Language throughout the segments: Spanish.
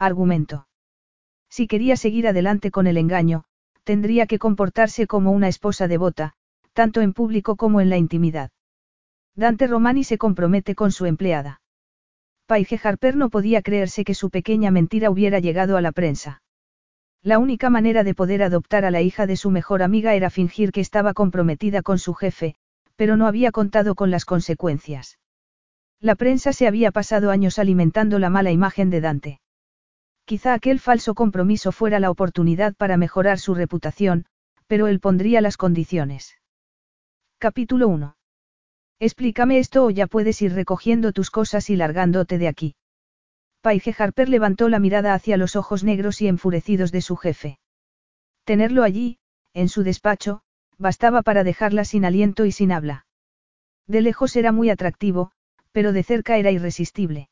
Argumento. Si quería seguir adelante con el engaño, tendría que comportarse como una esposa devota, tanto en público como en la intimidad. Dante Romani se compromete con su empleada. Paige Harper no podía creerse que su pequeña mentira hubiera llegado a la prensa. La única manera de poder adoptar a la hija de su mejor amiga era fingir que estaba comprometida con su jefe, pero no había contado con las consecuencias. La prensa se había pasado años alimentando la mala imagen de Dante. Quizá aquel falso compromiso fuera la oportunidad para mejorar su reputación, pero él pondría las condiciones. Capítulo 1. Explícame esto o ya puedes ir recogiendo tus cosas y largándote de aquí. Paige Harper levantó la mirada hacia los ojos negros y enfurecidos de su jefe. Tenerlo allí, en su despacho, bastaba para dejarla sin aliento y sin habla. De lejos era muy atractivo, pero de cerca era irresistible.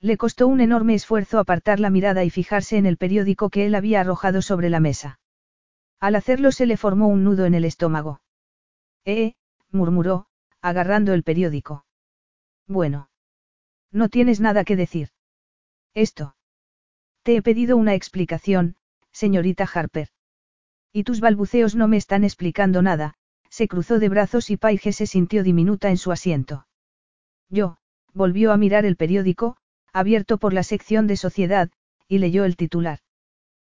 Le costó un enorme esfuerzo apartar la mirada y fijarse en el periódico que él había arrojado sobre la mesa. Al hacerlo se le formó un nudo en el estómago. Eh, murmuró, agarrando el periódico. Bueno. No tienes nada que decir. Esto. Te he pedido una explicación, señorita Harper. Y tus balbuceos no me están explicando nada, se cruzó de brazos y Paige se sintió diminuta en su asiento. Yo, volvió a mirar el periódico, abierto por la sección de sociedad, y leyó el titular.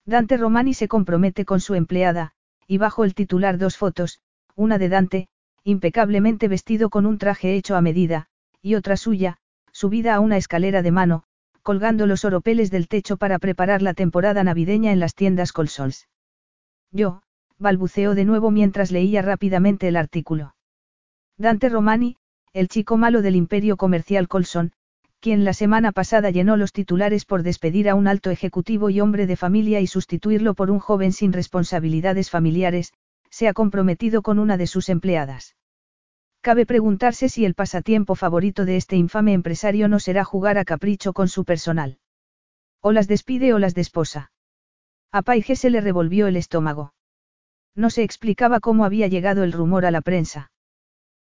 Dante Romani se compromete con su empleada, y bajo el titular dos fotos, una de Dante, impecablemente vestido con un traje hecho a medida, y otra suya, subida a una escalera de mano, colgando los oropeles del techo para preparar la temporada navideña en las tiendas Colsols. Yo, balbuceó de nuevo mientras leía rápidamente el artículo. Dante Romani, el chico malo del imperio comercial Colson, quien la semana pasada llenó los titulares por despedir a un alto ejecutivo y hombre de familia y sustituirlo por un joven sin responsabilidades familiares, se ha comprometido con una de sus empleadas. Cabe preguntarse si el pasatiempo favorito de este infame empresario no será jugar a capricho con su personal. O las despide o las desposa. A Paige se le revolvió el estómago. No se explicaba cómo había llegado el rumor a la prensa.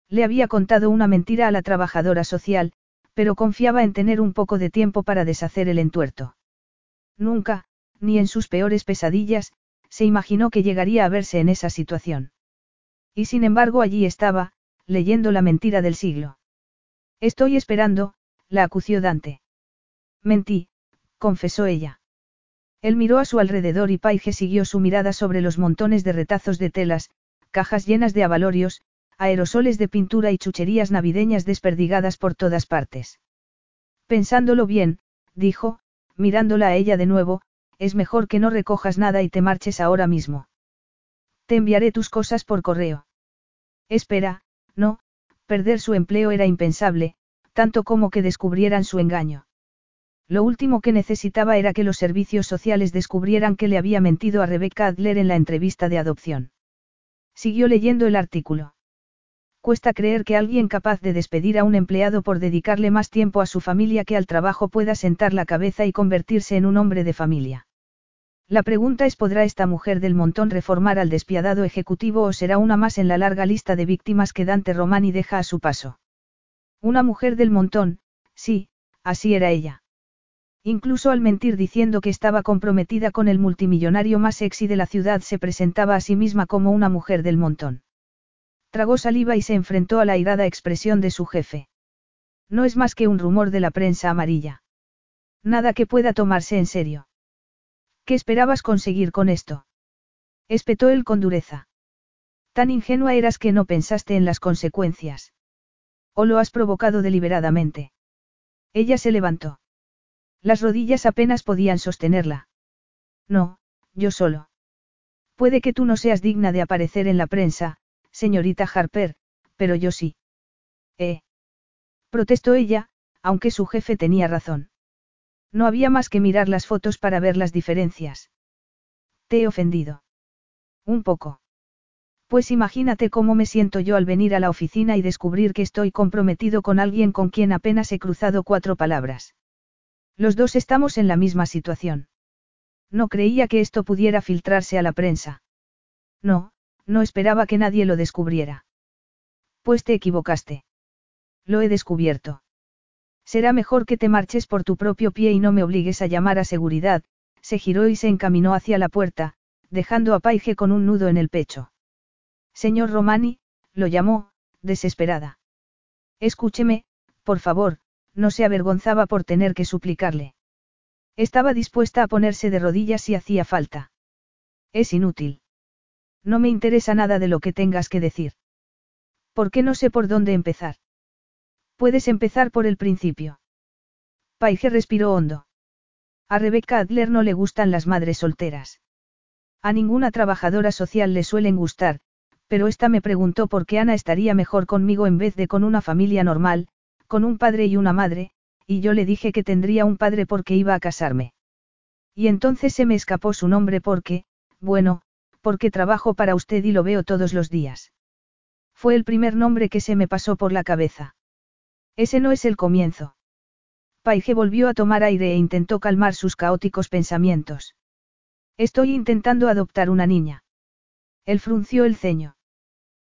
Le había contado una mentira a la trabajadora social, pero confiaba en tener un poco de tiempo para deshacer el entuerto. Nunca, ni en sus peores pesadillas, se imaginó que llegaría a verse en esa situación. Y sin embargo allí estaba, leyendo la mentira del siglo. Estoy esperando, la acució Dante. Mentí, confesó ella. Él miró a su alrededor y Paige siguió su mirada sobre los montones de retazos de telas, cajas llenas de avalorios, aerosoles de pintura y chucherías navideñas desperdigadas por todas partes. Pensándolo bien, dijo, mirándola a ella de nuevo, es mejor que no recojas nada y te marches ahora mismo. Te enviaré tus cosas por correo. Espera, no, perder su empleo era impensable, tanto como que descubrieran su engaño. Lo último que necesitaba era que los servicios sociales descubrieran que le había mentido a Rebecca Adler en la entrevista de adopción. Siguió leyendo el artículo. Cuesta creer que alguien capaz de despedir a un empleado por dedicarle más tiempo a su familia que al trabajo pueda sentar la cabeza y convertirse en un hombre de familia. La pregunta es ¿podrá esta mujer del montón reformar al despiadado ejecutivo o será una más en la larga lista de víctimas que Dante Romani deja a su paso? Una mujer del montón, sí, así era ella. Incluso al mentir diciendo que estaba comprometida con el multimillonario más sexy de la ciudad se presentaba a sí misma como una mujer del montón. Tragó saliva y se enfrentó a la irada expresión de su jefe. No es más que un rumor de la prensa amarilla. Nada que pueda tomarse en serio. ¿Qué esperabas conseguir con esto? Espetó él con dureza. Tan ingenua eras que no pensaste en las consecuencias. ¿O lo has provocado deliberadamente? Ella se levantó. Las rodillas apenas podían sostenerla. No, yo solo. Puede que tú no seas digna de aparecer en la prensa, señorita Harper, pero yo sí. Eh. Protestó ella, aunque su jefe tenía razón. No había más que mirar las fotos para ver las diferencias. Te he ofendido. Un poco. Pues imagínate cómo me siento yo al venir a la oficina y descubrir que estoy comprometido con alguien con quien apenas he cruzado cuatro palabras. Los dos estamos en la misma situación. No creía que esto pudiera filtrarse a la prensa. No, no esperaba que nadie lo descubriera. Pues te equivocaste. Lo he descubierto. Será mejor que te marches por tu propio pie y no me obligues a llamar a seguridad, se giró y se encaminó hacia la puerta, dejando a Paige con un nudo en el pecho. Señor Romani, lo llamó, desesperada. Escúcheme, por favor, no se avergonzaba por tener que suplicarle. Estaba dispuesta a ponerse de rodillas si hacía falta. Es inútil. No me interesa nada de lo que tengas que decir. ¿Por qué no sé por dónde empezar? Puedes empezar por el principio. Paige respiró hondo. A Rebecca Adler no le gustan las madres solteras. A ninguna trabajadora social le suelen gustar, pero esta me preguntó por qué Ana estaría mejor conmigo en vez de con una familia normal, con un padre y una madre, y yo le dije que tendría un padre porque iba a casarme. Y entonces se me escapó su nombre porque, bueno, porque trabajo para usted y lo veo todos los días. Fue el primer nombre que se me pasó por la cabeza. Ese no es el comienzo. Paige volvió a tomar aire e intentó calmar sus caóticos pensamientos. Estoy intentando adoptar una niña. Él frunció el ceño.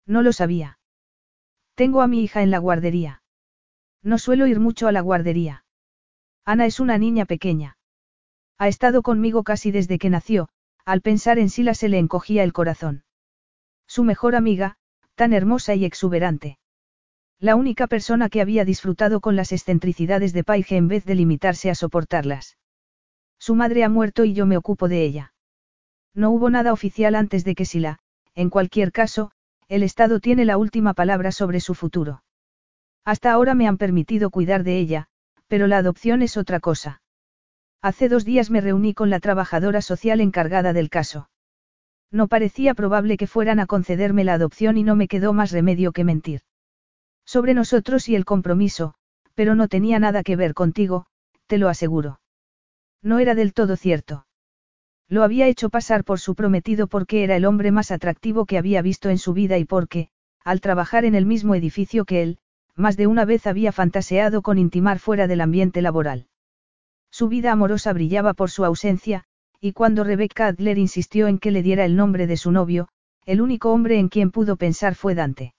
No lo sabía. Tengo a mi hija en la guardería. No suelo ir mucho a la guardería. Ana es una niña pequeña. Ha estado conmigo casi desde que nació, al pensar en Sila se le encogía el corazón. Su mejor amiga, tan hermosa y exuberante. La única persona que había disfrutado con las excentricidades de Paige en vez de limitarse a soportarlas. Su madre ha muerto y yo me ocupo de ella. No hubo nada oficial antes de que Sila, en cualquier caso, el Estado tiene la última palabra sobre su futuro. Hasta ahora me han permitido cuidar de ella, pero la adopción es otra cosa. Hace dos días me reuní con la trabajadora social encargada del caso. No parecía probable que fueran a concederme la adopción y no me quedó más remedio que mentir. Sobre nosotros y el compromiso, pero no tenía nada que ver contigo, te lo aseguro. No era del todo cierto. Lo había hecho pasar por su prometido porque era el hombre más atractivo que había visto en su vida y porque, al trabajar en el mismo edificio que él, más de una vez había fantaseado con intimar fuera del ambiente laboral. Su vida amorosa brillaba por su ausencia, y cuando Rebecca Adler insistió en que le diera el nombre de su novio, el único hombre en quien pudo pensar fue Dante.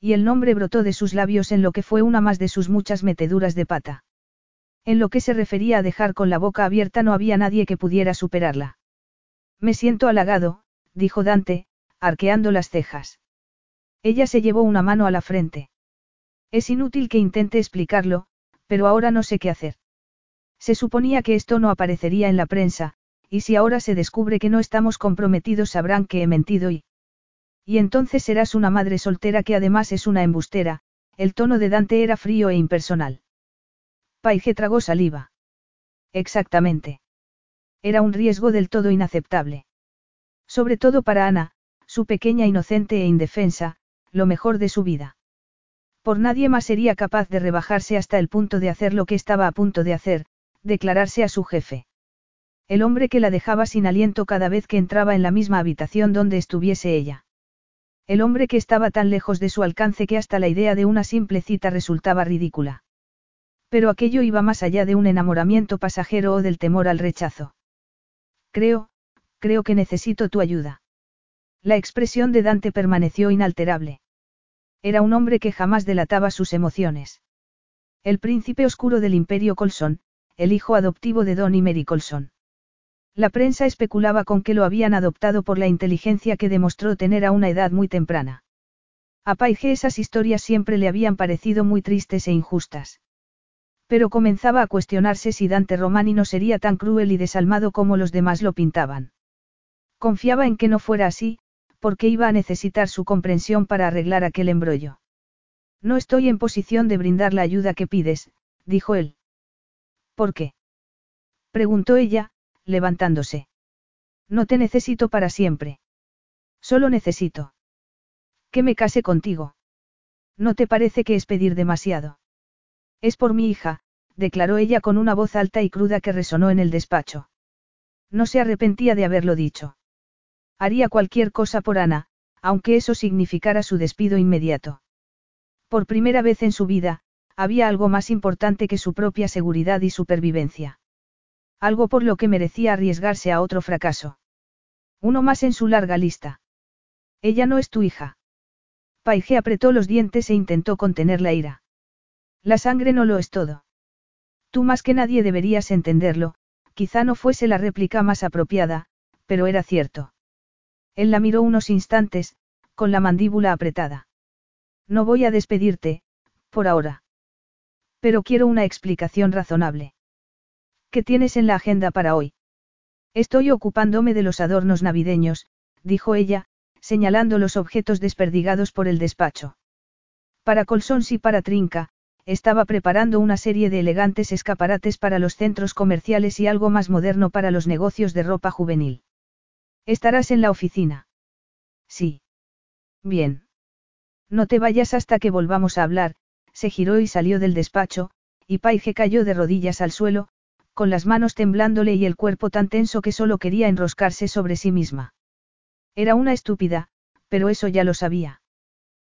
Y el nombre brotó de sus labios en lo que fue una más de sus muchas meteduras de pata. En lo que se refería a dejar con la boca abierta no había nadie que pudiera superarla. Me siento halagado, dijo Dante, arqueando las cejas. Ella se llevó una mano a la frente. Es inútil que intente explicarlo, pero ahora no sé qué hacer. Se suponía que esto no aparecería en la prensa, y si ahora se descubre que no estamos comprometidos sabrán que he mentido y... Y entonces serás una madre soltera que además es una embustera, el tono de Dante era frío e impersonal. Paige tragó saliva. Exactamente. Era un riesgo del todo inaceptable. Sobre todo para Ana, su pequeña inocente e indefensa, lo mejor de su vida. Por nadie más sería capaz de rebajarse hasta el punto de hacer lo que estaba a punto de hacer, declararse a su jefe. El hombre que la dejaba sin aliento cada vez que entraba en la misma habitación donde estuviese ella. El hombre que estaba tan lejos de su alcance que hasta la idea de una simple cita resultaba ridícula. Pero aquello iba más allá de un enamoramiento pasajero o del temor al rechazo. Creo, creo que necesito tu ayuda. La expresión de Dante permaneció inalterable. Era un hombre que jamás delataba sus emociones. El príncipe oscuro del imperio Colson, el hijo adoptivo de Don y Mary Colson. La prensa especulaba con que lo habían adoptado por la inteligencia que demostró tener a una edad muy temprana. A Paige esas historias siempre le habían parecido muy tristes e injustas. Pero comenzaba a cuestionarse si Dante Romani no sería tan cruel y desalmado como los demás lo pintaban. Confiaba en que no fuera así, porque iba a necesitar su comprensión para arreglar aquel embrollo. No estoy en posición de brindar la ayuda que pides, dijo él. ¿Por qué? preguntó ella, levantándose. No te necesito para siempre. Solo necesito. Que me case contigo. ¿No te parece que es pedir demasiado? Es por mi hija, declaró ella con una voz alta y cruda que resonó en el despacho. No se arrepentía de haberlo dicho. Haría cualquier cosa por Ana, aunque eso significara su despido inmediato. Por primera vez en su vida, había algo más importante que su propia seguridad y supervivencia. Algo por lo que merecía arriesgarse a otro fracaso. Uno más en su larga lista. Ella no es tu hija. Paige apretó los dientes e intentó contener la ira. La sangre no lo es todo. Tú más que nadie deberías entenderlo, quizá no fuese la réplica más apropiada, pero era cierto. Él la miró unos instantes, con la mandíbula apretada. No voy a despedirte, por ahora. Pero quiero una explicación razonable. ¿Qué tienes en la agenda para hoy? Estoy ocupándome de los adornos navideños, dijo ella, señalando los objetos desperdigados por el despacho. Para Colsons y para Trinca, estaba preparando una serie de elegantes escaparates para los centros comerciales y algo más moderno para los negocios de ropa juvenil. ¿Estarás en la oficina? Sí. Bien. No te vayas hasta que volvamos a hablar, se giró y salió del despacho, y Paige cayó de rodillas al suelo, con las manos temblándole y el cuerpo tan tenso que solo quería enroscarse sobre sí misma. Era una estúpida, pero eso ya lo sabía.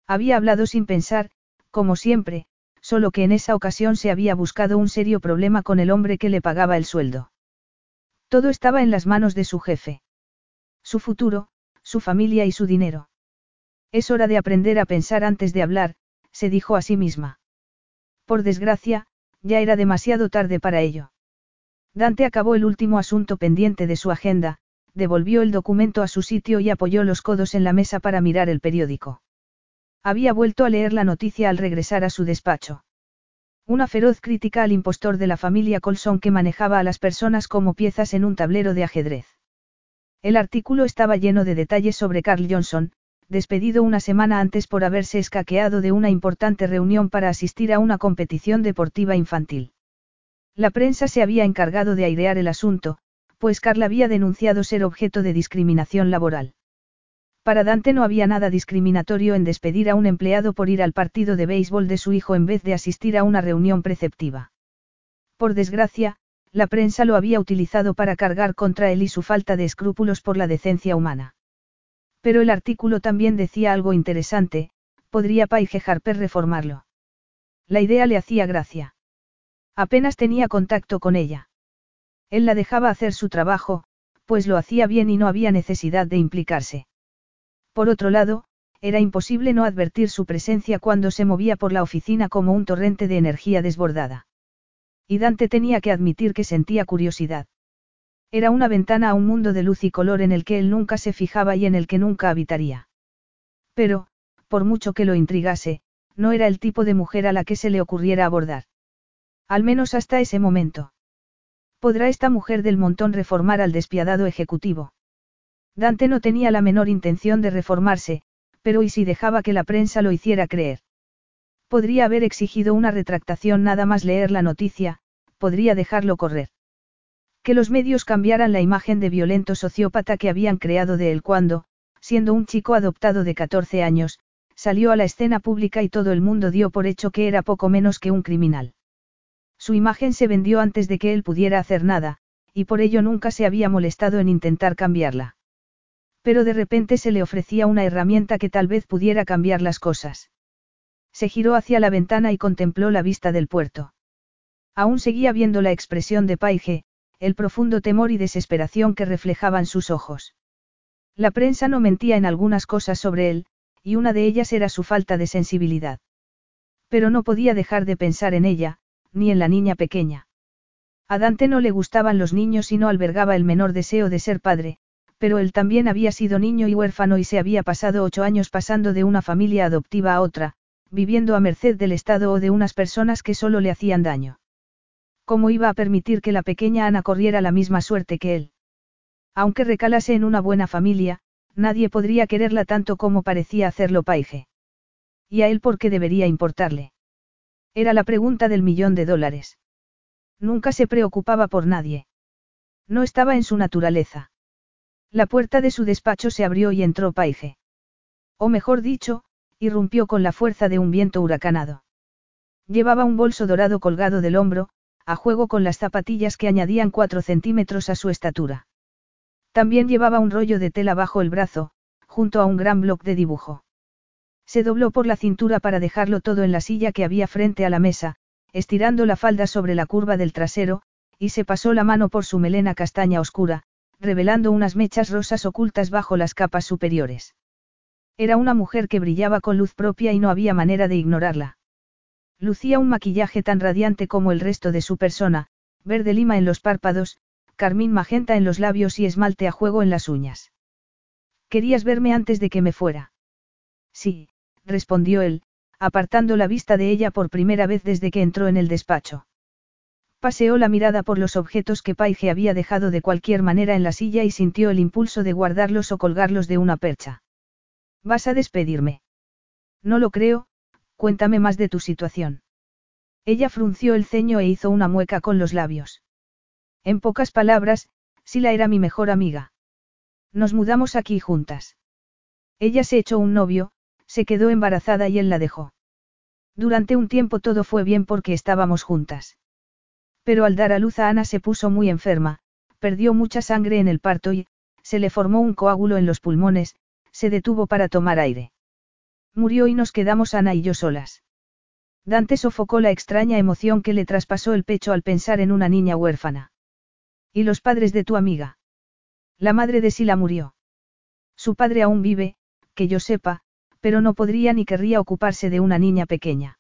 Había hablado sin pensar, como siempre, solo que en esa ocasión se había buscado un serio problema con el hombre que le pagaba el sueldo. Todo estaba en las manos de su jefe. Su futuro, su familia y su dinero. Es hora de aprender a pensar antes de hablar, se dijo a sí misma. Por desgracia, ya era demasiado tarde para ello. Dante acabó el último asunto pendiente de su agenda, devolvió el documento a su sitio y apoyó los codos en la mesa para mirar el periódico. Había vuelto a leer la noticia al regresar a su despacho. Una feroz crítica al impostor de la familia Colson que manejaba a las personas como piezas en un tablero de ajedrez. El artículo estaba lleno de detalles sobre Carl Johnson, despedido una semana antes por haberse escaqueado de una importante reunión para asistir a una competición deportiva infantil. La prensa se había encargado de airear el asunto, pues Carl había denunciado ser objeto de discriminación laboral. Para Dante no había nada discriminatorio en despedir a un empleado por ir al partido de béisbol de su hijo en vez de asistir a una reunión preceptiva. Por desgracia, la prensa lo había utilizado para cargar contra él y su falta de escrúpulos por la decencia humana. Pero el artículo también decía algo interesante, podría Paige Harper reformarlo. La idea le hacía gracia. Apenas tenía contacto con ella. Él la dejaba hacer su trabajo, pues lo hacía bien y no había necesidad de implicarse. Por otro lado, era imposible no advertir su presencia cuando se movía por la oficina como un torrente de energía desbordada. Y Dante tenía que admitir que sentía curiosidad. Era una ventana a un mundo de luz y color en el que él nunca se fijaba y en el que nunca habitaría. Pero, por mucho que lo intrigase, no era el tipo de mujer a la que se le ocurriera abordar. Al menos hasta ese momento. ¿Podrá esta mujer del montón reformar al despiadado ejecutivo? Dante no tenía la menor intención de reformarse, pero ¿y si dejaba que la prensa lo hiciera creer? Podría haber exigido una retractación nada más leer la noticia, podría dejarlo correr. Que los medios cambiaran la imagen de violento sociópata que habían creado de él cuando, siendo un chico adoptado de 14 años, salió a la escena pública y todo el mundo dio por hecho que era poco menos que un criminal. Su imagen se vendió antes de que él pudiera hacer nada, y por ello nunca se había molestado en intentar cambiarla. Pero de repente se le ofrecía una herramienta que tal vez pudiera cambiar las cosas. Se giró hacia la ventana y contempló la vista del puerto. Aún seguía viendo la expresión de Paige, el profundo temor y desesperación que reflejaban sus ojos. La prensa no mentía en algunas cosas sobre él, y una de ellas era su falta de sensibilidad. Pero no podía dejar de pensar en ella, ni en la niña pequeña. A Dante no le gustaban los niños y no albergaba el menor deseo de ser padre, pero él también había sido niño y huérfano y se había pasado ocho años pasando de una familia adoptiva a otra, viviendo a merced del Estado o de unas personas que solo le hacían daño. ¿Cómo iba a permitir que la pequeña Ana corriera la misma suerte que él? Aunque recalase en una buena familia, nadie podría quererla tanto como parecía hacerlo Paige. ¿Y a él por qué debería importarle? Era la pregunta del millón de dólares. Nunca se preocupaba por nadie. No estaba en su naturaleza. La puerta de su despacho se abrió y entró Paige. O mejor dicho, irrumpió con la fuerza de un viento huracanado. Llevaba un bolso dorado colgado del hombro, a juego con las zapatillas que añadían cuatro centímetros a su estatura. También llevaba un rollo de tela bajo el brazo, junto a un gran bloc de dibujo. Se dobló por la cintura para dejarlo todo en la silla que había frente a la mesa, estirando la falda sobre la curva del trasero, y se pasó la mano por su melena castaña oscura, revelando unas mechas rosas ocultas bajo las capas superiores. Era una mujer que brillaba con luz propia y no había manera de ignorarla. Lucía un maquillaje tan radiante como el resto de su persona, verde lima en los párpados, carmín magenta en los labios y esmalte a juego en las uñas. ¿Querías verme antes de que me fuera? Sí, respondió él, apartando la vista de ella por primera vez desde que entró en el despacho. Paseó la mirada por los objetos que Paige había dejado de cualquier manera en la silla y sintió el impulso de guardarlos o colgarlos de una percha. ¿Vas a despedirme? No lo creo, cuéntame más de tu situación. Ella frunció el ceño e hizo una mueca con los labios. En pocas palabras, Sila era mi mejor amiga. Nos mudamos aquí juntas. Ella se echó un novio, se quedó embarazada y él la dejó. Durante un tiempo todo fue bien porque estábamos juntas. Pero al dar a luz a Ana se puso muy enferma, perdió mucha sangre en el parto y, se le formó un coágulo en los pulmones, se detuvo para tomar aire. Murió y nos quedamos Ana y yo solas. Dante sofocó la extraña emoción que le traspasó el pecho al pensar en una niña huérfana. ¿Y los padres de tu amiga? La madre de Sila murió. Su padre aún vive, que yo sepa, pero no podría ni querría ocuparse de una niña pequeña.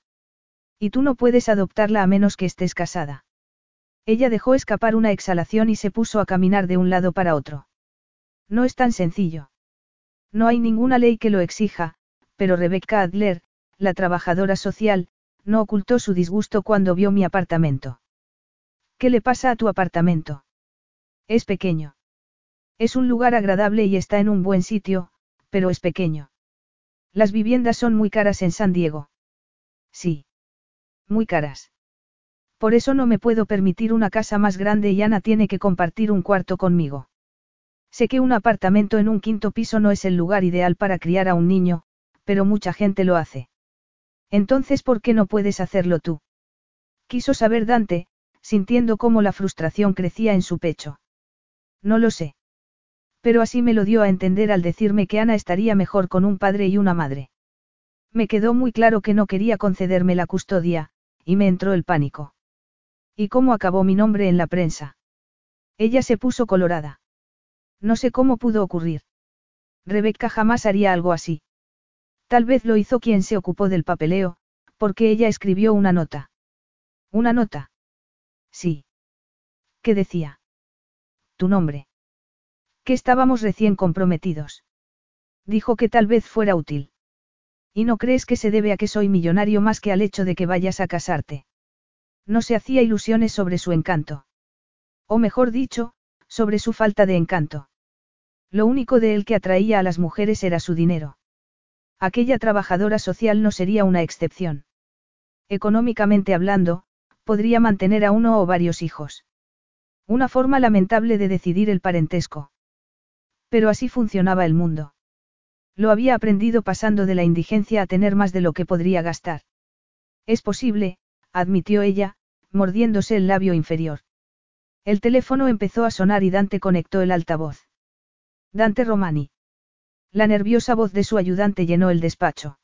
Y tú no puedes adoptarla a menos que estés casada. Ella dejó escapar una exhalación y se puso a caminar de un lado para otro. No es tan sencillo. No hay ninguna ley que lo exija, pero Rebecca Adler, la trabajadora social, no ocultó su disgusto cuando vio mi apartamento. ¿Qué le pasa a tu apartamento? Es pequeño. Es un lugar agradable y está en un buen sitio, pero es pequeño. Las viviendas son muy caras en San Diego. Sí. Muy caras. Por eso no me puedo permitir una casa más grande y Ana tiene que compartir un cuarto conmigo. Sé que un apartamento en un quinto piso no es el lugar ideal para criar a un niño, pero mucha gente lo hace. Entonces, ¿por qué no puedes hacerlo tú? Quiso saber Dante, sintiendo cómo la frustración crecía en su pecho. No lo sé. Pero así me lo dio a entender al decirme que Ana estaría mejor con un padre y una madre. Me quedó muy claro que no quería concederme la custodia, y me entró el pánico. ¿Y cómo acabó mi nombre en la prensa? Ella se puso colorada. No sé cómo pudo ocurrir. Rebeca jamás haría algo así. Tal vez lo hizo quien se ocupó del papeleo, porque ella escribió una nota. ¿Una nota? Sí. ¿Qué decía? Tu nombre. Que estábamos recién comprometidos. Dijo que tal vez fuera útil. ¿Y no crees que se debe a que soy millonario más que al hecho de que vayas a casarte? No se hacía ilusiones sobre su encanto. O mejor dicho, sobre su falta de encanto. Lo único de él que atraía a las mujeres era su dinero. Aquella trabajadora social no sería una excepción. Económicamente hablando, podría mantener a uno o varios hijos. Una forma lamentable de decidir el parentesco. Pero así funcionaba el mundo. Lo había aprendido pasando de la indigencia a tener más de lo que podría gastar. Es posible, admitió ella, mordiéndose el labio inferior. El teléfono empezó a sonar y Dante conectó el altavoz. Dante Romani. La nerviosa voz de su ayudante llenó el despacho.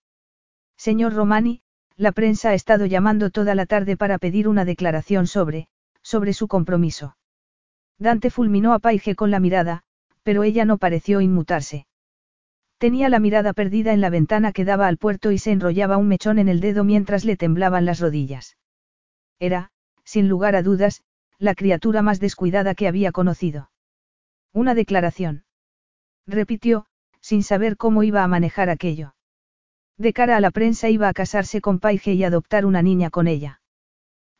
Señor Romani, la prensa ha estado llamando toda la tarde para pedir una declaración sobre, sobre su compromiso. Dante fulminó a Paige con la mirada, pero ella no pareció inmutarse. Tenía la mirada perdida en la ventana que daba al puerto y se enrollaba un mechón en el dedo mientras le temblaban las rodillas. Era, sin lugar a dudas, la criatura más descuidada que había conocido. Una declaración. Repitió, sin saber cómo iba a manejar aquello. De cara a la prensa iba a casarse con Paige y adoptar una niña con ella.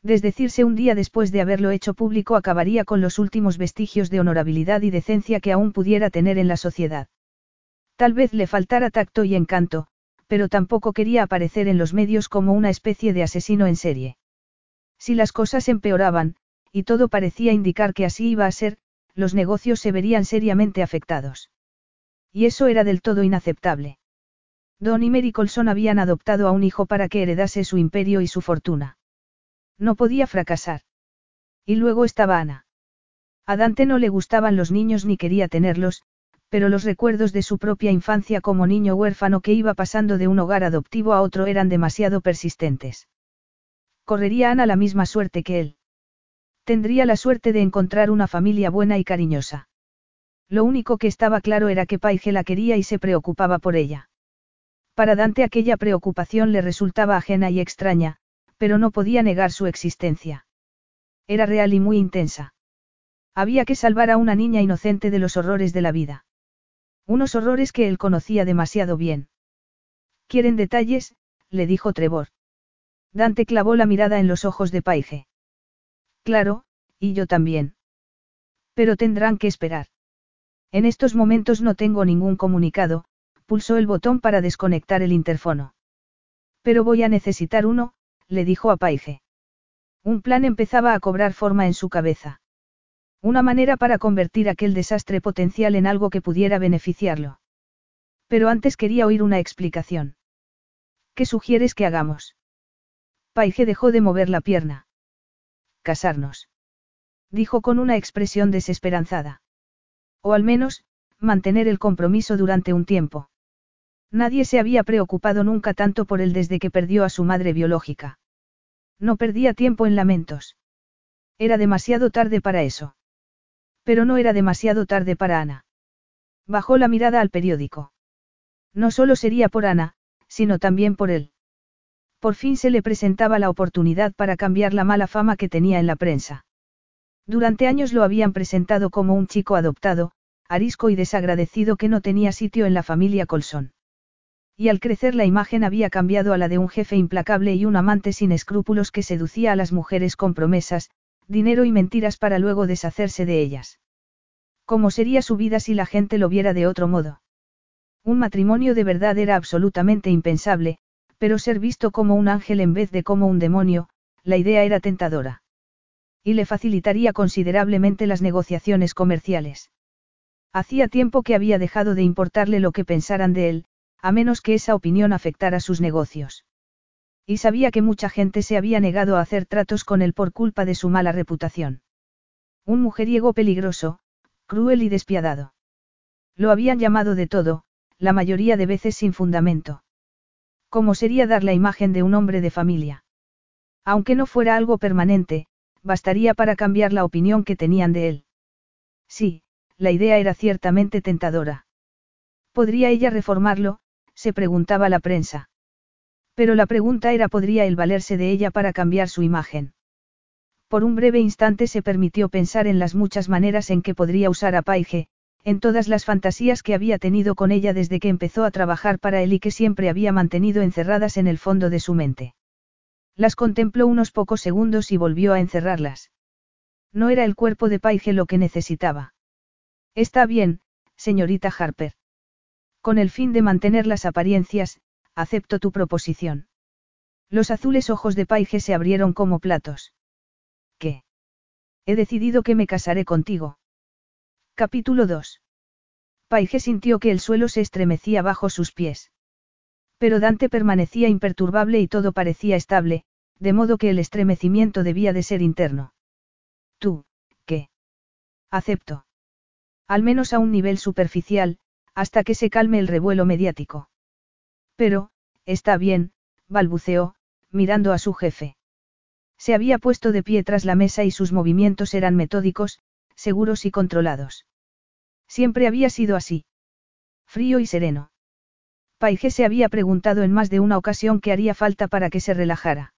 Desdecirse un día después de haberlo hecho público acabaría con los últimos vestigios de honorabilidad y decencia que aún pudiera tener en la sociedad. Tal vez le faltara tacto y encanto, pero tampoco quería aparecer en los medios como una especie de asesino en serie. Si las cosas empeoraban, y todo parecía indicar que así iba a ser, los negocios se verían seriamente afectados. Y eso era del todo inaceptable. Don y Mary Colson habían adoptado a un hijo para que heredase su imperio y su fortuna. No podía fracasar. Y luego estaba Ana. A Dante no le gustaban los niños ni quería tenerlos, pero los recuerdos de su propia infancia como niño huérfano que iba pasando de un hogar adoptivo a otro eran demasiado persistentes. Correría Ana la misma suerte que él. Tendría la suerte de encontrar una familia buena y cariñosa. Lo único que estaba claro era que Paige la quería y se preocupaba por ella. Para Dante aquella preocupación le resultaba ajena y extraña, pero no podía negar su existencia. Era real y muy intensa. Había que salvar a una niña inocente de los horrores de la vida. Unos horrores que él conocía demasiado bien. ¿Quieren detalles? le dijo Trevor. Dante clavó la mirada en los ojos de Paige. Claro, y yo también. Pero tendrán que esperar. En estos momentos no tengo ningún comunicado, pulsó el botón para desconectar el interfono. Pero voy a necesitar uno, le dijo a Paige. Un plan empezaba a cobrar forma en su cabeza. Una manera para convertir aquel desastre potencial en algo que pudiera beneficiarlo. Pero antes quería oír una explicación. ¿Qué sugieres que hagamos? Paige dejó de mover la pierna. Casarnos. Dijo con una expresión desesperanzada. O al menos, mantener el compromiso durante un tiempo. Nadie se había preocupado nunca tanto por él desde que perdió a su madre biológica. No perdía tiempo en lamentos. Era demasiado tarde para eso. Pero no era demasiado tarde para Ana. Bajó la mirada al periódico. No solo sería por Ana, sino también por él. Por fin se le presentaba la oportunidad para cambiar la mala fama que tenía en la prensa. Durante años lo habían presentado como un chico adoptado, arisco y desagradecido que no tenía sitio en la familia Colson. Y al crecer la imagen había cambiado a la de un jefe implacable y un amante sin escrúpulos que seducía a las mujeres con promesas, dinero y mentiras para luego deshacerse de ellas. ¿Cómo sería su vida si la gente lo viera de otro modo? Un matrimonio de verdad era absolutamente impensable, pero ser visto como un ángel en vez de como un demonio, la idea era tentadora. Y le facilitaría considerablemente las negociaciones comerciales. Hacía tiempo que había dejado de importarle lo que pensaran de él, a menos que esa opinión afectara sus negocios. Y sabía que mucha gente se había negado a hacer tratos con él por culpa de su mala reputación. Un mujeriego peligroso, cruel y despiadado. Lo habían llamado de todo, la mayoría de veces sin fundamento. ¿Cómo sería dar la imagen de un hombre de familia? Aunque no fuera algo permanente, bastaría para cambiar la opinión que tenían de él. Sí, la idea era ciertamente tentadora. ¿Podría ella reformarlo? se preguntaba la prensa. Pero la pregunta era ¿podría él valerse de ella para cambiar su imagen? Por un breve instante se permitió pensar en las muchas maneras en que podría usar a Paige, en todas las fantasías que había tenido con ella desde que empezó a trabajar para él y que siempre había mantenido encerradas en el fondo de su mente. Las contempló unos pocos segundos y volvió a encerrarlas. No era el cuerpo de Paige lo que necesitaba. Está bien, señorita Harper. Con el fin de mantener las apariencias, acepto tu proposición. Los azules ojos de Paige se abrieron como platos. ¿Qué? He decidido que me casaré contigo. Capítulo 2. Paige sintió que el suelo se estremecía bajo sus pies. Pero Dante permanecía imperturbable y todo parecía estable, de modo que el estremecimiento debía de ser interno. Tú, ¿qué? Acepto. Al menos a un nivel superficial, hasta que se calme el revuelo mediático. Pero, está bien, balbuceó, mirando a su jefe. Se había puesto de pie tras la mesa y sus movimientos eran metódicos, seguros y controlados. Siempre había sido así. Frío y sereno. Paige se había preguntado en más de una ocasión qué haría falta para que se relajara.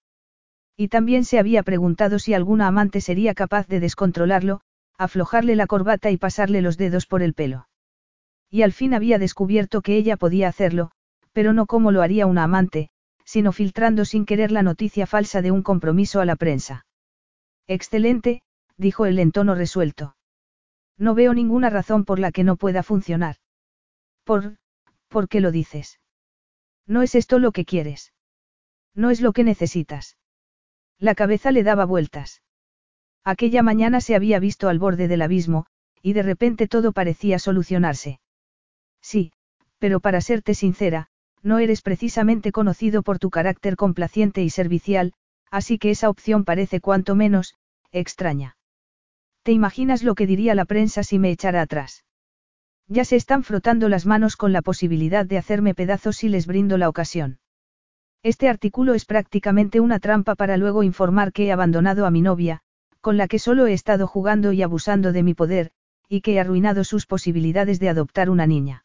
Y también se había preguntado si alguna amante sería capaz de descontrolarlo, aflojarle la corbata y pasarle los dedos por el pelo. Y al fin había descubierto que ella podía hacerlo, pero no como lo haría una amante, sino filtrando sin querer la noticia falsa de un compromiso a la prensa. Excelente, dijo él en tono resuelto. No veo ninguna razón por la que no pueda funcionar. Por, ¿Por qué lo dices? No es esto lo que quieres. No es lo que necesitas. La cabeza le daba vueltas. Aquella mañana se había visto al borde del abismo, y de repente todo parecía solucionarse. Sí, pero para serte sincera, no eres precisamente conocido por tu carácter complaciente y servicial, así que esa opción parece cuanto menos, extraña. ¿Te imaginas lo que diría la prensa si me echara atrás? Ya se están frotando las manos con la posibilidad de hacerme pedazos si les brindo la ocasión. Este artículo es prácticamente una trampa para luego informar que he abandonado a mi novia, con la que solo he estado jugando y abusando de mi poder, y que he arruinado sus posibilidades de adoptar una niña.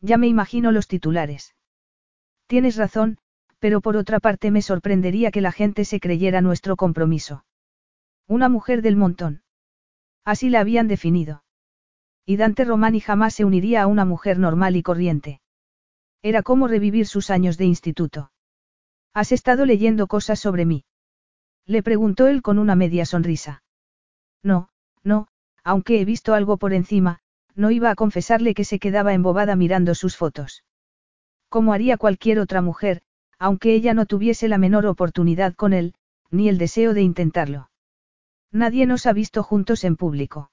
Ya me imagino los titulares. Tienes razón, pero por otra parte me sorprendería que la gente se creyera nuestro compromiso. Una mujer del montón. Así la habían definido. Y Dante Romani jamás se uniría a una mujer normal y corriente. Era como revivir sus años de instituto. ¿Has estado leyendo cosas sobre mí? Le preguntó él con una media sonrisa. No, no, aunque he visto algo por encima, no iba a confesarle que se quedaba embobada mirando sus fotos. Como haría cualquier otra mujer, aunque ella no tuviese la menor oportunidad con él, ni el deseo de intentarlo. Nadie nos ha visto juntos en público.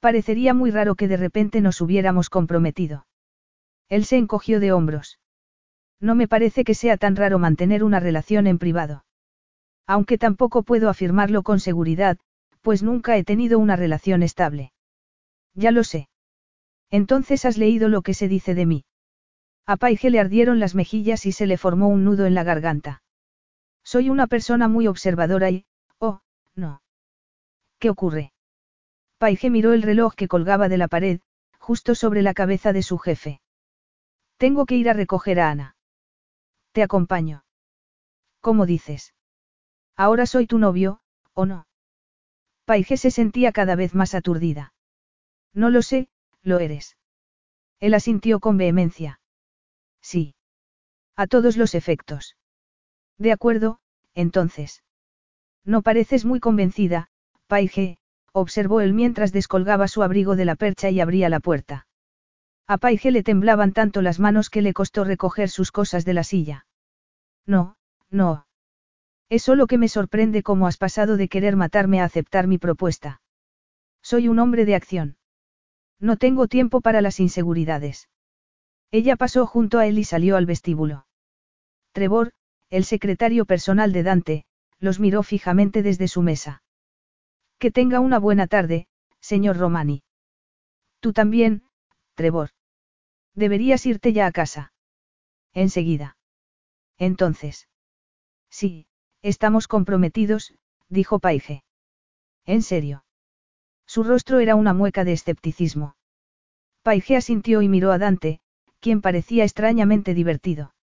Parecería muy raro que de repente nos hubiéramos comprometido. Él se encogió de hombros. No me parece que sea tan raro mantener una relación en privado. Aunque tampoco puedo afirmarlo con seguridad, pues nunca he tenido una relación estable. Ya lo sé. Entonces has leído lo que se dice de mí. A Paige le ardieron las mejillas y se le formó un nudo en la garganta. Soy una persona muy observadora y, oh, no. ¿Qué ocurre? Paige miró el reloj que colgaba de la pared, justo sobre la cabeza de su jefe. Tengo que ir a recoger a Ana. Te acompaño. ¿Cómo dices? Ahora soy tu novio, ¿o no? Paige se sentía cada vez más aturdida. No lo sé, lo eres. Él asintió con vehemencia. Sí. A todos los efectos. De acuerdo, entonces. No pareces muy convencida, Paige, observó él mientras descolgaba su abrigo de la percha y abría la puerta. A Paige le temblaban tanto las manos que le costó recoger sus cosas de la silla. No, no. Es solo que me sorprende cómo has pasado de querer matarme a aceptar mi propuesta. Soy un hombre de acción. No tengo tiempo para las inseguridades. Ella pasó junto a él y salió al vestíbulo. Trevor, el secretario personal de Dante, los miró fijamente desde su mesa. Que tenga una buena tarde, señor Romani. Tú también, Trevor. Deberías irte ya a casa. Enseguida. Entonces. Sí, estamos comprometidos, dijo Paige. ¿En serio? Su rostro era una mueca de escepticismo. Paige asintió y miró a Dante, quien parecía extrañamente divertido.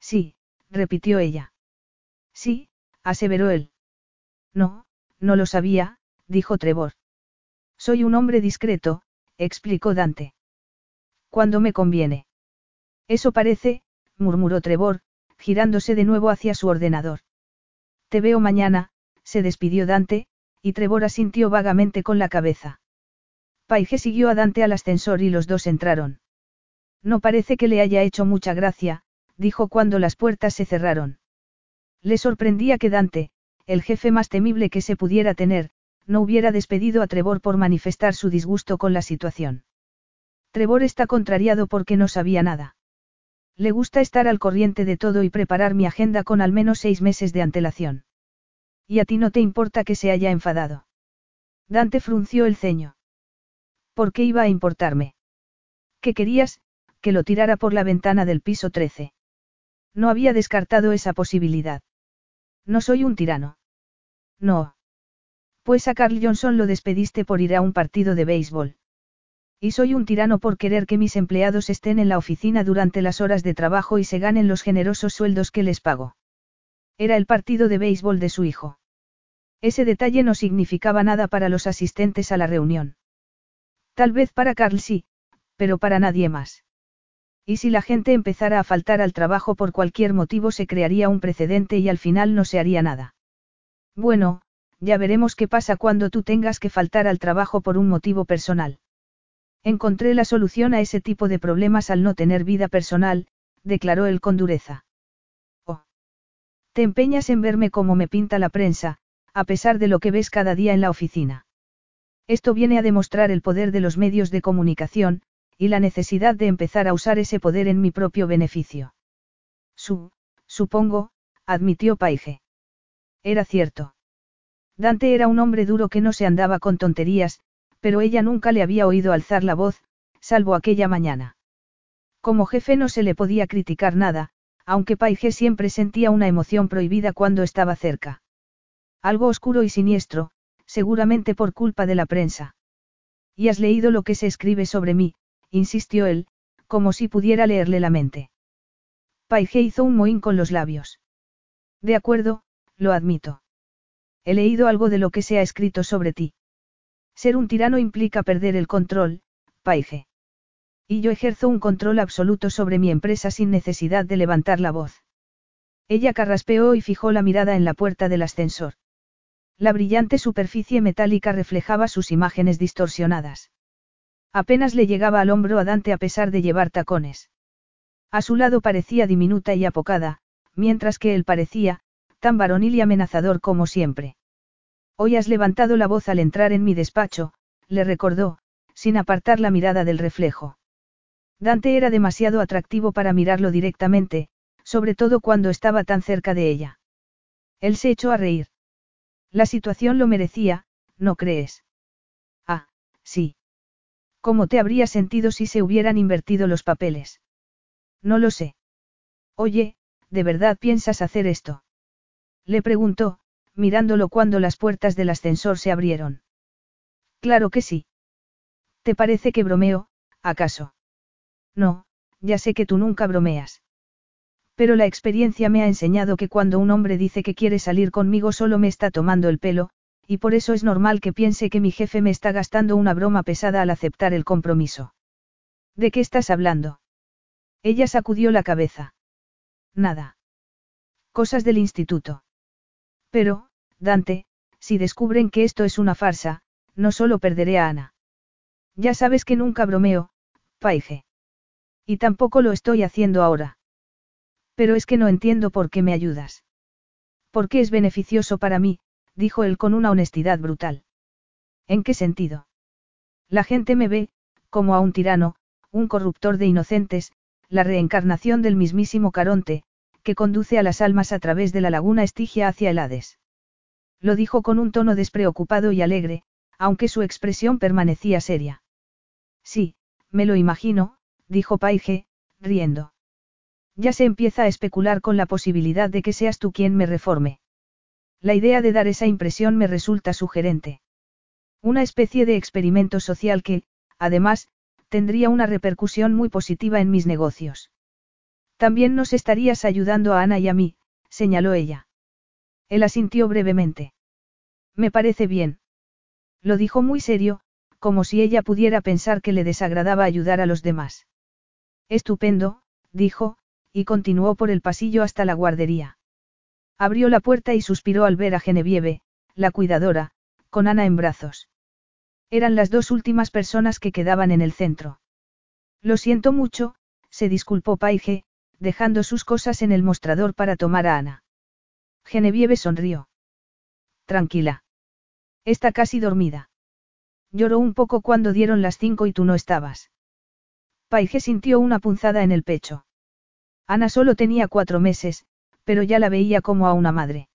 Sí, repitió ella. Sí, aseveró él. No, no lo sabía, dijo Trevor. Soy un hombre discreto, explicó Dante. Cuando me conviene. Eso parece, murmuró Trevor, girándose de nuevo hacia su ordenador. Te veo mañana, se despidió Dante, y Trevor asintió vagamente con la cabeza. Paige siguió a Dante al ascensor y los dos entraron. No parece que le haya hecho mucha gracia, dijo cuando las puertas se cerraron. Le sorprendía que Dante, el jefe más temible que se pudiera tener, no hubiera despedido a Trevor por manifestar su disgusto con la situación. Trevor está contrariado porque no sabía nada. Le gusta estar al corriente de todo y preparar mi agenda con al menos seis meses de antelación. Y a ti no te importa que se haya enfadado. Dante frunció el ceño. ¿Por qué iba a importarme? ¿Qué querías? Que lo tirara por la ventana del piso 13. No había descartado esa posibilidad. No soy un tirano. No. Pues a Carl Johnson lo despediste por ir a un partido de béisbol. Y soy un tirano por querer que mis empleados estén en la oficina durante las horas de trabajo y se ganen los generosos sueldos que les pago. Era el partido de béisbol de su hijo. Ese detalle no significaba nada para los asistentes a la reunión. Tal vez para Carl sí, pero para nadie más. Y si la gente empezara a faltar al trabajo por cualquier motivo se crearía un precedente y al final no se haría nada. Bueno, ya veremos qué pasa cuando tú tengas que faltar al trabajo por un motivo personal. Encontré la solución a ese tipo de problemas al no tener vida personal, declaró él con dureza. Oh. Te empeñas en verme como me pinta la prensa, a pesar de lo que ves cada día en la oficina. Esto viene a demostrar el poder de los medios de comunicación, y la necesidad de empezar a usar ese poder en mi propio beneficio. Su, supongo, admitió Paige. Era cierto. Dante era un hombre duro que no se andaba con tonterías, pero ella nunca le había oído alzar la voz, salvo aquella mañana. Como jefe no se le podía criticar nada, aunque Paige siempre sentía una emoción prohibida cuando estaba cerca. Algo oscuro y siniestro, seguramente por culpa de la prensa. ¿Y has leído lo que se escribe sobre mí? Insistió él, como si pudiera leerle la mente. Paige hizo un mohín con los labios. De acuerdo, lo admito. He leído algo de lo que se ha escrito sobre ti. Ser un tirano implica perder el control, Paige. Y yo ejerzo un control absoluto sobre mi empresa sin necesidad de levantar la voz. Ella carraspeó y fijó la mirada en la puerta del ascensor. La brillante superficie metálica reflejaba sus imágenes distorsionadas. Apenas le llegaba al hombro a Dante a pesar de llevar tacones. A su lado parecía diminuta y apocada, mientras que él parecía, tan varonil y amenazador como siempre. Hoy has levantado la voz al entrar en mi despacho, le recordó, sin apartar la mirada del reflejo. Dante era demasiado atractivo para mirarlo directamente, sobre todo cuando estaba tan cerca de ella. Él se echó a reír. La situación lo merecía, ¿no crees? Ah, sí. ¿Cómo te habría sentido si se hubieran invertido los papeles? No lo sé. Oye, ¿de verdad piensas hacer esto? Le preguntó, mirándolo cuando las puertas del ascensor se abrieron. Claro que sí. ¿Te parece que bromeo, acaso? No, ya sé que tú nunca bromeas. Pero la experiencia me ha enseñado que cuando un hombre dice que quiere salir conmigo solo me está tomando el pelo, y por eso es normal que piense que mi jefe me está gastando una broma pesada al aceptar el compromiso. ¿De qué estás hablando? Ella sacudió la cabeza. Nada. Cosas del instituto. Pero, Dante, si descubren que esto es una farsa, no solo perderé a Ana. Ya sabes que nunca bromeo, Paige. Y tampoco lo estoy haciendo ahora. Pero es que no entiendo por qué me ayudas. Porque es beneficioso para mí, dijo él con una honestidad brutal. ¿En qué sentido? La gente me ve, como a un tirano, un corruptor de inocentes, la reencarnación del mismísimo Caronte, que conduce a las almas a través de la laguna Estigia hacia el Hades. Lo dijo con un tono despreocupado y alegre, aunque su expresión permanecía seria. Sí, me lo imagino, dijo Paige, riendo. Ya se empieza a especular con la posibilidad de que seas tú quien me reforme. La idea de dar esa impresión me resulta sugerente. Una especie de experimento social que, además, tendría una repercusión muy positiva en mis negocios. También nos estarías ayudando a Ana y a mí, señaló ella. Él asintió brevemente. Me parece bien. Lo dijo muy serio, como si ella pudiera pensar que le desagradaba ayudar a los demás. Estupendo, dijo, y continuó por el pasillo hasta la guardería. Abrió la puerta y suspiró al ver a Genevieve, la cuidadora, con Ana en brazos. Eran las dos últimas personas que quedaban en el centro. Lo siento mucho, se disculpó Paige, dejando sus cosas en el mostrador para tomar a Ana. Genevieve sonrió. Tranquila. Está casi dormida. Lloró un poco cuando dieron las cinco y tú no estabas. Paige sintió una punzada en el pecho. Ana solo tenía cuatro meses, pero ya la veía como a una madre.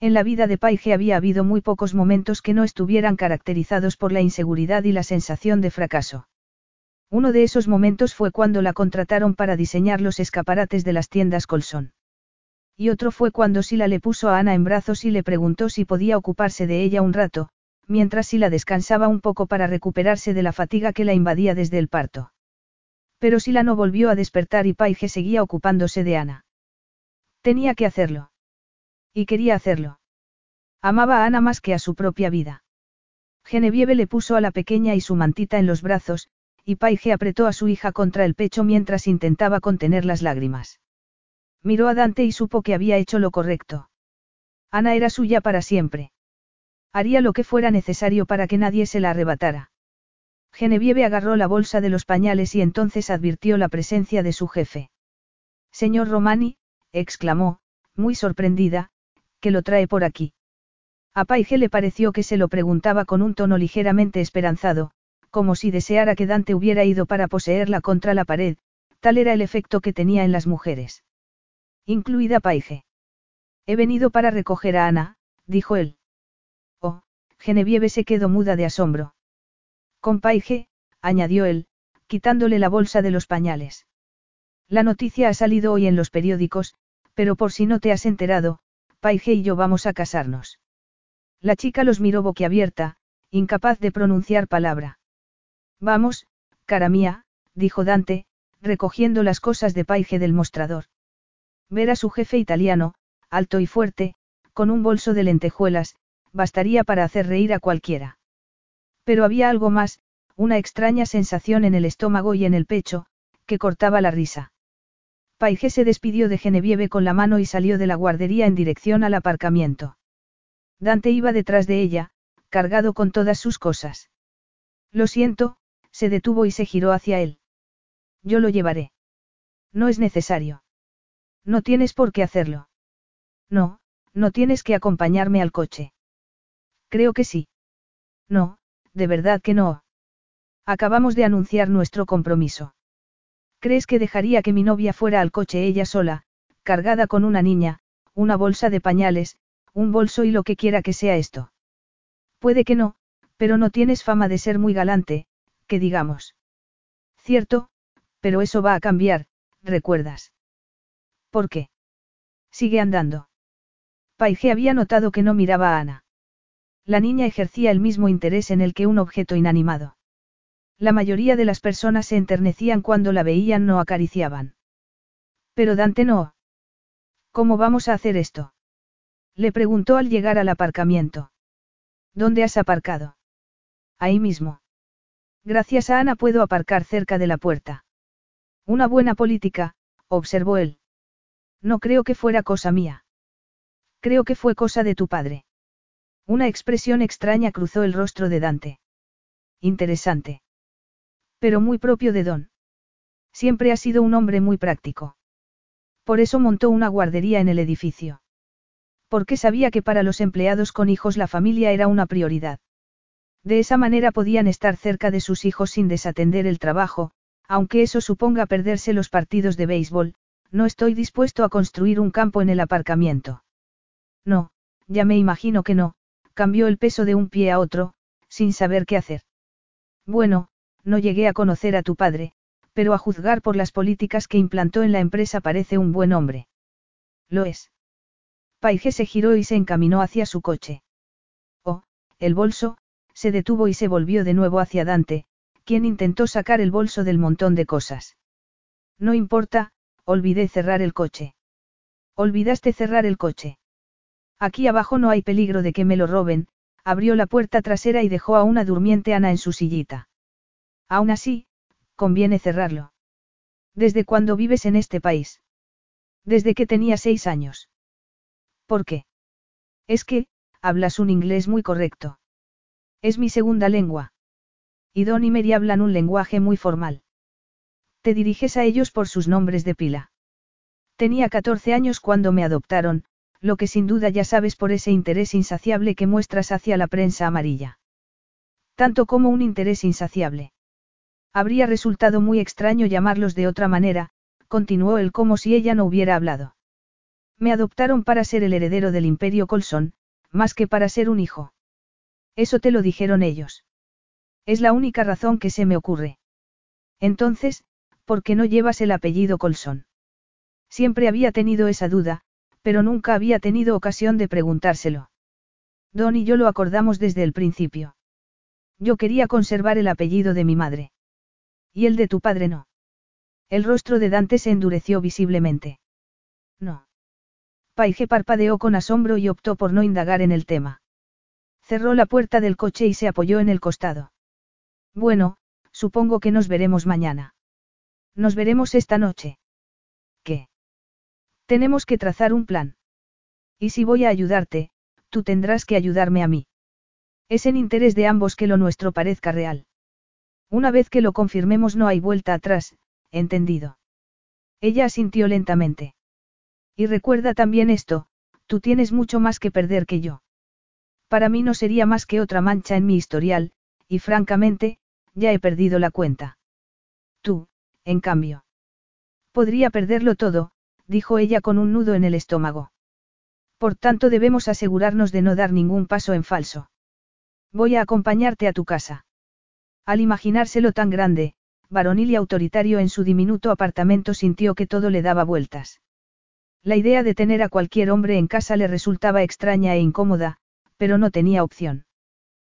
En la vida de Paige había habido muy pocos momentos que no estuvieran caracterizados por la inseguridad y la sensación de fracaso. Uno de esos momentos fue cuando la contrataron para diseñar los escaparates de las tiendas Colson. Y otro fue cuando Sila le puso a Ana en brazos y le preguntó si podía ocuparse de ella un rato, mientras Sila descansaba un poco para recuperarse de la fatiga que la invadía desde el parto. Pero Sila no volvió a despertar y Paige seguía ocupándose de Ana. Tenía que hacerlo. Y quería hacerlo. Amaba a Ana más que a su propia vida. Genevieve le puso a la pequeña y su mantita en los brazos, y Paige apretó a su hija contra el pecho mientras intentaba contener las lágrimas. Miró a Dante y supo que había hecho lo correcto. Ana era suya para siempre. Haría lo que fuera necesario para que nadie se la arrebatara. Genevieve agarró la bolsa de los pañales y entonces advirtió la presencia de su jefe. Señor Romani, exclamó, muy sorprendida, que lo trae por aquí. A Paige le pareció que se lo preguntaba con un tono ligeramente esperanzado, como si deseara que Dante hubiera ido para poseerla contra la pared, tal era el efecto que tenía en las mujeres. Incluida Paige. He venido para recoger a Ana, dijo él. Genevieve se quedó muda de asombro. Con Paige, añadió él, quitándole la bolsa de los pañales. La noticia ha salido hoy en los periódicos, pero por si no te has enterado, Paige y yo vamos a casarnos. La chica los miró boquiabierta, incapaz de pronunciar palabra. Vamos, cara mía, dijo Dante, recogiendo las cosas de Paige del mostrador. Ver a su jefe italiano, alto y fuerte, con un bolso de lentejuelas, bastaría para hacer reír a cualquiera. Pero había algo más, una extraña sensación en el estómago y en el pecho, que cortaba la risa. Paige se despidió de Genevieve con la mano y salió de la guardería en dirección al aparcamiento. Dante iba detrás de ella, cargado con todas sus cosas. Lo siento, se detuvo y se giró hacia él. Yo lo llevaré. No es necesario. No tienes por qué hacerlo. No, no tienes que acompañarme al coche. Creo que sí. No, de verdad que no. Acabamos de anunciar nuestro compromiso. ¿Crees que dejaría que mi novia fuera al coche ella sola, cargada con una niña, una bolsa de pañales, un bolso y lo que quiera que sea esto? Puede que no, pero no tienes fama de ser muy galante, que digamos. Cierto, pero eso va a cambiar, ¿recuerdas? ¿Por qué? Sigue andando. Paige había notado que no miraba a Ana. La niña ejercía el mismo interés en el que un objeto inanimado. La mayoría de las personas se enternecían cuando la veían no acariciaban. Pero Dante no. ¿Cómo vamos a hacer esto? Le preguntó al llegar al aparcamiento. ¿Dónde has aparcado? Ahí mismo. Gracias a Ana puedo aparcar cerca de la puerta. Una buena política, observó él. No creo que fuera cosa mía. Creo que fue cosa de tu padre. Una expresión extraña cruzó el rostro de Dante. Interesante. Pero muy propio de Don. Siempre ha sido un hombre muy práctico. Por eso montó una guardería en el edificio. Porque sabía que para los empleados con hijos la familia era una prioridad. De esa manera podían estar cerca de sus hijos sin desatender el trabajo, aunque eso suponga perderse los partidos de béisbol, no estoy dispuesto a construir un campo en el aparcamiento. No, ya me imagino que no, cambió el peso de un pie a otro, sin saber qué hacer. Bueno, no llegué a conocer a tu padre, pero a juzgar por las políticas que implantó en la empresa parece un buen hombre. Lo es. Paige se giró y se encaminó hacia su coche. Oh, el bolso, se detuvo y se volvió de nuevo hacia Dante, quien intentó sacar el bolso del montón de cosas. No importa, olvidé cerrar el coche. Olvidaste cerrar el coche. Aquí abajo no hay peligro de que me lo roben, abrió la puerta trasera y dejó a una durmiente Ana en su sillita. Aún así, conviene cerrarlo. ¿Desde cuándo vives en este país? Desde que tenía seis años. ¿Por qué? Es que, hablas un inglés muy correcto. Es mi segunda lengua. Y Don y Mary hablan un lenguaje muy formal. Te diriges a ellos por sus nombres de pila. Tenía 14 años cuando me adoptaron, lo que sin duda ya sabes por ese interés insaciable que muestras hacia la prensa amarilla. Tanto como un interés insaciable. Habría resultado muy extraño llamarlos de otra manera, continuó él como si ella no hubiera hablado. Me adoptaron para ser el heredero del imperio Colson, más que para ser un hijo. Eso te lo dijeron ellos. Es la única razón que se me ocurre. Entonces, ¿por qué no llevas el apellido Colson? Siempre había tenido esa duda, pero nunca había tenido ocasión de preguntárselo. Don y yo lo acordamos desde el principio. Yo quería conservar el apellido de mi madre. Y el de tu padre no. El rostro de Dante se endureció visiblemente. No. Paige parpadeó con asombro y optó por no indagar en el tema. Cerró la puerta del coche y se apoyó en el costado. Bueno, supongo que nos veremos mañana. Nos veremos esta noche. ¿Qué? Tenemos que trazar un plan. Y si voy a ayudarte, tú tendrás que ayudarme a mí. Es en interés de ambos que lo nuestro parezca real. Una vez que lo confirmemos no hay vuelta atrás, entendido. Ella asintió lentamente. Y recuerda también esto, tú tienes mucho más que perder que yo. Para mí no sería más que otra mancha en mi historial, y francamente, ya he perdido la cuenta. Tú, en cambio. Podría perderlo todo, dijo ella con un nudo en el estómago. Por tanto debemos asegurarnos de no dar ningún paso en falso. Voy a acompañarte a tu casa. Al imaginárselo tan grande, varonil y autoritario en su diminuto apartamento sintió que todo le daba vueltas. La idea de tener a cualquier hombre en casa le resultaba extraña e incómoda, pero no tenía opción.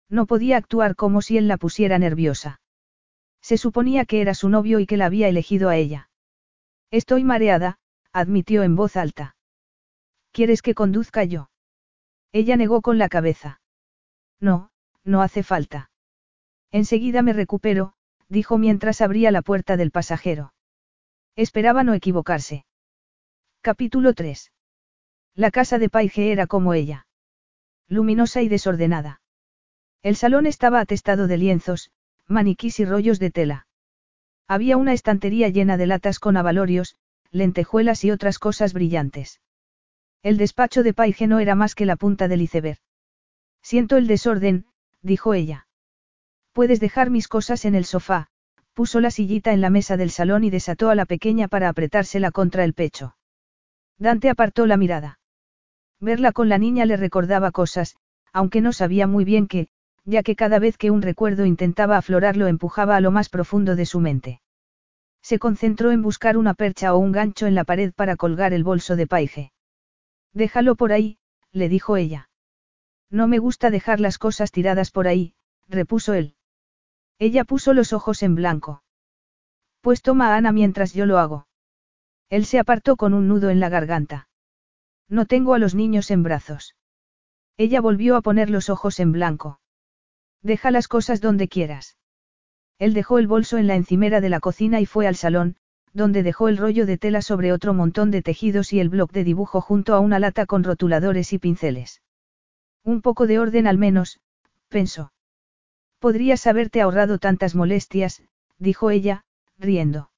No podía actuar como si él la pusiera nerviosa. Se suponía que era su novio y que la había elegido a ella. Estoy mareada, admitió en voz alta. ¿Quieres que conduzca yo? Ella negó con la cabeza. No, no hace falta. Enseguida me recupero, dijo mientras abría la puerta del pasajero. Esperaba no equivocarse. Capítulo 3. La casa de Paige era como ella. Luminosa y desordenada. El salón estaba atestado de lienzos, maniquís y rollos de tela. Había una estantería llena de latas con abalorios, lentejuelas y otras cosas brillantes. El despacho de Paige no era más que la punta del iceberg. Siento el desorden, dijo ella. Puedes dejar mis cosas en el sofá, puso la sillita en la mesa del salón y desató a la pequeña para apretársela contra el pecho. Dante apartó la mirada. Verla con la niña le recordaba cosas, aunque no sabía muy bien qué, ya que cada vez que un recuerdo intentaba aflorar lo empujaba a lo más profundo de su mente. Se concentró en buscar una percha o un gancho en la pared para colgar el bolso de paige. Déjalo por ahí, le dijo ella. No me gusta dejar las cosas tiradas por ahí, repuso él. Ella puso los ojos en blanco. Pues toma a Ana mientras yo lo hago. Él se apartó con un nudo en la garganta. No tengo a los niños en brazos. Ella volvió a poner los ojos en blanco. Deja las cosas donde quieras. Él dejó el bolso en la encimera de la cocina y fue al salón, donde dejó el rollo de tela sobre otro montón de tejidos y el bloc de dibujo junto a una lata con rotuladores y pinceles. Un poco de orden al menos, pensó. Podrías haberte ahorrado tantas molestias, dijo ella, riendo.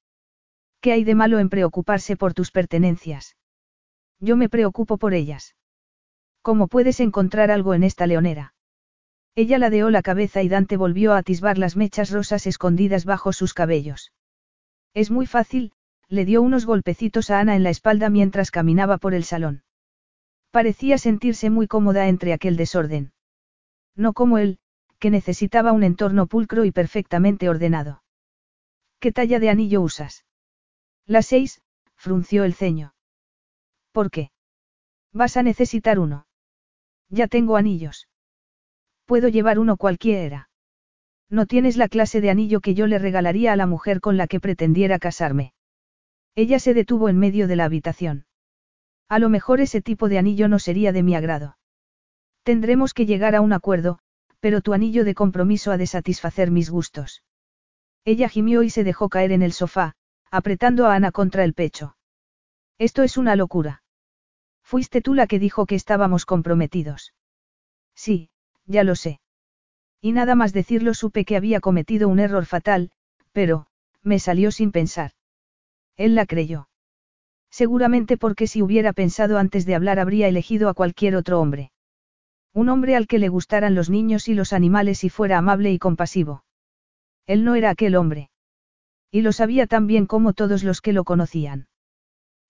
¿Qué hay de malo en preocuparse por tus pertenencias? Yo me preocupo por ellas. ¿Cómo puedes encontrar algo en esta leonera? Ella ladeó la cabeza y Dante volvió a atisbar las mechas rosas escondidas bajo sus cabellos. Es muy fácil, le dio unos golpecitos a Ana en la espalda mientras caminaba por el salón. Parecía sentirse muy cómoda entre aquel desorden. No como él, que necesitaba un entorno pulcro y perfectamente ordenado. ¿Qué talla de anillo usas? Las seis, frunció el ceño. ¿Por qué? Vas a necesitar uno. Ya tengo anillos. Puedo llevar uno cualquiera. No tienes la clase de anillo que yo le regalaría a la mujer con la que pretendiera casarme. Ella se detuvo en medio de la habitación. A lo mejor ese tipo de anillo no sería de mi agrado. Tendremos que llegar a un acuerdo, pero tu anillo de compromiso ha de satisfacer mis gustos. Ella gimió y se dejó caer en el sofá, apretando a Ana contra el pecho. Esto es una locura. Fuiste tú la que dijo que estábamos comprometidos. Sí, ya lo sé. Y nada más decirlo supe que había cometido un error fatal, pero, me salió sin pensar. Él la creyó. Seguramente porque si hubiera pensado antes de hablar habría elegido a cualquier otro hombre. Un hombre al que le gustaran los niños y los animales y fuera amable y compasivo. Él no era aquel hombre. Y lo sabía tan bien como todos los que lo conocían.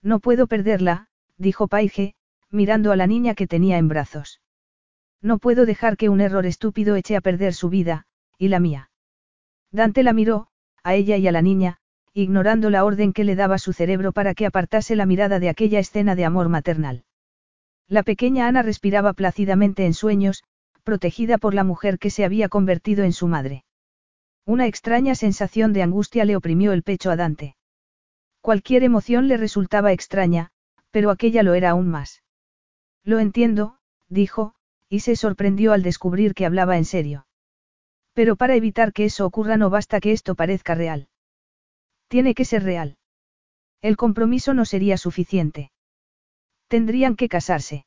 No puedo perderla, dijo Paige, mirando a la niña que tenía en brazos. No puedo dejar que un error estúpido eche a perder su vida, y la mía. Dante la miró, a ella y a la niña, ignorando la orden que le daba su cerebro para que apartase la mirada de aquella escena de amor maternal. La pequeña Ana respiraba plácidamente en sueños, protegida por la mujer que se había convertido en su madre. Una extraña sensación de angustia le oprimió el pecho a Dante. Cualquier emoción le resultaba extraña, pero aquella lo era aún más. Lo entiendo, dijo, y se sorprendió al descubrir que hablaba en serio. Pero para evitar que eso ocurra no basta que esto parezca real. Tiene que ser real. El compromiso no sería suficiente. Tendrían que casarse.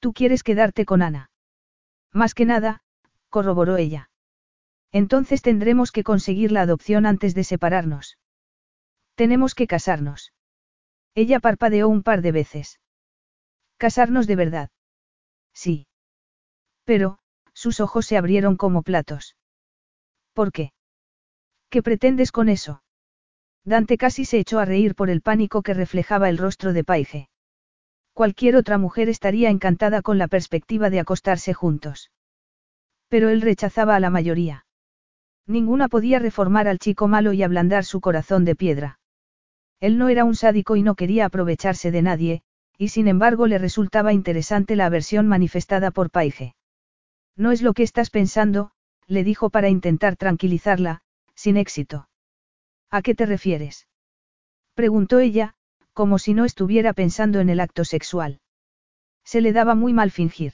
Tú quieres quedarte con Ana. Más que nada, corroboró ella. Entonces tendremos que conseguir la adopción antes de separarnos. Tenemos que casarnos. Ella parpadeó un par de veces. Casarnos de verdad. Sí. Pero, sus ojos se abrieron como platos. ¿Por qué? ¿Qué pretendes con eso? Dante casi se echó a reír por el pánico que reflejaba el rostro de Paige. Cualquier otra mujer estaría encantada con la perspectiva de acostarse juntos. Pero él rechazaba a la mayoría. Ninguna podía reformar al chico malo y ablandar su corazón de piedra. Él no era un sádico y no quería aprovecharse de nadie, y sin embargo le resultaba interesante la aversión manifestada por Paige. No es lo que estás pensando, le dijo para intentar tranquilizarla, sin éxito. ¿A qué te refieres? preguntó ella, como si no estuviera pensando en el acto sexual. Se le daba muy mal fingir.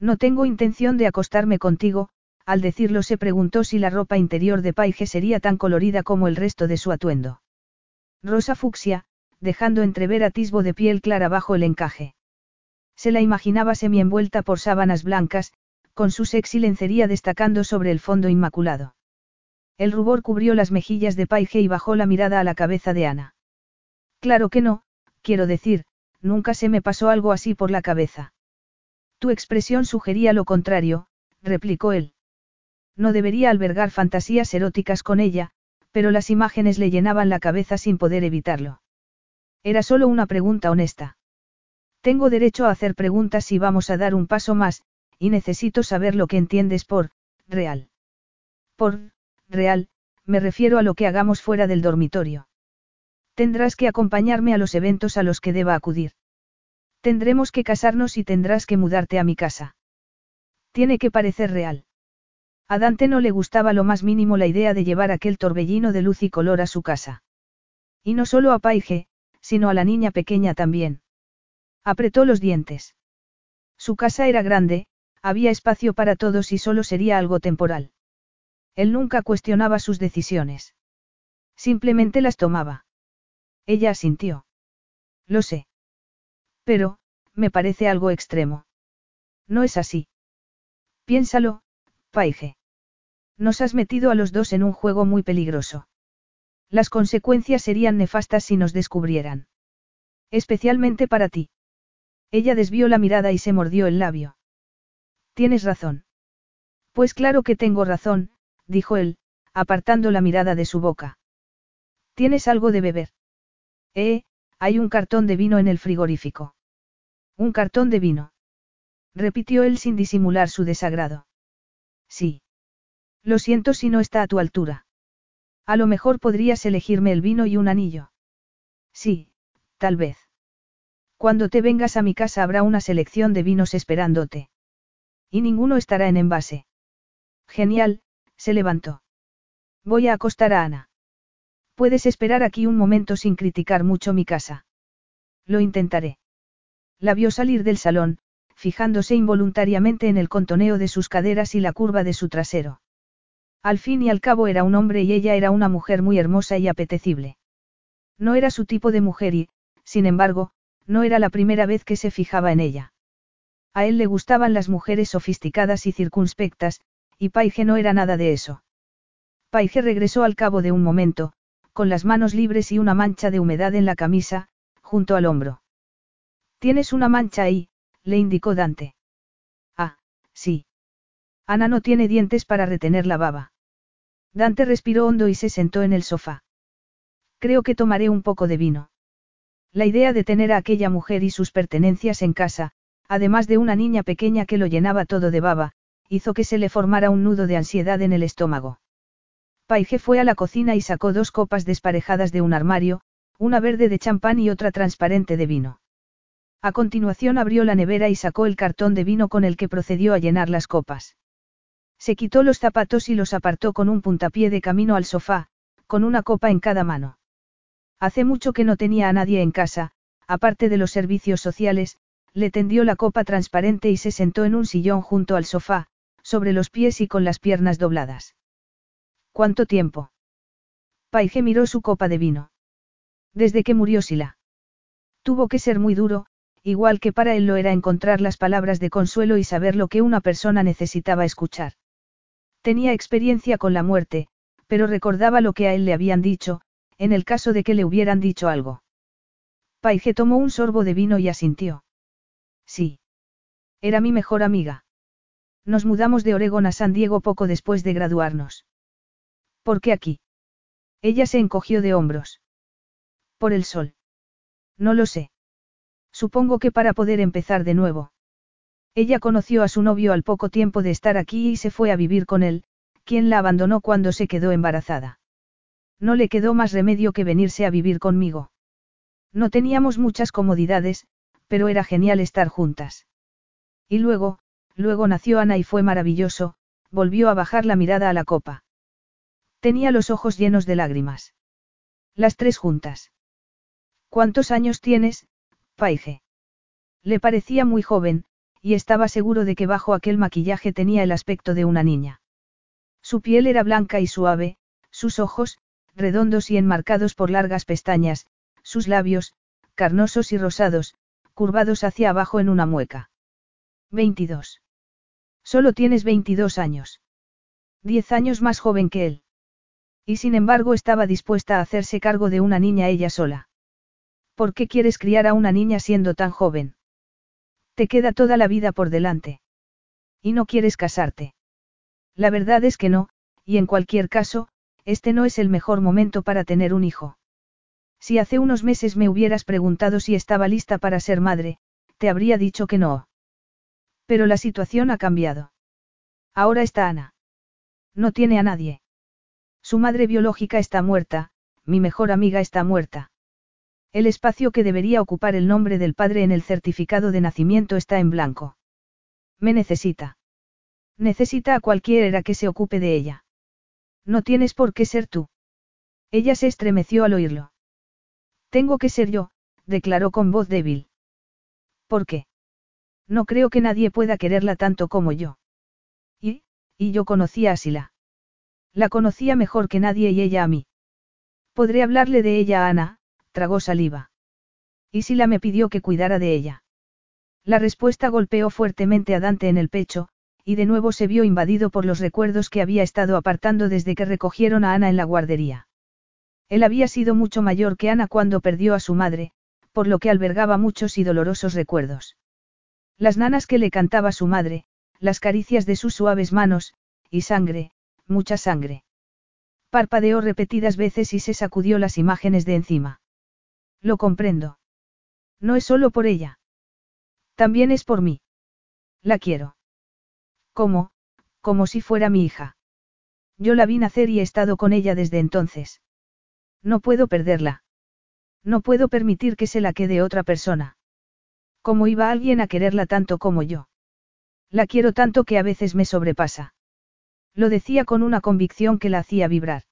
No tengo intención de acostarme contigo, al decirlo se preguntó si la ropa interior de Paige sería tan colorida como el resto de su atuendo. Rosa fucsia, dejando entrever atisbo de piel clara bajo el encaje. Se la imaginaba semienvuelta por sábanas blancas, con su sexy lencería destacando sobre el fondo inmaculado. El rubor cubrió las mejillas de Paige y bajó la mirada a la cabeza de Ana. Claro que no, quiero decir, nunca se me pasó algo así por la cabeza. Tu expresión sugería lo contrario, replicó él. No debería albergar fantasías eróticas con ella, pero las imágenes le llenaban la cabeza sin poder evitarlo. Era solo una pregunta honesta. Tengo derecho a hacer preguntas si vamos a dar un paso más, y necesito saber lo que entiendes por, real. Por, real, me refiero a lo que hagamos fuera del dormitorio. Tendrás que acompañarme a los eventos a los que deba acudir. Tendremos que casarnos y tendrás que mudarte a mi casa. Tiene que parecer real. A Dante no le gustaba lo más mínimo la idea de llevar aquel torbellino de luz y color a su casa. Y no solo a Paige, sino a la niña pequeña también. Apretó los dientes. Su casa era grande, había espacio para todos y solo sería algo temporal. Él nunca cuestionaba sus decisiones. Simplemente las tomaba. Ella asintió. Lo sé. Pero, me parece algo extremo. No es así. Piénsalo, Paige. Nos has metido a los dos en un juego muy peligroso. Las consecuencias serían nefastas si nos descubrieran. Especialmente para ti. Ella desvió la mirada y se mordió el labio. Tienes razón. Pues claro que tengo razón, dijo él, apartando la mirada de su boca. ¿Tienes algo de beber? Eh, hay un cartón de vino en el frigorífico. Un cartón de vino. Repitió él sin disimular su desagrado. Sí. Lo siento si no está a tu altura. A lo mejor podrías elegirme el vino y un anillo. Sí, tal vez. Cuando te vengas a mi casa habrá una selección de vinos esperándote. Y ninguno estará en envase. Genial, se levantó. Voy a acostar a Ana. Puedes esperar aquí un momento sin criticar mucho mi casa. Lo intentaré. La vio salir del salón, fijándose involuntariamente en el contoneo de sus caderas y la curva de su trasero. Al fin y al cabo era un hombre y ella era una mujer muy hermosa y apetecible. No era su tipo de mujer y, sin embargo, no era la primera vez que se fijaba en ella. A él le gustaban las mujeres sofisticadas y circunspectas, y Paige no era nada de eso. Paige regresó al cabo de un momento, con las manos libres y una mancha de humedad en la camisa, junto al hombro. Tienes una mancha ahí, le indicó Dante. Ah, sí. Ana no tiene dientes para retener la baba. Dante respiró hondo y se sentó en el sofá. Creo que tomaré un poco de vino. La idea de tener a aquella mujer y sus pertenencias en casa, además de una niña pequeña que lo llenaba todo de baba, hizo que se le formara un nudo de ansiedad en el estómago. Paige fue a la cocina y sacó dos copas desparejadas de un armario, una verde de champán y otra transparente de vino. A continuación abrió la nevera y sacó el cartón de vino con el que procedió a llenar las copas. Se quitó los zapatos y los apartó con un puntapié de camino al sofá, con una copa en cada mano. Hace mucho que no tenía a nadie en casa, aparte de los servicios sociales, le tendió la copa transparente y se sentó en un sillón junto al sofá, sobre los pies y con las piernas dobladas. ¿Cuánto tiempo? Paige miró su copa de vino. Desde que murió Sila. Tuvo que ser muy duro, igual que para él lo era encontrar las palabras de consuelo y saber lo que una persona necesitaba escuchar. Tenía experiencia con la muerte, pero recordaba lo que a él le habían dicho, en el caso de que le hubieran dicho algo. Paige tomó un sorbo de vino y asintió. Sí. Era mi mejor amiga. Nos mudamos de Oregón a San Diego poco después de graduarnos. ¿Por qué aquí? Ella se encogió de hombros. Por el sol. No lo sé. Supongo que para poder empezar de nuevo. Ella conoció a su novio al poco tiempo de estar aquí y se fue a vivir con él, quien la abandonó cuando se quedó embarazada. No le quedó más remedio que venirse a vivir conmigo. No teníamos muchas comodidades, pero era genial estar juntas. Y luego, luego nació Ana y fue maravilloso, volvió a bajar la mirada a la copa. Tenía los ojos llenos de lágrimas. Las tres juntas. ¿Cuántos años tienes, Paige? Le parecía muy joven, y estaba seguro de que bajo aquel maquillaje tenía el aspecto de una niña. Su piel era blanca y suave, sus ojos, redondos y enmarcados por largas pestañas, sus labios, carnosos y rosados, curvados hacia abajo en una mueca. 22. Solo tienes 22 años. Diez años más joven que él. Y sin embargo estaba dispuesta a hacerse cargo de una niña ella sola. ¿Por qué quieres criar a una niña siendo tan joven? Te queda toda la vida por delante. Y no quieres casarte. La verdad es que no, y en cualquier caso, este no es el mejor momento para tener un hijo. Si hace unos meses me hubieras preguntado si estaba lista para ser madre, te habría dicho que no. Pero la situación ha cambiado. Ahora está Ana. No tiene a nadie. Su madre biológica está muerta, mi mejor amiga está muerta. El espacio que debería ocupar el nombre del padre en el certificado de nacimiento está en blanco. Me necesita. Necesita a cualquiera que se ocupe de ella. No tienes por qué ser tú. Ella se estremeció al oírlo. Tengo que ser yo, declaró con voz débil. ¿Por qué? No creo que nadie pueda quererla tanto como yo. Y, y yo conocía a Sila. La conocía mejor que nadie y ella a mí. Podré hablarle de ella a Ana, tragó saliva. Y Sila me pidió que cuidara de ella. La respuesta golpeó fuertemente a Dante en el pecho, y de nuevo se vio invadido por los recuerdos que había estado apartando desde que recogieron a Ana en la guardería. Él había sido mucho mayor que Ana cuando perdió a su madre, por lo que albergaba muchos y dolorosos recuerdos. Las nanas que le cantaba su madre, las caricias de sus suaves manos, y sangre, mucha sangre. Parpadeó repetidas veces y se sacudió las imágenes de encima. Lo comprendo. No es solo por ella. También es por mí. La quiero. ¿Cómo? Como si fuera mi hija. Yo la vi nacer y he estado con ella desde entonces. No puedo perderla. No puedo permitir que se la quede otra persona. ¿Cómo iba alguien a quererla tanto como yo? La quiero tanto que a veces me sobrepasa. Lo decía con una convicción que la hacía vibrar.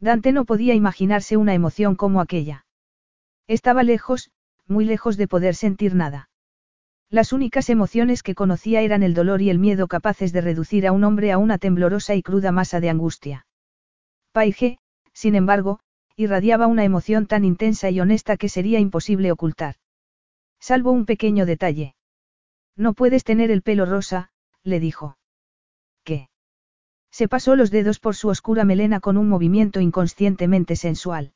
Dante no podía imaginarse una emoción como aquella. Estaba lejos, muy lejos de poder sentir nada. Las únicas emociones que conocía eran el dolor y el miedo capaces de reducir a un hombre a una temblorosa y cruda masa de angustia. Paige, sin embargo, irradiaba una emoción tan intensa y honesta que sería imposible ocultar. Salvo un pequeño detalle. No puedes tener el pelo rosa, le dijo. Se pasó los dedos por su oscura melena con un movimiento inconscientemente sensual.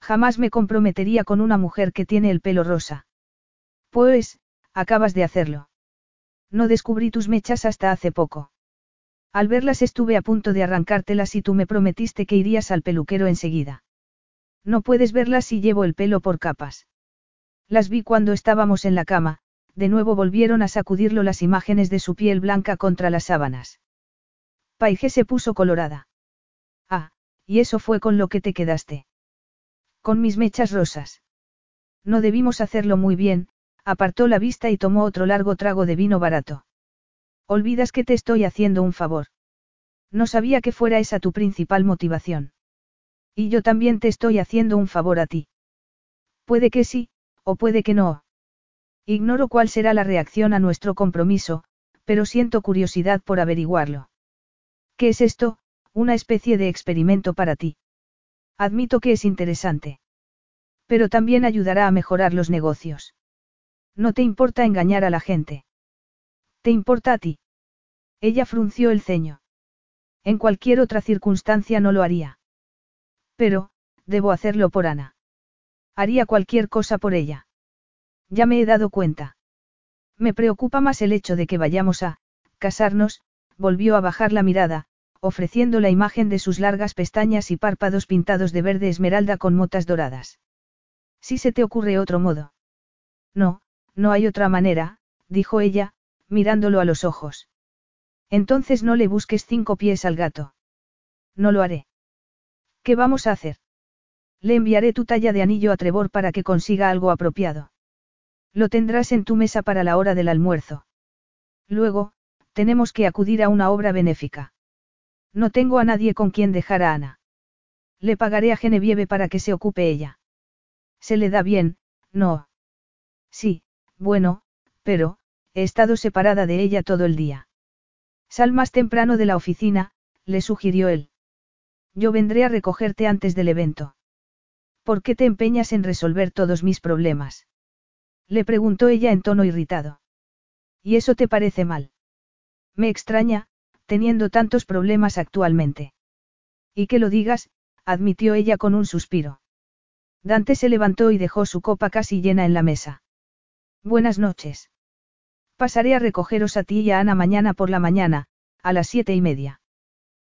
Jamás me comprometería con una mujer que tiene el pelo rosa. Pues, acabas de hacerlo. No descubrí tus mechas hasta hace poco. Al verlas estuve a punto de arrancártelas y tú me prometiste que irías al peluquero enseguida. No puedes verlas si llevo el pelo por capas. Las vi cuando estábamos en la cama, de nuevo volvieron a sacudirlo las imágenes de su piel blanca contra las sábanas. Paige se puso colorada. Ah, y eso fue con lo que te quedaste. Con mis mechas rosas. No debimos hacerlo muy bien, apartó la vista y tomó otro largo trago de vino barato. Olvidas que te estoy haciendo un favor. No sabía que fuera esa tu principal motivación. Y yo también te estoy haciendo un favor a ti. Puede que sí, o puede que no. Ignoro cuál será la reacción a nuestro compromiso, pero siento curiosidad por averiguarlo. ¿Qué es esto? Una especie de experimento para ti. Admito que es interesante. Pero también ayudará a mejorar los negocios. No te importa engañar a la gente. ¿Te importa a ti? Ella frunció el ceño. En cualquier otra circunstancia no lo haría. Pero, debo hacerlo por Ana. Haría cualquier cosa por ella. Ya me he dado cuenta. Me preocupa más el hecho de que vayamos a, casarnos, volvió a bajar la mirada, ofreciendo la imagen de sus largas pestañas y párpados pintados de verde esmeralda con motas doradas. Si se te ocurre otro modo. No, no hay otra manera, dijo ella, mirándolo a los ojos. Entonces no le busques cinco pies al gato. No lo haré. ¿Qué vamos a hacer? Le enviaré tu talla de anillo a Trevor para que consiga algo apropiado. Lo tendrás en tu mesa para la hora del almuerzo. Luego, tenemos que acudir a una obra benéfica. No tengo a nadie con quien dejar a Ana. Le pagaré a Genevieve para que se ocupe ella. Se le da bien, no. Sí, bueno, pero, he estado separada de ella todo el día. Sal más temprano de la oficina, le sugirió él. Yo vendré a recogerte antes del evento. ¿Por qué te empeñas en resolver todos mis problemas? Le preguntó ella en tono irritado. ¿Y eso te parece mal? Me extraña, teniendo tantos problemas actualmente. Y que lo digas, admitió ella con un suspiro. Dante se levantó y dejó su copa casi llena en la mesa. Buenas noches. Pasaré a recogeros a ti y a Ana mañana por la mañana, a las siete y media.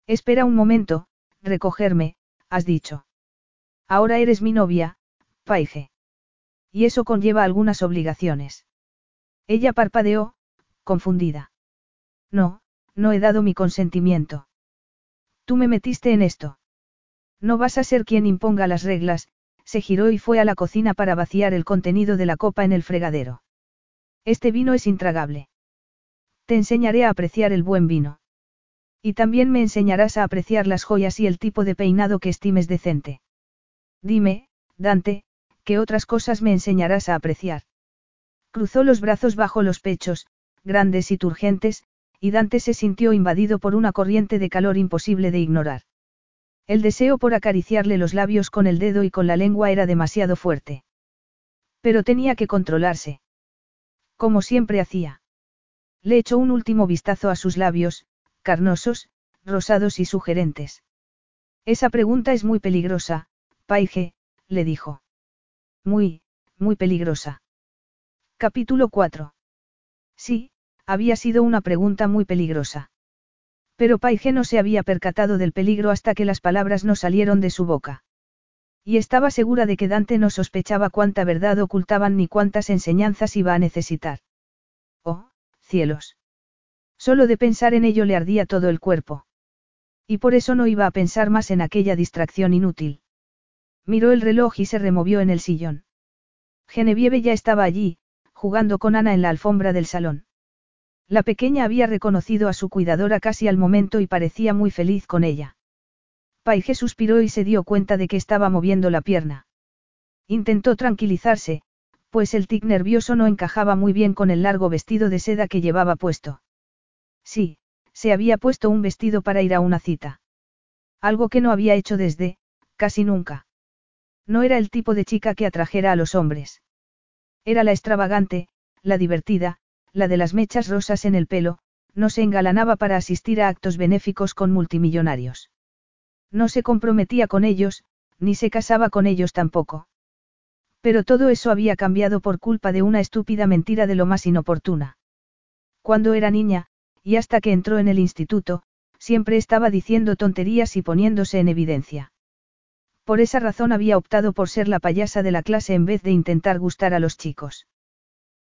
Espera un momento, recogerme, has dicho. Ahora eres mi novia, Paige. Y eso conlleva algunas obligaciones. Ella parpadeó, confundida. No, no he dado mi consentimiento. Tú me metiste en esto. No vas a ser quien imponga las reglas, se giró y fue a la cocina para vaciar el contenido de la copa en el fregadero. Este vino es intragable. Te enseñaré a apreciar el buen vino. Y también me enseñarás a apreciar las joyas y el tipo de peinado que estimes decente. Dime, Dante, ¿qué otras cosas me enseñarás a apreciar? Cruzó los brazos bajo los pechos, grandes y turgentes, y Dante se sintió invadido por una corriente de calor imposible de ignorar. El deseo por acariciarle los labios con el dedo y con la lengua era demasiado fuerte. Pero tenía que controlarse. Como siempre hacía. Le echó un último vistazo a sus labios, carnosos, rosados y sugerentes. Esa pregunta es muy peligrosa, Paige, le dijo. Muy, muy peligrosa. Capítulo 4. Sí, había sido una pregunta muy peligrosa. Pero Paige no se había percatado del peligro hasta que las palabras no salieron de su boca. Y estaba segura de que Dante no sospechaba cuánta verdad ocultaban ni cuántas enseñanzas iba a necesitar. Oh, cielos. Solo de pensar en ello le ardía todo el cuerpo. Y por eso no iba a pensar más en aquella distracción inútil. Miró el reloj y se removió en el sillón. Genevieve ya estaba allí, jugando con Ana en la alfombra del salón. La pequeña había reconocido a su cuidadora casi al momento y parecía muy feliz con ella. Paige suspiró y se dio cuenta de que estaba moviendo la pierna. Intentó tranquilizarse, pues el tic nervioso no encajaba muy bien con el largo vestido de seda que llevaba puesto. Sí, se había puesto un vestido para ir a una cita. Algo que no había hecho desde, casi nunca. No era el tipo de chica que atrajera a los hombres. Era la extravagante, la divertida, la de las mechas rosas en el pelo, no se engalanaba para asistir a actos benéficos con multimillonarios. No se comprometía con ellos, ni se casaba con ellos tampoco. Pero todo eso había cambiado por culpa de una estúpida mentira de lo más inoportuna. Cuando era niña, y hasta que entró en el instituto, siempre estaba diciendo tonterías y poniéndose en evidencia. Por esa razón había optado por ser la payasa de la clase en vez de intentar gustar a los chicos.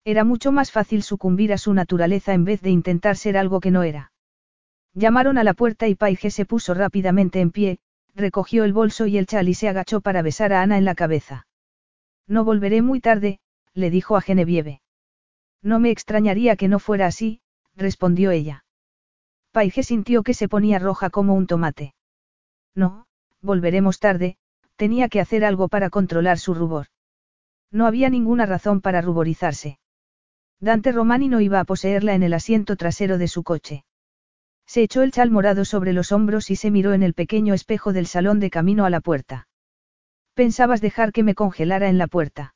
Era mucho más fácil sucumbir a su naturaleza en vez de intentar ser algo que no era. Llamaron a la puerta y Paige se puso rápidamente en pie, recogió el bolso y el chal y se agachó para besar a Ana en la cabeza. No volveré muy tarde, le dijo a Genevieve. No me extrañaría que no fuera así, respondió ella. Paige sintió que se ponía roja como un tomate. No, volveremos tarde, tenía que hacer algo para controlar su rubor. No había ninguna razón para ruborizarse. Dante Romani no iba a poseerla en el asiento trasero de su coche. Se echó el chal morado sobre los hombros y se miró en el pequeño espejo del salón de camino a la puerta. Pensabas dejar que me congelara en la puerta.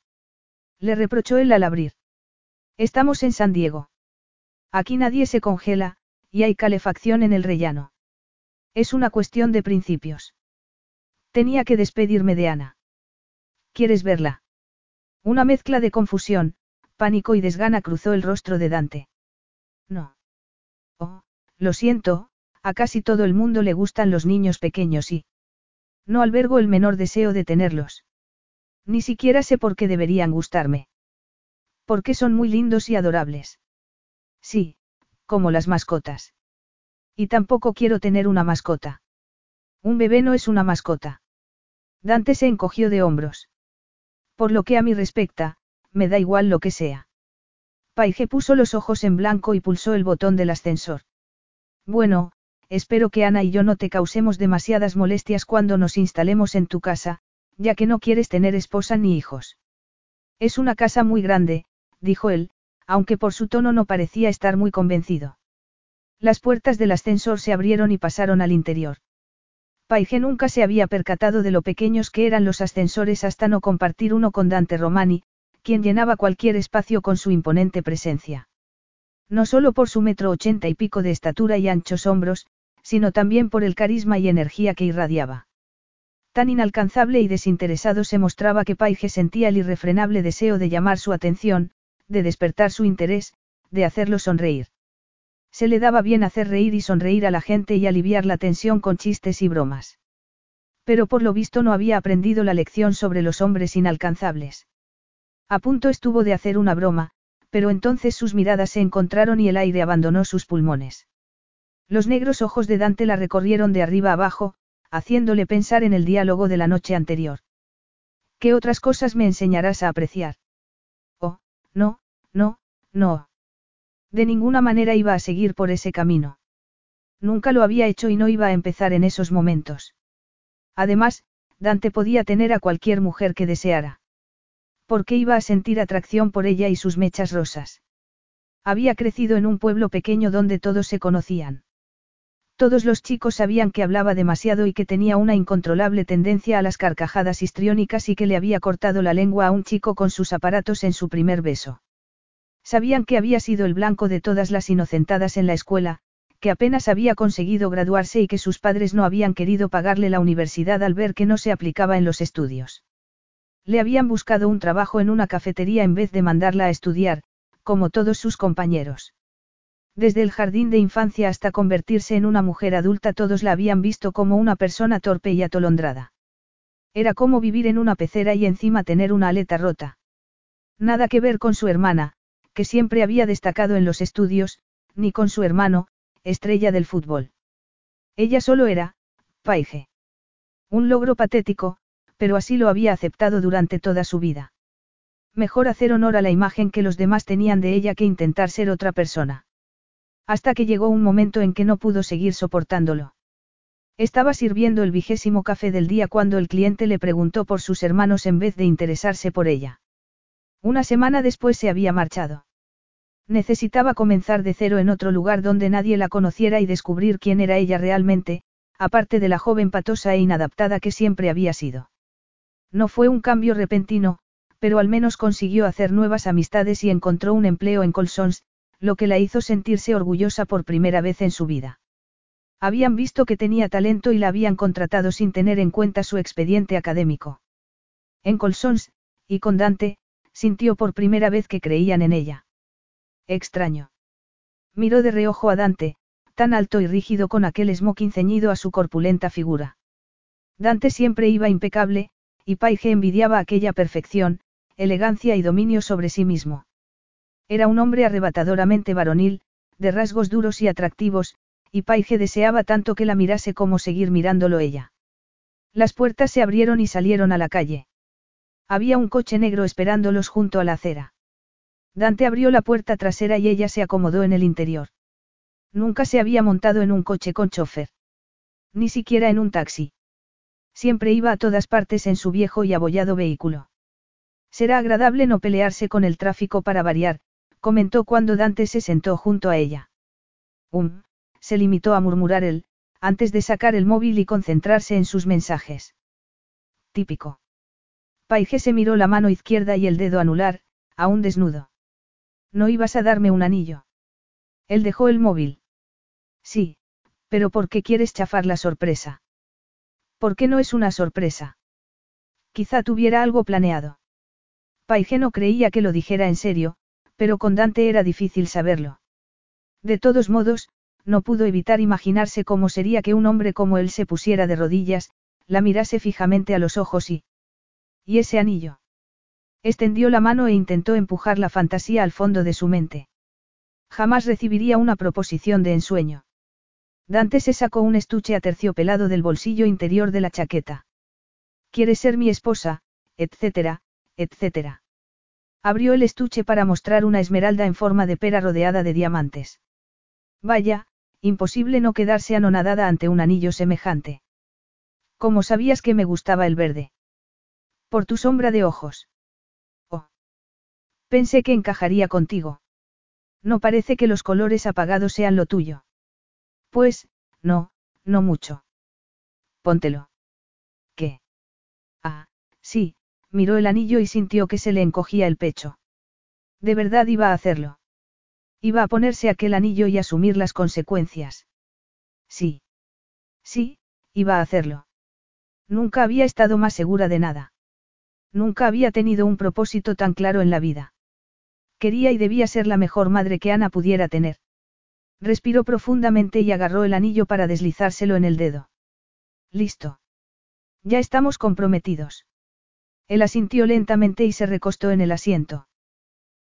Le reprochó él al abrir. Estamos en San Diego. Aquí nadie se congela, y hay calefacción en el rellano. Es una cuestión de principios. Tenía que despedirme de Ana. ¿Quieres verla? Una mezcla de confusión, Pánico y desgana cruzó el rostro de Dante. No. Oh, lo siento, a casi todo el mundo le gustan los niños pequeños y... No albergo el menor deseo de tenerlos. Ni siquiera sé por qué deberían gustarme. Porque son muy lindos y adorables. Sí, como las mascotas. Y tampoco quiero tener una mascota. Un bebé no es una mascota. Dante se encogió de hombros. Por lo que a mí respecta, me da igual lo que sea. Paige puso los ojos en blanco y pulsó el botón del ascensor. Bueno, espero que Ana y yo no te causemos demasiadas molestias cuando nos instalemos en tu casa, ya que no quieres tener esposa ni hijos. Es una casa muy grande, dijo él, aunque por su tono no parecía estar muy convencido. Las puertas del ascensor se abrieron y pasaron al interior. Paige nunca se había percatado de lo pequeños que eran los ascensores hasta no compartir uno con Dante Romani, quien llenaba cualquier espacio con su imponente presencia. No solo por su metro ochenta y pico de estatura y anchos hombros, sino también por el carisma y energía que irradiaba. Tan inalcanzable y desinteresado se mostraba que Paige sentía el irrefrenable deseo de llamar su atención, de despertar su interés, de hacerlo sonreír. Se le daba bien hacer reír y sonreír a la gente y aliviar la tensión con chistes y bromas. Pero por lo visto no había aprendido la lección sobre los hombres inalcanzables. A punto estuvo de hacer una broma, pero entonces sus miradas se encontraron y el aire abandonó sus pulmones. Los negros ojos de Dante la recorrieron de arriba abajo, haciéndole pensar en el diálogo de la noche anterior. ¿Qué otras cosas me enseñarás a apreciar? Oh, no, no, no. De ninguna manera iba a seguir por ese camino. Nunca lo había hecho y no iba a empezar en esos momentos. Además, Dante podía tener a cualquier mujer que deseara. ¿Por qué iba a sentir atracción por ella y sus mechas rosas? Había crecido en un pueblo pequeño donde todos se conocían. Todos los chicos sabían que hablaba demasiado y que tenía una incontrolable tendencia a las carcajadas histriónicas y que le había cortado la lengua a un chico con sus aparatos en su primer beso. Sabían que había sido el blanco de todas las inocentadas en la escuela, que apenas había conseguido graduarse y que sus padres no habían querido pagarle la universidad al ver que no se aplicaba en los estudios. Le habían buscado un trabajo en una cafetería en vez de mandarla a estudiar, como todos sus compañeros. Desde el jardín de infancia hasta convertirse en una mujer adulta todos la habían visto como una persona torpe y atolondrada. Era como vivir en una pecera y encima tener una aleta rota. Nada que ver con su hermana, que siempre había destacado en los estudios, ni con su hermano, estrella del fútbol. Ella solo era, Paige. Un logro patético, pero así lo había aceptado durante toda su vida. Mejor hacer honor a la imagen que los demás tenían de ella que intentar ser otra persona. Hasta que llegó un momento en que no pudo seguir soportándolo. Estaba sirviendo el vigésimo café del día cuando el cliente le preguntó por sus hermanos en vez de interesarse por ella. Una semana después se había marchado. Necesitaba comenzar de cero en otro lugar donde nadie la conociera y descubrir quién era ella realmente, aparte de la joven patosa e inadaptada que siempre había sido. No fue un cambio repentino, pero al menos consiguió hacer nuevas amistades y encontró un empleo en Colsons, lo que la hizo sentirse orgullosa por primera vez en su vida. Habían visto que tenía talento y la habían contratado sin tener en cuenta su expediente académico. En Colsons, y con Dante, sintió por primera vez que creían en ella. Extraño. Miró de reojo a Dante, tan alto y rígido con aquel smoking ceñido a su corpulenta figura. Dante siempre iba impecable, y Paige envidiaba aquella perfección, elegancia y dominio sobre sí mismo. Era un hombre arrebatadoramente varonil, de rasgos duros y atractivos, y Paige deseaba tanto que la mirase como seguir mirándolo ella. Las puertas se abrieron y salieron a la calle. Había un coche negro esperándolos junto a la acera. Dante abrió la puerta trasera y ella se acomodó en el interior. Nunca se había montado en un coche con chofer. Ni siquiera en un taxi. Siempre iba a todas partes en su viejo y abollado vehículo. Será agradable no pelearse con el tráfico para variar, comentó cuando Dante se sentó junto a ella. Um, se limitó a murmurar él, antes de sacar el móvil y concentrarse en sus mensajes. Típico. Paige se miró la mano izquierda y el dedo anular, aún desnudo. ¿No ibas a darme un anillo? Él dejó el móvil. Sí, pero ¿por qué quieres chafar la sorpresa? ¿Por qué no es una sorpresa? Quizá tuviera algo planeado. Paige no creía que lo dijera en serio, pero con Dante era difícil saberlo. De todos modos, no pudo evitar imaginarse cómo sería que un hombre como él se pusiera de rodillas, la mirase fijamente a los ojos y... ¿Y ese anillo? Extendió la mano e intentó empujar la fantasía al fondo de su mente. Jamás recibiría una proposición de ensueño. Dante se sacó un estuche aterciopelado del bolsillo interior de la chaqueta. ¿Quieres ser mi esposa? etcétera, etcétera. Abrió el estuche para mostrar una esmeralda en forma de pera rodeada de diamantes. Vaya, imposible no quedarse anonadada ante un anillo semejante. ¿Cómo sabías que me gustaba el verde? Por tu sombra de ojos. Oh. Pensé que encajaría contigo. No parece que los colores apagados sean lo tuyo. Pues, no, no mucho. Póntelo. ¿Qué? Ah, sí, miró el anillo y sintió que se le encogía el pecho. De verdad iba a hacerlo. Iba a ponerse aquel anillo y asumir las consecuencias. Sí. Sí, iba a hacerlo. Nunca había estado más segura de nada. Nunca había tenido un propósito tan claro en la vida. Quería y debía ser la mejor madre que Ana pudiera tener. Respiró profundamente y agarró el anillo para deslizárselo en el dedo. Listo. Ya estamos comprometidos. Él asintió lentamente y se recostó en el asiento.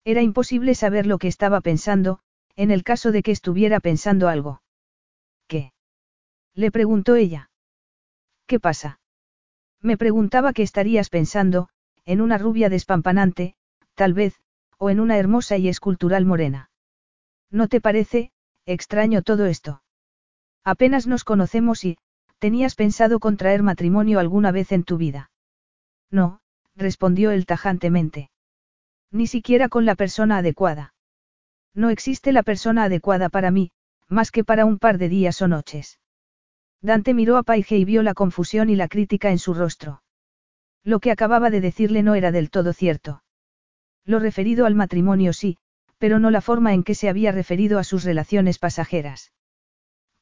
Era imposible saber lo que estaba pensando, en el caso de que estuviera pensando algo. ¿Qué? Le preguntó ella. ¿Qué pasa? Me preguntaba qué estarías pensando, en una rubia despampanante, tal vez, o en una hermosa y escultural morena. ¿No te parece, extraño todo esto? Apenas nos conocemos y, ¿tenías pensado contraer matrimonio alguna vez en tu vida? No, respondió él tajantemente. Ni siquiera con la persona adecuada. No existe la persona adecuada para mí, más que para un par de días o noches. Dante miró a Paige y vio la confusión y la crítica en su rostro. Lo que acababa de decirle no era del todo cierto. Lo referido al matrimonio sí, pero no la forma en que se había referido a sus relaciones pasajeras.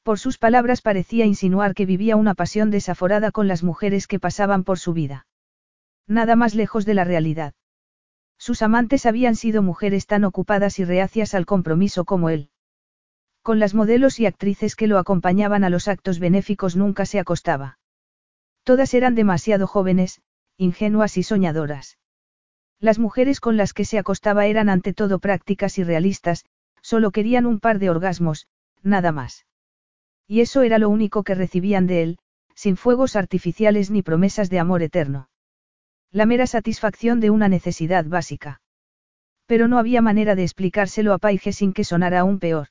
Por sus palabras parecía insinuar que vivía una pasión desaforada con las mujeres que pasaban por su vida. Nada más lejos de la realidad. Sus amantes habían sido mujeres tan ocupadas y reacias al compromiso como él. Con las modelos y actrices que lo acompañaban a los actos benéficos nunca se acostaba. Todas eran demasiado jóvenes, ingenuas y soñadoras. Las mujeres con las que se acostaba eran ante todo prácticas y realistas, solo querían un par de orgasmos, nada más. Y eso era lo único que recibían de él, sin fuegos artificiales ni promesas de amor eterno. La mera satisfacción de una necesidad básica. Pero no había manera de explicárselo a Paige sin que sonara aún peor.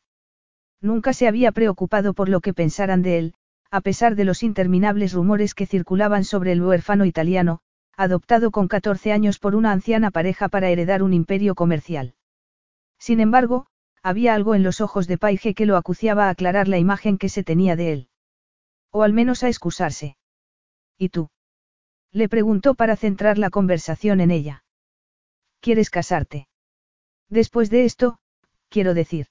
Nunca se había preocupado por lo que pensaran de él, a pesar de los interminables rumores que circulaban sobre el huérfano italiano, adoptado con 14 años por una anciana pareja para heredar un imperio comercial. Sin embargo, había algo en los ojos de Paige que lo acuciaba a aclarar la imagen que se tenía de él. O al menos a excusarse. ¿Y tú? Le preguntó para centrar la conversación en ella. ¿Quieres casarte? Después de esto, quiero decir.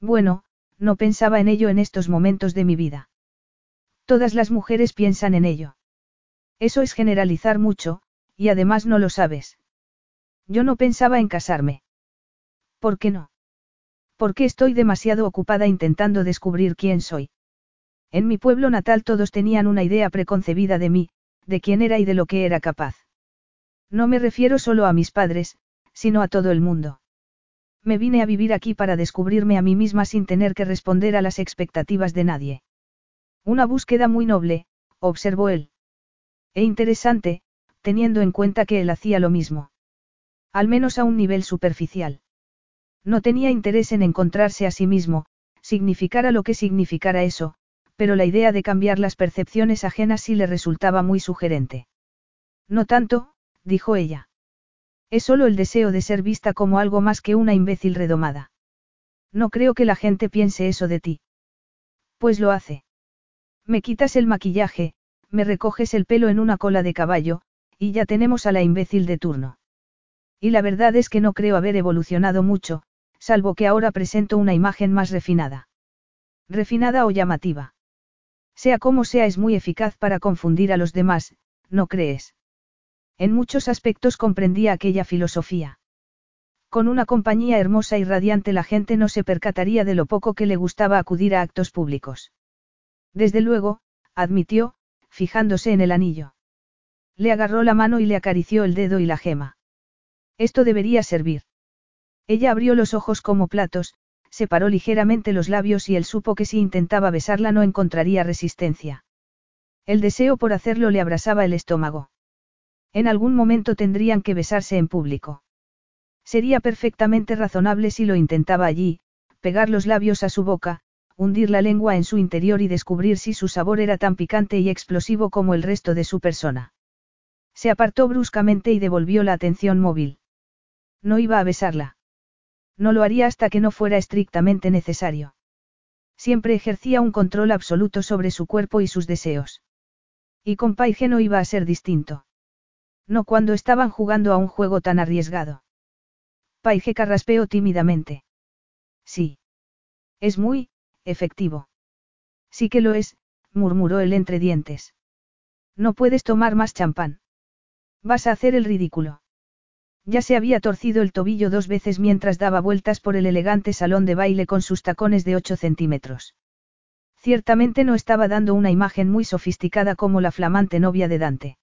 Bueno, no pensaba en ello en estos momentos de mi vida. Todas las mujeres piensan en ello. Eso es generalizar mucho, y además no lo sabes. Yo no pensaba en casarme. ¿Por qué no? Porque estoy demasiado ocupada intentando descubrir quién soy. En mi pueblo natal todos tenían una idea preconcebida de mí, de quién era y de lo que era capaz. No me refiero solo a mis padres, sino a todo el mundo. Me vine a vivir aquí para descubrirme a mí misma sin tener que responder a las expectativas de nadie. Una búsqueda muy noble, observó él. E interesante, teniendo en cuenta que él hacía lo mismo. Al menos a un nivel superficial. No tenía interés en encontrarse a sí mismo, significara lo que significara eso, pero la idea de cambiar las percepciones ajenas sí le resultaba muy sugerente. No tanto, dijo ella. Es solo el deseo de ser vista como algo más que una imbécil redomada. No creo que la gente piense eso de ti. Pues lo hace. Me quitas el maquillaje, me recoges el pelo en una cola de caballo, y ya tenemos a la imbécil de turno. Y la verdad es que no creo haber evolucionado mucho, salvo que ahora presento una imagen más refinada. Refinada o llamativa. Sea como sea es muy eficaz para confundir a los demás, ¿no crees? En muchos aspectos comprendía aquella filosofía. Con una compañía hermosa y radiante la gente no se percataría de lo poco que le gustaba acudir a actos públicos. Desde luego, admitió, fijándose en el anillo. Le agarró la mano y le acarició el dedo y la gema. Esto debería servir. Ella abrió los ojos como platos, separó ligeramente los labios y él supo que si intentaba besarla no encontraría resistencia. El deseo por hacerlo le abrasaba el estómago. En algún momento tendrían que besarse en público. Sería perfectamente razonable si lo intentaba allí, pegar los labios a su boca, hundir la lengua en su interior y descubrir si su sabor era tan picante y explosivo como el resto de su persona. Se apartó bruscamente y devolvió la atención móvil. No iba a besarla. No lo haría hasta que no fuera estrictamente necesario. Siempre ejercía un control absoluto sobre su cuerpo y sus deseos. Y con Paige no iba a ser distinto. No cuando estaban jugando a un juego tan arriesgado. Paige carraspeó tímidamente. Sí. Es muy, efectivo. Sí que lo es, murmuró él entre dientes. No puedes tomar más champán. Vas a hacer el ridículo. Ya se había torcido el tobillo dos veces mientras daba vueltas por el elegante salón de baile con sus tacones de 8 centímetros. Ciertamente no estaba dando una imagen muy sofisticada como la flamante novia de Dante.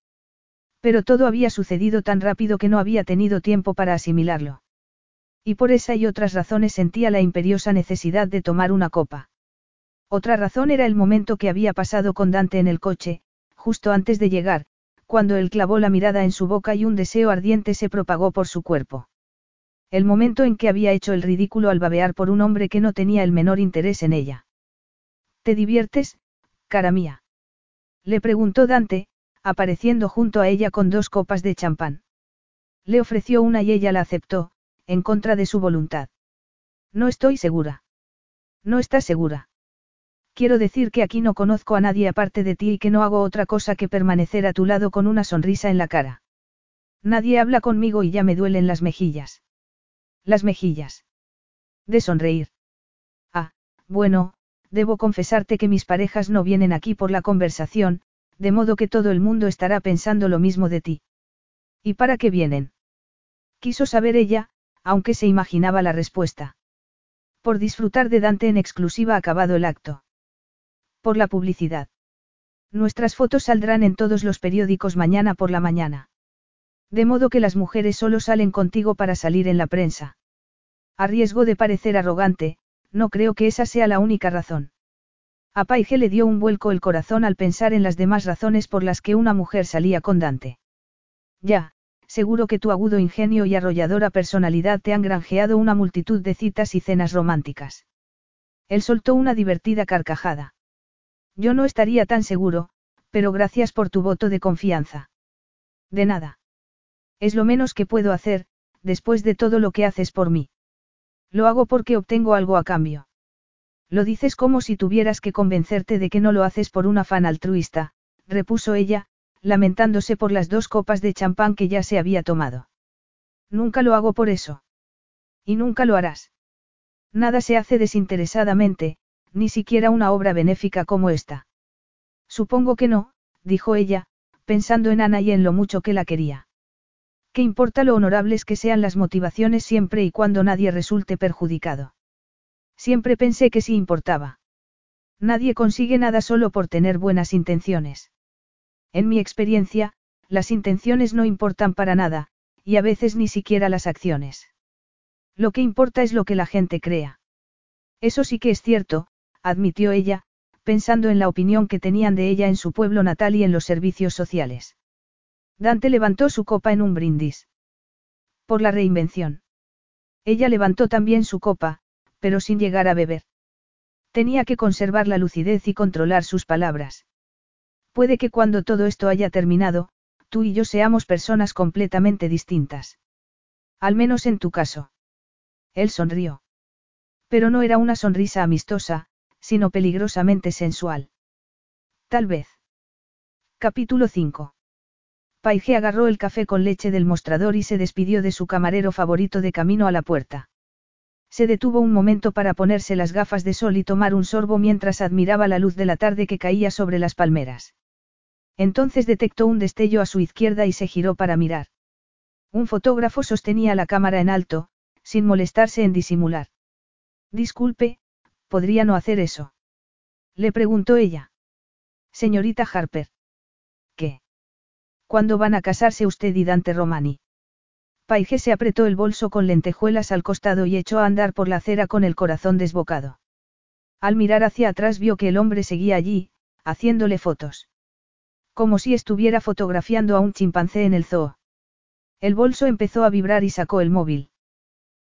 Pero todo había sucedido tan rápido que no había tenido tiempo para asimilarlo. Y por esa y otras razones sentía la imperiosa necesidad de tomar una copa. Otra razón era el momento que había pasado con Dante en el coche, justo antes de llegar, cuando él clavó la mirada en su boca y un deseo ardiente se propagó por su cuerpo. El momento en que había hecho el ridículo al babear por un hombre que no tenía el menor interés en ella. ¿Te diviertes, cara mía? Le preguntó Dante, apareciendo junto a ella con dos copas de champán. Le ofreció una y ella la aceptó, en contra de su voluntad. No estoy segura. No estás segura. Quiero decir que aquí no conozco a nadie aparte de ti y que no hago otra cosa que permanecer a tu lado con una sonrisa en la cara. Nadie habla conmigo y ya me duelen las mejillas. Las mejillas. De sonreír. Ah, bueno, debo confesarte que mis parejas no vienen aquí por la conversación, de modo que todo el mundo estará pensando lo mismo de ti. ¿Y para qué vienen? Quiso saber ella, aunque se imaginaba la respuesta. Por disfrutar de Dante en exclusiva acabado el acto. Por la publicidad. Nuestras fotos saldrán en todos los periódicos mañana por la mañana. De modo que las mujeres solo salen contigo para salir en la prensa. A riesgo de parecer arrogante, no creo que esa sea la única razón. A Paige le dio un vuelco el corazón al pensar en las demás razones por las que una mujer salía con Dante. Ya, seguro que tu agudo ingenio y arrolladora personalidad te han granjeado una multitud de citas y cenas románticas. Él soltó una divertida carcajada. Yo no estaría tan seguro, pero gracias por tu voto de confianza. De nada. Es lo menos que puedo hacer, después de todo lo que haces por mí. Lo hago porque obtengo algo a cambio. Lo dices como si tuvieras que convencerte de que no lo haces por un afán altruista, repuso ella, lamentándose por las dos copas de champán que ya se había tomado. Nunca lo hago por eso. Y nunca lo harás. Nada se hace desinteresadamente, ni siquiera una obra benéfica como esta. Supongo que no, dijo ella, pensando en Ana y en lo mucho que la quería. ¿Qué importa lo honorables que sean las motivaciones siempre y cuando nadie resulte perjudicado? Siempre pensé que sí importaba. Nadie consigue nada solo por tener buenas intenciones. En mi experiencia, las intenciones no importan para nada, y a veces ni siquiera las acciones. Lo que importa es lo que la gente crea. Eso sí que es cierto, admitió ella, pensando en la opinión que tenían de ella en su pueblo natal y en los servicios sociales. Dante levantó su copa en un brindis. Por la reinvención. Ella levantó también su copa, pero sin llegar a beber. Tenía que conservar la lucidez y controlar sus palabras. Puede que cuando todo esto haya terminado, tú y yo seamos personas completamente distintas. Al menos en tu caso. Él sonrió. Pero no era una sonrisa amistosa, sino peligrosamente sensual. Tal vez. Capítulo 5. Paige agarró el café con leche del mostrador y se despidió de su camarero favorito de camino a la puerta. Se detuvo un momento para ponerse las gafas de sol y tomar un sorbo mientras admiraba la luz de la tarde que caía sobre las palmeras. Entonces detectó un destello a su izquierda y se giró para mirar. Un fotógrafo sostenía la cámara en alto, sin molestarse en disimular. Disculpe, ¿podría no hacer eso? Le preguntó ella. Señorita Harper. ¿Qué? ¿Cuándo van a casarse usted y Dante Romani? Paige se apretó el bolso con lentejuelas al costado y echó a andar por la acera con el corazón desbocado. Al mirar hacia atrás vio que el hombre seguía allí, haciéndole fotos. Como si estuviera fotografiando a un chimpancé en el zoo. El bolso empezó a vibrar y sacó el móvil.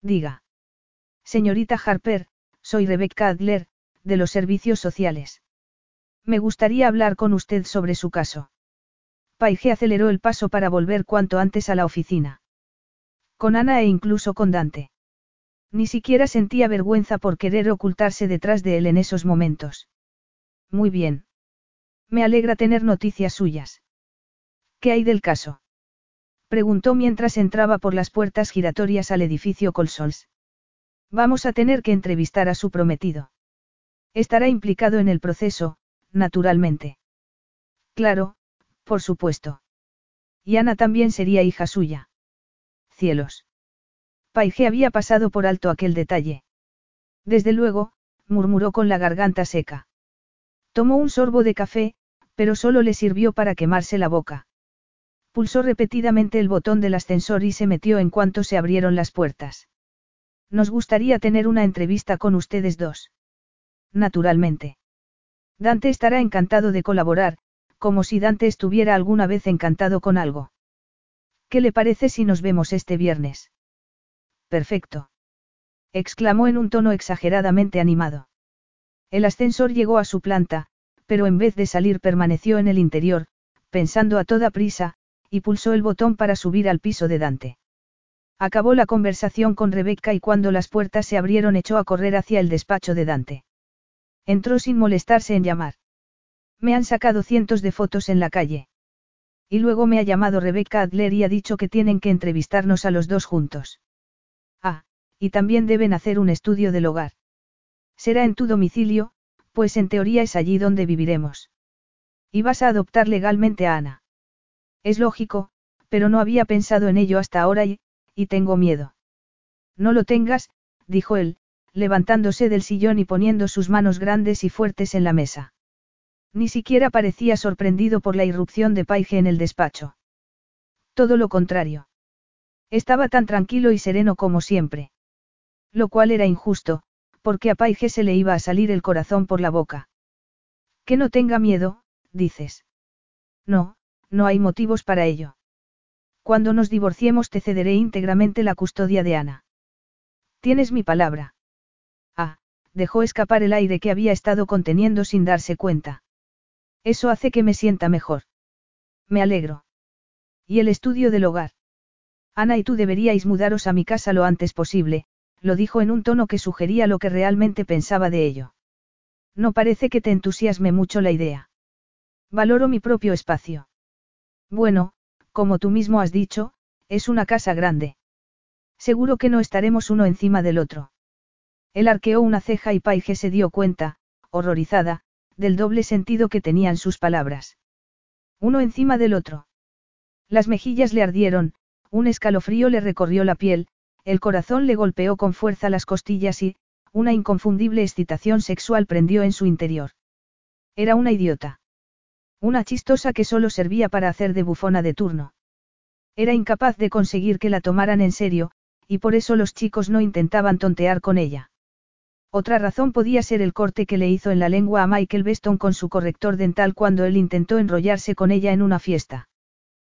Diga. Señorita Harper, soy Rebecca Adler, de los servicios sociales. Me gustaría hablar con usted sobre su caso. Paige aceleró el paso para volver cuanto antes a la oficina. Con Ana e incluso con Dante. Ni siquiera sentía vergüenza por querer ocultarse detrás de él en esos momentos. Muy bien. Me alegra tener noticias suyas. ¿Qué hay del caso? Preguntó mientras entraba por las puertas giratorias al edificio Colsols. Vamos a tener que entrevistar a su prometido. Estará implicado en el proceso, naturalmente. Claro, por supuesto. Y Ana también sería hija suya. Cielos. Paige había pasado por alto aquel detalle. Desde luego, murmuró con la garganta seca. Tomó un sorbo de café, pero solo le sirvió para quemarse la boca. Pulsó repetidamente el botón del ascensor y se metió en cuanto se abrieron las puertas. Nos gustaría tener una entrevista con ustedes dos. Naturalmente. Dante estará encantado de colaborar, como si Dante estuviera alguna vez encantado con algo. ¿Qué le parece si nos vemos este viernes? Perfecto. exclamó en un tono exageradamente animado. El ascensor llegó a su planta, pero en vez de salir permaneció en el interior, pensando a toda prisa, y pulsó el botón para subir al piso de Dante. Acabó la conversación con Rebeca y cuando las puertas se abrieron echó a correr hacia el despacho de Dante. Entró sin molestarse en llamar. Me han sacado cientos de fotos en la calle. Y luego me ha llamado Rebeca Adler y ha dicho que tienen que entrevistarnos a los dos juntos. Ah, y también deben hacer un estudio del hogar. Será en tu domicilio, pues en teoría es allí donde viviremos. Y vas a adoptar legalmente a Ana. Es lógico, pero no había pensado en ello hasta ahora y, y tengo miedo. No lo tengas, dijo él, levantándose del sillón y poniendo sus manos grandes y fuertes en la mesa. Ni siquiera parecía sorprendido por la irrupción de Paige en el despacho. Todo lo contrario. Estaba tan tranquilo y sereno como siempre. Lo cual era injusto, porque a Paige se le iba a salir el corazón por la boca. Que no tenga miedo, dices. No, no hay motivos para ello. Cuando nos divorciemos te cederé íntegramente la custodia de Ana. Tienes mi palabra. Ah, dejó escapar el aire que había estado conteniendo sin darse cuenta. Eso hace que me sienta mejor. Me alegro. ¿Y el estudio del hogar? Ana y tú deberíais mudaros a mi casa lo antes posible, lo dijo en un tono que sugería lo que realmente pensaba de ello. No parece que te entusiasme mucho la idea. Valoro mi propio espacio. Bueno, como tú mismo has dicho, es una casa grande. Seguro que no estaremos uno encima del otro. Él arqueó una ceja y Paige se dio cuenta, horrorizada, del doble sentido que tenían sus palabras. Uno encima del otro. Las mejillas le ardieron, un escalofrío le recorrió la piel, el corazón le golpeó con fuerza las costillas y, una inconfundible excitación sexual prendió en su interior. Era una idiota. Una chistosa que solo servía para hacer de bufona de turno. Era incapaz de conseguir que la tomaran en serio, y por eso los chicos no intentaban tontear con ella. Otra razón podía ser el corte que le hizo en la lengua a Michael Beston con su corrector dental cuando él intentó enrollarse con ella en una fiesta.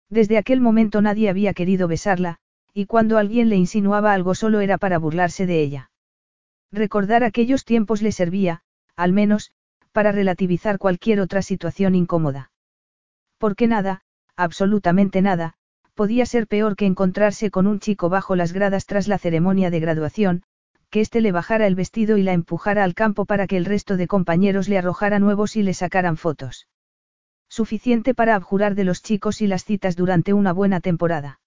Desde aquel momento nadie había querido besarla, y cuando alguien le insinuaba algo solo era para burlarse de ella. Recordar aquellos tiempos le servía, al menos, para relativizar cualquier otra situación incómoda. Porque nada, absolutamente nada, podía ser peor que encontrarse con un chico bajo las gradas tras la ceremonia de graduación, que éste le bajara el vestido y la empujara al campo para que el resto de compañeros le arrojara nuevos y le sacaran fotos. Suficiente para abjurar de los chicos y las citas durante una buena temporada.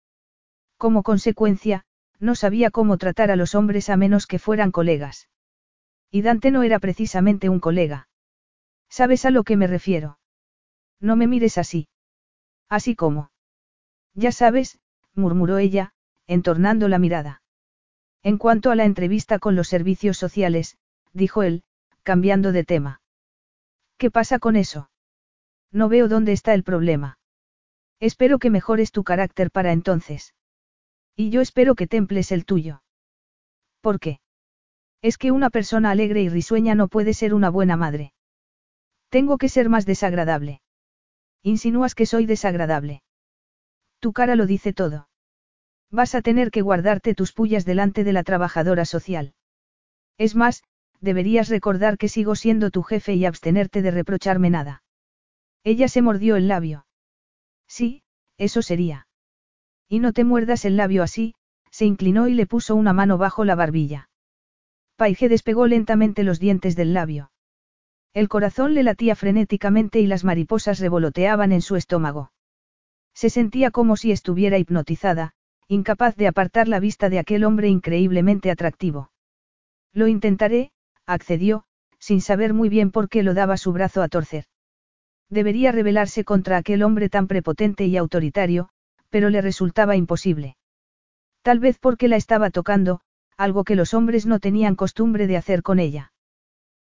Como consecuencia, no sabía cómo tratar a los hombres a menos que fueran colegas. Y Dante no era precisamente un colega. ¿Sabes a lo que me refiero? No me mires así. Así como. Ya sabes, murmuró ella, entornando la mirada. En cuanto a la entrevista con los servicios sociales, dijo él, cambiando de tema. ¿Qué pasa con eso? No veo dónde está el problema. Espero que mejores tu carácter para entonces. Y yo espero que temples el tuyo. ¿Por qué? Es que una persona alegre y risueña no puede ser una buena madre. Tengo que ser más desagradable. Insinúas que soy desagradable. Tu cara lo dice todo. Vas a tener que guardarte tus pullas delante de la trabajadora social. Es más, deberías recordar que sigo siendo tu jefe y abstenerte de reprocharme nada. Ella se mordió el labio. Sí, eso sería. Y no te muerdas el labio así, se inclinó y le puso una mano bajo la barbilla. Paige despegó lentamente los dientes del labio. El corazón le latía frenéticamente y las mariposas revoloteaban en su estómago. Se sentía como si estuviera hipnotizada, incapaz de apartar la vista de aquel hombre increíblemente atractivo. Lo intentaré, accedió, sin saber muy bien por qué lo daba su brazo a torcer. Debería rebelarse contra aquel hombre tan prepotente y autoritario, pero le resultaba imposible. Tal vez porque la estaba tocando, algo que los hombres no tenían costumbre de hacer con ella.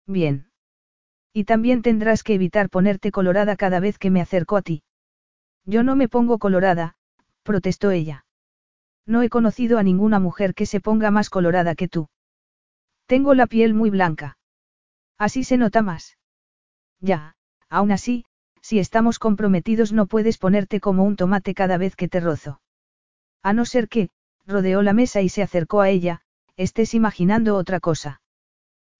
Bien. Y también tendrás que evitar ponerte colorada cada vez que me acerco a ti. Yo no me pongo colorada, protestó ella. No he conocido a ninguna mujer que se ponga más colorada que tú. Tengo la piel muy blanca. Así se nota más. Ya, aún así, si estamos comprometidos no puedes ponerte como un tomate cada vez que te rozo. A no ser que, rodeó la mesa y se acercó a ella, estés imaginando otra cosa.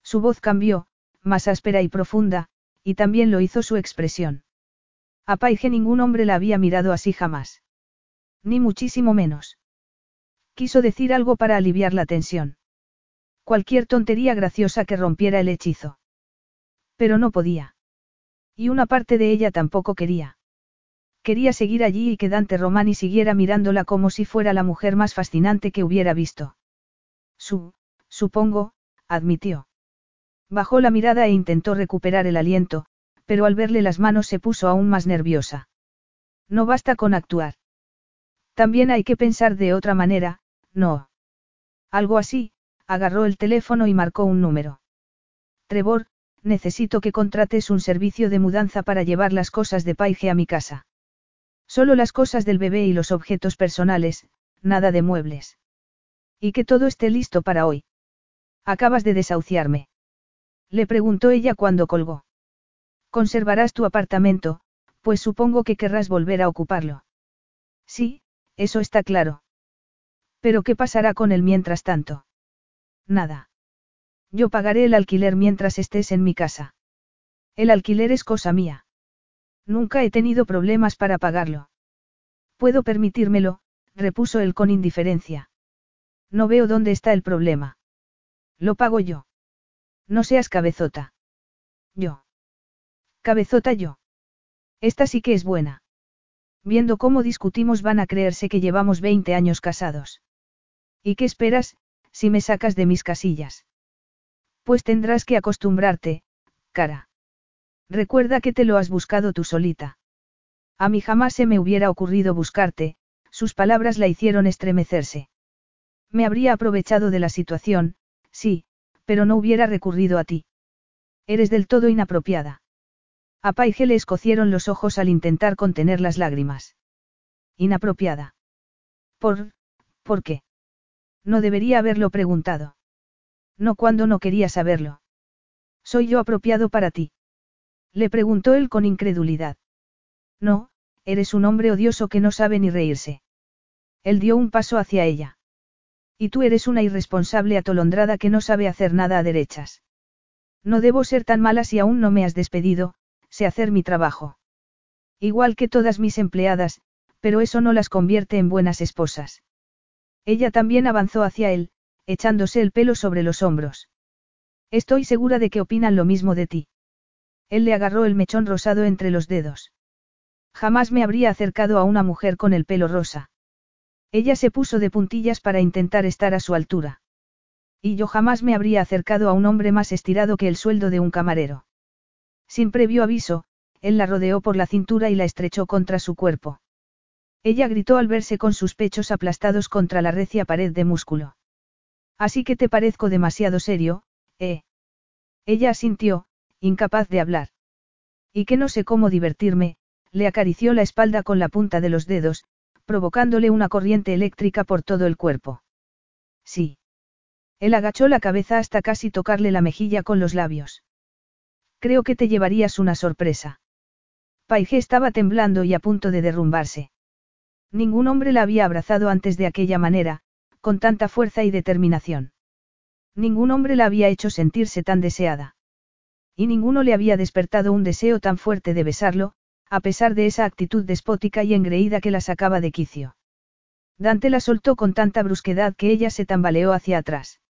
Su voz cambió, más áspera y profunda, y también lo hizo su expresión. A Paige ningún hombre la había mirado así jamás. Ni muchísimo menos. Quiso decir algo para aliviar la tensión. Cualquier tontería graciosa que rompiera el hechizo. Pero no podía. Y una parte de ella tampoco quería. Quería seguir allí y que Dante Romani siguiera mirándola como si fuera la mujer más fascinante que hubiera visto. Su, supongo, admitió. Bajó la mirada e intentó recuperar el aliento, pero al verle las manos se puso aún más nerviosa. No basta con actuar. También hay que pensar de otra manera, no. Algo así, agarró el teléfono y marcó un número. Trevor, necesito que contrates un servicio de mudanza para llevar las cosas de Paige a mi casa. Solo las cosas del bebé y los objetos personales, nada de muebles. Y que todo esté listo para hoy. Acabas de desahuciarme. Le preguntó ella cuando colgó. Conservarás tu apartamento, pues supongo que querrás volver a ocuparlo. Sí, eso está claro. Pero ¿qué pasará con él mientras tanto? Nada. Yo pagaré el alquiler mientras estés en mi casa. El alquiler es cosa mía. Nunca he tenido problemas para pagarlo. Puedo permitírmelo, repuso él con indiferencia. No veo dónde está el problema. Lo pago yo. No seas cabezota. Yo. Cabezota yo. Esta sí que es buena. Viendo cómo discutimos van a creerse que llevamos 20 años casados. ¿Y qué esperas, si me sacas de mis casillas? Pues tendrás que acostumbrarte, cara. Recuerda que te lo has buscado tú solita. A mí jamás se me hubiera ocurrido buscarte, sus palabras la hicieron estremecerse. Me habría aprovechado de la situación, sí, pero no hubiera recurrido a ti. Eres del todo inapropiada. A Paige le escocieron los ojos al intentar contener las lágrimas. Inapropiada. ¿Por, por qué? No debería haberlo preguntado. No cuando no quería saberlo. ¿Soy yo apropiado para ti? Le preguntó él con incredulidad. No, eres un hombre odioso que no sabe ni reírse. Él dio un paso hacia ella. Y tú eres una irresponsable atolondrada que no sabe hacer nada a derechas. No debo ser tan mala si aún no me has despedido, sé hacer mi trabajo. Igual que todas mis empleadas, pero eso no las convierte en buenas esposas. Ella también avanzó hacia él, echándose el pelo sobre los hombros. Estoy segura de que opinan lo mismo de ti. Él le agarró el mechón rosado entre los dedos. Jamás me habría acercado a una mujer con el pelo rosa. Ella se puso de puntillas para intentar estar a su altura. Y yo jamás me habría acercado a un hombre más estirado que el sueldo de un camarero. Sin previo aviso, él la rodeó por la cintura y la estrechó contra su cuerpo. Ella gritó al verse con sus pechos aplastados contra la recia pared de músculo. Así que te parezco demasiado serio, ¿eh? Ella asintió, incapaz de hablar. Y que no sé cómo divertirme, le acarició la espalda con la punta de los dedos, provocándole una corriente eléctrica por todo el cuerpo. Sí. Él agachó la cabeza hasta casi tocarle la mejilla con los labios. Creo que te llevarías una sorpresa. Paige estaba temblando y a punto de derrumbarse. Ningún hombre la había abrazado antes de aquella manera, con tanta fuerza y determinación. Ningún hombre la había hecho sentirse tan deseada. Y ninguno le había despertado un deseo tan fuerte de besarlo, a pesar de esa actitud despótica y engreída que la sacaba de quicio. Dante la soltó con tanta brusquedad que ella se tambaleó hacia atrás.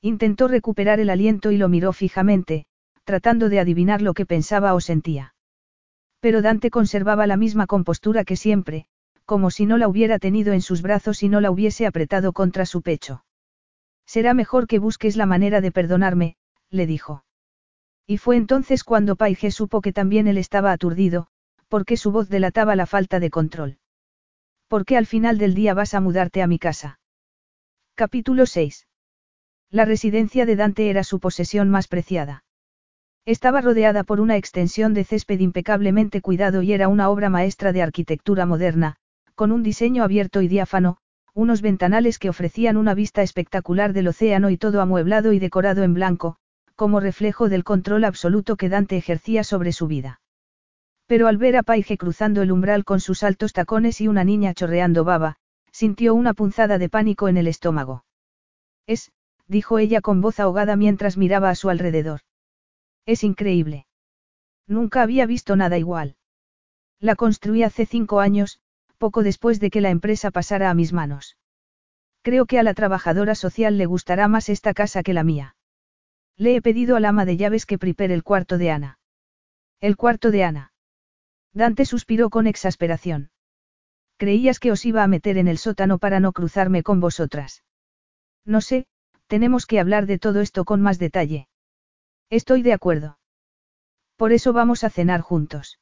Intentó recuperar el aliento y lo miró fijamente, tratando de adivinar lo que pensaba o sentía. Pero Dante conservaba la misma compostura que siempre, como si no la hubiera tenido en sus brazos y no la hubiese apretado contra su pecho. Será mejor que busques la manera de perdonarme, le dijo. Y fue entonces cuando Paige supo que también él estaba aturdido, porque su voz delataba la falta de control. ¿Por qué al final del día vas a mudarte a mi casa? Capítulo 6. La residencia de Dante era su posesión más preciada. Estaba rodeada por una extensión de césped impecablemente cuidado y era una obra maestra de arquitectura moderna, con un diseño abierto y diáfano, unos ventanales que ofrecían una vista espectacular del océano y todo amueblado y decorado en blanco, como reflejo del control absoluto que Dante ejercía sobre su vida. Pero al ver a Paige cruzando el umbral con sus altos tacones y una niña chorreando baba, sintió una punzada de pánico en el estómago. Es, dijo ella con voz ahogada mientras miraba a su alrededor. Es increíble. Nunca había visto nada igual. La construí hace cinco años, poco después de que la empresa pasara a mis manos. Creo que a la trabajadora social le gustará más esta casa que la mía. Le he pedido al ama de llaves que prepare el cuarto de Ana. El cuarto de Ana. Dante suspiró con exasperación. Creías que os iba a meter en el sótano para no cruzarme con vosotras. No sé, tenemos que hablar de todo esto con más detalle. Estoy de acuerdo. Por eso vamos a cenar juntos.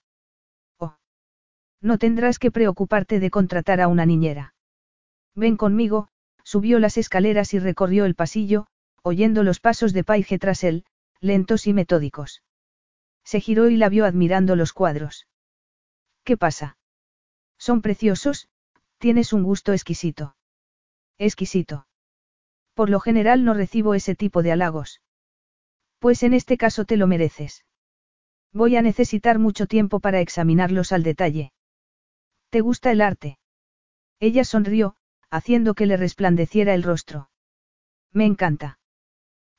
No tendrás que preocuparte de contratar a una niñera. Ven conmigo, subió las escaleras y recorrió el pasillo, oyendo los pasos de Paige tras él, lentos y metódicos. Se giró y la vio admirando los cuadros. ¿Qué pasa? Son preciosos, tienes un gusto exquisito. Exquisito. Por lo general no recibo ese tipo de halagos. Pues en este caso te lo mereces. Voy a necesitar mucho tiempo para examinarlos al detalle. ¿Te gusta el arte? Ella sonrió, haciendo que le resplandeciera el rostro. Me encanta.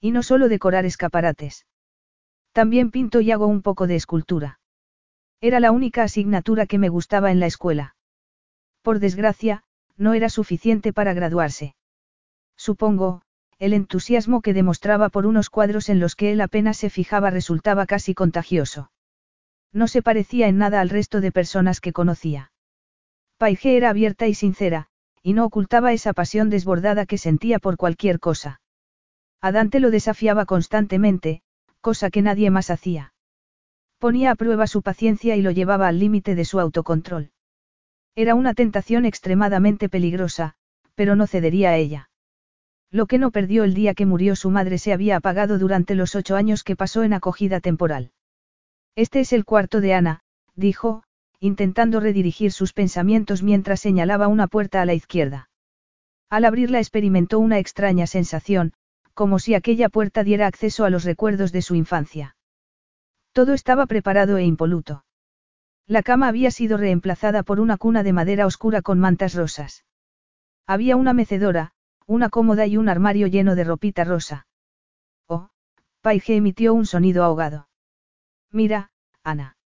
Y no solo decorar escaparates. También pinto y hago un poco de escultura. Era la única asignatura que me gustaba en la escuela. Por desgracia, no era suficiente para graduarse. Supongo, el entusiasmo que demostraba por unos cuadros en los que él apenas se fijaba resultaba casi contagioso. No se parecía en nada al resto de personas que conocía. Paige era abierta y sincera, y no ocultaba esa pasión desbordada que sentía por cualquier cosa. A Dante lo desafiaba constantemente, cosa que nadie más hacía. Ponía a prueba su paciencia y lo llevaba al límite de su autocontrol. Era una tentación extremadamente peligrosa, pero no cedería a ella. Lo que no perdió el día que murió su madre se había apagado durante los ocho años que pasó en acogida temporal. Este es el cuarto de Ana, dijo, intentando redirigir sus pensamientos mientras señalaba una puerta a la izquierda. Al abrirla experimentó una extraña sensación, como si aquella puerta diera acceso a los recuerdos de su infancia. Todo estaba preparado e impoluto. La cama había sido reemplazada por una cuna de madera oscura con mantas rosas. Había una mecedora, una cómoda y un armario lleno de ropita rosa. Oh, Paige emitió un sonido ahogado. Mira, Ana.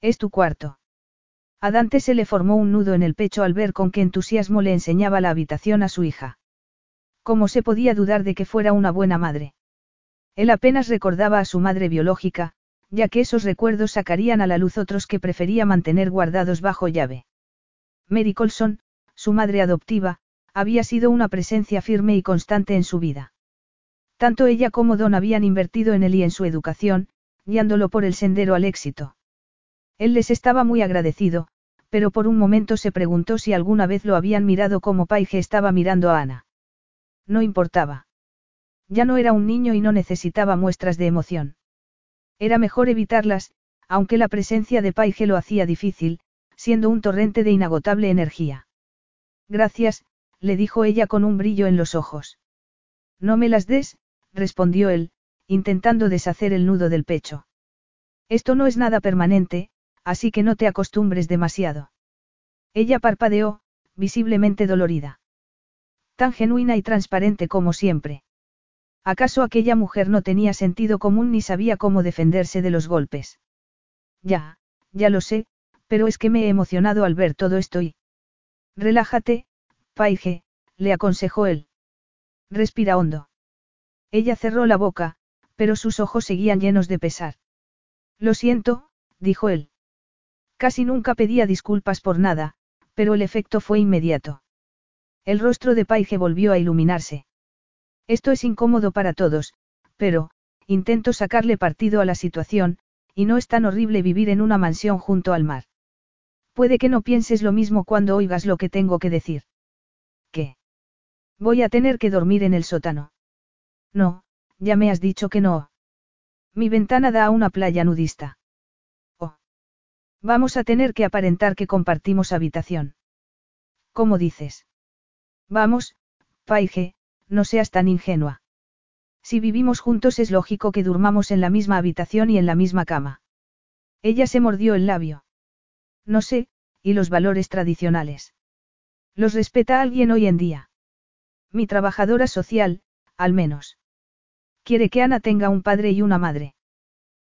Es tu cuarto. A Dante se le formó un nudo en el pecho al ver con qué entusiasmo le enseñaba la habitación a su hija. ¿Cómo se podía dudar de que fuera una buena madre? Él apenas recordaba a su madre biológica, ya que esos recuerdos sacarían a la luz otros que prefería mantener guardados bajo llave. Mary Colson, su madre adoptiva, había sido una presencia firme y constante en su vida. Tanto ella como Don habían invertido en él y en su educación, guiándolo por el sendero al éxito. Él les estaba muy agradecido, pero por un momento se preguntó si alguna vez lo habían mirado como Paige estaba mirando a Ana. No importaba. Ya no era un niño y no necesitaba muestras de emoción. Era mejor evitarlas, aunque la presencia de Paige lo hacía difícil, siendo un torrente de inagotable energía. Gracias, le dijo ella con un brillo en los ojos. No me las des, respondió él, intentando deshacer el nudo del pecho. Esto no es nada permanente, así que no te acostumbres demasiado. Ella parpadeó, visiblemente dolorida. Tan genuina y transparente como siempre. ¿Acaso aquella mujer no tenía sentido común ni sabía cómo defenderse de los golpes? Ya, ya lo sé, pero es que me he emocionado al ver todo esto y... Relájate, Paige, le aconsejó él. Respira hondo. Ella cerró la boca, pero sus ojos seguían llenos de pesar. Lo siento, dijo él. Casi nunca pedía disculpas por nada, pero el efecto fue inmediato. El rostro de Paige volvió a iluminarse. Esto es incómodo para todos, pero, intento sacarle partido a la situación, y no es tan horrible vivir en una mansión junto al mar. Puede que no pienses lo mismo cuando oigas lo que tengo que decir. ¿Qué? Voy a tener que dormir en el sótano. No, ya me has dicho que no. Mi ventana da a una playa nudista. Vamos a tener que aparentar que compartimos habitación. ¿Cómo dices? Vamos, Paige, no seas tan ingenua. Si vivimos juntos es lógico que durmamos en la misma habitación y en la misma cama. Ella se mordió el labio. No sé, ¿y los valores tradicionales? ¿Los respeta alguien hoy en día? Mi trabajadora social, al menos. Quiere que Ana tenga un padre y una madre.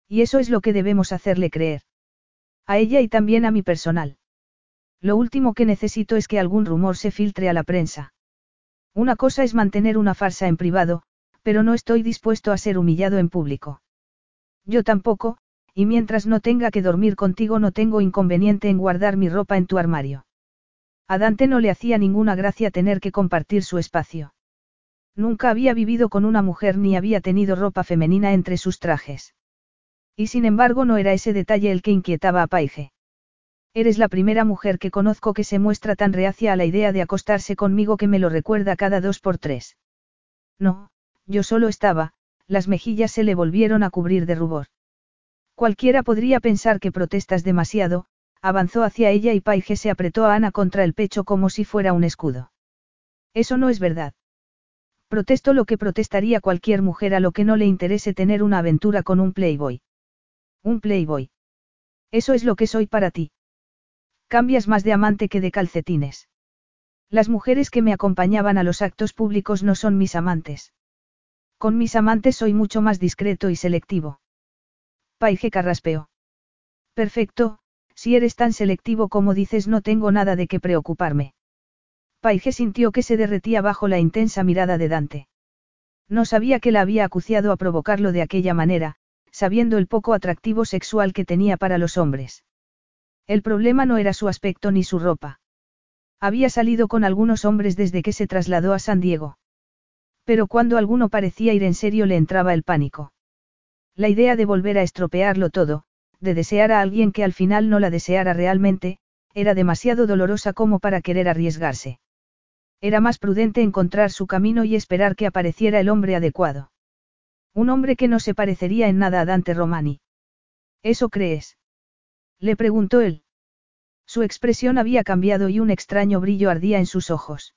Y eso es lo que debemos hacerle creer. A ella y también a mi personal. Lo último que necesito es que algún rumor se filtre a la prensa. Una cosa es mantener una farsa en privado, pero no estoy dispuesto a ser humillado en público. Yo tampoco, y mientras no tenga que dormir contigo no tengo inconveniente en guardar mi ropa en tu armario. A Dante no le hacía ninguna gracia tener que compartir su espacio. Nunca había vivido con una mujer ni había tenido ropa femenina entre sus trajes. Y sin embargo no era ese detalle el que inquietaba a Paige. Eres la primera mujer que conozco que se muestra tan reacia a la idea de acostarse conmigo que me lo recuerda cada dos por tres. No, yo solo estaba, las mejillas se le volvieron a cubrir de rubor. Cualquiera podría pensar que protestas demasiado, avanzó hacia ella y Paige se apretó a Ana contra el pecho como si fuera un escudo. Eso no es verdad. Protesto lo que protestaría cualquier mujer a lo que no le interese tener una aventura con un playboy. Un playboy. Eso es lo que soy para ti. Cambias más de amante que de calcetines. Las mujeres que me acompañaban a los actos públicos no son mis amantes. Con mis amantes soy mucho más discreto y selectivo. Paige carraspeó. Perfecto, si eres tan selectivo como dices no tengo nada de qué preocuparme. Paige sintió que se derretía bajo la intensa mirada de Dante. No sabía que la había acuciado a provocarlo de aquella manera, sabiendo el poco atractivo sexual que tenía para los hombres. El problema no era su aspecto ni su ropa. Había salido con algunos hombres desde que se trasladó a San Diego. Pero cuando alguno parecía ir en serio le entraba el pánico. La idea de volver a estropearlo todo, de desear a alguien que al final no la deseara realmente, era demasiado dolorosa como para querer arriesgarse. Era más prudente encontrar su camino y esperar que apareciera el hombre adecuado. Un hombre que no se parecería en nada a Dante Romani. ¿Eso crees? Le preguntó él. Su expresión había cambiado y un extraño brillo ardía en sus ojos.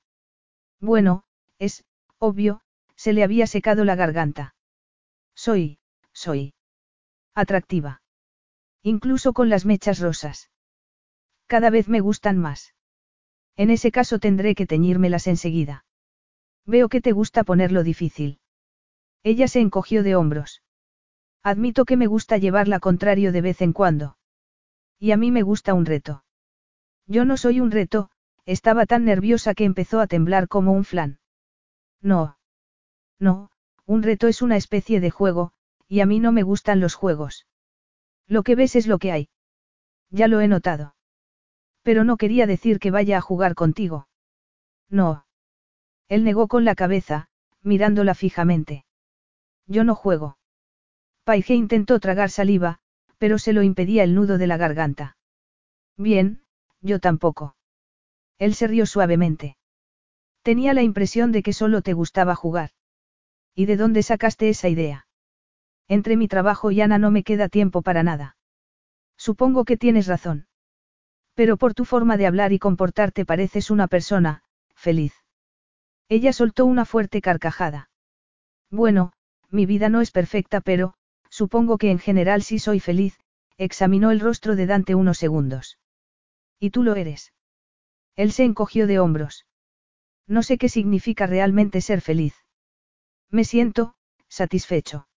Bueno, es, Obvio, se le había secado la garganta. Soy, soy. Atractiva. Incluso con las mechas rosas. Cada vez me gustan más. En ese caso tendré que teñírmelas enseguida. Veo que te gusta ponerlo difícil. Ella se encogió de hombros. Admito que me gusta llevarla contrario de vez en cuando. Y a mí me gusta un reto. Yo no soy un reto, estaba tan nerviosa que empezó a temblar como un flan. No. No, un reto es una especie de juego, y a mí no me gustan los juegos. Lo que ves es lo que hay. Ya lo he notado. Pero no quería decir que vaya a jugar contigo. No. Él negó con la cabeza, mirándola fijamente. Yo no juego. Paige intentó tragar saliva, pero se lo impedía el nudo de la garganta. Bien, yo tampoco. Él se rió suavemente. Tenía la impresión de que solo te gustaba jugar. ¿Y de dónde sacaste esa idea? Entre mi trabajo y Ana no me queda tiempo para nada. Supongo que tienes razón. Pero por tu forma de hablar y comportarte pareces una persona, feliz. Ella soltó una fuerte carcajada. Bueno, mi vida no es perfecta, pero, supongo que en general sí soy feliz, examinó el rostro de Dante unos segundos. ¿Y tú lo eres? Él se encogió de hombros. No sé qué significa realmente ser feliz. Me siento, satisfecho.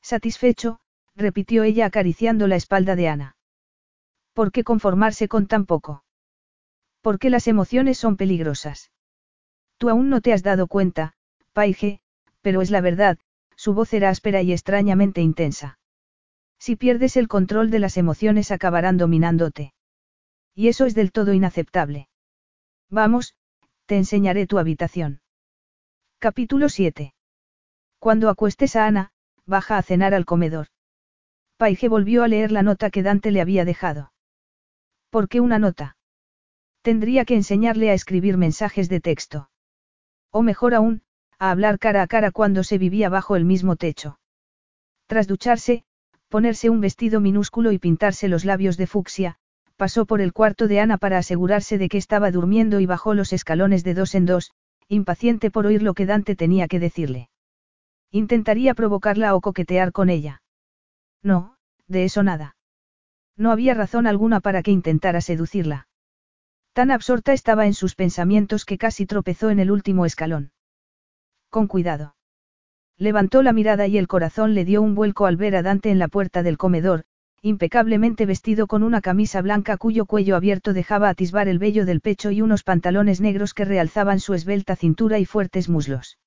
Satisfecho, repitió ella acariciando la espalda de Ana. ¿Por qué conformarse con tan poco? Porque las emociones son peligrosas. Tú aún no te has dado cuenta, Paige, pero es la verdad, su voz era áspera y extrañamente intensa. Si pierdes el control de las emociones acabarán dominándote. Y eso es del todo inaceptable. Vamos, te enseñaré tu habitación. Capítulo 7. Cuando acuestes a Ana, baja a cenar al comedor. Paige volvió a leer la nota que Dante le había dejado. ¿Por qué una nota? Tendría que enseñarle a escribir mensajes de texto. O mejor aún, a hablar cara a cara cuando se vivía bajo el mismo techo. Tras ducharse, ponerse un vestido minúsculo y pintarse los labios de fucsia, pasó por el cuarto de Ana para asegurarse de que estaba durmiendo y bajó los escalones de dos en dos, impaciente por oír lo que Dante tenía que decirle. Intentaría provocarla o coquetear con ella. No, de eso nada. No había razón alguna para que intentara seducirla. Tan absorta estaba en sus pensamientos que casi tropezó en el último escalón. Con cuidado. Levantó la mirada y el corazón le dio un vuelco al ver a Dante en la puerta del comedor, impecablemente vestido con una camisa blanca cuyo cuello abierto dejaba atisbar el vello del pecho y unos pantalones negros que realzaban su esbelta cintura y fuertes muslos.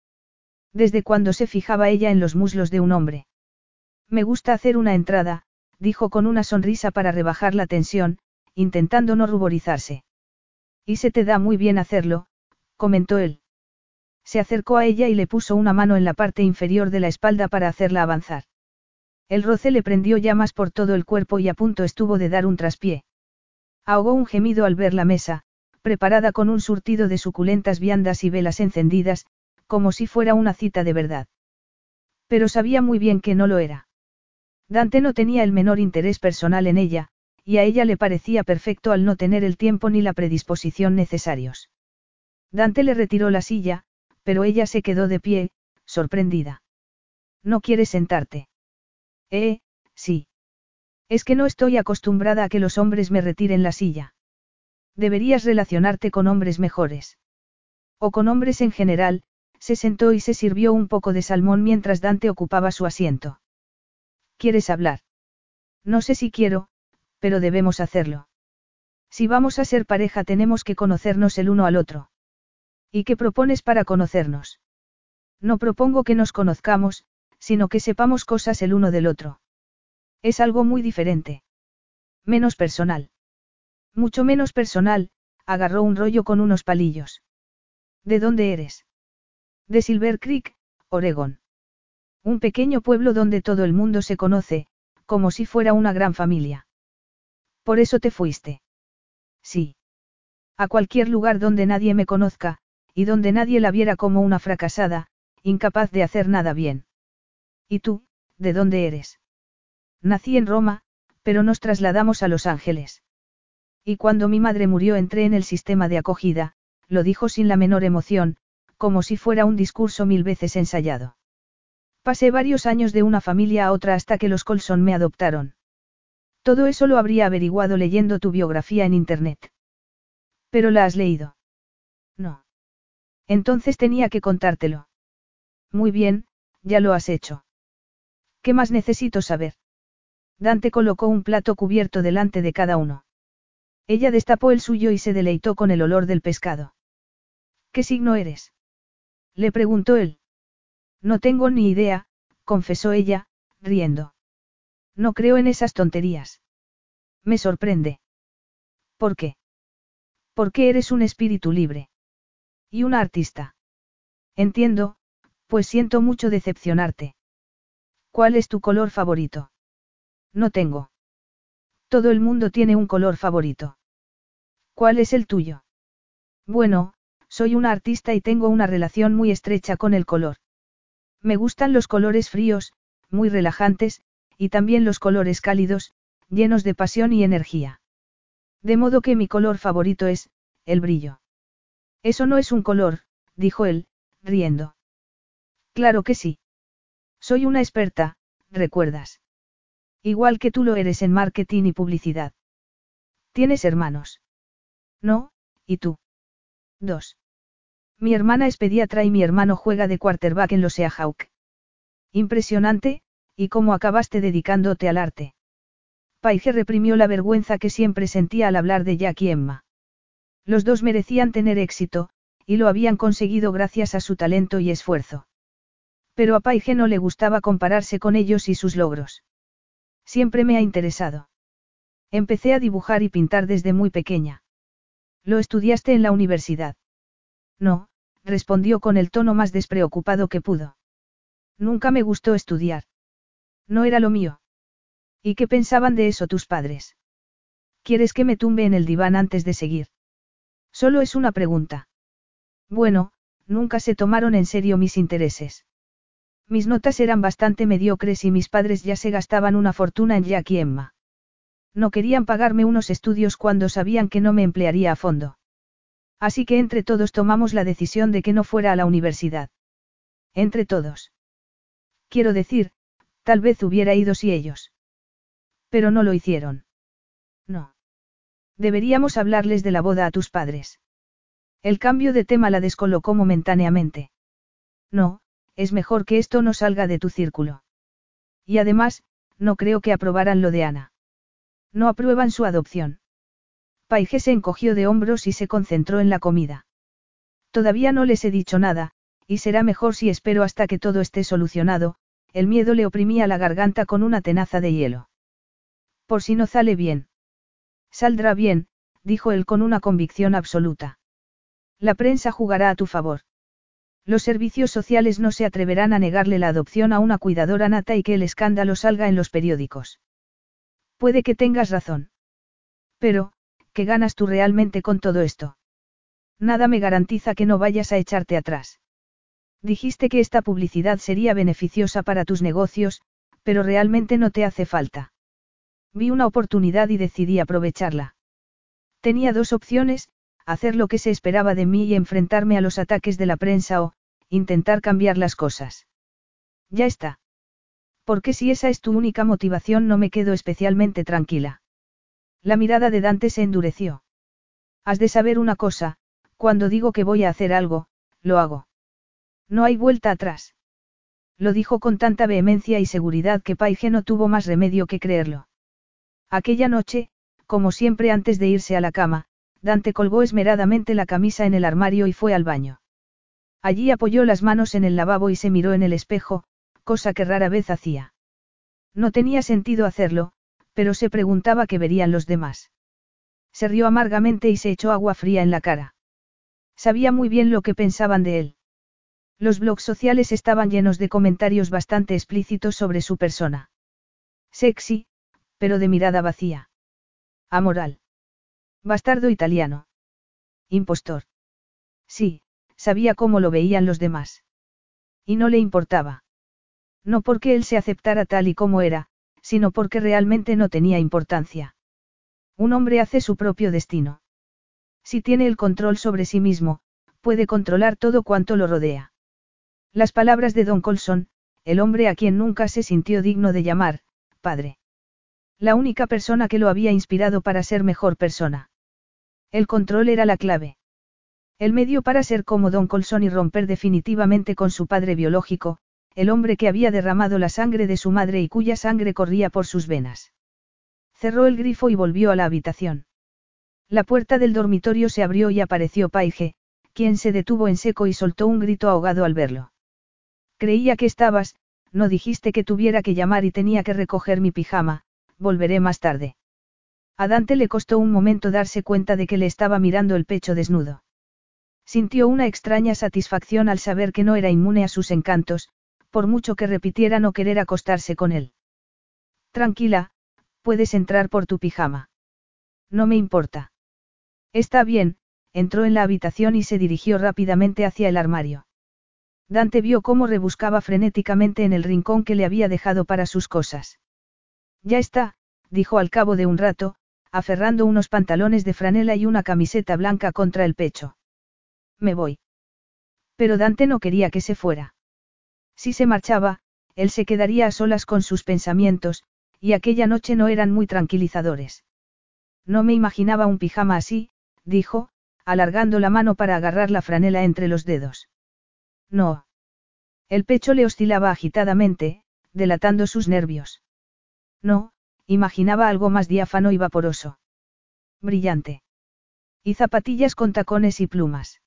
Desde cuando se fijaba ella en los muslos de un hombre. Me gusta hacer una entrada, dijo con una sonrisa para rebajar la tensión, intentando no ruborizarse. Y se te da muy bien hacerlo, comentó él. Se acercó a ella y le puso una mano en la parte inferior de la espalda para hacerla avanzar. El roce le prendió llamas por todo el cuerpo y a punto estuvo de dar un traspié. Ahogó un gemido al ver la mesa, preparada con un surtido de suculentas viandas y velas encendidas, como si fuera una cita de verdad. Pero sabía muy bien que no lo era. Dante no tenía el menor interés personal en ella, y a ella le parecía perfecto al no tener el tiempo ni la predisposición necesarios. Dante le retiró la silla, pero ella se quedó de pie, sorprendida. ¿No quieres sentarte? Eh, sí. Es que no estoy acostumbrada a que los hombres me retiren la silla. Deberías relacionarte con hombres mejores. O con hombres en general, se sentó y se sirvió un poco de salmón mientras Dante ocupaba su asiento. ¿Quieres hablar? No sé si quiero, pero debemos hacerlo. Si vamos a ser pareja tenemos que conocernos el uno al otro. ¿Y qué propones para conocernos? No propongo que nos conozcamos, sino que sepamos cosas el uno del otro. Es algo muy diferente. Menos personal. Mucho menos personal, agarró un rollo con unos palillos. ¿De dónde eres? De Silver Creek, Oregón. Un pequeño pueblo donde todo el mundo se conoce, como si fuera una gran familia. Por eso te fuiste. Sí. A cualquier lugar donde nadie me conozca, y donde nadie la viera como una fracasada, incapaz de hacer nada bien. ¿Y tú, de dónde eres? Nací en Roma, pero nos trasladamos a Los Ángeles. Y cuando mi madre murió entré en el sistema de acogida, lo dijo sin la menor emoción, como si fuera un discurso mil veces ensayado. Pasé varios años de una familia a otra hasta que los Colson me adoptaron. Todo eso lo habría averiguado leyendo tu biografía en Internet. ¿Pero la has leído? No. Entonces tenía que contártelo. Muy bien, ya lo has hecho. ¿Qué más necesito saber? Dante colocó un plato cubierto delante de cada uno. Ella destapó el suyo y se deleitó con el olor del pescado. ¿Qué signo eres? Le preguntó él. No tengo ni idea, confesó ella, riendo. No creo en esas tonterías. Me sorprende. ¿Por qué? Porque eres un espíritu libre. Y una artista. Entiendo, pues siento mucho decepcionarte. ¿Cuál es tu color favorito? No tengo. Todo el mundo tiene un color favorito. ¿Cuál es el tuyo? Bueno, soy una artista y tengo una relación muy estrecha con el color. Me gustan los colores fríos, muy relajantes, y también los colores cálidos, llenos de pasión y energía. De modo que mi color favorito es, el brillo. Eso no es un color, dijo él, riendo. Claro que sí. Soy una experta, recuerdas. Igual que tú lo eres en marketing y publicidad. ¿Tienes hermanos? No, ¿y tú? Dos. Mi hermana es pediatra y mi hermano juega de quarterback en los Seahawk. Impresionante, ¿y cómo acabaste dedicándote al arte? Paige reprimió la vergüenza que siempre sentía al hablar de Jack Emma. Los dos merecían tener éxito, y lo habían conseguido gracias a su talento y esfuerzo. Pero a Paige no le gustaba compararse con ellos y sus logros. Siempre me ha interesado. Empecé a dibujar y pintar desde muy pequeña. ¿Lo estudiaste en la universidad? No, respondió con el tono más despreocupado que pudo. Nunca me gustó estudiar. No era lo mío. ¿Y qué pensaban de eso tus padres? ¿Quieres que me tumbe en el diván antes de seguir? Solo es una pregunta. Bueno, nunca se tomaron en serio mis intereses. Mis notas eran bastante mediocres y mis padres ya se gastaban una fortuna en Jack y Emma. No querían pagarme unos estudios cuando sabían que no me emplearía a fondo. Así que entre todos tomamos la decisión de que no fuera a la universidad. Entre todos. Quiero decir, tal vez hubiera ido si ellos. Pero no lo hicieron. No. Deberíamos hablarles de la boda a tus padres. El cambio de tema la descolocó momentáneamente. No, es mejor que esto no salga de tu círculo. Y además, no creo que aprobaran lo de Ana. No aprueban su adopción. Paige se encogió de hombros y se concentró en la comida. Todavía no les he dicho nada, y será mejor si espero hasta que todo esté solucionado, el miedo le oprimía la garganta con una tenaza de hielo. Por si no sale bien. Saldrá bien, dijo él con una convicción absoluta. La prensa jugará a tu favor. Los servicios sociales no se atreverán a negarle la adopción a una cuidadora nata y que el escándalo salga en los periódicos. Puede que tengas razón. Pero, ¿qué ganas tú realmente con todo esto? Nada me garantiza que no vayas a echarte atrás. Dijiste que esta publicidad sería beneficiosa para tus negocios, pero realmente no te hace falta. Vi una oportunidad y decidí aprovecharla. Tenía dos opciones, hacer lo que se esperaba de mí y enfrentarme a los ataques de la prensa o, intentar cambiar las cosas. Ya está. Porque si esa es tu única motivación no me quedo especialmente tranquila. La mirada de Dante se endureció. Has de saber una cosa, cuando digo que voy a hacer algo, lo hago. No hay vuelta atrás. Lo dijo con tanta vehemencia y seguridad que Paige no tuvo más remedio que creerlo. Aquella noche, como siempre antes de irse a la cama, Dante colgó esmeradamente la camisa en el armario y fue al baño. Allí apoyó las manos en el lavabo y se miró en el espejo, cosa que rara vez hacía. No tenía sentido hacerlo, pero se preguntaba qué verían los demás. Se rió amargamente y se echó agua fría en la cara. Sabía muy bien lo que pensaban de él. Los blogs sociales estaban llenos de comentarios bastante explícitos sobre su persona. Sexy, pero de mirada vacía. Amoral. Bastardo italiano. Impostor. Sí, sabía cómo lo veían los demás. Y no le importaba. No porque él se aceptara tal y como era, sino porque realmente no tenía importancia. Un hombre hace su propio destino. Si tiene el control sobre sí mismo, puede controlar todo cuanto lo rodea. Las palabras de Don Colson, el hombre a quien nunca se sintió digno de llamar, padre. La única persona que lo había inspirado para ser mejor persona. El control era la clave. El medio para ser como Don Colson y romper definitivamente con su padre biológico, el hombre que había derramado la sangre de su madre y cuya sangre corría por sus venas. Cerró el grifo y volvió a la habitación. La puerta del dormitorio se abrió y apareció Paige, quien se detuvo en seco y soltó un grito ahogado al verlo. Creía que estabas, no dijiste que tuviera que llamar y tenía que recoger mi pijama, volveré más tarde. A Dante le costó un momento darse cuenta de que le estaba mirando el pecho desnudo. Sintió una extraña satisfacción al saber que no era inmune a sus encantos, por mucho que repitiera no querer acostarse con él. Tranquila, puedes entrar por tu pijama. No me importa. Está bien, entró en la habitación y se dirigió rápidamente hacia el armario. Dante vio cómo rebuscaba frenéticamente en el rincón que le había dejado para sus cosas. Ya está, dijo al cabo de un rato, aferrando unos pantalones de franela y una camiseta blanca contra el pecho. Me voy. Pero Dante no quería que se fuera. Si se marchaba, él se quedaría a solas con sus pensamientos, y aquella noche no eran muy tranquilizadores. No me imaginaba un pijama así, dijo, alargando la mano para agarrar la franela entre los dedos. No. El pecho le oscilaba agitadamente, delatando sus nervios. No, imaginaba algo más diáfano y vaporoso. Brillante. ¿Y zapatillas con tacones y plumas?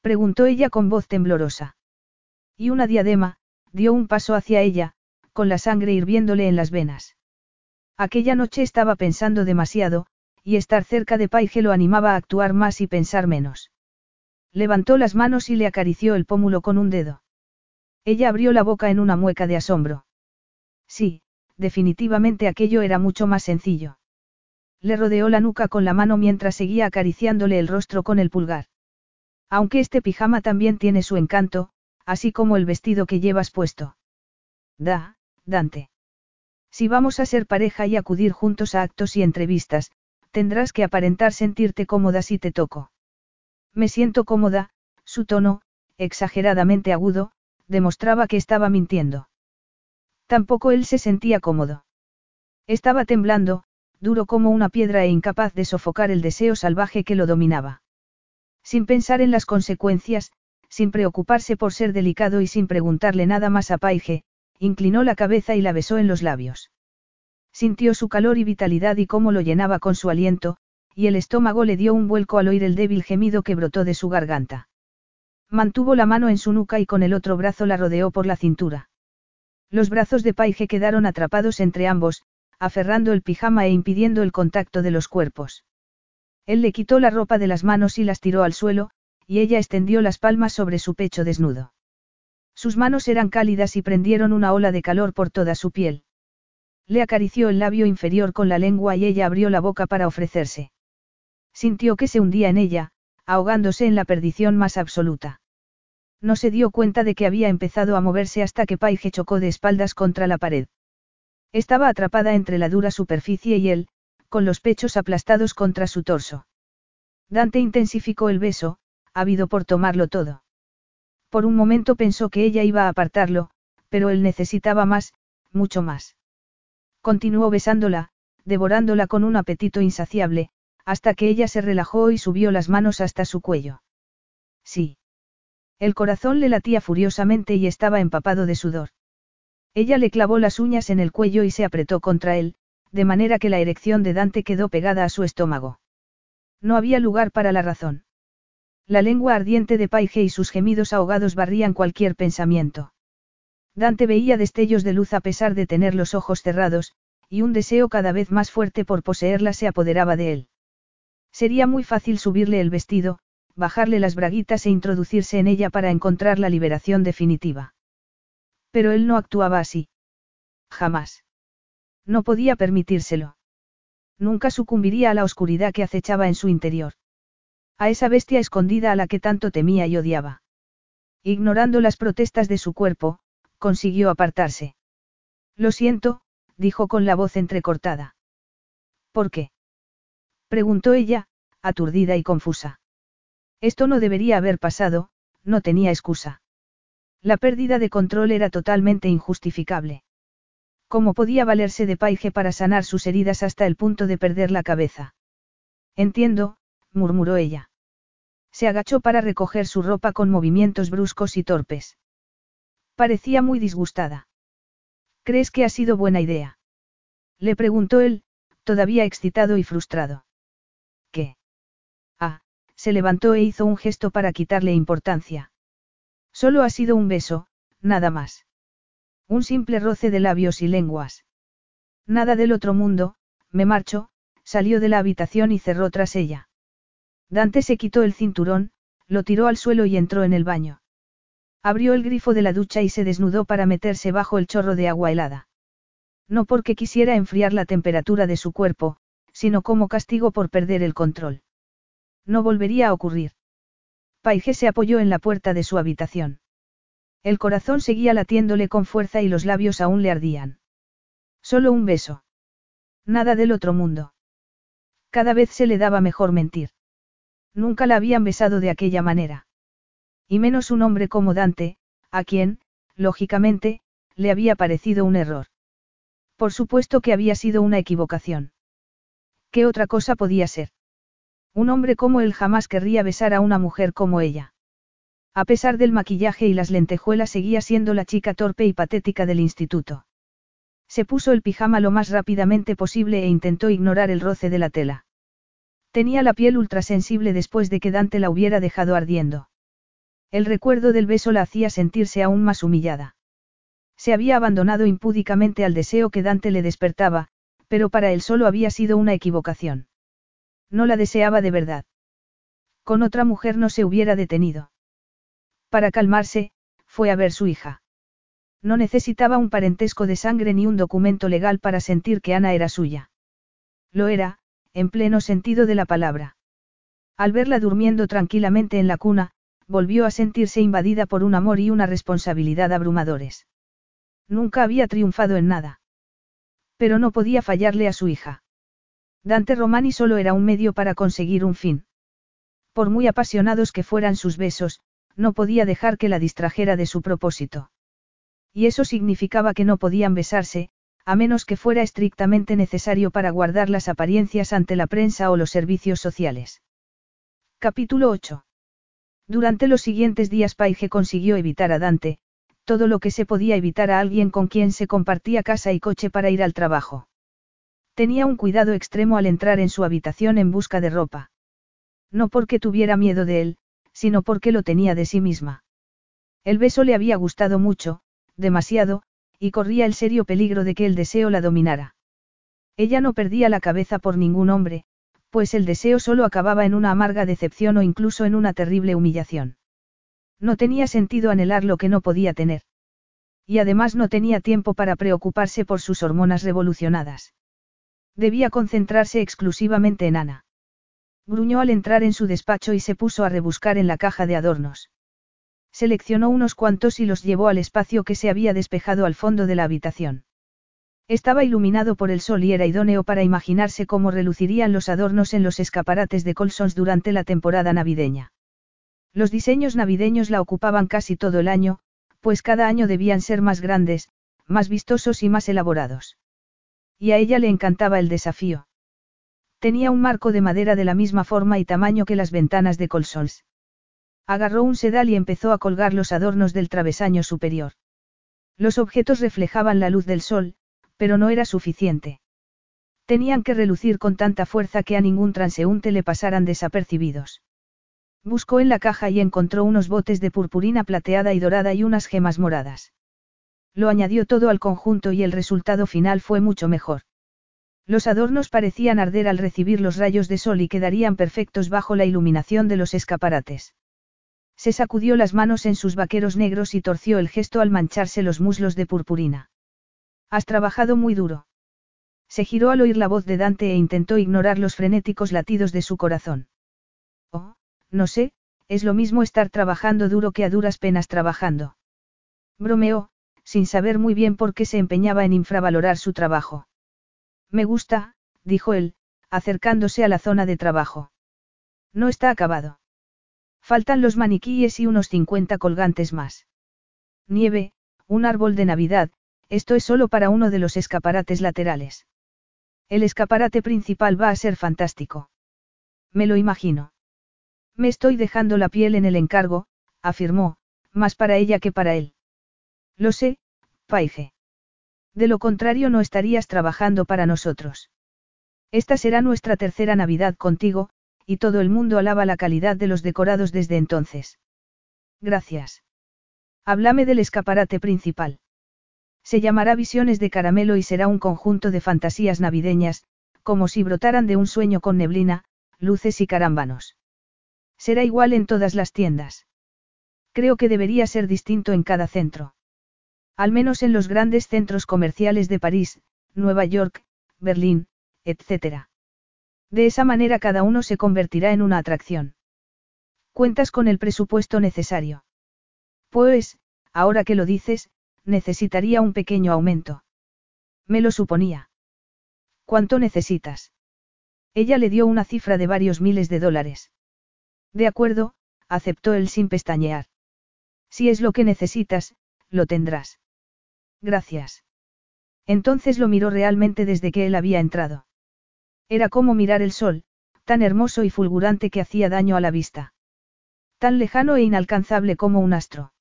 Preguntó ella con voz temblorosa. Y una diadema, dio un paso hacia ella, con la sangre hirviéndole en las venas. Aquella noche estaba pensando demasiado, y estar cerca de Paige lo animaba a actuar más y pensar menos. Levantó las manos y le acarició el pómulo con un dedo. Ella abrió la boca en una mueca de asombro. Sí, definitivamente aquello era mucho más sencillo. Le rodeó la nuca con la mano mientras seguía acariciándole el rostro con el pulgar. Aunque este pijama también tiene su encanto, así como el vestido que llevas puesto. Da, Dante. Si vamos a ser pareja y acudir juntos a actos y entrevistas, tendrás que aparentar sentirte cómoda si te toco. Me siento cómoda, su tono, exageradamente agudo, demostraba que estaba mintiendo. Tampoco él se sentía cómodo. Estaba temblando, duro como una piedra e incapaz de sofocar el deseo salvaje que lo dominaba. Sin pensar en las consecuencias, sin preocuparse por ser delicado y sin preguntarle nada más a Paige, inclinó la cabeza y la besó en los labios. Sintió su calor y vitalidad y cómo lo llenaba con su aliento, y el estómago le dio un vuelco al oír el débil gemido que brotó de su garganta. Mantuvo la mano en su nuca y con el otro brazo la rodeó por la cintura. Los brazos de Paige quedaron atrapados entre ambos, aferrando el pijama e impidiendo el contacto de los cuerpos. Él le quitó la ropa de las manos y las tiró al suelo, y ella extendió las palmas sobre su pecho desnudo. Sus manos eran cálidas y prendieron una ola de calor por toda su piel. Le acarició el labio inferior con la lengua y ella abrió la boca para ofrecerse. Sintió que se hundía en ella, ahogándose en la perdición más absoluta. No se dio cuenta de que había empezado a moverse hasta que Paige chocó de espaldas contra la pared. Estaba atrapada entre la dura superficie y él, con los pechos aplastados contra su torso. Dante intensificó el beso, ávido por tomarlo todo. Por un momento pensó que ella iba a apartarlo, pero él necesitaba más, mucho más. Continuó besándola, devorándola con un apetito insaciable, hasta que ella se relajó y subió las manos hasta su cuello. Sí. El corazón le latía furiosamente y estaba empapado de sudor. Ella le clavó las uñas en el cuello y se apretó contra él, de manera que la erección de Dante quedó pegada a su estómago. No había lugar para la razón. La lengua ardiente de Paige y sus gemidos ahogados barrían cualquier pensamiento. Dante veía destellos de luz a pesar de tener los ojos cerrados, y un deseo cada vez más fuerte por poseerla se apoderaba de él. Sería muy fácil subirle el vestido, bajarle las braguitas e introducirse en ella para encontrar la liberación definitiva. Pero él no actuaba así. Jamás. No podía permitírselo. Nunca sucumbiría a la oscuridad que acechaba en su interior. A esa bestia escondida a la que tanto temía y odiaba. Ignorando las protestas de su cuerpo, consiguió apartarse. Lo siento, dijo con la voz entrecortada. ¿Por qué? preguntó ella, aturdida y confusa. Esto no debería haber pasado, no tenía excusa. La pérdida de control era totalmente injustificable. ¿Cómo podía valerse de Paige para sanar sus heridas hasta el punto de perder la cabeza? Entiendo, murmuró ella. Se agachó para recoger su ropa con movimientos bruscos y torpes. Parecía muy disgustada. ¿Crees que ha sido buena idea? Le preguntó él, todavía excitado y frustrado. Se levantó e hizo un gesto para quitarle importancia. Solo ha sido un beso, nada más. Un simple roce de labios y lenguas. Nada del otro mundo, me marcho, salió de la habitación y cerró tras ella. Dante se quitó el cinturón, lo tiró al suelo y entró en el baño. Abrió el grifo de la ducha y se desnudó para meterse bajo el chorro de agua helada. No porque quisiera enfriar la temperatura de su cuerpo, sino como castigo por perder el control. No volvería a ocurrir. Paige se apoyó en la puerta de su habitación. El corazón seguía latiéndole con fuerza y los labios aún le ardían. Solo un beso. Nada del otro mundo. Cada vez se le daba mejor mentir. Nunca la habían besado de aquella manera. Y menos un hombre como Dante, a quien, lógicamente, le había parecido un error. Por supuesto que había sido una equivocación. ¿Qué otra cosa podía ser? Un hombre como él jamás querría besar a una mujer como ella. A pesar del maquillaje y las lentejuelas seguía siendo la chica torpe y patética del instituto. Se puso el pijama lo más rápidamente posible e intentó ignorar el roce de la tela. Tenía la piel ultrasensible después de que Dante la hubiera dejado ardiendo. El recuerdo del beso la hacía sentirse aún más humillada. Se había abandonado impúdicamente al deseo que Dante le despertaba, pero para él solo había sido una equivocación. No la deseaba de verdad. Con otra mujer no se hubiera detenido. Para calmarse, fue a ver su hija. No necesitaba un parentesco de sangre ni un documento legal para sentir que Ana era suya. Lo era, en pleno sentido de la palabra. Al verla durmiendo tranquilamente en la cuna, volvió a sentirse invadida por un amor y una responsabilidad abrumadores. Nunca había triunfado en nada. Pero no podía fallarle a su hija. Dante Romani solo era un medio para conseguir un fin. Por muy apasionados que fueran sus besos, no podía dejar que la distrajera de su propósito. Y eso significaba que no podían besarse, a menos que fuera estrictamente necesario para guardar las apariencias ante la prensa o los servicios sociales. Capítulo 8. Durante los siguientes días Paige consiguió evitar a Dante, todo lo que se podía evitar a alguien con quien se compartía casa y coche para ir al trabajo. Tenía un cuidado extremo al entrar en su habitación en busca de ropa. No porque tuviera miedo de él, sino porque lo tenía de sí misma. El beso le había gustado mucho, demasiado, y corría el serio peligro de que el deseo la dominara. Ella no perdía la cabeza por ningún hombre, pues el deseo solo acababa en una amarga decepción o incluso en una terrible humillación. No tenía sentido anhelar lo que no podía tener. Y además no tenía tiempo para preocuparse por sus hormonas revolucionadas. Debía concentrarse exclusivamente en Ana. Gruñó al entrar en su despacho y se puso a rebuscar en la caja de adornos. Seleccionó unos cuantos y los llevó al espacio que se había despejado al fondo de la habitación. Estaba iluminado por el sol y era idóneo para imaginarse cómo relucirían los adornos en los escaparates de Colsons durante la temporada navideña. Los diseños navideños la ocupaban casi todo el año, pues cada año debían ser más grandes, más vistosos y más elaborados. Y a ella le encantaba el desafío. Tenía un marco de madera de la misma forma y tamaño que las ventanas de Colsons. Agarró un sedal y empezó a colgar los adornos del travesaño superior. Los objetos reflejaban la luz del sol, pero no era suficiente. Tenían que relucir con tanta fuerza que a ningún transeúnte le pasaran desapercibidos. Buscó en la caja y encontró unos botes de purpurina plateada y dorada y unas gemas moradas. Lo añadió todo al conjunto y el resultado final fue mucho mejor. Los adornos parecían arder al recibir los rayos de sol y quedarían perfectos bajo la iluminación de los escaparates. Se sacudió las manos en sus vaqueros negros y torció el gesto al mancharse los muslos de purpurina. Has trabajado muy duro. Se giró al oír la voz de Dante e intentó ignorar los frenéticos latidos de su corazón. Oh, no sé, es lo mismo estar trabajando duro que a duras penas trabajando. Bromeó, sin saber muy bien por qué se empeñaba en infravalorar su trabajo. Me gusta, dijo él, acercándose a la zona de trabajo. No está acabado. Faltan los maniquíes y unos 50 colgantes más. Nieve, un árbol de Navidad, esto es solo para uno de los escaparates laterales. El escaparate principal va a ser fantástico. Me lo imagino. Me estoy dejando la piel en el encargo, afirmó, más para ella que para él. Lo sé, Paige. De lo contrario no estarías trabajando para nosotros. Esta será nuestra tercera Navidad contigo, y todo el mundo alaba la calidad de los decorados desde entonces. Gracias. Háblame del escaparate principal. Se llamará Visiones de Caramelo y será un conjunto de fantasías navideñas, como si brotaran de un sueño con neblina, luces y carámbanos. Será igual en todas las tiendas. Creo que debería ser distinto en cada centro. Al menos en los grandes centros comerciales de París, Nueva York, Berlín, etc. De esa manera cada uno se convertirá en una atracción. ¿Cuentas con el presupuesto necesario? Pues, ahora que lo dices, necesitaría un pequeño aumento. Me lo suponía. ¿Cuánto necesitas? Ella le dio una cifra de varios miles de dólares. De acuerdo, aceptó él sin pestañear. Si es lo que necesitas, lo tendrás. Gracias. Entonces lo miró realmente desde que él había entrado. Era como mirar el sol, tan hermoso y fulgurante que hacía daño a la vista. Tan lejano e inalcanzable como un astro.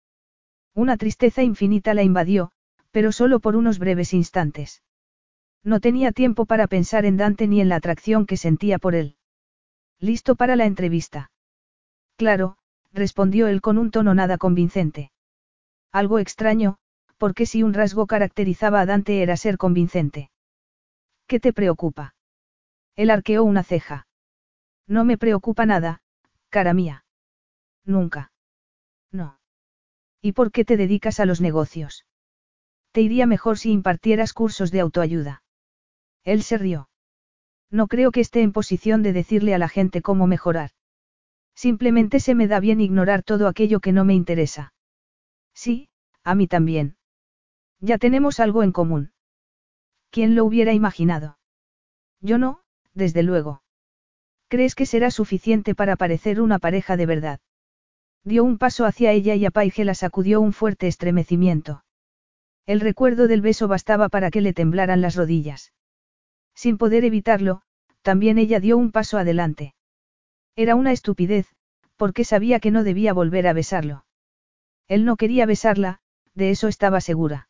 Una tristeza infinita la invadió, pero solo por unos breves instantes. No tenía tiempo para pensar en Dante ni en la atracción que sentía por él. ¿Listo para la entrevista? Claro, respondió él con un tono nada convincente. Algo extraño, porque si un rasgo caracterizaba a Dante era ser convincente. ¿Qué te preocupa? Él arqueó una ceja. No me preocupa nada, cara mía. Nunca. No. ¿Y por qué te dedicas a los negocios? Te iría mejor si impartieras cursos de autoayuda. Él se rió. No creo que esté en posición de decirle a la gente cómo mejorar. Simplemente se me da bien ignorar todo aquello que no me interesa. Sí, a mí también. Ya tenemos algo en común. ¿Quién lo hubiera imaginado? Yo no, desde luego. ¿Crees que será suficiente para parecer una pareja de verdad? Dio un paso hacia ella y a Paige la sacudió un fuerte estremecimiento. El recuerdo del beso bastaba para que le temblaran las rodillas. Sin poder evitarlo, también ella dio un paso adelante. Era una estupidez, porque sabía que no debía volver a besarlo. Él no quería besarla, de eso estaba segura.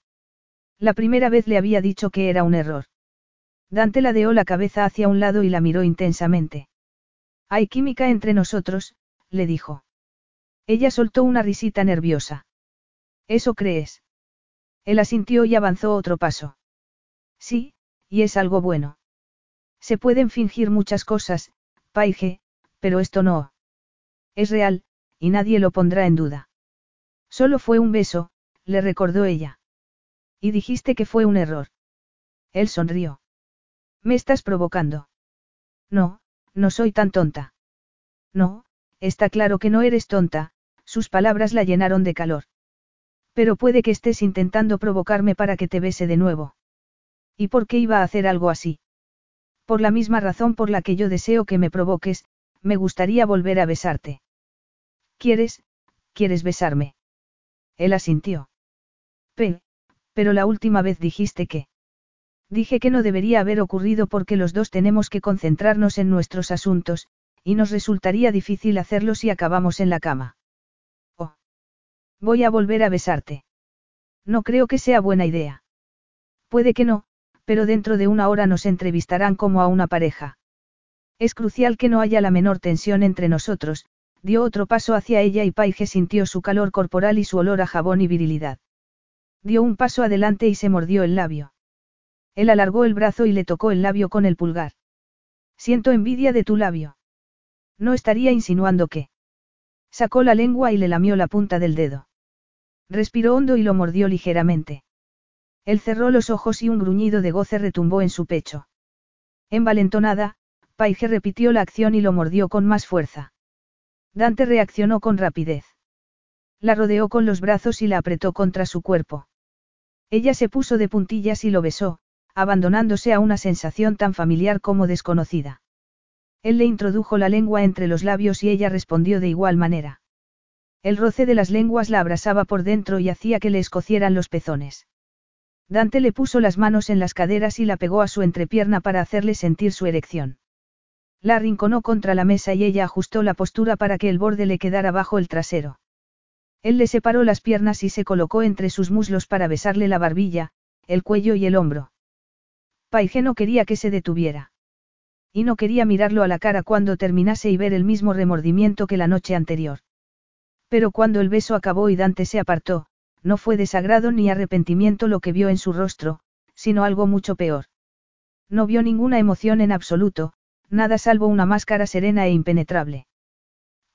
La primera vez le había dicho que era un error. Dante ladeó la cabeza hacia un lado y la miró intensamente. Hay química entre nosotros, le dijo. Ella soltó una risita nerviosa. ¿Eso crees? Él asintió y avanzó otro paso. Sí, y es algo bueno. Se pueden fingir muchas cosas, Paige, pero esto no. Es real, y nadie lo pondrá en duda. Solo fue un beso, le recordó ella. Y dijiste que fue un error. Él sonrió. ¿Me estás provocando? No, no soy tan tonta. No, está claro que no eres tonta, sus palabras la llenaron de calor. Pero puede que estés intentando provocarme para que te bese de nuevo. ¿Y por qué iba a hacer algo así? Por la misma razón por la que yo deseo que me provoques, me gustaría volver a besarte. ¿Quieres, quieres besarme? Él asintió. P, pero la última vez dijiste que... Dije que no debería haber ocurrido porque los dos tenemos que concentrarnos en nuestros asuntos, y nos resultaría difícil hacerlo si acabamos en la cama. Oh. Voy a volver a besarte. No creo que sea buena idea. Puede que no, pero dentro de una hora nos entrevistarán como a una pareja. Es crucial que no haya la menor tensión entre nosotros, dio otro paso hacia ella y Paige sintió su calor corporal y su olor a jabón y virilidad. Dio un paso adelante y se mordió el labio. Él alargó el brazo y le tocó el labio con el pulgar. Siento envidia de tu labio. No estaría insinuando que. Sacó la lengua y le lamió la punta del dedo. Respiró hondo y lo mordió ligeramente. Él cerró los ojos y un gruñido de goce retumbó en su pecho. Envalentonada, Paige repitió la acción y lo mordió con más fuerza. Dante reaccionó con rapidez. La rodeó con los brazos y la apretó contra su cuerpo. Ella se puso de puntillas y lo besó, abandonándose a una sensación tan familiar como desconocida. Él le introdujo la lengua entre los labios y ella respondió de igual manera. El roce de las lenguas la abrasaba por dentro y hacía que le escocieran los pezones. Dante le puso las manos en las caderas y la pegó a su entrepierna para hacerle sentir su erección. La arrinconó contra la mesa y ella ajustó la postura para que el borde le quedara bajo el trasero. Él le separó las piernas y se colocó entre sus muslos para besarle la barbilla, el cuello y el hombro. Paige no quería que se detuviera. Y no quería mirarlo a la cara cuando terminase y ver el mismo remordimiento que la noche anterior. Pero cuando el beso acabó y Dante se apartó, no fue desagrado ni arrepentimiento lo que vio en su rostro, sino algo mucho peor. No vio ninguna emoción en absoluto, nada salvo una máscara serena e impenetrable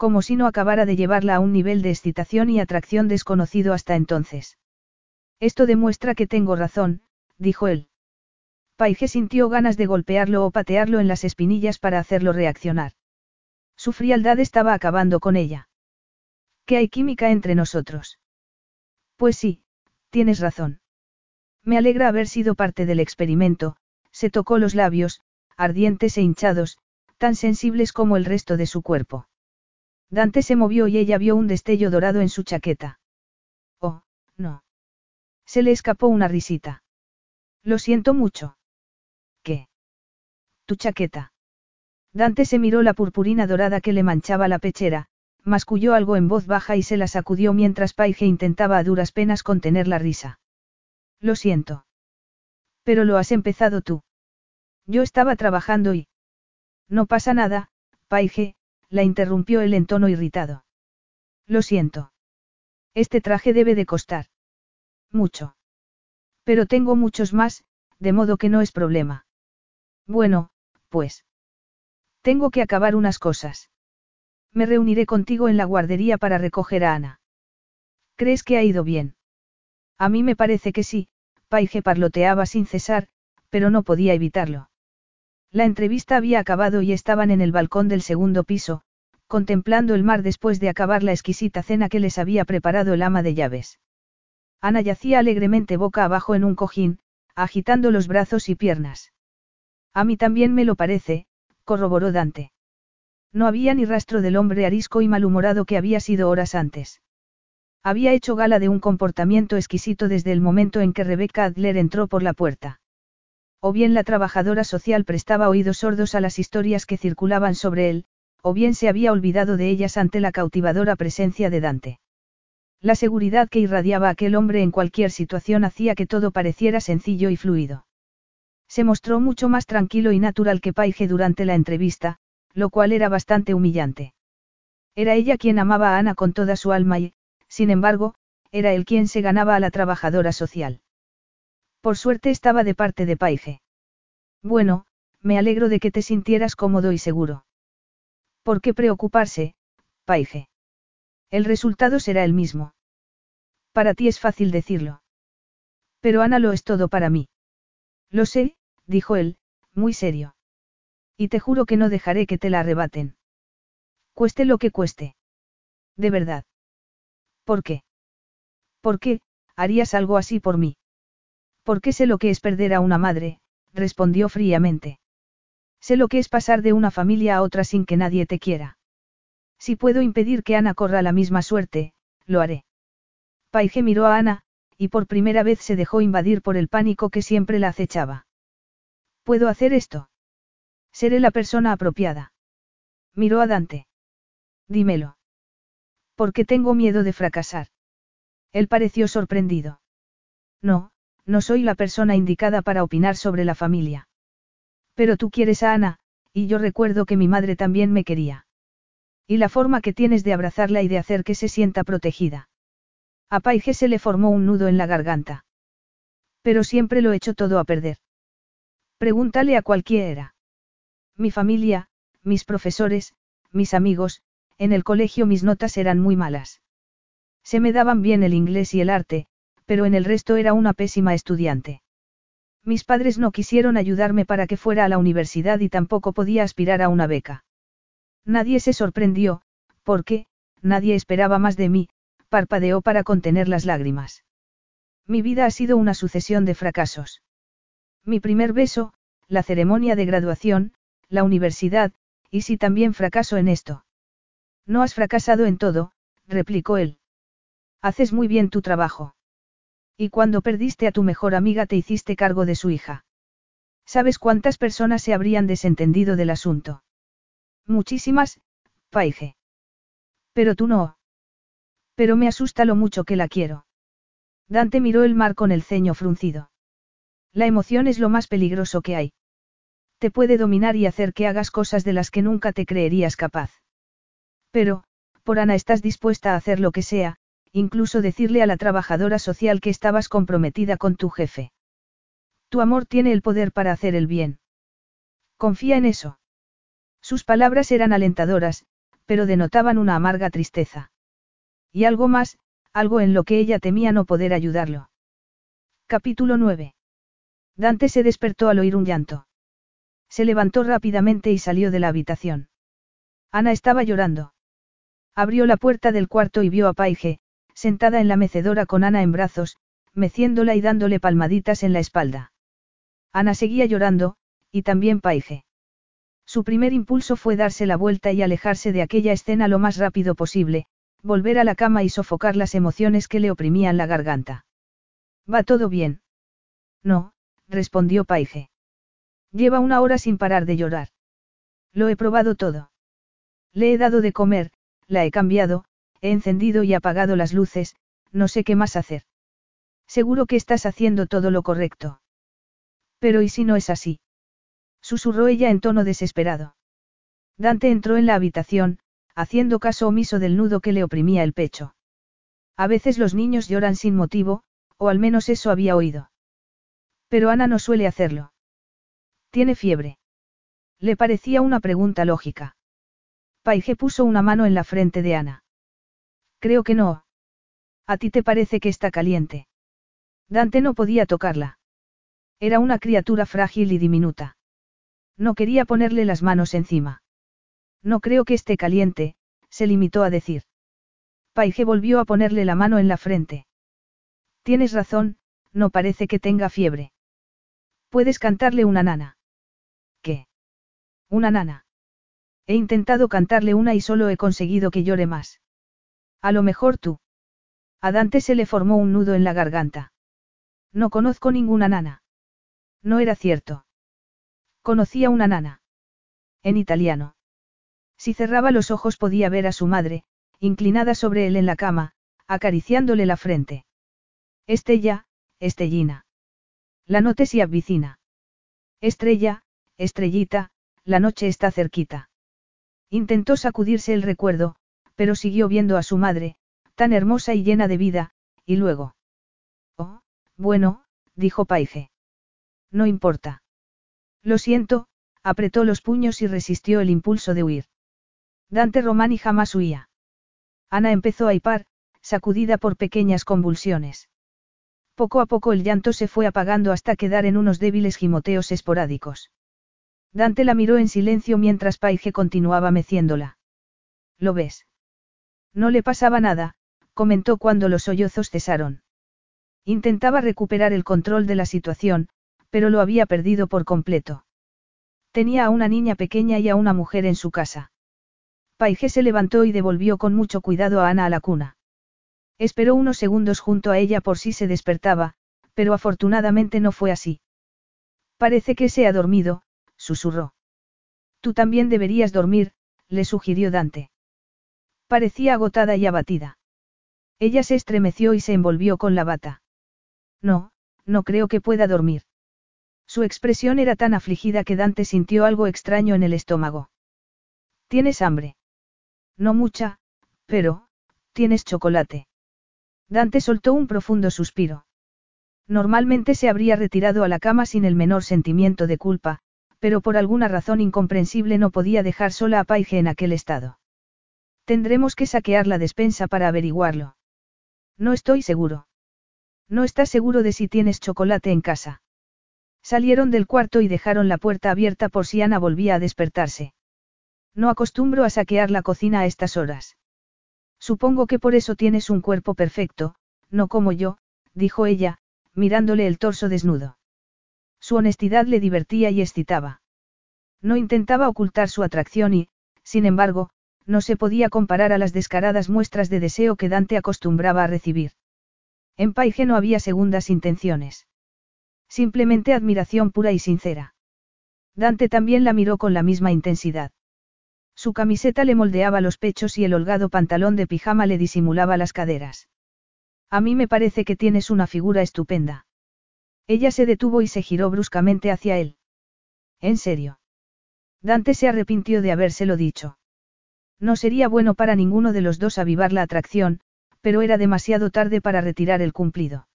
como si no acabara de llevarla a un nivel de excitación y atracción desconocido hasta entonces. Esto demuestra que tengo razón, dijo él. Paige sintió ganas de golpearlo o patearlo en las espinillas para hacerlo reaccionar. Su frialdad estaba acabando con ella. ¿Que hay química entre nosotros? Pues sí, tienes razón. Me alegra haber sido parte del experimento, se tocó los labios, ardientes e hinchados, tan sensibles como el resto de su cuerpo. Dante se movió y ella vio un destello dorado en su chaqueta. Oh, no. Se le escapó una risita. Lo siento mucho. ¿Qué? Tu chaqueta. Dante se miró la purpurina dorada que le manchaba la pechera, masculló algo en voz baja y se la sacudió mientras Paige intentaba a duras penas contener la risa. Lo siento. Pero lo has empezado tú. Yo estaba trabajando y... No pasa nada, Paige, la interrumpió él en tono irritado. Lo siento. Este traje debe de costar. Mucho. Pero tengo muchos más, de modo que no es problema. Bueno, pues. Tengo que acabar unas cosas. Me reuniré contigo en la guardería para recoger a Ana. ¿Crees que ha ido bien? A mí me parece que sí, Paige parloteaba sin cesar, pero no podía evitarlo. La entrevista había acabado y estaban en el balcón del segundo piso, contemplando el mar después de acabar la exquisita cena que les había preparado el ama de llaves. Ana yacía alegremente boca abajo en un cojín, agitando los brazos y piernas. A mí también me lo parece, corroboró Dante. No había ni rastro del hombre arisco y malhumorado que había sido horas antes. Había hecho gala de un comportamiento exquisito desde el momento en que Rebecca Adler entró por la puerta. O bien la trabajadora social prestaba oídos sordos a las historias que circulaban sobre él, o bien se había olvidado de ellas ante la cautivadora presencia de Dante. La seguridad que irradiaba aquel hombre en cualquier situación hacía que todo pareciera sencillo y fluido. Se mostró mucho más tranquilo y natural que Paige durante la entrevista, lo cual era bastante humillante. Era ella quien amaba a Ana con toda su alma y, sin embargo, era él quien se ganaba a la trabajadora social. Por suerte estaba de parte de Paige. Bueno, me alegro de que te sintieras cómodo y seguro. ¿Por qué preocuparse, Paige? El resultado será el mismo. Para ti es fácil decirlo. Pero Ana lo es todo para mí. Lo sé, dijo él, muy serio. Y te juro que no dejaré que te la arrebaten. Cueste lo que cueste. De verdad. ¿Por qué? ¿Por qué, harías algo así por mí? ¿Por qué sé lo que es perder a una madre? respondió fríamente. Sé lo que es pasar de una familia a otra sin que nadie te quiera. Si puedo impedir que Ana corra la misma suerte, lo haré. Paige miró a Ana, y por primera vez se dejó invadir por el pánico que siempre la acechaba. ¿Puedo hacer esto? Seré la persona apropiada. Miró a Dante. Dímelo. Porque tengo miedo de fracasar. Él pareció sorprendido. No, no soy la persona indicada para opinar sobre la familia. Pero tú quieres a Ana, y yo recuerdo que mi madre también me quería. Y la forma que tienes de abrazarla y de hacer que se sienta protegida. A Paige se le formó un nudo en la garganta. Pero siempre lo he hecho todo a perder. Pregúntale a cualquiera. Mi familia, mis profesores, mis amigos, en el colegio mis notas eran muy malas. Se me daban bien el inglés y el arte, pero en el resto era una pésima estudiante. Mis padres no quisieron ayudarme para que fuera a la universidad y tampoco podía aspirar a una beca. Nadie se sorprendió, porque, nadie esperaba más de mí, parpadeó para contener las lágrimas. Mi vida ha sido una sucesión de fracasos. Mi primer beso, la ceremonia de graduación, la universidad, y si también fracaso en esto. No has fracasado en todo, replicó él. Haces muy bien tu trabajo. Y cuando perdiste a tu mejor amiga te hiciste cargo de su hija. ¿Sabes cuántas personas se habrían desentendido del asunto? Muchísimas, Paige. Pero tú no. Pero me asusta lo mucho que la quiero. Dante miró el mar con el ceño fruncido. La emoción es lo más peligroso que hay. Te puede dominar y hacer que hagas cosas de las que nunca te creerías capaz. Pero, por Ana estás dispuesta a hacer lo que sea, incluso decirle a la trabajadora social que estabas comprometida con tu jefe. Tu amor tiene el poder para hacer el bien. Confía en eso. Sus palabras eran alentadoras, pero denotaban una amarga tristeza. Y algo más, algo en lo que ella temía no poder ayudarlo. Capítulo 9. Dante se despertó al oír un llanto. Se levantó rápidamente y salió de la habitación. Ana estaba llorando. Abrió la puerta del cuarto y vio a Paige, sentada en la mecedora con Ana en brazos, meciéndola y dándole palmaditas en la espalda. Ana seguía llorando, y también Paige. Su primer impulso fue darse la vuelta y alejarse de aquella escena lo más rápido posible, volver a la cama y sofocar las emociones que le oprimían la garganta. ¿Va todo bien? No, respondió Paige. Lleva una hora sin parar de llorar. Lo he probado todo. Le he dado de comer, la he cambiado, he encendido y apagado las luces, no sé qué más hacer. Seguro que estás haciendo todo lo correcto. Pero ¿y si no es así? Susurró ella en tono desesperado. Dante entró en la habitación, haciendo caso omiso del nudo que le oprimía el pecho. A veces los niños lloran sin motivo, o al menos eso había oído. Pero Ana no suele hacerlo. ¿Tiene fiebre? Le parecía una pregunta lógica. Paige puso una mano en la frente de Ana. Creo que no. ¿A ti te parece que está caliente? Dante no podía tocarla. Era una criatura frágil y diminuta. No quería ponerle las manos encima. No creo que esté caliente, se limitó a decir. Paige volvió a ponerle la mano en la frente. Tienes razón, no parece que tenga fiebre. Puedes cantarle una nana. ¿Qué? Una nana. He intentado cantarle una y solo he conseguido que llore más. A lo mejor tú. A Dante se le formó un nudo en la garganta. No conozco ninguna nana. No era cierto. Conocía una nana. En italiano. Si cerraba los ojos podía ver a su madre, inclinada sobre él en la cama, acariciándole la frente. Estella, Estellina. La noche se avicina. Estrella, estrellita, la noche está cerquita. Intentó sacudirse el recuerdo, pero siguió viendo a su madre, tan hermosa y llena de vida, y luego. Oh, bueno, dijo Paige. No importa. Lo siento, apretó los puños y resistió el impulso de huir. Dante Romani jamás huía. Ana empezó a hipar, sacudida por pequeñas convulsiones. Poco a poco el llanto se fue apagando hasta quedar en unos débiles gimoteos esporádicos. Dante la miró en silencio mientras Paige continuaba meciéndola. ¿Lo ves? No le pasaba nada, comentó cuando los sollozos cesaron. Intentaba recuperar el control de la situación, pero lo había perdido por completo. Tenía a una niña pequeña y a una mujer en su casa. Paige se levantó y devolvió con mucho cuidado a Ana a la cuna. Esperó unos segundos junto a ella por si se despertaba, pero afortunadamente no fue así. Parece que se ha dormido, susurró. Tú también deberías dormir, le sugirió Dante. Parecía agotada y abatida. Ella se estremeció y se envolvió con la bata. No, no creo que pueda dormir. Su expresión era tan afligida que Dante sintió algo extraño en el estómago. ¿Tienes hambre? No mucha, pero, tienes chocolate. Dante soltó un profundo suspiro. Normalmente se habría retirado a la cama sin el menor sentimiento de culpa, pero por alguna razón incomprensible no podía dejar sola a Paige en aquel estado. Tendremos que saquear la despensa para averiguarlo. No estoy seguro. No estás seguro de si tienes chocolate en casa. Salieron del cuarto y dejaron la puerta abierta por si Ana volvía a despertarse. No acostumbro a saquear la cocina a estas horas. Supongo que por eso tienes un cuerpo perfecto, no como yo, dijo ella, mirándole el torso desnudo. Su honestidad le divertía y excitaba. No intentaba ocultar su atracción y, sin embargo, no se podía comparar a las descaradas muestras de deseo que Dante acostumbraba a recibir. En Paige no había segundas intenciones. Simplemente admiración pura y sincera. Dante también la miró con la misma intensidad. Su camiseta le moldeaba los pechos y el holgado pantalón de pijama le disimulaba las caderas. A mí me parece que tienes una figura estupenda. Ella se detuvo y se giró bruscamente hacia él. ¿En serio? Dante se arrepintió de habérselo dicho. No sería bueno para ninguno de los dos avivar la atracción, pero era demasiado tarde para retirar el cumplido.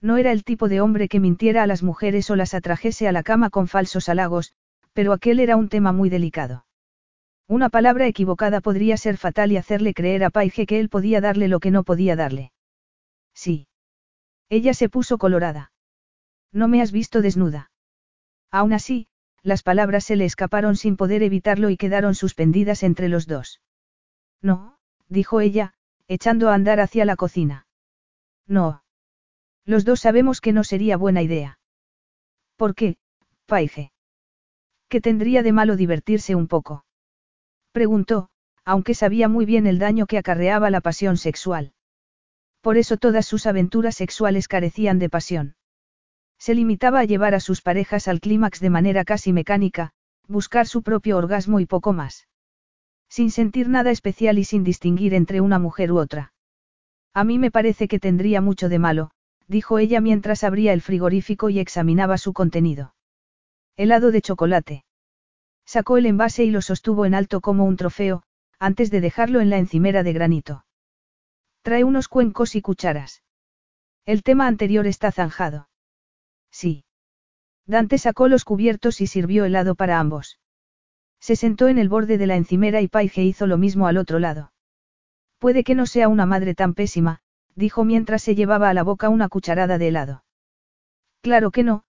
No era el tipo de hombre que mintiera a las mujeres o las atrajese a la cama con falsos halagos, pero aquel era un tema muy delicado. Una palabra equivocada podría ser fatal y hacerle creer a Paige que él podía darle lo que no podía darle. Sí. Ella se puso colorada. No me has visto desnuda. Aún así, las palabras se le escaparon sin poder evitarlo y quedaron suspendidas entre los dos. No, dijo ella, echando a andar hacia la cocina. No. Los dos sabemos que no sería buena idea. ¿Por qué, Paige? ¿Qué tendría de malo divertirse un poco? Preguntó, aunque sabía muy bien el daño que acarreaba la pasión sexual. Por eso todas sus aventuras sexuales carecían de pasión. Se limitaba a llevar a sus parejas al clímax de manera casi mecánica, buscar su propio orgasmo y poco más. Sin sentir nada especial y sin distinguir entre una mujer u otra. A mí me parece que tendría mucho de malo, dijo ella mientras abría el frigorífico y examinaba su contenido. Helado de chocolate. Sacó el envase y lo sostuvo en alto como un trofeo, antes de dejarlo en la encimera de granito. Trae unos cuencos y cucharas. El tema anterior está zanjado. Sí. Dante sacó los cubiertos y sirvió helado para ambos. Se sentó en el borde de la encimera y Paige hizo lo mismo al otro lado. Puede que no sea una madre tan pésima, dijo mientras se llevaba a la boca una cucharada de helado. Claro que no,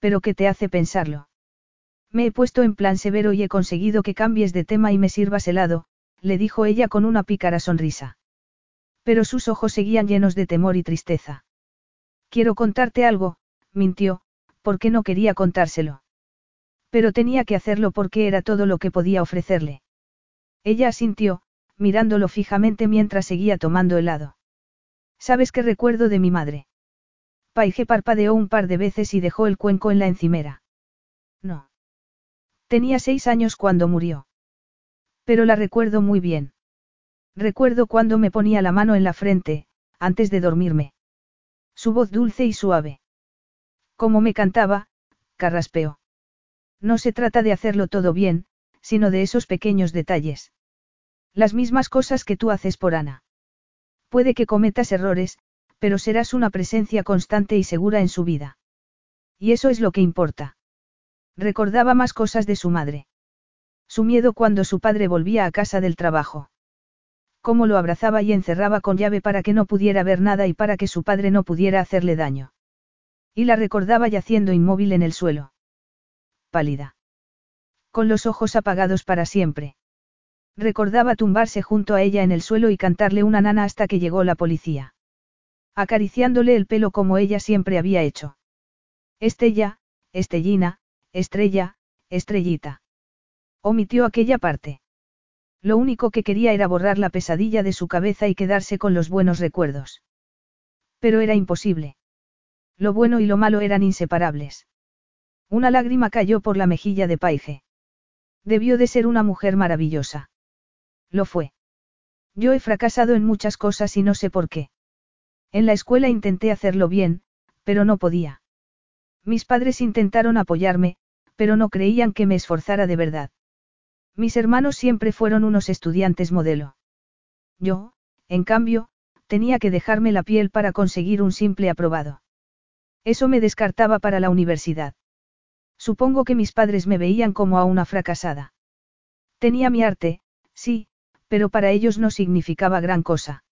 pero ¿qué te hace pensarlo? Me he puesto en plan severo y he conseguido que cambies de tema y me sirvas helado, le dijo ella con una pícara sonrisa. Pero sus ojos seguían llenos de temor y tristeza. Quiero contarte algo, mintió, porque no quería contárselo. Pero tenía que hacerlo porque era todo lo que podía ofrecerle. Ella asintió, mirándolo fijamente mientras seguía tomando helado. ¿Sabes qué recuerdo de mi madre? Paige parpadeó un par de veces y dejó el cuenco en la encimera. No. Tenía seis años cuando murió. Pero la recuerdo muy bien. Recuerdo cuando me ponía la mano en la frente, antes de dormirme. Su voz dulce y suave. Como me cantaba, carraspeó. No se trata de hacerlo todo bien, sino de esos pequeños detalles. Las mismas cosas que tú haces por Ana. Puede que cometas errores, pero serás una presencia constante y segura en su vida. Y eso es lo que importa. Recordaba más cosas de su madre. Su miedo cuando su padre volvía a casa del trabajo. Cómo lo abrazaba y encerraba con llave para que no pudiera ver nada y para que su padre no pudiera hacerle daño. Y la recordaba yaciendo inmóvil en el suelo. Pálida. Con los ojos apagados para siempre. Recordaba tumbarse junto a ella en el suelo y cantarle una nana hasta que llegó la policía. Acariciándole el pelo como ella siempre había hecho. Estella, Estellina, Estrella, Estrellita. Omitió aquella parte. Lo único que quería era borrar la pesadilla de su cabeza y quedarse con los buenos recuerdos. Pero era imposible. Lo bueno y lo malo eran inseparables. Una lágrima cayó por la mejilla de Paige. Debió de ser una mujer maravillosa. Lo fue. Yo he fracasado en muchas cosas y no sé por qué. En la escuela intenté hacerlo bien, pero no podía. Mis padres intentaron apoyarme, pero no creían que me esforzara de verdad. Mis hermanos siempre fueron unos estudiantes modelo. Yo, en cambio, tenía que dejarme la piel para conseguir un simple aprobado. Eso me descartaba para la universidad. Supongo que mis padres me veían como a una fracasada. Tenía mi arte, sí, pero para ellos no significaba gran cosa.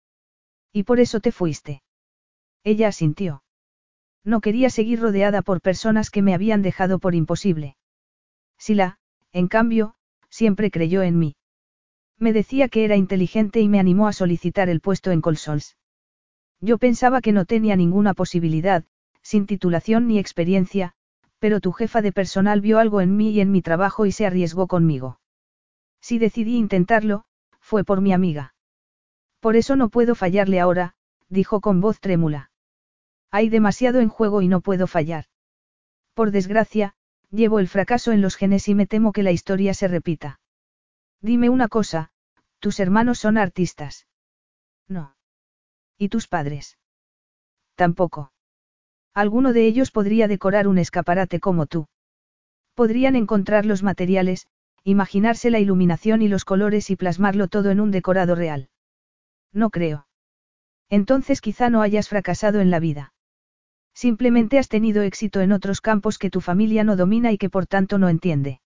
Y por eso te fuiste. Ella asintió. No quería seguir rodeada por personas que me habían dejado por imposible. Sila, en cambio, siempre creyó en mí. Me decía que era inteligente y me animó a solicitar el puesto en Colsols. Yo pensaba que no tenía ninguna posibilidad, sin titulación ni experiencia, pero tu jefa de personal vio algo en mí y en mi trabajo y se arriesgó conmigo. Si decidí intentarlo, fue por mi amiga. Por eso no puedo fallarle ahora, dijo con voz trémula. Hay demasiado en juego y no puedo fallar. Por desgracia, llevo el fracaso en los genes y me temo que la historia se repita. Dime una cosa, tus hermanos son artistas. No. ¿Y tus padres? Tampoco. Alguno de ellos podría decorar un escaparate como tú. Podrían encontrar los materiales, imaginarse la iluminación y los colores y plasmarlo todo en un decorado real. No creo. Entonces quizá no hayas fracasado en la vida. Simplemente has tenido éxito en otros campos que tu familia no domina y que por tanto no entiende.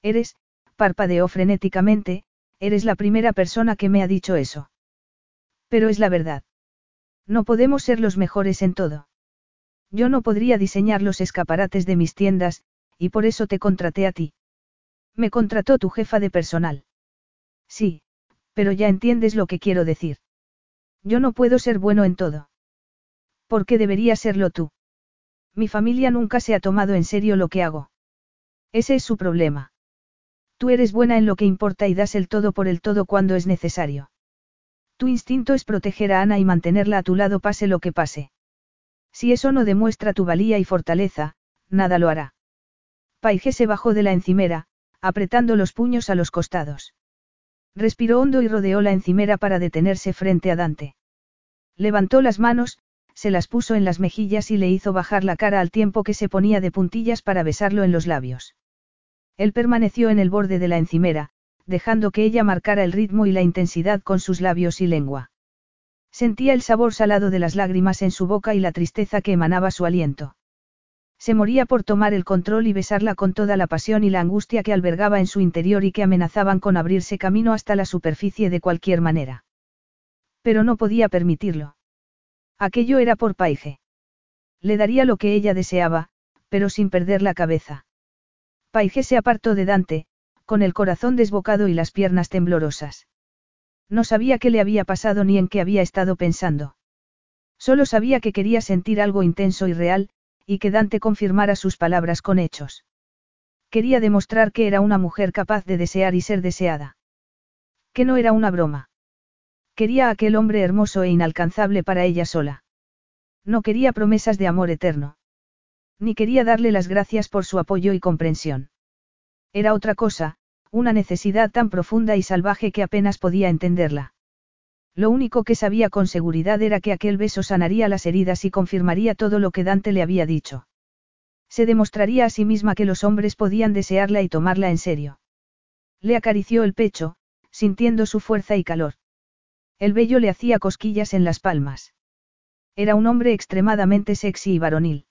Eres, parpadeó frenéticamente, eres la primera persona que me ha dicho eso. Pero es la verdad. No podemos ser los mejores en todo. Yo no podría diseñar los escaparates de mis tiendas, y por eso te contraté a ti. Me contrató tu jefa de personal. Sí, pero ya entiendes lo que quiero decir. Yo no puedo ser bueno en todo. ¿Por qué debería serlo tú? Mi familia nunca se ha tomado en serio lo que hago. Ese es su problema. Tú eres buena en lo que importa y das el todo por el todo cuando es necesario. Tu instinto es proteger a Ana y mantenerla a tu lado pase lo que pase. Si eso no demuestra tu valía y fortaleza, nada lo hará. Paige se bajó de la encimera, apretando los puños a los costados. Respiró hondo y rodeó la encimera para detenerse frente a Dante. Levantó las manos, se las puso en las mejillas y le hizo bajar la cara al tiempo que se ponía de puntillas para besarlo en los labios. Él permaneció en el borde de la encimera, dejando que ella marcara el ritmo y la intensidad con sus labios y lengua. Sentía el sabor salado de las lágrimas en su boca y la tristeza que emanaba su aliento. Se moría por tomar el control y besarla con toda la pasión y la angustia que albergaba en su interior y que amenazaban con abrirse camino hasta la superficie de cualquier manera. Pero no podía permitirlo. Aquello era por Paige. Le daría lo que ella deseaba, pero sin perder la cabeza. Paige se apartó de Dante, con el corazón desbocado y las piernas temblorosas. No sabía qué le había pasado ni en qué había estado pensando. Solo sabía que quería sentir algo intenso y real, y que Dante confirmara sus palabras con hechos. Quería demostrar que era una mujer capaz de desear y ser deseada. Que no era una broma. Quería a aquel hombre hermoso e inalcanzable para ella sola. No quería promesas de amor eterno. Ni quería darle las gracias por su apoyo y comprensión. Era otra cosa, una necesidad tan profunda y salvaje que apenas podía entenderla. Lo único que sabía con seguridad era que aquel beso sanaría las heridas y confirmaría todo lo que Dante le había dicho. Se demostraría a sí misma que los hombres podían desearla y tomarla en serio. Le acarició el pecho, sintiendo su fuerza y calor. El vello le hacía cosquillas en las palmas. Era un hombre extremadamente sexy y varonil.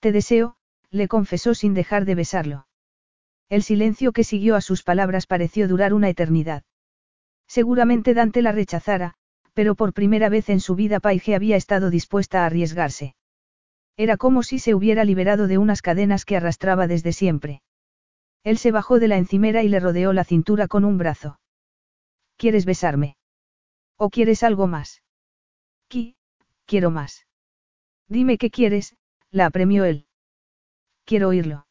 Te deseo, le confesó sin dejar de besarlo. El silencio que siguió a sus palabras pareció durar una eternidad. Seguramente Dante la rechazara, pero por primera vez en su vida Paige había estado dispuesta a arriesgarse. Era como si se hubiera liberado de unas cadenas que arrastraba desde siempre. Él se bajó de la encimera y le rodeó la cintura con un brazo. ¿Quieres besarme? ¿O quieres algo más? Qui, quiero más. Dime qué quieres, la apremió él. Quiero oírlo.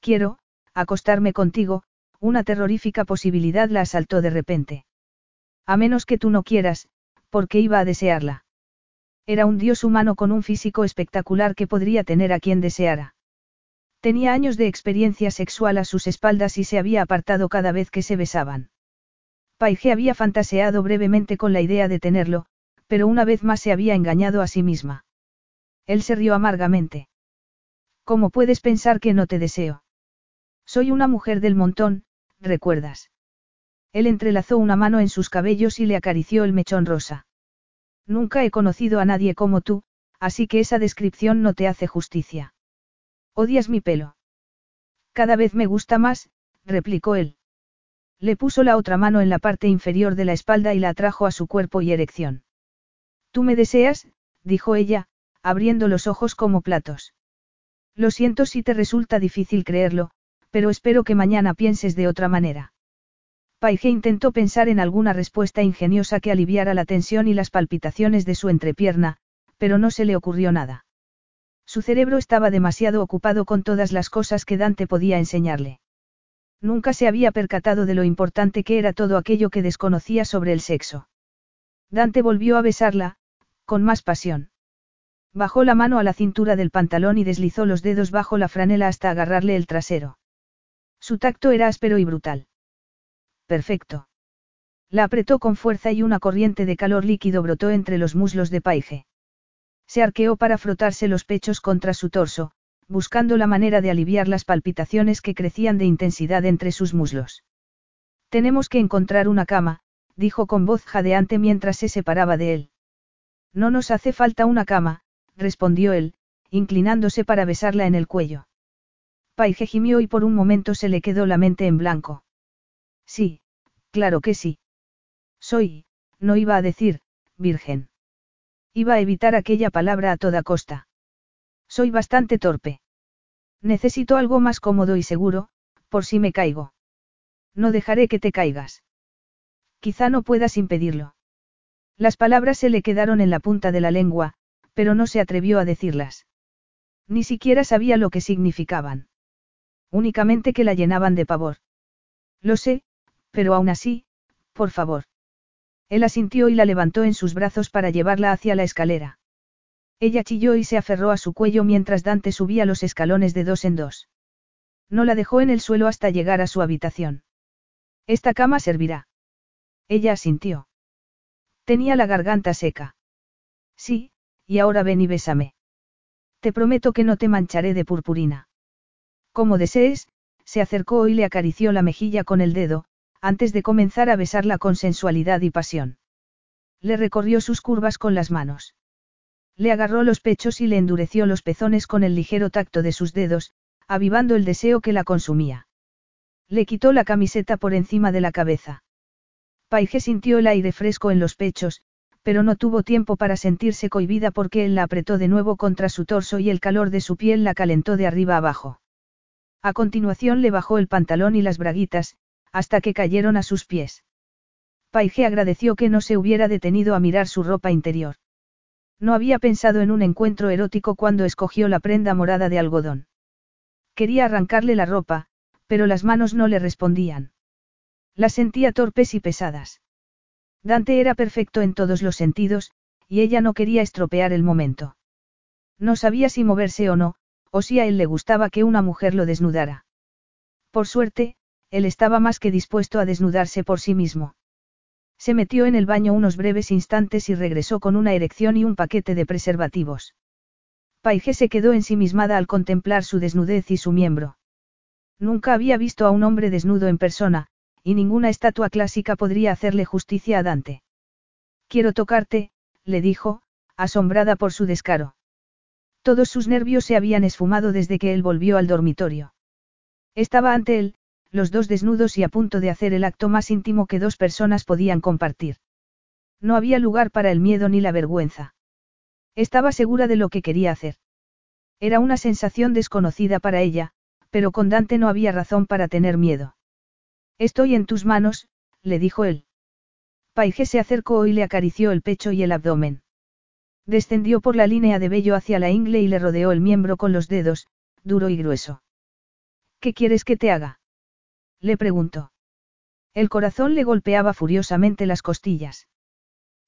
Quiero, acostarme contigo, una terrorífica posibilidad la asaltó de repente. A menos que tú no quieras, porque iba a desearla. Era un dios humano con un físico espectacular que podría tener a quien deseara. Tenía años de experiencia sexual a sus espaldas y se había apartado cada vez que se besaban. Paige había fantaseado brevemente con la idea de tenerlo, pero una vez más se había engañado a sí misma. Él se rió amargamente. ¿Cómo puedes pensar que no te deseo? Soy una mujer del montón, ¿recuerdas? Él entrelazó una mano en sus cabellos y le acarició el mechón rosa. Nunca he conocido a nadie como tú, así que esa descripción no te hace justicia. ¿Odias mi pelo? Cada vez me gusta más, replicó él. Le puso la otra mano en la parte inferior de la espalda y la atrajo a su cuerpo y erección. Tú me deseas, dijo ella, abriendo los ojos como platos. Lo siento si te resulta difícil creerlo, pero espero que mañana pienses de otra manera. Paige intentó pensar en alguna respuesta ingeniosa que aliviara la tensión y las palpitaciones de su entrepierna, pero no se le ocurrió nada. Su cerebro estaba demasiado ocupado con todas las cosas que Dante podía enseñarle. Nunca se había percatado de lo importante que era todo aquello que desconocía sobre el sexo. Dante volvió a besarla, con más pasión. Bajó la mano a la cintura del pantalón y deslizó los dedos bajo la franela hasta agarrarle el trasero. Su tacto era áspero y brutal. Perfecto. La apretó con fuerza y una corriente de calor líquido brotó entre los muslos de Paige. Se arqueó para frotarse los pechos contra su torso, buscando la manera de aliviar las palpitaciones que crecían de intensidad entre sus muslos. Tenemos que encontrar una cama, dijo con voz jadeante mientras se separaba de él. No nos hace falta una cama, respondió él, inclinándose para besarla en el cuello. Paige gimió y por un momento se le quedó la mente en blanco. Sí, claro que sí. Soy, no iba a decir, virgen. Iba a evitar aquella palabra a toda costa. Soy bastante torpe. Necesito algo más cómodo y seguro, por si me caigo. No dejaré que te caigas. Quizá no puedas impedirlo. Las palabras se le quedaron en la punta de la lengua, pero no se atrevió a decirlas. Ni siquiera sabía lo que significaban. Únicamente que la llenaban de pavor. Lo sé, pero aún así, por favor. Él asintió y la levantó en sus brazos para llevarla hacia la escalera. Ella chilló y se aferró a su cuello mientras Dante subía los escalones de dos en dos. No la dejó en el suelo hasta llegar a su habitación. Esta cama servirá. Ella asintió. Tenía la garganta seca. Sí, y ahora ven y bésame. Te prometo que no te mancharé de purpurina. Como desees, se acercó y le acarició la mejilla con el dedo, antes de comenzar a besarla con sensualidad y pasión. Le recorrió sus curvas con las manos. Le agarró los pechos y le endureció los pezones con el ligero tacto de sus dedos, avivando el deseo que la consumía. Le quitó la camiseta por encima de la cabeza. Paige sintió el aire fresco en los pechos, pero no tuvo tiempo para sentirse cohibida porque él la apretó de nuevo contra su torso y el calor de su piel la calentó de arriba abajo. A continuación le bajó el pantalón y las braguitas, hasta que cayeron a sus pies. Paige agradeció que no se hubiera detenido a mirar su ropa interior. No había pensado en un encuentro erótico cuando escogió la prenda morada de algodón. Quería arrancarle la ropa, pero las manos no le respondían. Las sentía torpes y pesadas. Dante era perfecto en todos los sentidos, y ella no quería estropear el momento. No sabía si moverse o no, o si a él le gustaba que una mujer lo desnudara. Por suerte, él estaba más que dispuesto a desnudarse por sí mismo. Se metió en el baño unos breves instantes y regresó con una erección y un paquete de preservativos. Paige se quedó ensimismada al contemplar su desnudez y su miembro. Nunca había visto a un hombre desnudo en persona, y ninguna estatua clásica podría hacerle justicia a Dante. Quiero tocarte, le dijo, asombrada por su descaro. Todos sus nervios se habían esfumado desde que él volvió al dormitorio. Estaba ante él, los dos desnudos y a punto de hacer el acto más íntimo que dos personas podían compartir. No había lugar para el miedo ni la vergüenza. Estaba segura de lo que quería hacer. Era una sensación desconocida para ella, pero con Dante no había razón para tener miedo. Estoy en tus manos, le dijo él. Paige se acercó y le acarició el pecho y el abdomen. Descendió por la línea de vello hacia la ingle y le rodeó el miembro con los dedos, duro y grueso. ¿Qué quieres que te haga? Le preguntó. El corazón le golpeaba furiosamente las costillas.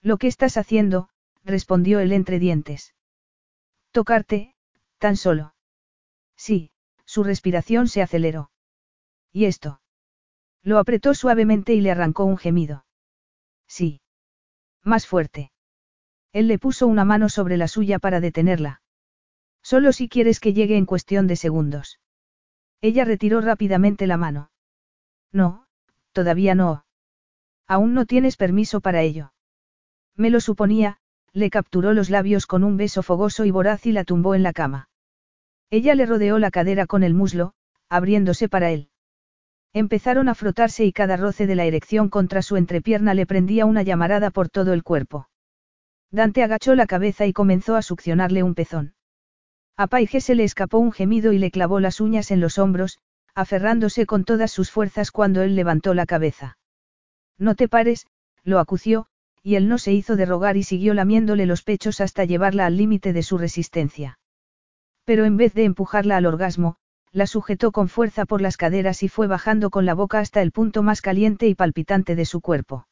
Lo que estás haciendo, respondió él entre dientes. Tocarte, tan solo. Sí, su respiración se aceleró. ¿Y esto? Lo apretó suavemente y le arrancó un gemido. Sí. Más fuerte. Él le puso una mano sobre la suya para detenerla. Solo si quieres que llegue en cuestión de segundos. Ella retiró rápidamente la mano. No, todavía no. Aún no tienes permiso para ello. Me lo suponía, le capturó los labios con un beso fogoso y voraz y la tumbó en la cama. Ella le rodeó la cadera con el muslo, abriéndose para él. Empezaron a frotarse y cada roce de la erección contra su entrepierna le prendía una llamarada por todo el cuerpo. Dante agachó la cabeza y comenzó a succionarle un pezón. A Paige se le escapó un gemido y le clavó las uñas en los hombros, aferrándose con todas sus fuerzas cuando él levantó la cabeza. No te pares, lo acució, y él no se hizo de rogar y siguió lamiéndole los pechos hasta llevarla al límite de su resistencia. Pero en vez de empujarla al orgasmo, la sujetó con fuerza por las caderas y fue bajando con la boca hasta el punto más caliente y palpitante de su cuerpo.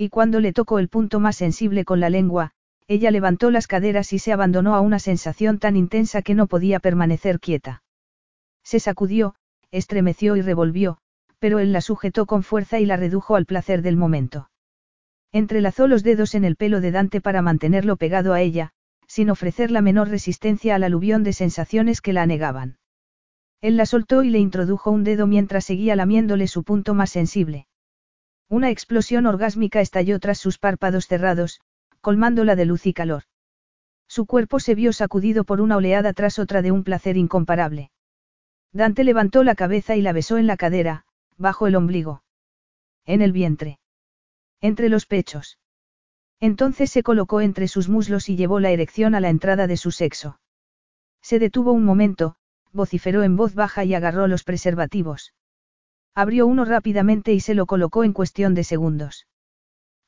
Y cuando le tocó el punto más sensible con la lengua, ella levantó las caderas y se abandonó a una sensación tan intensa que no podía permanecer quieta. Se sacudió, estremeció y revolvió, pero él la sujetó con fuerza y la redujo al placer del momento. Entrelazó los dedos en el pelo de Dante para mantenerlo pegado a ella, sin ofrecer la menor resistencia al aluvión de sensaciones que la anegaban. Él la soltó y le introdujo un dedo mientras seguía lamiéndole su punto más sensible. Una explosión orgásmica estalló tras sus párpados cerrados, colmándola de luz y calor. Su cuerpo se vio sacudido por una oleada tras otra de un placer incomparable. Dante levantó la cabeza y la besó en la cadera, bajo el ombligo. En el vientre. Entre los pechos. Entonces se colocó entre sus muslos y llevó la erección a la entrada de su sexo. Se detuvo un momento, vociferó en voz baja y agarró los preservativos. Abrió uno rápidamente y se lo colocó en cuestión de segundos.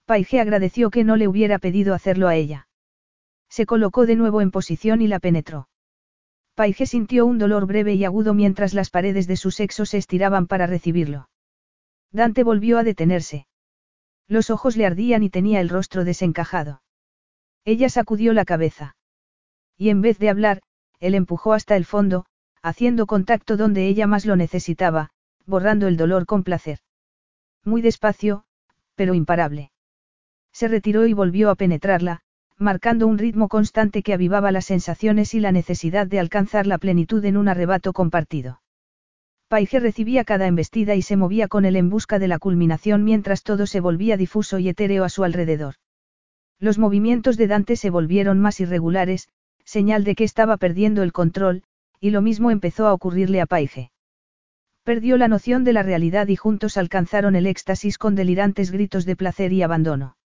Paige agradeció que no le hubiera pedido hacerlo a ella. Se colocó de nuevo en posición y la penetró. Paige sintió un dolor breve y agudo mientras las paredes de su sexo se estiraban para recibirlo. Dante volvió a detenerse. Los ojos le ardían y tenía el rostro desencajado. Ella sacudió la cabeza. Y en vez de hablar, él empujó hasta el fondo, haciendo contacto donde ella más lo necesitaba, borrando el dolor con placer. Muy despacio, pero imparable. Se retiró y volvió a penetrarla, marcando un ritmo constante que avivaba las sensaciones y la necesidad de alcanzar la plenitud en un arrebato compartido. Paige recibía cada embestida y se movía con él en busca de la culminación mientras todo se volvía difuso y etéreo a su alrededor. Los movimientos de Dante se volvieron más irregulares, señal de que estaba perdiendo el control, y lo mismo empezó a ocurrirle a Paige. Perdió la noción de la realidad y juntos alcanzaron el éxtasis con delirantes gritos de placer y abandono.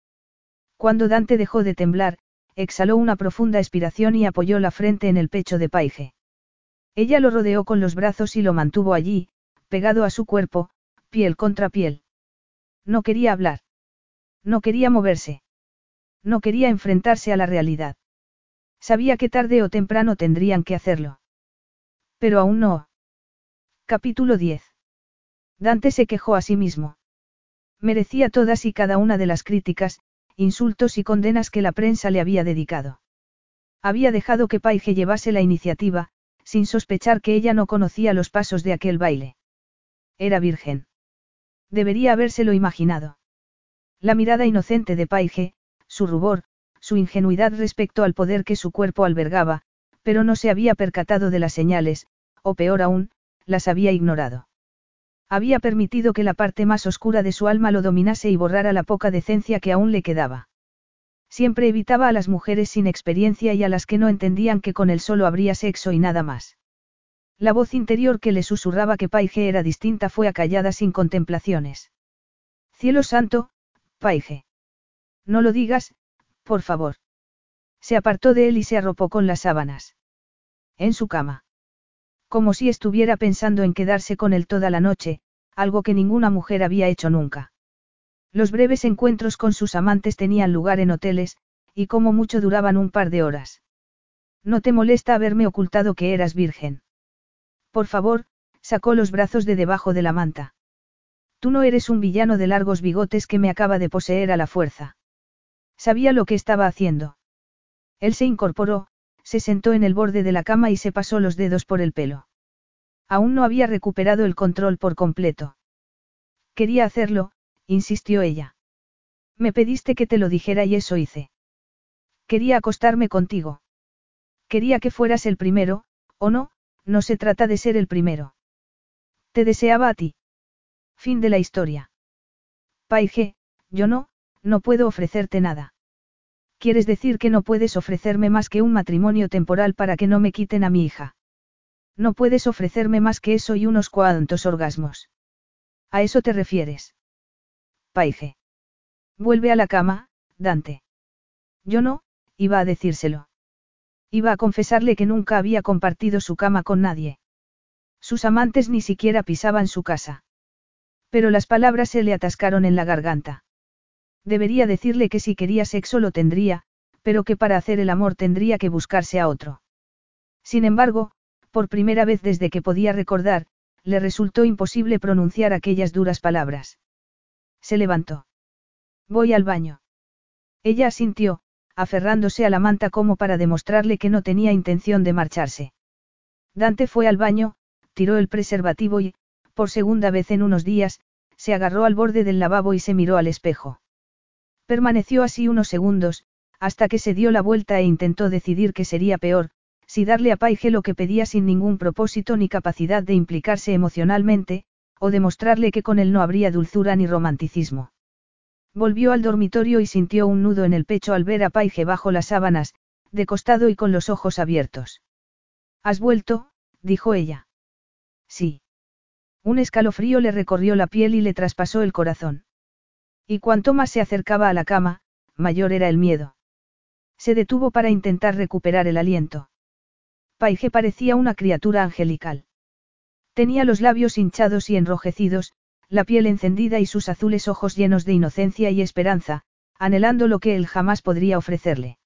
Cuando Dante dejó de temblar, exhaló una profunda expiración y apoyó la frente en el pecho de Paige. Ella lo rodeó con los brazos y lo mantuvo allí, pegado a su cuerpo, piel contra piel. No quería hablar. No quería moverse. No quería enfrentarse a la realidad. Sabía que tarde o temprano tendrían que hacerlo. Pero aún no. Capítulo 10. Dante se quejó a sí mismo. Merecía todas y cada una de las críticas, insultos y condenas que la prensa le había dedicado. Había dejado que Paige llevase la iniciativa, sin sospechar que ella no conocía los pasos de aquel baile. Era virgen. Debería habérselo imaginado. La mirada inocente de Paige, su rubor, su ingenuidad respecto al poder que su cuerpo albergaba, pero no se había percatado de las señales, o peor aún, las había ignorado. Había permitido que la parte más oscura de su alma lo dominase y borrara la poca decencia que aún le quedaba. Siempre evitaba a las mujeres sin experiencia y a las que no entendían que con él solo habría sexo y nada más. La voz interior que le susurraba que Paige era distinta fue acallada sin contemplaciones. Cielo santo, Paige. No lo digas, por favor. Se apartó de él y se arropó con las sábanas. En su cama. Como si estuviera pensando en quedarse con él toda la noche, algo que ninguna mujer había hecho nunca. Los breves encuentros con sus amantes tenían lugar en hoteles, y como mucho duraban un par de horas. ¿No te molesta haberme ocultado que eras virgen? Por favor, sacó los brazos de debajo de la manta. Tú no eres un villano de largos bigotes que me acaba de poseer a la fuerza. Sabía lo que estaba haciendo. Él se incorporó, se sentó en el borde de la cama y se pasó los dedos por el pelo. Aún no había recuperado el control por completo. Quería hacerlo, insistió ella. Me pediste que te lo dijera y eso hice. Quería acostarme contigo. Quería que fueras el primero, o no, no se trata de ser el primero. Te deseaba a ti. Fin de la historia. Paige, yo no, no puedo ofrecerte nada. ¿Quieres decir que no puedes ofrecerme más que un matrimonio temporal para que no me quiten a mi hija? No puedes ofrecerme más que eso y unos cuantos orgasmos. ¿A eso te refieres? Paige. Vuelve a la cama, Dante. Yo no, iba a decírselo. Iba a confesarle que nunca había compartido su cama con nadie. Sus amantes ni siquiera pisaban su casa. Pero las palabras se le atascaron en la garganta. Debería decirle que si quería sexo lo tendría, pero que para hacer el amor tendría que buscarse a otro. Sin embargo, por primera vez desde que podía recordar, le resultó imposible pronunciar aquellas duras palabras. Se levantó. Voy al baño. Ella asintió, aferrándose a la manta como para demostrarle que no tenía intención de marcharse. Dante fue al baño, tiró el preservativo y, por segunda vez en unos días, se agarró al borde del lavabo y se miró al espejo. Permaneció así unos segundos, hasta que se dio la vuelta e intentó decidir qué sería peor, si darle a Paige lo que pedía sin ningún propósito ni capacidad de implicarse emocionalmente, o demostrarle que con él no habría dulzura ni romanticismo. Volvió al dormitorio y sintió un nudo en el pecho al ver a Paige bajo las sábanas, de costado y con los ojos abiertos. ¿Has vuelto? dijo ella. Sí. Un escalofrío le recorrió la piel y le traspasó el corazón. Y cuanto más se acercaba a la cama, mayor era el miedo. Se detuvo para intentar recuperar el aliento. Paige parecía una criatura angelical. Tenía los labios hinchados y enrojecidos, la piel encendida y sus azules ojos llenos de inocencia y esperanza, anhelando lo que él jamás podría ofrecerle.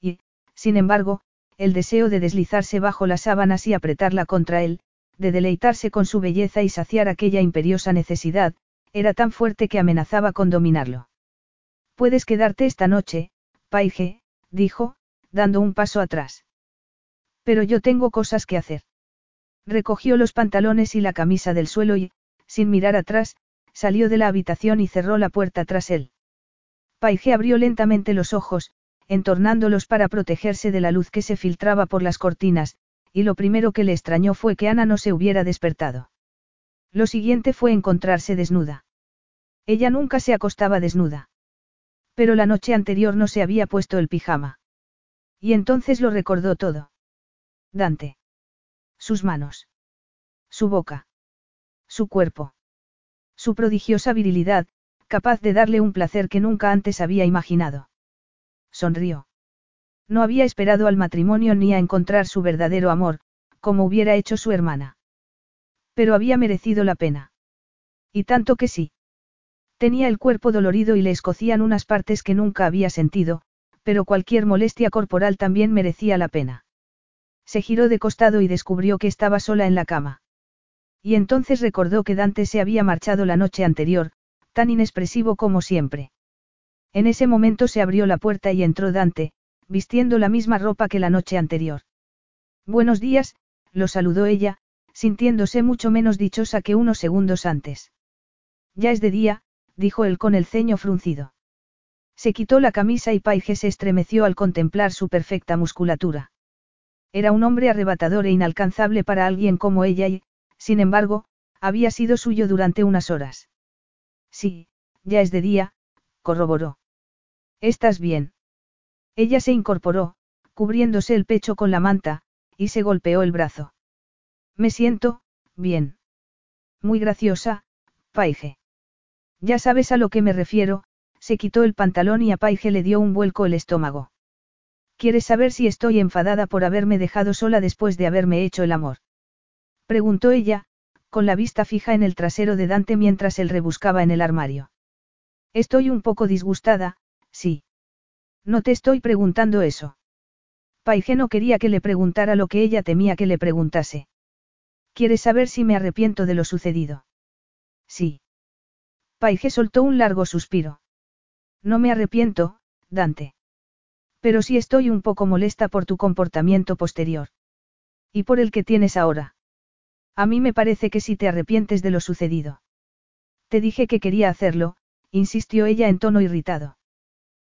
Y, sin embargo, el deseo de deslizarse bajo las sábanas y apretarla contra él, de deleitarse con su belleza y saciar aquella imperiosa necesidad, era tan fuerte que amenazaba con dominarlo. Puedes quedarte esta noche, Paige, dijo, dando un paso atrás. Pero yo tengo cosas que hacer. Recogió los pantalones y la camisa del suelo y, sin mirar atrás, salió de la habitación y cerró la puerta tras él. Paige abrió lentamente los ojos, entornándolos para protegerse de la luz que se filtraba por las cortinas, y lo primero que le extrañó fue que Ana no se hubiera despertado. Lo siguiente fue encontrarse desnuda. Ella nunca se acostaba desnuda. Pero la noche anterior no se había puesto el pijama. Y entonces lo recordó todo. Dante. Sus manos. Su boca. Su cuerpo. Su prodigiosa virilidad, capaz de darle un placer que nunca antes había imaginado. Sonrió. No había esperado al matrimonio ni a encontrar su verdadero amor, como hubiera hecho su hermana. Pero había merecido la pena. Y tanto que sí. Tenía el cuerpo dolorido y le escocían unas partes que nunca había sentido, pero cualquier molestia corporal también merecía la pena. Se giró de costado y descubrió que estaba sola en la cama. Y entonces recordó que Dante se había marchado la noche anterior, tan inexpresivo como siempre. En ese momento se abrió la puerta y entró Dante, vistiendo la misma ropa que la noche anterior. Buenos días, lo saludó ella, sintiéndose mucho menos dichosa que unos segundos antes. Ya es de día, dijo él con el ceño fruncido. Se quitó la camisa y Paige se estremeció al contemplar su perfecta musculatura. Era un hombre arrebatador e inalcanzable para alguien como ella y, sin embargo, había sido suyo durante unas horas. Sí, ya es de día, corroboró. ¿Estás bien? Ella se incorporó, cubriéndose el pecho con la manta, y se golpeó el brazo. Me siento, bien. Muy graciosa, Paige. Ya sabes a lo que me refiero, se quitó el pantalón y a Paige le dio un vuelco el estómago. ¿Quieres saber si estoy enfadada por haberme dejado sola después de haberme hecho el amor? Preguntó ella, con la vista fija en el trasero de Dante mientras él rebuscaba en el armario. Estoy un poco disgustada, sí. No te estoy preguntando eso. Paige no quería que le preguntara lo que ella temía que le preguntase. ¿Quieres saber si me arrepiento de lo sucedido? Sí. Paige soltó un largo suspiro. No me arrepiento, Dante. Pero sí estoy un poco molesta por tu comportamiento posterior. Y por el que tienes ahora. A mí me parece que si te arrepientes de lo sucedido. Te dije que quería hacerlo, insistió ella en tono irritado.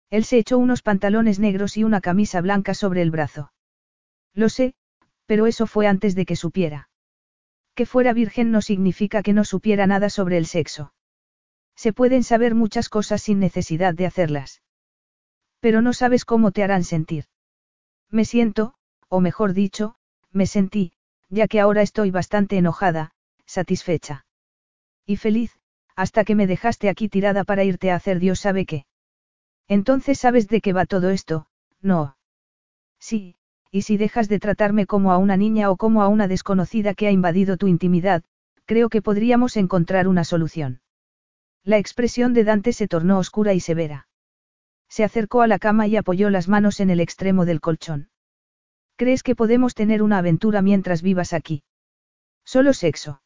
Él se echó unos pantalones negros y una camisa blanca sobre el brazo. Lo sé, pero eso fue antes de que supiera. Que fuera virgen no significa que no supiera nada sobre el sexo. Se pueden saber muchas cosas sin necesidad de hacerlas. Pero no sabes cómo te harán sentir. Me siento, o mejor dicho, me sentí, ya que ahora estoy bastante enojada, satisfecha. Y feliz, hasta que me dejaste aquí tirada para irte a hacer Dios sabe qué. Entonces sabes de qué va todo esto, no. Sí, y si dejas de tratarme como a una niña o como a una desconocida que ha invadido tu intimidad, creo que podríamos encontrar una solución. La expresión de Dante se tornó oscura y severa. Se acercó a la cama y apoyó las manos en el extremo del colchón. ¿Crees que podemos tener una aventura mientras vivas aquí? Solo sexo.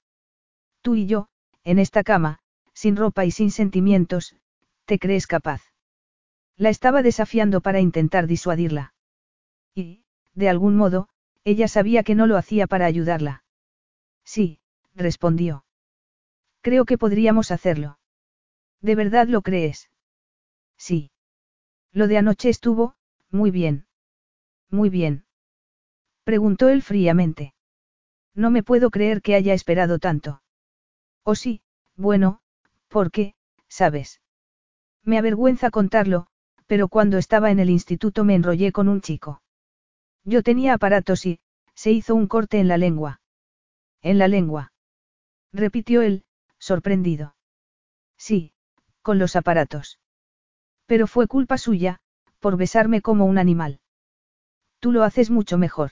Tú y yo, en esta cama, sin ropa y sin sentimientos, ¿te crees capaz? La estaba desafiando para intentar disuadirla. Y, de algún modo, ella sabía que no lo hacía para ayudarla. Sí, respondió. Creo que podríamos hacerlo. ¿De verdad lo crees? Sí. Lo de anoche estuvo, muy bien. Muy bien. Preguntó él fríamente. No me puedo creer que haya esperado tanto. ¿O oh, sí, bueno, ¿por qué, sabes? Me avergüenza contarlo, pero cuando estaba en el instituto me enrollé con un chico. Yo tenía aparatos y, se hizo un corte en la lengua. En la lengua. Repitió él, sorprendido. Sí, con los aparatos. Pero fue culpa suya, por besarme como un animal. Tú lo haces mucho mejor.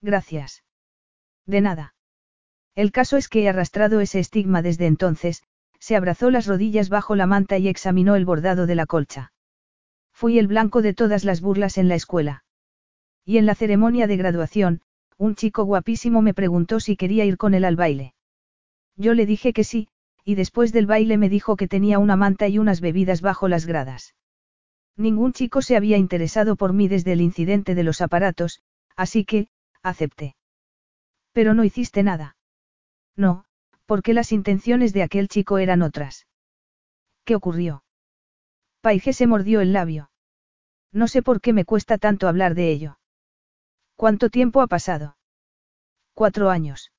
Gracias. De nada. El caso es que he arrastrado ese estigma desde entonces, se abrazó las rodillas bajo la manta y examinó el bordado de la colcha. Fui el blanco de todas las burlas en la escuela. Y en la ceremonia de graduación, un chico guapísimo me preguntó si quería ir con él al baile. Yo le dije que sí, y después del baile me dijo que tenía una manta y unas bebidas bajo las gradas. Ningún chico se había interesado por mí desde el incidente de los aparatos, así que, acepté. Pero no hiciste nada. No, porque las intenciones de aquel chico eran otras. ¿Qué ocurrió? Paige se mordió el labio. No sé por qué me cuesta tanto hablar de ello. ¿Cuánto tiempo ha pasado? Cuatro años.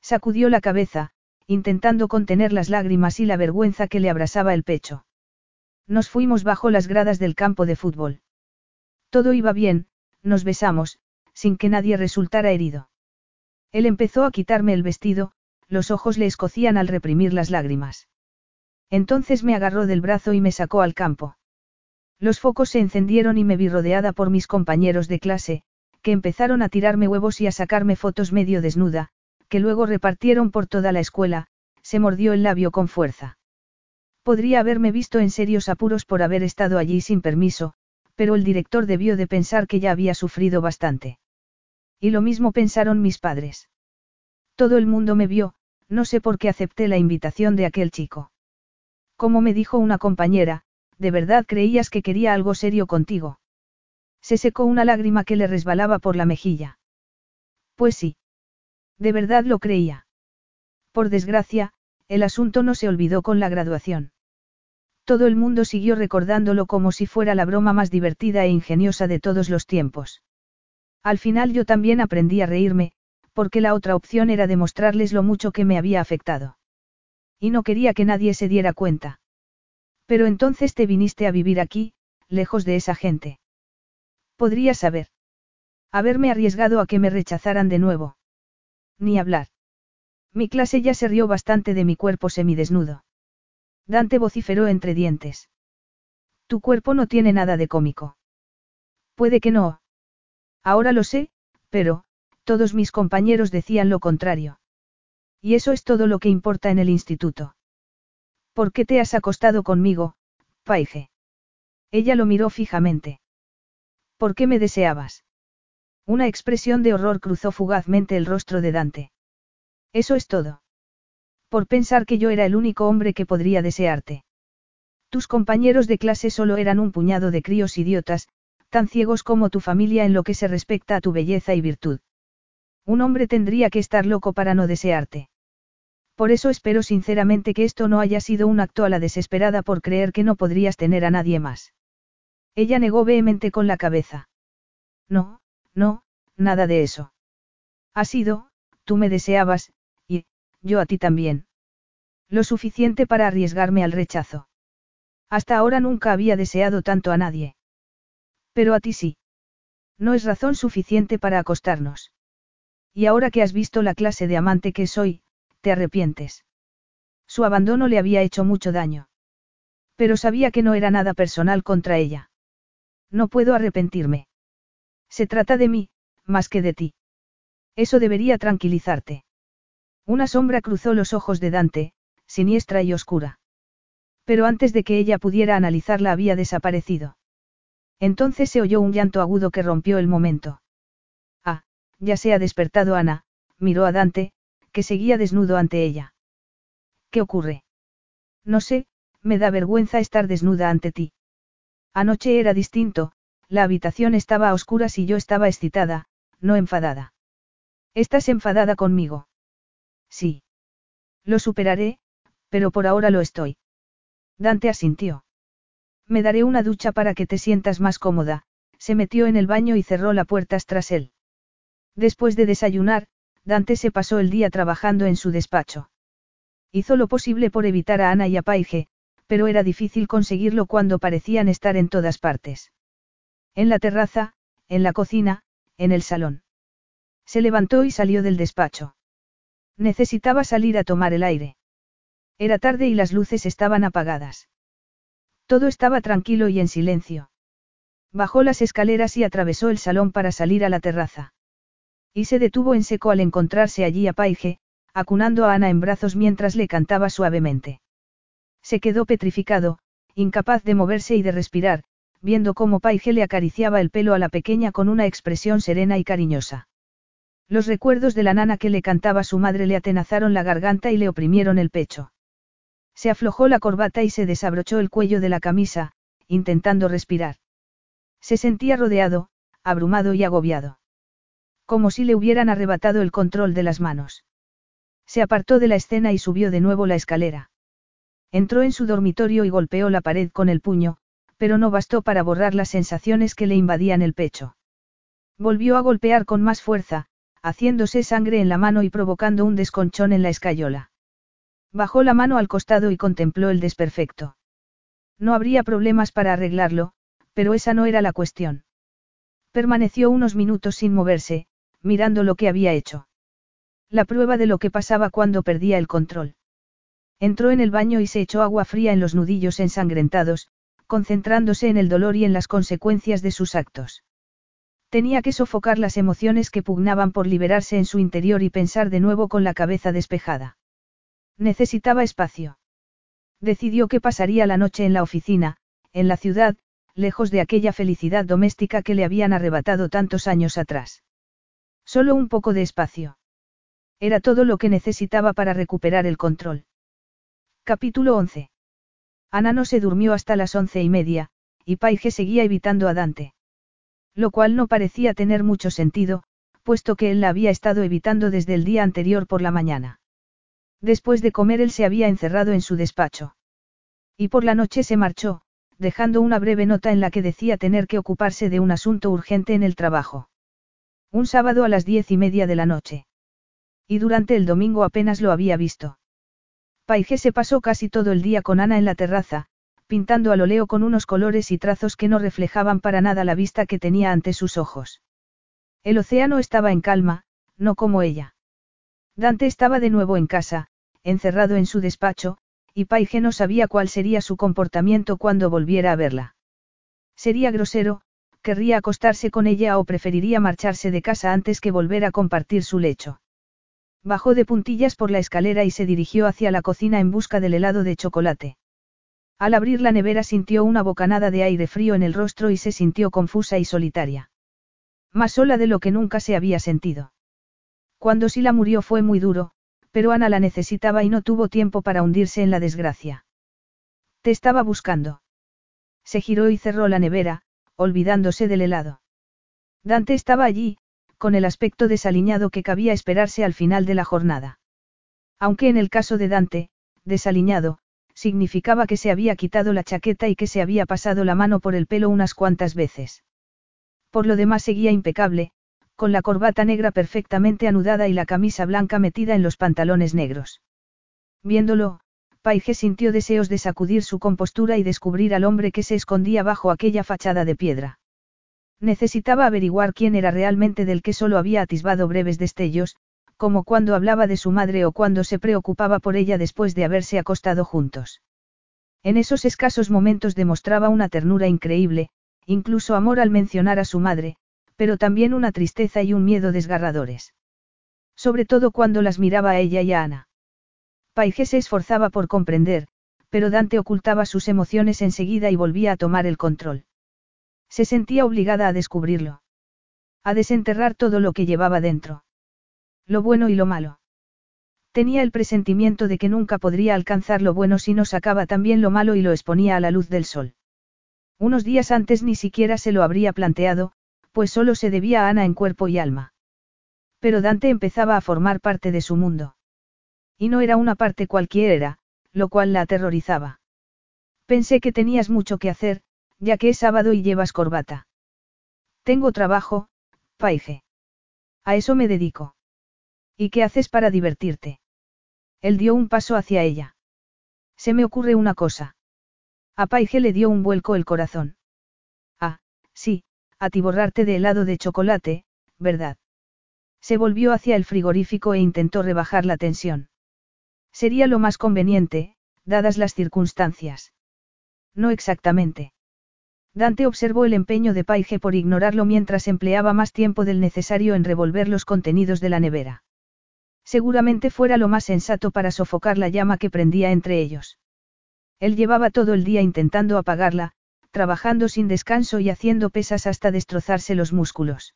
Sacudió la cabeza, intentando contener las lágrimas y la vergüenza que le abrasaba el pecho. Nos fuimos bajo las gradas del campo de fútbol. Todo iba bien, nos besamos, sin que nadie resultara herido. Él empezó a quitarme el vestido, los ojos le escocían al reprimir las lágrimas. Entonces me agarró del brazo y me sacó al campo. Los focos se encendieron y me vi rodeada por mis compañeros de clase, que empezaron a tirarme huevos y a sacarme fotos medio desnuda, que luego repartieron por toda la escuela, se mordió el labio con fuerza. Podría haberme visto en serios apuros por haber estado allí sin permiso, pero el director debió de pensar que ya había sufrido bastante. Y lo mismo pensaron mis padres. Todo el mundo me vio, no sé por qué acepté la invitación de aquel chico. Como me dijo una compañera, ¿de verdad creías que quería algo serio contigo? Se secó una lágrima que le resbalaba por la mejilla. Pues sí. De verdad lo creía. Por desgracia, el asunto no se olvidó con la graduación. Todo el mundo siguió recordándolo como si fuera la broma más divertida e ingeniosa de todos los tiempos. Al final yo también aprendí a reírme, porque la otra opción era demostrarles lo mucho que me había afectado. Y no quería que nadie se diera cuenta. Pero entonces te viniste a vivir aquí, lejos de esa gente. Podría saber. Haberme arriesgado a que me rechazaran de nuevo. Ni hablar. Mi clase ya se rió bastante de mi cuerpo semidesnudo. Dante vociferó entre dientes. Tu cuerpo no tiene nada de cómico. Puede que no. Ahora lo sé, pero, todos mis compañeros decían lo contrario. Y eso es todo lo que importa en el instituto. ¿Por qué te has acostado conmigo, Paige? Ella lo miró fijamente. ¿Por qué me deseabas? Una expresión de horror cruzó fugazmente el rostro de Dante. Eso es todo. Por pensar que yo era el único hombre que podría desearte. Tus compañeros de clase solo eran un puñado de críos idiotas, tan ciegos como tu familia en lo que se respecta a tu belleza y virtud. Un hombre tendría que estar loco para no desearte. Por eso espero sinceramente que esto no haya sido un acto a la desesperada por creer que no podrías tener a nadie más. Ella negó vehemente con la cabeza. No, no, nada de eso. Ha sido, tú me deseabas, y, yo a ti también. Lo suficiente para arriesgarme al rechazo. Hasta ahora nunca había deseado tanto a nadie. Pero a ti sí. No es razón suficiente para acostarnos. Y ahora que has visto la clase de amante que soy, te arrepientes. Su abandono le había hecho mucho daño. Pero sabía que no era nada personal contra ella. No puedo arrepentirme. Se trata de mí, más que de ti. Eso debería tranquilizarte. Una sombra cruzó los ojos de Dante, siniestra y oscura. Pero antes de que ella pudiera analizarla había desaparecido. Entonces se oyó un llanto agudo que rompió el momento. Ah, ya se ha despertado Ana, miró a Dante, que seguía desnudo ante ella. ¿Qué ocurre? No sé, me da vergüenza estar desnuda ante ti. Anoche era distinto, la habitación estaba a oscuras y yo estaba excitada, no enfadada. ¿Estás enfadada conmigo? Sí. Lo superaré, pero por ahora lo estoy. Dante asintió. Me daré una ducha para que te sientas más cómoda, se metió en el baño y cerró la puerta tras él. Después de desayunar, Dante se pasó el día trabajando en su despacho. Hizo lo posible por evitar a Ana y a Paige, pero era difícil conseguirlo cuando parecían estar en todas partes. En la terraza, en la cocina, en el salón. Se levantó y salió del despacho. Necesitaba salir a tomar el aire. Era tarde y las luces estaban apagadas. Todo estaba tranquilo y en silencio. Bajó las escaleras y atravesó el salón para salir a la terraza. Y se detuvo en seco al encontrarse allí a Paige, acunando a Ana en brazos mientras le cantaba suavemente. Se quedó petrificado, incapaz de moverse y de respirar, viendo cómo Paige le acariciaba el pelo a la pequeña con una expresión serena y cariñosa. Los recuerdos de la nana que le cantaba su madre le atenazaron la garganta y le oprimieron el pecho. Se aflojó la corbata y se desabrochó el cuello de la camisa, intentando respirar. Se sentía rodeado, abrumado y agobiado. Como si le hubieran arrebatado el control de las manos. Se apartó de la escena y subió de nuevo la escalera. Entró en su dormitorio y golpeó la pared con el puño, pero no bastó para borrar las sensaciones que le invadían el pecho. Volvió a golpear con más fuerza, haciéndose sangre en la mano y provocando un desconchón en la escayola. Bajó la mano al costado y contempló el desperfecto. No habría problemas para arreglarlo, pero esa no era la cuestión. Permaneció unos minutos sin moverse, mirando lo que había hecho. La prueba de lo que pasaba cuando perdía el control. Entró en el baño y se echó agua fría en los nudillos ensangrentados, concentrándose en el dolor y en las consecuencias de sus actos. Tenía que sofocar las emociones que pugnaban por liberarse en su interior y pensar de nuevo con la cabeza despejada. Necesitaba espacio. Decidió que pasaría la noche en la oficina, en la ciudad, lejos de aquella felicidad doméstica que le habían arrebatado tantos años atrás. Solo un poco de espacio. Era todo lo que necesitaba para recuperar el control. Capítulo 11. Ana no se durmió hasta las once y media, y Paige seguía evitando a Dante. Lo cual no parecía tener mucho sentido, puesto que él la había estado evitando desde el día anterior por la mañana. Después de comer él se había encerrado en su despacho. Y por la noche se marchó, dejando una breve nota en la que decía tener que ocuparse de un asunto urgente en el trabajo. Un sábado a las diez y media de la noche. Y durante el domingo apenas lo había visto. Paige se pasó casi todo el día con Ana en la terraza, pintando al óleo con unos colores y trazos que no reflejaban para nada la vista que tenía ante sus ojos. El océano estaba en calma, no como ella. Dante estaba de nuevo en casa, encerrado en su despacho, y Paige no sabía cuál sería su comportamiento cuando volviera a verla. Sería grosero, querría acostarse con ella o preferiría marcharse de casa antes que volver a compartir su lecho. Bajó de puntillas por la escalera y se dirigió hacia la cocina en busca del helado de chocolate. Al abrir la nevera sintió una bocanada de aire frío en el rostro y se sintió confusa y solitaria. Más sola de lo que nunca se había sentido. Cuando Sila murió fue muy duro, pero Ana la necesitaba y no tuvo tiempo para hundirse en la desgracia. Te estaba buscando. Se giró y cerró la nevera, olvidándose del helado. Dante estaba allí, con el aspecto desaliñado que cabía esperarse al final de la jornada. Aunque en el caso de Dante, desaliñado, significaba que se había quitado la chaqueta y que se había pasado la mano por el pelo unas cuantas veces. Por lo demás seguía impecable, con la corbata negra perfectamente anudada y la camisa blanca metida en los pantalones negros. Viéndolo, Paige sintió deseos de sacudir su compostura y descubrir al hombre que se escondía bajo aquella fachada de piedra. Necesitaba averiguar quién era realmente del que solo había atisbado breves destellos, como cuando hablaba de su madre o cuando se preocupaba por ella después de haberse acostado juntos. En esos escasos momentos demostraba una ternura increíble, incluso amor al mencionar a su madre, pero también una tristeza y un miedo desgarradores. Sobre todo cuando las miraba a ella y a Ana. Paige se esforzaba por comprender, pero Dante ocultaba sus emociones enseguida y volvía a tomar el control. Se sentía obligada a descubrirlo. A desenterrar todo lo que llevaba dentro. Lo bueno y lo malo. Tenía el presentimiento de que nunca podría alcanzar lo bueno si no sacaba también lo malo y lo exponía a la luz del sol. Unos días antes ni siquiera se lo habría planteado, pues solo se debía a Ana en cuerpo y alma. Pero Dante empezaba a formar parte de su mundo. Y no era una parte cualquiera, lo cual la aterrorizaba. Pensé que tenías mucho que hacer, ya que es sábado y llevas corbata. Tengo trabajo, Paige. A eso me dedico. ¿Y qué haces para divertirte? Él dio un paso hacia ella. Se me ocurre una cosa. A Paige le dio un vuelco el corazón. Ah, sí, atiborrarte de helado de chocolate, ¿verdad? Se volvió hacia el frigorífico e intentó rebajar la tensión. Sería lo más conveniente, dadas las circunstancias. No exactamente. Dante observó el empeño de Paige por ignorarlo mientras empleaba más tiempo del necesario en revolver los contenidos de la nevera. Seguramente fuera lo más sensato para sofocar la llama que prendía entre ellos. Él llevaba todo el día intentando apagarla, trabajando sin descanso y haciendo pesas hasta destrozarse los músculos.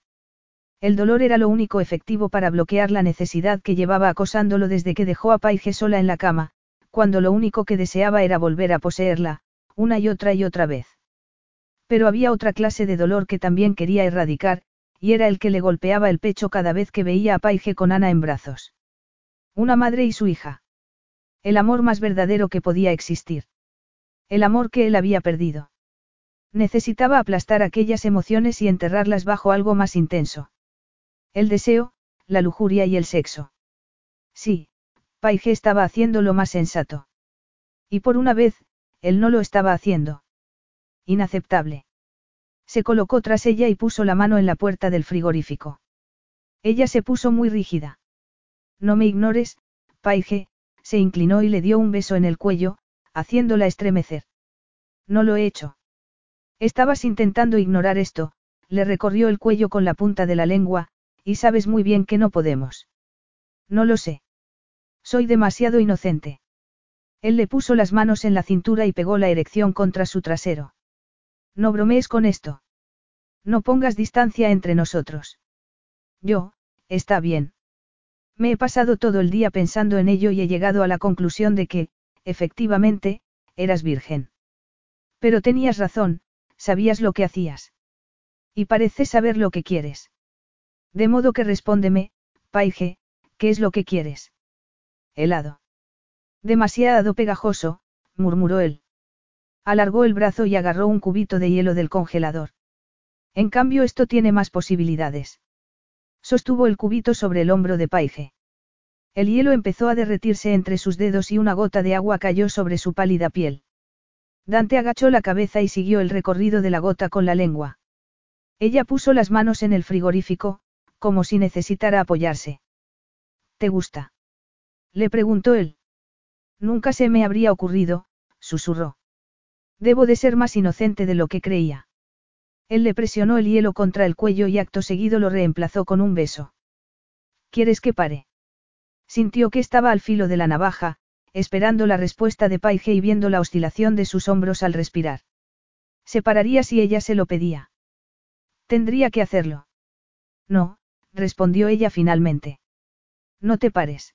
El dolor era lo único efectivo para bloquear la necesidad que llevaba acosándolo desde que dejó a Paige sola en la cama, cuando lo único que deseaba era volver a poseerla, una y otra y otra vez. Pero había otra clase de dolor que también quería erradicar, y era el que le golpeaba el pecho cada vez que veía a Paige con Ana en brazos. Una madre y su hija. El amor más verdadero que podía existir. El amor que él había perdido. Necesitaba aplastar aquellas emociones y enterrarlas bajo algo más intenso. El deseo, la lujuria y el sexo. Sí, Paige estaba haciendo lo más sensato. Y por una vez, él no lo estaba haciendo. Inaceptable. Se colocó tras ella y puso la mano en la puerta del frigorífico. Ella se puso muy rígida. No me ignores, Paige, se inclinó y le dio un beso en el cuello, haciéndola estremecer. No lo he hecho. Estabas intentando ignorar esto, le recorrió el cuello con la punta de la lengua, y sabes muy bien que no podemos. No lo sé. Soy demasiado inocente. Él le puso las manos en la cintura y pegó la erección contra su trasero. No bromees con esto. No pongas distancia entre nosotros. Yo, está bien. Me he pasado todo el día pensando en ello y he llegado a la conclusión de que, efectivamente, eras virgen. Pero tenías razón, sabías lo que hacías. Y pareces saber lo que quieres. De modo que respóndeme, Paige, ¿qué es lo que quieres? Helado. Demasiado pegajoso, murmuró él. Alargó el brazo y agarró un cubito de hielo del congelador. En cambio esto tiene más posibilidades. Sostuvo el cubito sobre el hombro de Paige. El hielo empezó a derretirse entre sus dedos y una gota de agua cayó sobre su pálida piel. Dante agachó la cabeza y siguió el recorrido de la gota con la lengua. Ella puso las manos en el frigorífico, como si necesitara apoyarse. ¿Te gusta? Le preguntó él. Nunca se me habría ocurrido, susurró. Debo de ser más inocente de lo que creía. Él le presionó el hielo contra el cuello y acto seguido lo reemplazó con un beso. ¿Quieres que pare? Sintió que estaba al filo de la navaja, esperando la respuesta de Paige y viendo la oscilación de sus hombros al respirar. Se pararía si ella se lo pedía. Tendría que hacerlo. No, respondió ella finalmente. No te pares.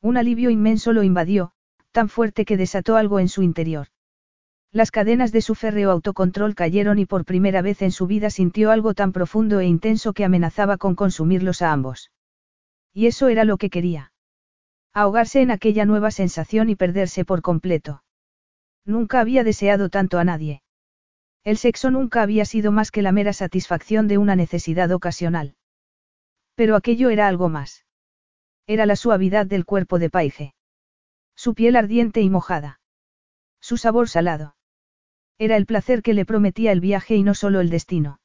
Un alivio inmenso lo invadió, tan fuerte que desató algo en su interior. Las cadenas de su férreo autocontrol cayeron y por primera vez en su vida sintió algo tan profundo e intenso que amenazaba con consumirlos a ambos. Y eso era lo que quería. Ahogarse en aquella nueva sensación y perderse por completo. Nunca había deseado tanto a nadie. El sexo nunca había sido más que la mera satisfacción de una necesidad ocasional. Pero aquello era algo más. Era la suavidad del cuerpo de Paige. Su piel ardiente y mojada. Su sabor salado. Era el placer que le prometía el viaje y no solo el destino.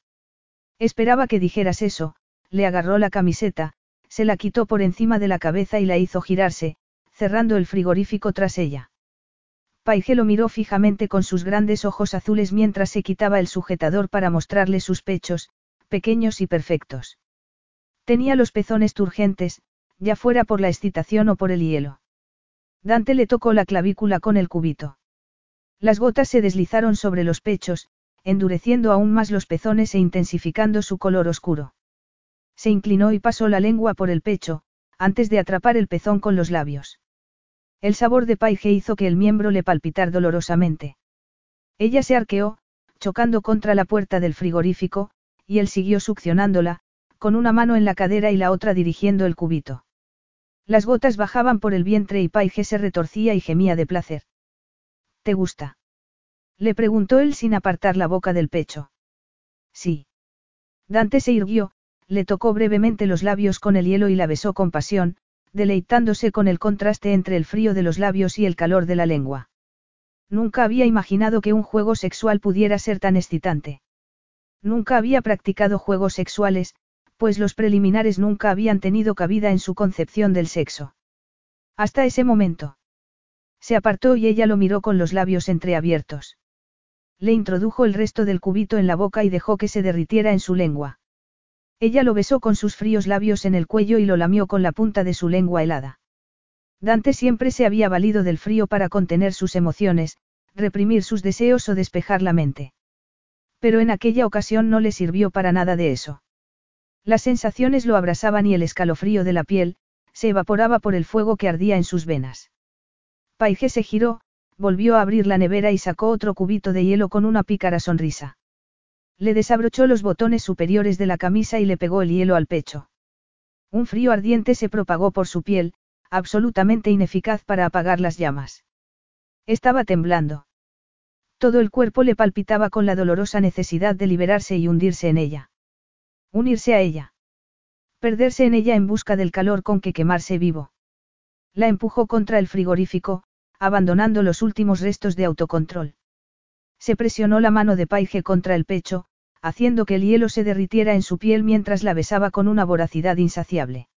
Esperaba que dijeras eso, le agarró la camiseta, se la quitó por encima de la cabeza y la hizo girarse, cerrando el frigorífico tras ella. Paige lo miró fijamente con sus grandes ojos azules mientras se quitaba el sujetador para mostrarle sus pechos, pequeños y perfectos. Tenía los pezones turgentes, ya fuera por la excitación o por el hielo. Dante le tocó la clavícula con el cubito. Las gotas se deslizaron sobre los pechos, endureciendo aún más los pezones e intensificando su color oscuro. Se inclinó y pasó la lengua por el pecho, antes de atrapar el pezón con los labios. El sabor de paige hizo que el miembro le palpitar dolorosamente. Ella se arqueó, chocando contra la puerta del frigorífico, y él siguió succionándola, con una mano en la cadera y la otra dirigiendo el cubito. Las gotas bajaban por el vientre y Paige se retorcía y gemía de placer. ¿Te gusta? Le preguntó él sin apartar la boca del pecho. Sí. Dante se irguió, le tocó brevemente los labios con el hielo y la besó con pasión, deleitándose con el contraste entre el frío de los labios y el calor de la lengua. Nunca había imaginado que un juego sexual pudiera ser tan excitante. Nunca había practicado juegos sexuales, pues los preliminares nunca habían tenido cabida en su concepción del sexo. Hasta ese momento. Se apartó y ella lo miró con los labios entreabiertos. Le introdujo el resto del cubito en la boca y dejó que se derritiera en su lengua. Ella lo besó con sus fríos labios en el cuello y lo lamió con la punta de su lengua helada. Dante siempre se había valido del frío para contener sus emociones, reprimir sus deseos o despejar la mente. Pero en aquella ocasión no le sirvió para nada de eso. Las sensaciones lo abrasaban y el escalofrío de la piel, se evaporaba por el fuego que ardía en sus venas. Paige se giró, volvió a abrir la nevera y sacó otro cubito de hielo con una pícara sonrisa. Le desabrochó los botones superiores de la camisa y le pegó el hielo al pecho. Un frío ardiente se propagó por su piel, absolutamente ineficaz para apagar las llamas. Estaba temblando. Todo el cuerpo le palpitaba con la dolorosa necesidad de liberarse y hundirse en ella. Unirse a ella. Perderse en ella en busca del calor con que quemarse vivo. La empujó contra el frigorífico, abandonando los últimos restos de autocontrol. Se presionó la mano de Paige contra el pecho, haciendo que el hielo se derritiera en su piel mientras la besaba con una voracidad insaciable.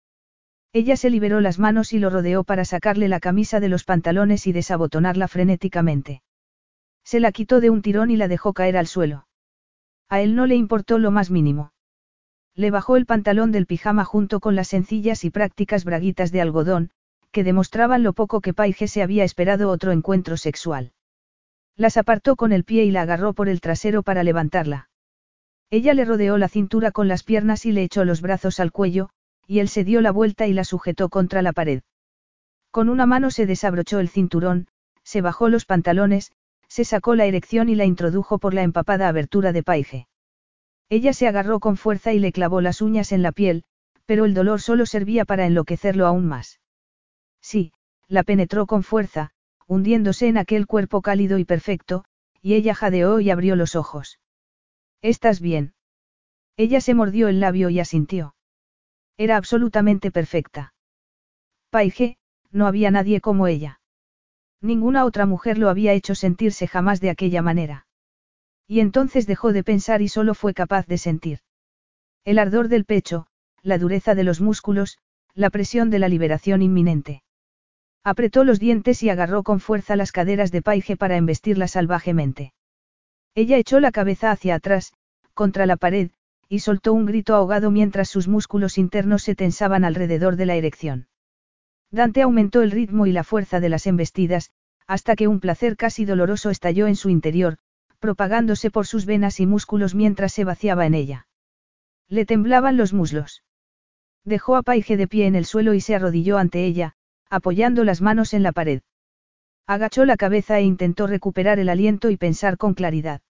Ella se liberó las manos y lo rodeó para sacarle la camisa de los pantalones y desabotonarla frenéticamente. Se la quitó de un tirón y la dejó caer al suelo. A él no le importó lo más mínimo. Le bajó el pantalón del pijama junto con las sencillas y prácticas braguitas de algodón, que demostraban lo poco que Paige se había esperado otro encuentro sexual. Las apartó con el pie y la agarró por el trasero para levantarla. Ella le rodeó la cintura con las piernas y le echó los brazos al cuello, y él se dio la vuelta y la sujetó contra la pared. Con una mano se desabrochó el cinturón, se bajó los pantalones, se sacó la erección y la introdujo por la empapada abertura de paige. Ella se agarró con fuerza y le clavó las uñas en la piel, pero el dolor solo servía para enloquecerlo aún más. Sí, la penetró con fuerza, hundiéndose en aquel cuerpo cálido y perfecto, y ella jadeó y abrió los ojos. ¿Estás bien? Ella se mordió el labio y asintió. Era absolutamente perfecta. Paige, no había nadie como ella. Ninguna otra mujer lo había hecho sentirse jamás de aquella manera. Y entonces dejó de pensar y solo fue capaz de sentir. El ardor del pecho, la dureza de los músculos, la presión de la liberación inminente. Apretó los dientes y agarró con fuerza las caderas de Paige para embestirla salvajemente. Ella echó la cabeza hacia atrás, contra la pared, y soltó un grito ahogado mientras sus músculos internos se tensaban alrededor de la erección. Dante aumentó el ritmo y la fuerza de las embestidas, hasta que un placer casi doloroso estalló en su interior, propagándose por sus venas y músculos mientras se vaciaba en ella. Le temblaban los muslos. Dejó a Paige de pie en el suelo y se arrodilló ante ella, apoyando las manos en la pared. Agachó la cabeza e intentó recuperar el aliento y pensar con claridad.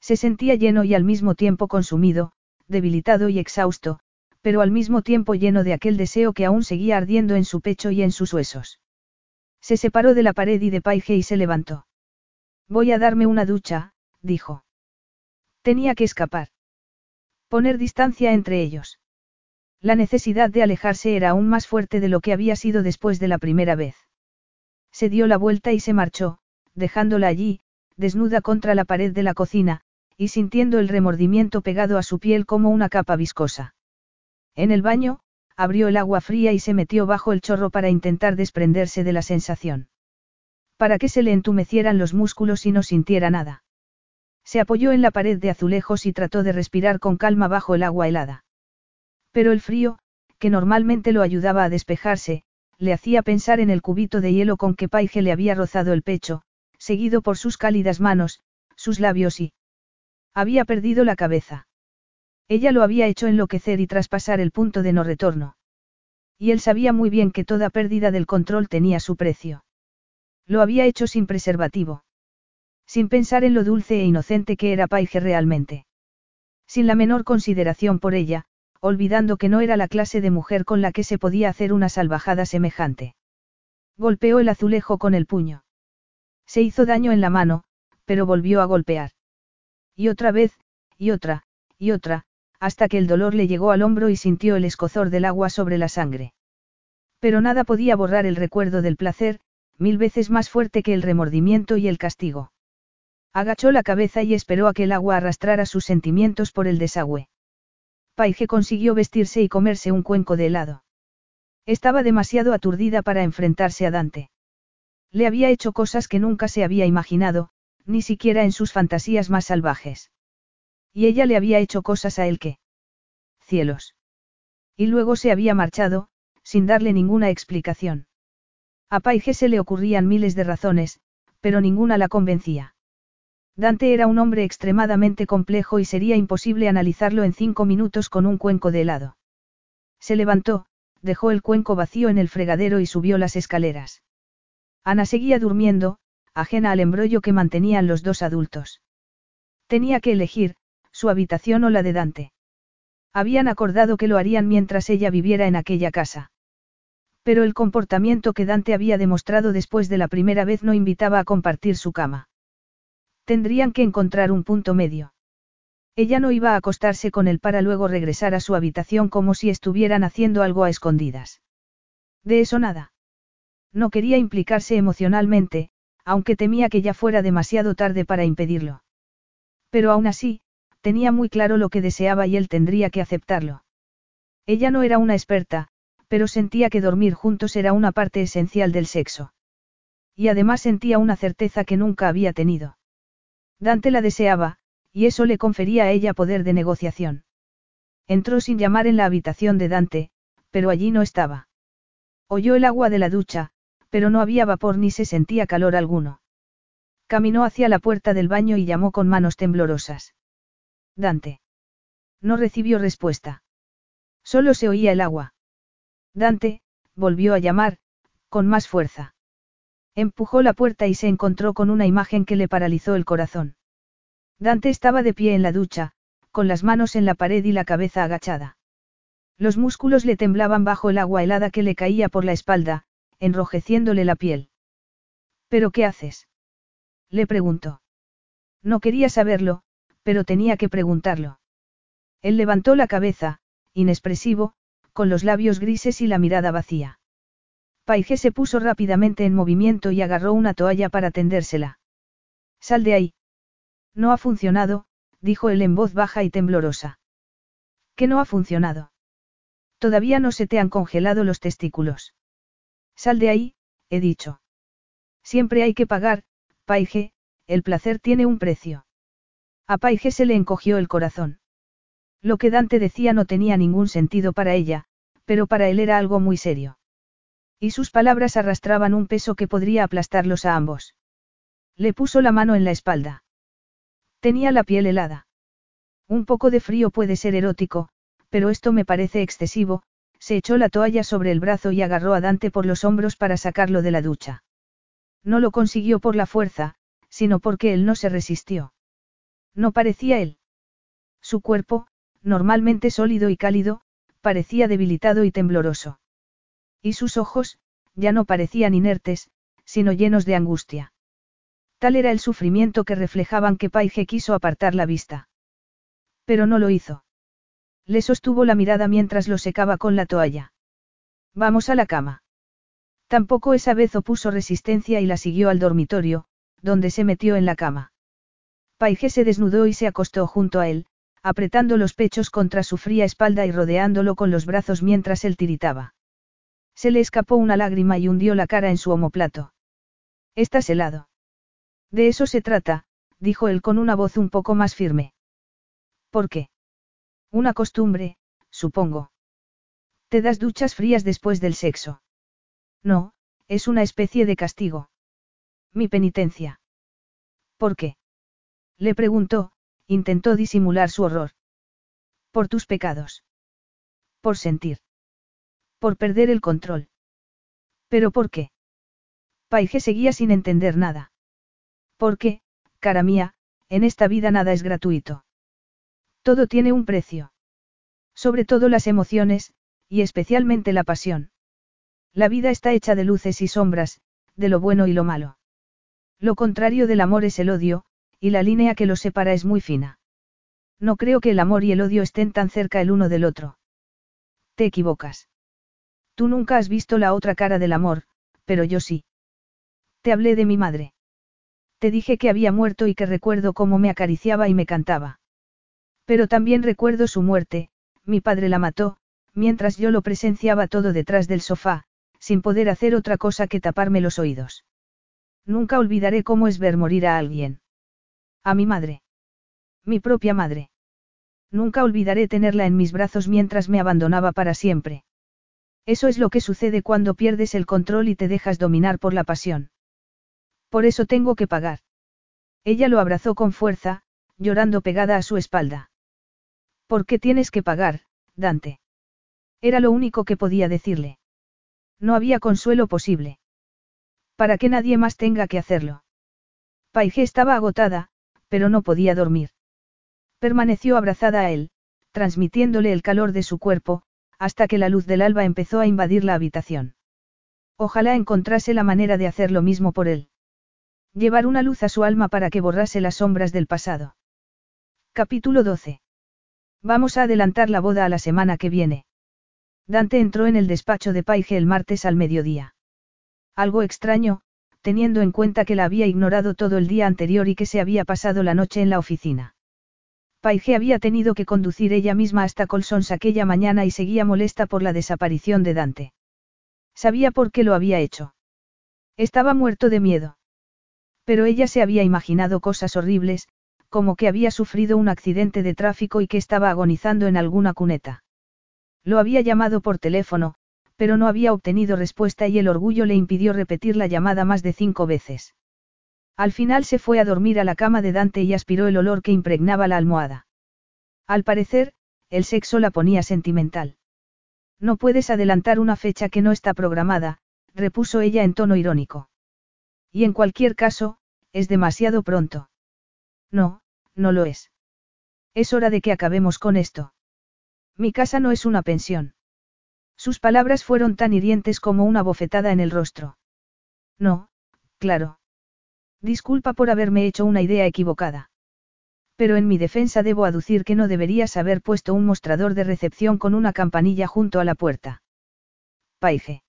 Se sentía lleno y al mismo tiempo consumido, debilitado y exhausto, pero al mismo tiempo lleno de aquel deseo que aún seguía ardiendo en su pecho y en sus huesos. Se separó de la pared y de Paige y se levantó. Voy a darme una ducha, dijo. Tenía que escapar. Poner distancia entre ellos. La necesidad de alejarse era aún más fuerte de lo que había sido después de la primera vez. Se dio la vuelta y se marchó, dejándola allí, desnuda contra la pared de la cocina, y sintiendo el remordimiento pegado a su piel como una capa viscosa. En el baño, abrió el agua fría y se metió bajo el chorro para intentar desprenderse de la sensación. Para que se le entumecieran los músculos y no sintiera nada. Se apoyó en la pared de azulejos y trató de respirar con calma bajo el agua helada. Pero el frío, que normalmente lo ayudaba a despejarse, le hacía pensar en el cubito de hielo con que Paige le había rozado el pecho, seguido por sus cálidas manos, sus labios y... Había perdido la cabeza. Ella lo había hecho enloquecer y traspasar el punto de no retorno. Y él sabía muy bien que toda pérdida del control tenía su precio. Lo había hecho sin preservativo. Sin pensar en lo dulce e inocente que era Paige realmente. Sin la menor consideración por ella, olvidando que no era la clase de mujer con la que se podía hacer una salvajada semejante. Golpeó el azulejo con el puño. Se hizo daño en la mano, pero volvió a golpear. Y otra vez, y otra, y otra, hasta que el dolor le llegó al hombro y sintió el escozor del agua sobre la sangre. Pero nada podía borrar el recuerdo del placer, mil veces más fuerte que el remordimiento y el castigo. Agachó la cabeza y esperó a que el agua arrastrara sus sentimientos por el desagüe. Paige consiguió vestirse y comerse un cuenco de helado. Estaba demasiado aturdida para enfrentarse a Dante. Le había hecho cosas que nunca se había imaginado, ni siquiera en sus fantasías más salvajes. Y ella le había hecho cosas a él que... Cielos. Y luego se había marchado, sin darle ninguna explicación. A Paige se le ocurrían miles de razones, pero ninguna la convencía. Dante era un hombre extremadamente complejo y sería imposible analizarlo en cinco minutos con un cuenco de helado. Se levantó, dejó el cuenco vacío en el fregadero y subió las escaleras. Ana seguía durmiendo, ajena al embrollo que mantenían los dos adultos. Tenía que elegir, su habitación o la de Dante. Habían acordado que lo harían mientras ella viviera en aquella casa. Pero el comportamiento que Dante había demostrado después de la primera vez no invitaba a compartir su cama. Tendrían que encontrar un punto medio. Ella no iba a acostarse con él para luego regresar a su habitación como si estuvieran haciendo algo a escondidas. De eso nada. No quería implicarse emocionalmente, aunque temía que ya fuera demasiado tarde para impedirlo. Pero aún así, tenía muy claro lo que deseaba y él tendría que aceptarlo. Ella no era una experta, pero sentía que dormir juntos era una parte esencial del sexo. Y además sentía una certeza que nunca había tenido. Dante la deseaba, y eso le confería a ella poder de negociación. Entró sin llamar en la habitación de Dante, pero allí no estaba. Oyó el agua de la ducha, pero no había vapor ni se sentía calor alguno. Caminó hacia la puerta del baño y llamó con manos temblorosas. Dante. No recibió respuesta. Solo se oía el agua. Dante, volvió a llamar, con más fuerza. Empujó la puerta y se encontró con una imagen que le paralizó el corazón. Dante estaba de pie en la ducha, con las manos en la pared y la cabeza agachada. Los músculos le temblaban bajo el agua helada que le caía por la espalda, enrojeciéndole la piel. ¿Pero qué haces? Le preguntó. No quería saberlo, pero tenía que preguntarlo. Él levantó la cabeza, inexpresivo, con los labios grises y la mirada vacía. Paige se puso rápidamente en movimiento y agarró una toalla para tendérsela. Sal de ahí. No ha funcionado, dijo él en voz baja y temblorosa. ¿Qué no ha funcionado? Todavía no se te han congelado los testículos. Sal de ahí, he dicho. Siempre hay que pagar, Paige, el placer tiene un precio. A Paige se le encogió el corazón. Lo que Dante decía no tenía ningún sentido para ella, pero para él era algo muy serio. Y sus palabras arrastraban un peso que podría aplastarlos a ambos. Le puso la mano en la espalda. Tenía la piel helada. Un poco de frío puede ser erótico, pero esto me parece excesivo, se echó la toalla sobre el brazo y agarró a Dante por los hombros para sacarlo de la ducha. No lo consiguió por la fuerza, sino porque él no se resistió. No parecía él. Su cuerpo, normalmente sólido y cálido, parecía debilitado y tembloroso. Y sus ojos, ya no parecían inertes, sino llenos de angustia. Tal era el sufrimiento que reflejaban que Paige quiso apartar la vista. Pero no lo hizo. Le sostuvo la mirada mientras lo secaba con la toalla. Vamos a la cama. Tampoco esa vez opuso resistencia y la siguió al dormitorio, donde se metió en la cama. Paige se desnudó y se acostó junto a él, apretando los pechos contra su fría espalda y rodeándolo con los brazos mientras él tiritaba. Se le escapó una lágrima y hundió la cara en su omoplato. Estás helado. De eso se trata, dijo él con una voz un poco más firme. ¿Por qué? Una costumbre, supongo. ¿Te das duchas frías después del sexo? No, es una especie de castigo. Mi penitencia. ¿Por qué? Le preguntó, intentó disimular su horror. Por tus pecados. Por sentir. Por perder el control. ¿Pero por qué? Paige seguía sin entender nada. Porque, cara mía, en esta vida nada es gratuito. Todo tiene un precio. Sobre todo las emociones, y especialmente la pasión. La vida está hecha de luces y sombras, de lo bueno y lo malo. Lo contrario del amor es el odio, y la línea que lo separa es muy fina. No creo que el amor y el odio estén tan cerca el uno del otro. Te equivocas. Tú nunca has visto la otra cara del amor, pero yo sí. Te hablé de mi madre. Te dije que había muerto y que recuerdo cómo me acariciaba y me cantaba. Pero también recuerdo su muerte, mi padre la mató, mientras yo lo presenciaba todo detrás del sofá, sin poder hacer otra cosa que taparme los oídos. Nunca olvidaré cómo es ver morir a alguien. A mi madre. Mi propia madre. Nunca olvidaré tenerla en mis brazos mientras me abandonaba para siempre. Eso es lo que sucede cuando pierdes el control y te dejas dominar por la pasión. Por eso tengo que pagar. Ella lo abrazó con fuerza, llorando pegada a su espalda. ¿Por qué tienes que pagar, Dante? Era lo único que podía decirle. No había consuelo posible. Para que nadie más tenga que hacerlo. Paige estaba agotada, pero no podía dormir. Permaneció abrazada a él, transmitiéndole el calor de su cuerpo, hasta que la luz del alba empezó a invadir la habitación. Ojalá encontrase la manera de hacer lo mismo por él. Llevar una luz a su alma para que borrase las sombras del pasado. Capítulo 12. Vamos a adelantar la boda a la semana que viene. Dante entró en el despacho de Paige el martes al mediodía. Algo extraño, teniendo en cuenta que la había ignorado todo el día anterior y que se había pasado la noche en la oficina. Paige había tenido que conducir ella misma hasta Colsons aquella mañana y seguía molesta por la desaparición de Dante. Sabía por qué lo había hecho. Estaba muerto de miedo. Pero ella se había imaginado cosas horribles, como que había sufrido un accidente de tráfico y que estaba agonizando en alguna cuneta. Lo había llamado por teléfono, pero no había obtenido respuesta y el orgullo le impidió repetir la llamada más de cinco veces. Al final se fue a dormir a la cama de Dante y aspiró el olor que impregnaba la almohada. Al parecer, el sexo la ponía sentimental. No puedes adelantar una fecha que no está programada, repuso ella en tono irónico. Y en cualquier caso, es demasiado pronto. No, no lo es. Es hora de que acabemos con esto. Mi casa no es una pensión. Sus palabras fueron tan hirientes como una bofetada en el rostro. No, claro. Disculpa por haberme hecho una idea equivocada. Pero en mi defensa debo aducir que no deberías haber puesto un mostrador de recepción con una campanilla junto a la puerta. Paige.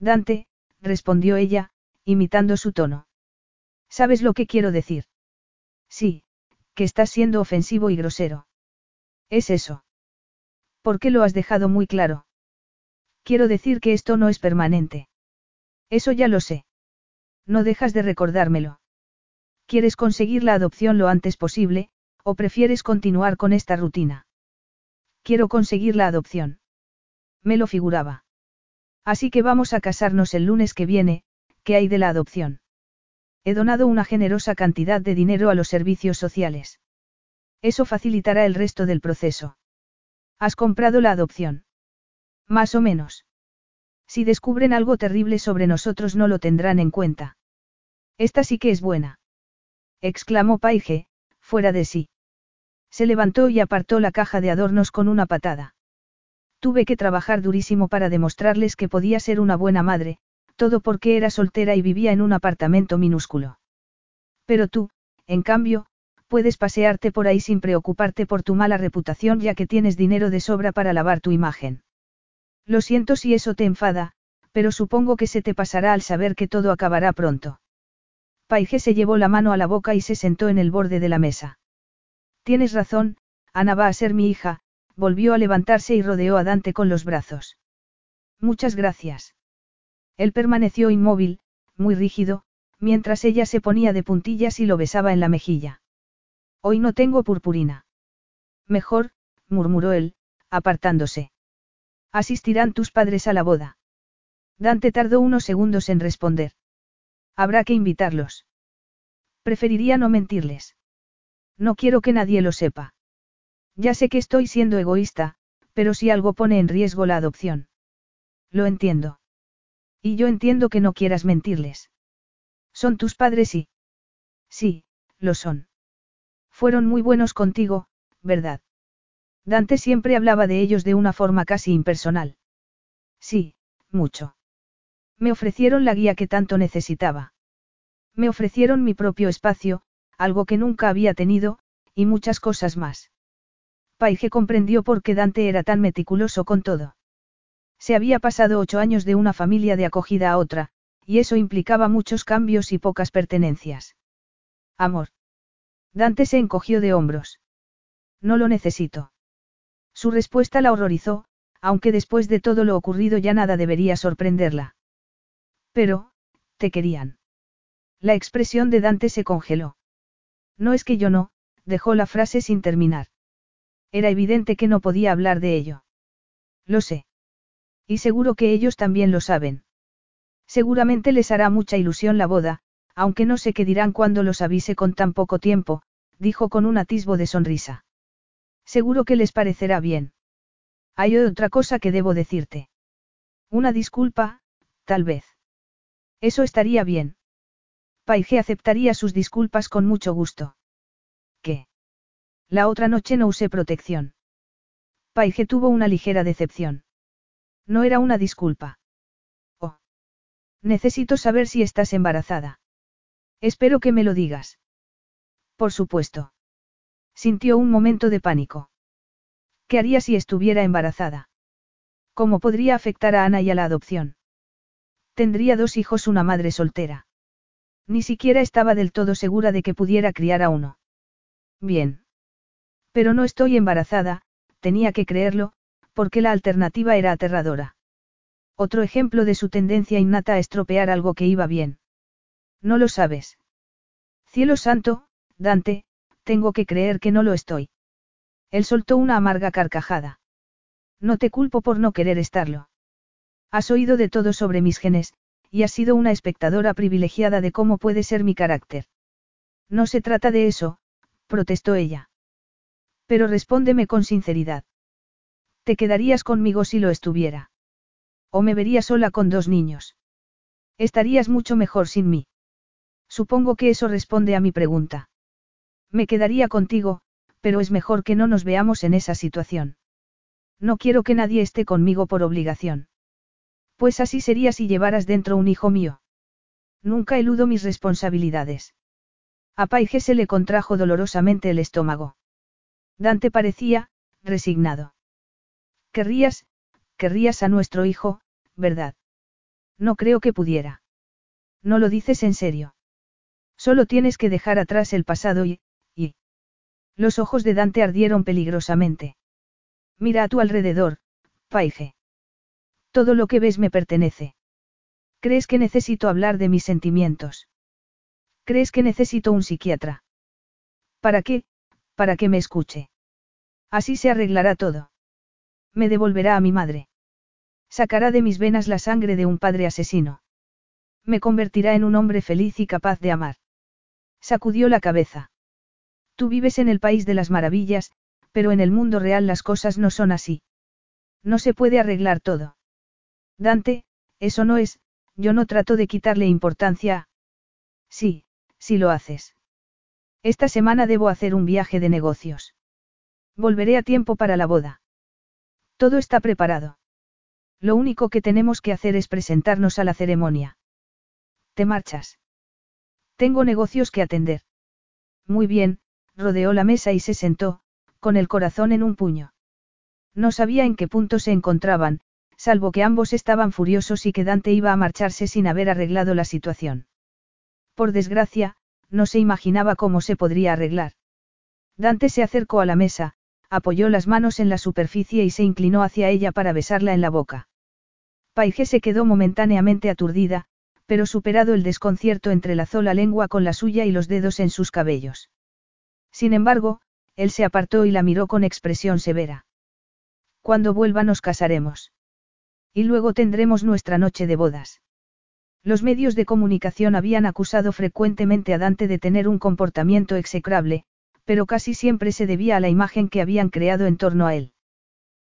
Dante, respondió ella, imitando su tono. ¿Sabes lo que quiero decir? Sí, que estás siendo ofensivo y grosero. Es eso. ¿Por qué lo has dejado muy claro? Quiero decir que esto no es permanente. Eso ya lo sé. No dejas de recordármelo. ¿Quieres conseguir la adopción lo antes posible, o prefieres continuar con esta rutina? Quiero conseguir la adopción. Me lo figuraba. Así que vamos a casarnos el lunes que viene, ¿qué hay de la adopción? He donado una generosa cantidad de dinero a los servicios sociales. Eso facilitará el resto del proceso. ¿Has comprado la adopción? Más o menos. Si descubren algo terrible sobre nosotros no lo tendrán en cuenta. Esta sí que es buena. exclamó Paige, fuera de sí. Se levantó y apartó la caja de adornos con una patada. Tuve que trabajar durísimo para demostrarles que podía ser una buena madre, todo porque era soltera y vivía en un apartamento minúsculo. Pero tú, en cambio, puedes pasearte por ahí sin preocuparte por tu mala reputación ya que tienes dinero de sobra para lavar tu imagen. Lo siento si eso te enfada, pero supongo que se te pasará al saber que todo acabará pronto. Paige se llevó la mano a la boca y se sentó en el borde de la mesa. Tienes razón, Ana va a ser mi hija, volvió a levantarse y rodeó a Dante con los brazos. Muchas gracias. Él permaneció inmóvil, muy rígido, mientras ella se ponía de puntillas y lo besaba en la mejilla. Hoy no tengo purpurina. Mejor, murmuró él, apartándose. Asistirán tus padres a la boda. Dante tardó unos segundos en responder. Habrá que invitarlos. Preferiría no mentirles. No quiero que nadie lo sepa. Ya sé que estoy siendo egoísta, pero si algo pone en riesgo la adopción. Lo entiendo. Y yo entiendo que no quieras mentirles. Son tus padres y... Sí, lo son. Fueron muy buenos contigo, ¿verdad? Dante siempre hablaba de ellos de una forma casi impersonal. Sí, mucho. Me ofrecieron la guía que tanto necesitaba. Me ofrecieron mi propio espacio, algo que nunca había tenido, y muchas cosas más. Paige comprendió por qué Dante era tan meticuloso con todo. Se había pasado ocho años de una familia de acogida a otra, y eso implicaba muchos cambios y pocas pertenencias. Amor. Dante se encogió de hombros. No lo necesito. Su respuesta la horrorizó, aunque después de todo lo ocurrido ya nada debería sorprenderla. Pero, te querían. La expresión de Dante se congeló. No es que yo no, dejó la frase sin terminar. Era evidente que no podía hablar de ello. Lo sé. Y seguro que ellos también lo saben. Seguramente les hará mucha ilusión la boda, aunque no sé qué dirán cuando los avise con tan poco tiempo, dijo con un atisbo de sonrisa. Seguro que les parecerá bien. Hay otra cosa que debo decirte. Una disculpa, tal vez. Eso estaría bien. Paige aceptaría sus disculpas con mucho gusto. ¿Qué? La otra noche no usé protección. Paige tuvo una ligera decepción. No era una disculpa. Oh. Necesito saber si estás embarazada. Espero que me lo digas. Por supuesto. Sintió un momento de pánico. ¿Qué haría si estuviera embarazada? ¿Cómo podría afectar a Ana y a la adopción? Tendría dos hijos, una madre soltera. Ni siquiera estaba del todo segura de que pudiera criar a uno. Bien. Pero no estoy embarazada, tenía que creerlo, porque la alternativa era aterradora. Otro ejemplo de su tendencia innata a estropear algo que iba bien. No lo sabes. Cielo santo, Dante, tengo que creer que no lo estoy. Él soltó una amarga carcajada. No te culpo por no querer estarlo. Has oído de todo sobre mis genes, y has sido una espectadora privilegiada de cómo puede ser mi carácter. No se trata de eso, protestó ella. Pero respóndeme con sinceridad. ¿Te quedarías conmigo si lo estuviera? ¿O me vería sola con dos niños? Estarías mucho mejor sin mí. Supongo que eso responde a mi pregunta. Me quedaría contigo, pero es mejor que no nos veamos en esa situación. No quiero que nadie esté conmigo por obligación. Pues así sería si llevaras dentro un hijo mío. Nunca eludo mis responsabilidades. A Paige se le contrajo dolorosamente el estómago. Dante parecía, resignado. Querrías, querrías a nuestro hijo, ¿verdad? No creo que pudiera. No lo dices en serio. Solo tienes que dejar atrás el pasado y. Los ojos de Dante ardieron peligrosamente. Mira a tu alrededor, Paige. Todo lo que ves me pertenece. ¿Crees que necesito hablar de mis sentimientos? ¿Crees que necesito un psiquiatra? ¿Para qué? Para que me escuche. Así se arreglará todo. Me devolverá a mi madre. Sacará de mis venas la sangre de un padre asesino. Me convertirá en un hombre feliz y capaz de amar. Sacudió la cabeza. Tú vives en el país de las maravillas, pero en el mundo real las cosas no son así. No se puede arreglar todo. Dante, eso no es, yo no trato de quitarle importancia. Sí, sí lo haces. Esta semana debo hacer un viaje de negocios. Volveré a tiempo para la boda. Todo está preparado. Lo único que tenemos que hacer es presentarnos a la ceremonia. ¿Te marchas? Tengo negocios que atender. Muy bien, rodeó la mesa y se sentó, con el corazón en un puño. No sabía en qué punto se encontraban, salvo que ambos estaban furiosos y que Dante iba a marcharse sin haber arreglado la situación. Por desgracia, no se imaginaba cómo se podría arreglar. Dante se acercó a la mesa, apoyó las manos en la superficie y se inclinó hacia ella para besarla en la boca. Paige se quedó momentáneamente aturdida, pero superado el desconcierto entrelazó la lengua con la suya y los dedos en sus cabellos. Sin embargo, él se apartó y la miró con expresión severa. Cuando vuelva nos casaremos. Y luego tendremos nuestra noche de bodas. Los medios de comunicación habían acusado frecuentemente a Dante de tener un comportamiento execrable, pero casi siempre se debía a la imagen que habían creado en torno a él.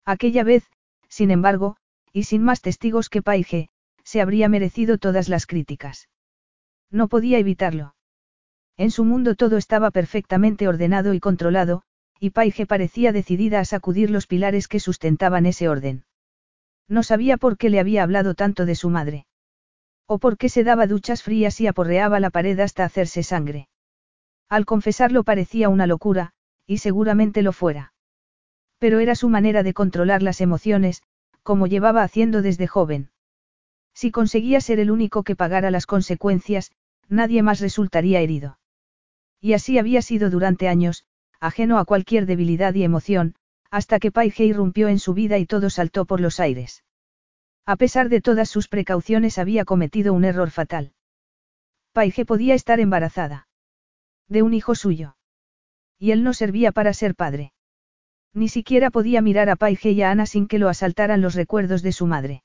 Aquella vez, sin embargo, y sin más testigos que Paige, se habría merecido todas las críticas. No podía evitarlo. En su mundo todo estaba perfectamente ordenado y controlado, y Paige parecía decidida a sacudir los pilares que sustentaban ese orden. No sabía por qué le había hablado tanto de su madre. O por qué se daba duchas frías y aporreaba la pared hasta hacerse sangre. Al confesarlo parecía una locura, y seguramente lo fuera. Pero era su manera de controlar las emociones, como llevaba haciendo desde joven. Si conseguía ser el único que pagara las consecuencias, nadie más resultaría herido. Y así había sido durante años, ajeno a cualquier debilidad y emoción, hasta que Paige irrumpió en su vida y todo saltó por los aires. A pesar de todas sus precauciones había cometido un error fatal. Paige podía estar embarazada. De un hijo suyo. Y él no servía para ser padre. Ni siquiera podía mirar a Paige y a Ana sin que lo asaltaran los recuerdos de su madre.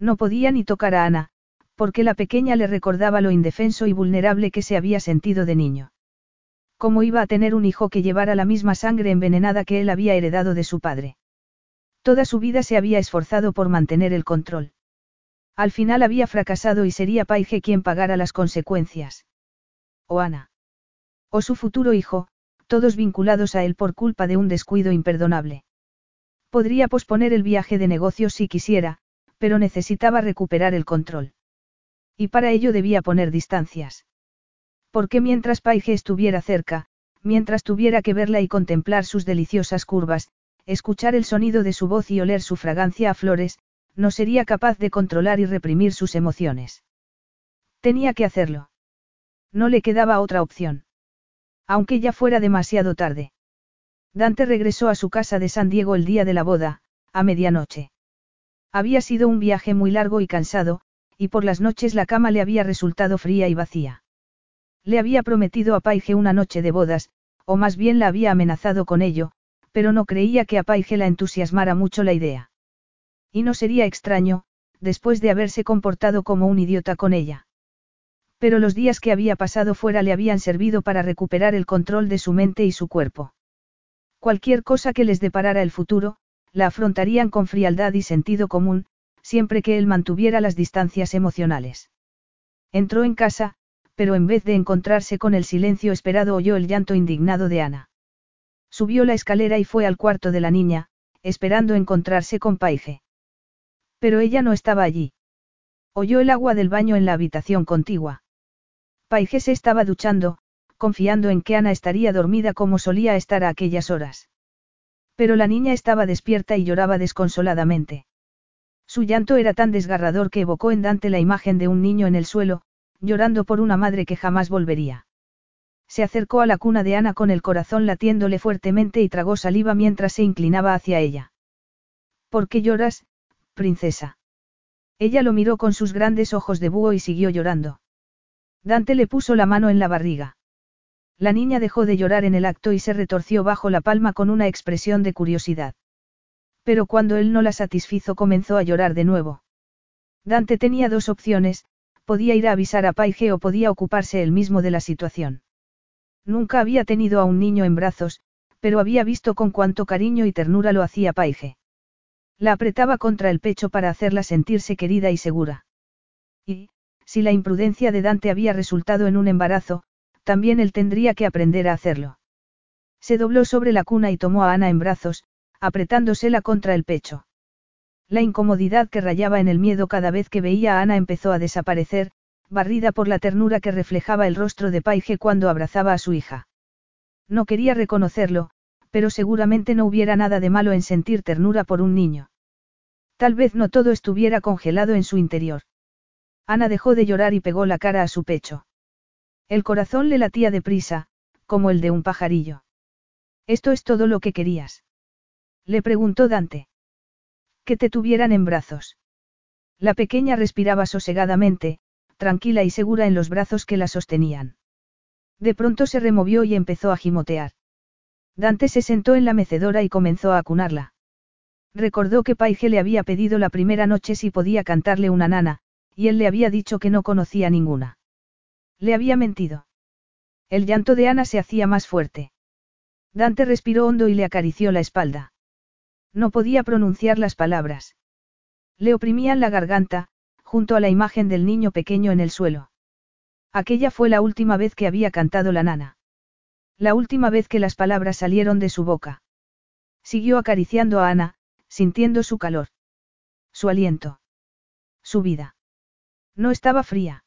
No podía ni tocar a Ana, Porque la pequeña le recordaba lo indefenso y vulnerable que se había sentido de niño. ¿Cómo iba a tener un hijo que llevara la misma sangre envenenada que él había heredado de su padre? Toda su vida se había esforzado por mantener el control. Al final había fracasado y sería Paige quien pagara las consecuencias. O Ana. O su futuro hijo, todos vinculados a él por culpa de un descuido imperdonable. Podría posponer el viaje de negocios si quisiera, pero necesitaba recuperar el control. Y para ello debía poner distancias. Porque mientras Paige estuviera cerca, mientras tuviera que verla y contemplar sus deliciosas curvas, escuchar el sonido de su voz y oler su fragancia a flores, no sería capaz de controlar y reprimir sus emociones. Tenía que hacerlo. No le quedaba otra opción. Aunque ya fuera demasiado tarde. Dante regresó a su casa de San Diego el día de la boda, a medianoche. Había sido un viaje muy largo y cansado, y por las noches la cama le había resultado fría y vacía. Le había prometido a Paige una noche de bodas, o más bien la había amenazado con ello, pero no creía que a Paige la entusiasmara mucho la idea. Y no sería extraño, después de haberse comportado como un idiota con ella. Pero los días que había pasado fuera le habían servido para recuperar el control de su mente y su cuerpo. Cualquier cosa que les deparara el futuro, la afrontarían con frialdad y sentido común, siempre que él mantuviera las distancias emocionales. Entró en casa, pero en vez de encontrarse con el silencio esperado oyó el llanto indignado de Ana. Subió la escalera y fue al cuarto de la niña, esperando encontrarse con Paige. Pero ella no estaba allí. Oyó el agua del baño en la habitación contigua. Paige se estaba duchando, confiando en que Ana estaría dormida como solía estar a aquellas horas. Pero la niña estaba despierta y lloraba desconsoladamente. Su llanto era tan desgarrador que evocó en Dante la imagen de un niño en el suelo, llorando por una madre que jamás volvería. Se acercó a la cuna de Ana con el corazón latiéndole fuertemente y tragó saliva mientras se inclinaba hacia ella. ¿Por qué lloras, princesa? Ella lo miró con sus grandes ojos de búho y siguió llorando. Dante le puso la mano en la barriga. La niña dejó de llorar en el acto y se retorció bajo la palma con una expresión de curiosidad. Pero cuando él no la satisfizo comenzó a llorar de nuevo. Dante tenía dos opciones, podía ir a avisar a Paige o podía ocuparse él mismo de la situación. Nunca había tenido a un niño en brazos, pero había visto con cuánto cariño y ternura lo hacía Paige. La apretaba contra el pecho para hacerla sentirse querida y segura. Y, si la imprudencia de Dante había resultado en un embarazo, también él tendría que aprender a hacerlo. Se dobló sobre la cuna y tomó a Ana en brazos, apretándosela contra el pecho. La incomodidad que rayaba en el miedo cada vez que veía a Ana empezó a desaparecer, barrida por la ternura que reflejaba el rostro de Paige cuando abrazaba a su hija. No quería reconocerlo, pero seguramente no hubiera nada de malo en sentir ternura por un niño. Tal vez no todo estuviera congelado en su interior. Ana dejó de llorar y pegó la cara a su pecho. El corazón le latía deprisa, como el de un pajarillo. ¿Esto es todo lo que querías? Le preguntó Dante. Que te tuvieran en brazos. La pequeña respiraba sosegadamente, tranquila y segura en los brazos que la sostenían. De pronto se removió y empezó a gimotear. Dante se sentó en la mecedora y comenzó a acunarla. Recordó que Paige le había pedido la primera noche si podía cantarle una nana, y él le había dicho que no conocía ninguna. Le había mentido. El llanto de Ana se hacía más fuerte. Dante respiró hondo y le acarició la espalda. No podía pronunciar las palabras. Le oprimían la garganta, junto a la imagen del niño pequeño en el suelo. Aquella fue la última vez que había cantado la nana. La última vez que las palabras salieron de su boca. Siguió acariciando a Ana, sintiendo su calor. Su aliento. Su vida. No estaba fría.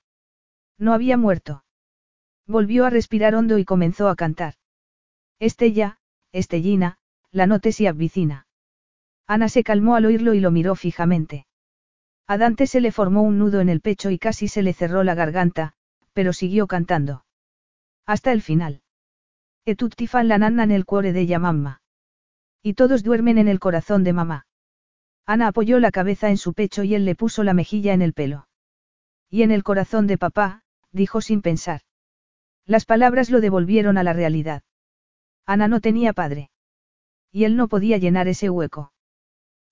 No había muerto. Volvió a respirar hondo y comenzó a cantar. Estella, Estellina, la note si avvicina. Ana se calmó al oírlo y lo miró fijamente. A Dante se le formó un nudo en el pecho y casi se le cerró la garganta, pero siguió cantando. Hasta el final. E tutti fan la nanna nel cuore della mamma. Y todos duermen en el corazón de mamá. Ana apoyó la cabeza en su pecho y él le puso la mejilla en el pelo. Y en el corazón de papá, dijo sin pensar. Las palabras lo devolvieron a la realidad. Ana no tenía padre. Y él no podía llenar ese hueco.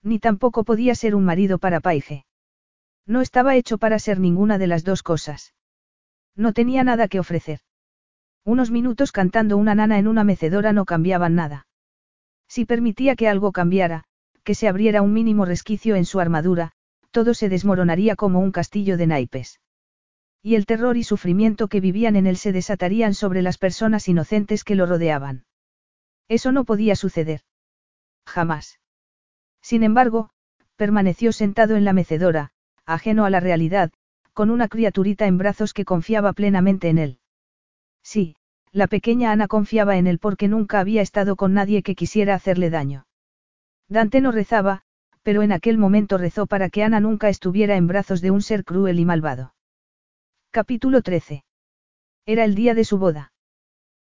Ni tampoco podía ser un marido para Paige. No estaba hecho para ser ninguna de las dos cosas. No tenía nada que ofrecer. Unos minutos cantando una nana en una mecedora no cambiaban nada. Si permitía que algo cambiara, que se abriera un mínimo resquicio en su armadura, todo se desmoronaría como un castillo de naipes. Y el terror y sufrimiento que vivían en él se desatarían sobre las personas inocentes que lo rodeaban. Eso no podía suceder. Jamás. Sin embargo, permaneció sentado en la mecedora, ajeno a la realidad, con una criaturita en brazos que confiaba plenamente en él. Sí, la pequeña Ana confiaba en él porque nunca había estado con nadie que quisiera hacerle daño. Dante no rezaba, pero en aquel momento rezó para que Ana nunca estuviera en brazos de un ser cruel y malvado. Capítulo 13. Era el día de su boda.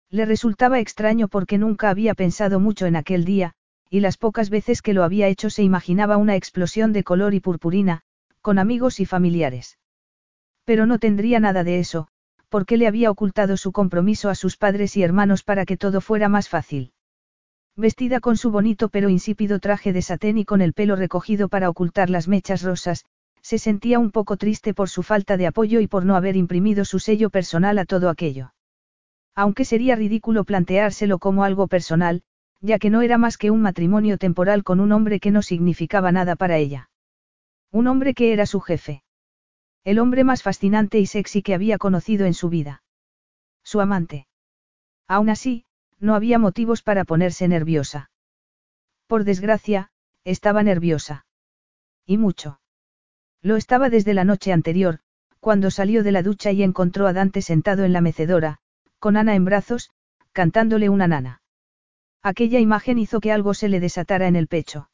Le resultaba extraño porque nunca había pensado mucho en aquel día, y las pocas veces que lo había hecho se imaginaba una explosión de color y purpurina, con amigos y familiares. Pero no tendría nada de eso, porque le había ocultado su compromiso a sus padres y hermanos para que todo fuera más fácil. Vestida con su bonito pero insípido traje de satén y con el pelo recogido para ocultar las mechas rosas, se sentía un poco triste por su falta de apoyo y por no haber imprimido su sello personal a todo aquello. Aunque sería ridículo planteárselo como algo personal, ya que no era más que un matrimonio temporal con un hombre que no significaba nada para ella. Un hombre que era su jefe. El hombre más fascinante y sexy que había conocido en su vida. Su amante. Aún así, no había motivos para ponerse nerviosa. Por desgracia, estaba nerviosa. Y mucho. Lo estaba desde la noche anterior, cuando salió de la ducha y encontró a Dante sentado en la mecedora, con Ana en brazos, cantándole una nana. Aquella imagen hizo que algo se le desatara en el pecho.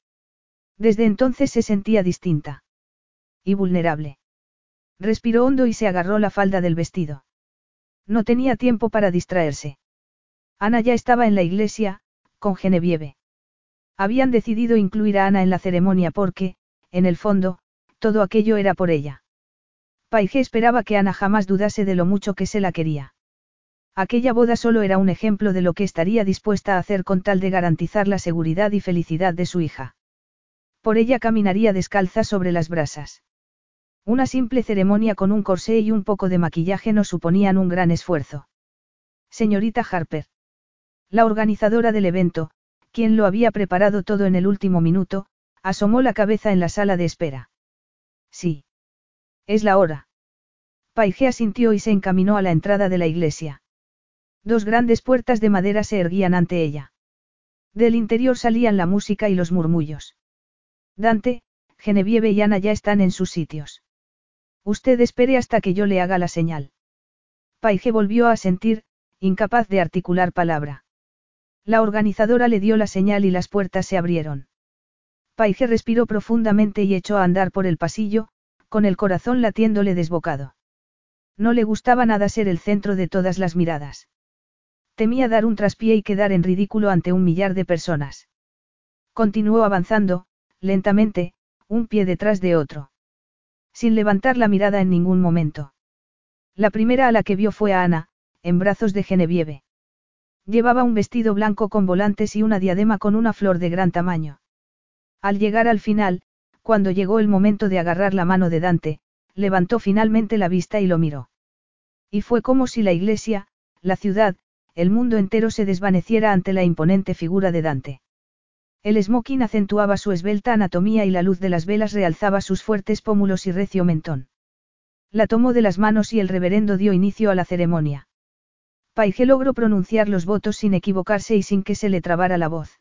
Desde entonces se sentía distinta. Y vulnerable. Respiró hondo y se agarró la falda del vestido. No tenía tiempo para distraerse. Ana ya estaba en la iglesia, con Genevieve. Habían decidido incluir a Ana en la ceremonia porque, en el fondo, todo aquello era por ella. Paige esperaba que Ana jamás dudase de lo mucho que se la quería. Aquella boda solo era un ejemplo de lo que estaría dispuesta a hacer con tal de garantizar la seguridad y felicidad de su hija. Por ella caminaría descalza sobre las brasas. Una simple ceremonia con un corsé y un poco de maquillaje no suponían un gran esfuerzo. Señorita Harper. La organizadora del evento, quien lo había preparado todo en el último minuto, asomó la cabeza en la sala de espera. Sí. Es la hora. Paige asintió y se encaminó a la entrada de la iglesia. Dos grandes puertas de madera se erguían ante ella. Del interior salían la música y los murmullos. Dante, Genevieve y Ana ya están en sus sitios. Usted espere hasta que yo le haga la señal. Paige volvió a sentir, incapaz de articular palabra. La organizadora le dio la señal y las puertas se abrieron. Paige respiró profundamente y echó a andar por el pasillo, con el corazón latiéndole desbocado. No le gustaba nada ser el centro de todas las miradas. Temía dar un traspié y quedar en ridículo ante un millar de personas. Continuó avanzando, lentamente, un pie detrás de otro sin levantar la mirada en ningún momento. La primera a la que vio fue a Ana, en brazos de Genevieve. Llevaba un vestido blanco con volantes y una diadema con una flor de gran tamaño. Al llegar al final, cuando llegó el momento de agarrar la mano de Dante, levantó finalmente la vista y lo miró. Y fue como si la iglesia, la ciudad, el mundo entero se desvaneciera ante la imponente figura de Dante. El smoking acentuaba su esbelta anatomía y la luz de las velas realzaba sus fuertes pómulos y recio mentón. La tomó de las manos y el reverendo dio inicio a la ceremonia. Paige logró pronunciar los votos sin equivocarse y sin que se le trabara la voz.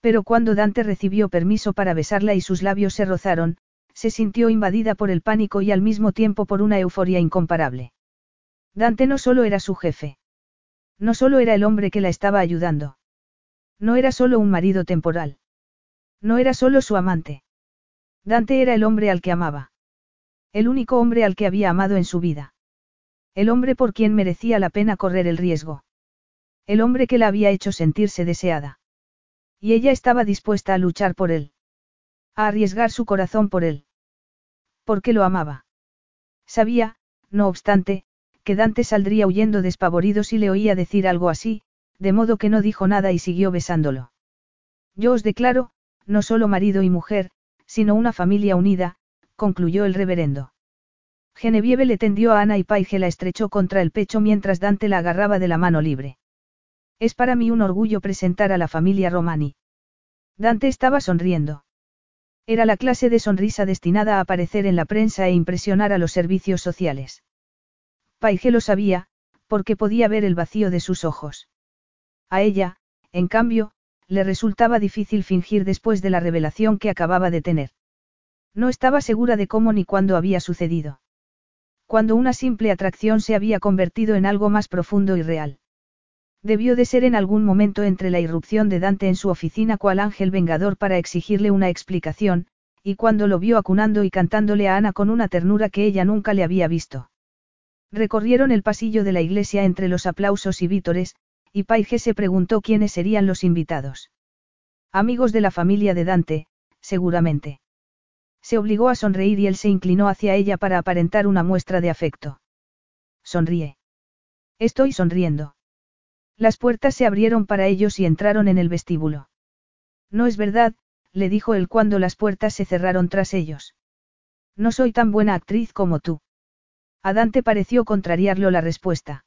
Pero cuando Dante recibió permiso para besarla y sus labios se rozaron, se sintió invadida por el pánico y al mismo tiempo por una euforia incomparable. Dante no solo era su jefe. No solo era el hombre que la estaba ayudando. No era solo un marido temporal. No era solo su amante. Dante era el hombre al que amaba. El único hombre al que había amado en su vida. El hombre por quien merecía la pena correr el riesgo. El hombre que la había hecho sentirse deseada. Y ella estaba dispuesta a luchar por él. A arriesgar su corazón por él. Porque lo amaba. Sabía, no obstante, que Dante saldría huyendo despavorido si le oía decir algo así, de modo que no dijo nada y siguió besándolo. Yo os declaro, no solo marido y mujer, sino una familia unida, concluyó el reverendo. Genevieve le tendió a Ana y Paige la estrechó contra el pecho mientras Dante la agarraba de la mano libre. Es para mí un orgullo presentar a la familia Romani. Dante estaba sonriendo. Era la clase de sonrisa destinada a aparecer en la prensa e impresionar a los servicios sociales. Paige lo sabía, porque podía ver el vacío de sus ojos. A ella, en cambio, le resultaba difícil fingir después de la revelación que acababa de tener. No estaba segura de cómo ni cuándo había sucedido. Cuando una simple atracción se había convertido en algo más profundo y real. Debió de ser en algún momento entre la irrupción de Dante en su oficina cual ángel vengador para exigirle una explicación, y cuando lo vio acunando y cantándole a Ana con una ternura que ella nunca le había visto. Recorrieron el pasillo de la iglesia entre los aplausos y vítores, y Paige se preguntó quiénes serían los invitados. Amigos de la familia de Dante, seguramente. Se obligó a sonreír y él se inclinó hacia ella para aparentar una muestra de afecto. Sonríe. Estoy sonriendo. Las puertas se abrieron para ellos y entraron en el vestíbulo. No es verdad, le dijo él cuando las puertas se cerraron tras ellos. No soy tan buena actriz como tú. A Dante pareció contrariarlo la respuesta.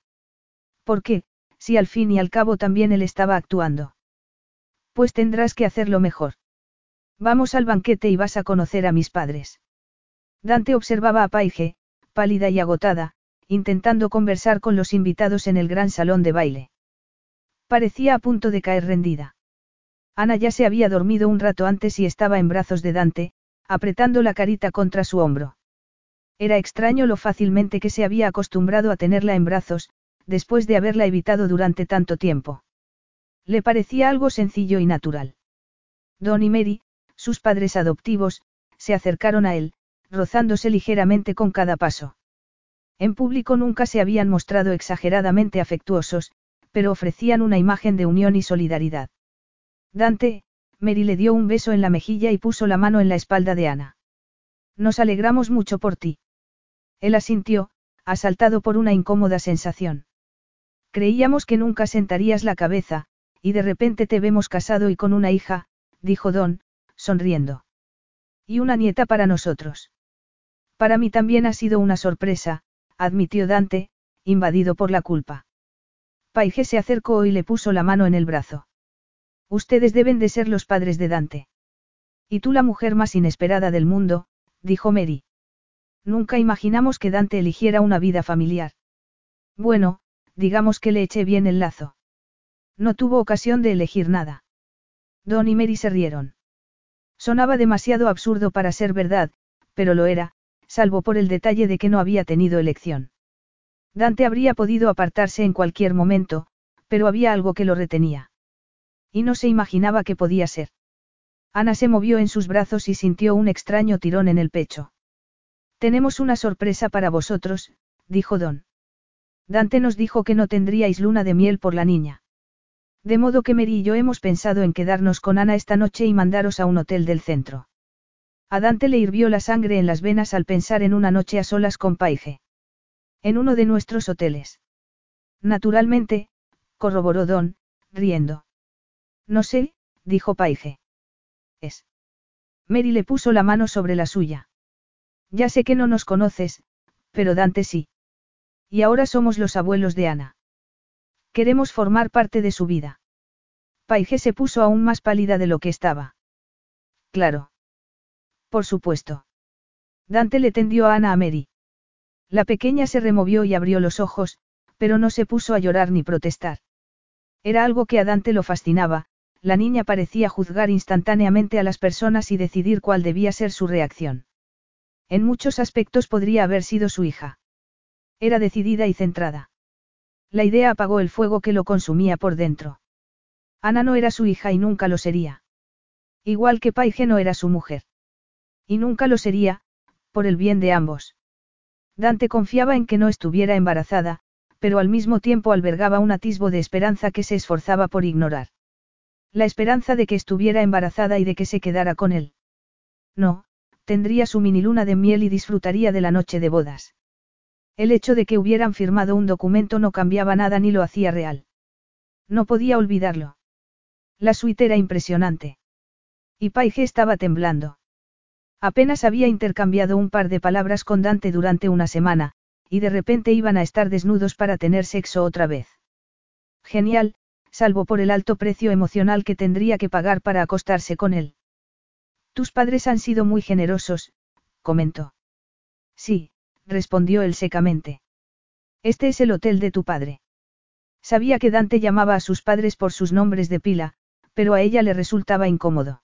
¿Por qué, si al fin y al cabo también él estaba actuando? Pues tendrás que hacerlo mejor. Vamos al banquete y vas a conocer a mis padres. Dante observaba a Paige, pálida y agotada, intentando conversar con los invitados en el gran salón de baile. Parecía a punto de caer rendida. Ana ya se había dormido un rato antes y estaba en brazos de Dante, apretando la carita contra su hombro. Era extraño lo fácilmente que se había acostumbrado a tenerla en brazos, después de haberla evitado durante tanto tiempo. Le parecía algo sencillo y natural. Don y Mary, sus padres adoptivos, se acercaron a él, rozándose ligeramente con cada paso. En público nunca se habían mostrado exageradamente afectuosos, pero ofrecían una imagen de unión y solidaridad. Dante, Mary le dio un beso en la mejilla y puso la mano en la espalda de Ana. Nos alegramos mucho por ti. Él asintió, asaltado por una incómoda sensación. Creíamos que nunca sentarías la cabeza, y de repente te vemos casado y con una hija, dijo Don, sonriendo. Y una nieta para nosotros. Para mí también ha sido una sorpresa, admitió Dante, invadido por la culpa. Paige se acercó y le puso la mano en el brazo. Ustedes deben de ser los padres de Dante. Y tú la mujer más inesperada del mundo, dijo Mary. Nunca imaginamos que Dante eligiera una vida familiar. Bueno, digamos que le eché bien el lazo. No tuvo ocasión de elegir nada. Don y Mary se rieron. Sonaba demasiado absurdo para ser verdad, pero lo era, salvo por el detalle de que no había tenido elección. Dante habría podido apartarse en cualquier momento, pero había algo que lo retenía. Y no se imaginaba que podía ser. Ana se movió en sus brazos y sintió un extraño tirón en el pecho. Tenemos una sorpresa para vosotros, dijo Don. Dante nos dijo que no tendríais luna de miel por la niña. De modo que Mary y yo hemos pensado en quedarnos con Ana esta noche y mandaros a un hotel del centro. A Dante le hirvió la sangre en las venas al pensar en una noche a solas con Paige. En uno de nuestros hoteles. Naturalmente, corroboró Don, riendo. No sé, dijo Paige. Es. Mary le puso la mano sobre la suya. Ya sé que no nos conoces, pero Dante sí. Y ahora somos los abuelos de Ana. Queremos formar parte de su vida. Paige se puso aún más pálida de lo que estaba. Claro. Por supuesto. Dante le tendió a Ana a Mary. La pequeña se removió y abrió los ojos, pero no se puso a llorar ni protestar. Era algo que a Dante lo fascinaba, la niña parecía juzgar instantáneamente a las personas y decidir cuál debía ser su reacción. En muchos aspectos podría haber sido su hija. Era decidida y centrada. La idea apagó el fuego que lo consumía por dentro. Ana no era su hija y nunca lo sería. Igual que Paige no era su mujer. Y nunca lo sería, por el bien de ambos. Dante confiaba en que no estuviera embarazada, pero al mismo tiempo albergaba un atisbo de esperanza que se esforzaba por ignorar. La esperanza de que estuviera embarazada y de que se quedara con él. No, tendría su mini luna de miel y disfrutaría de la noche de bodas. El hecho de que hubieran firmado un documento no cambiaba nada ni lo hacía real. No podía olvidarlo. La suite era impresionante. Y Paige estaba temblando. Apenas había intercambiado un par de palabras con Dante durante una semana, y de repente iban a estar desnudos para tener sexo otra vez. Genial, salvo por el alto precio emocional que tendría que pagar para acostarse con él. Tus padres han sido muy generosos, comentó. Sí, respondió él secamente. Este es el hotel de tu padre. Sabía que Dante llamaba a sus padres por sus nombres de pila, pero a ella le resultaba incómodo.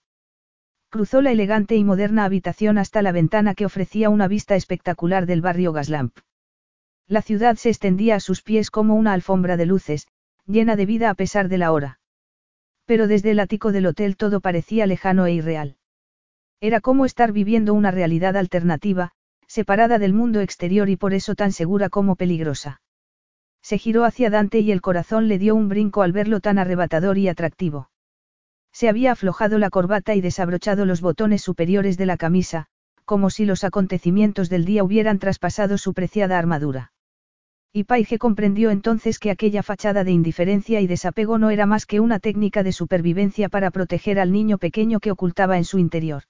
Cruzó la elegante y moderna habitación hasta la ventana que ofrecía una vista espectacular del barrio Gaslamp. La ciudad se extendía a sus pies como una alfombra de luces, llena de vida a pesar de la hora. Pero desde el ático del hotel todo parecía lejano e irreal. Era como estar viviendo una realidad alternativa, separada del mundo exterior y por eso tan segura como peligrosa. Se giró hacia Dante y el corazón le dio un brinco al verlo tan arrebatador y atractivo. Se había aflojado la corbata y desabrochado los botones superiores de la camisa, como si los acontecimientos del día hubieran traspasado su preciada armadura. Y Paige comprendió entonces que aquella fachada de indiferencia y desapego no era más que una técnica de supervivencia para proteger al niño pequeño que ocultaba en su interior.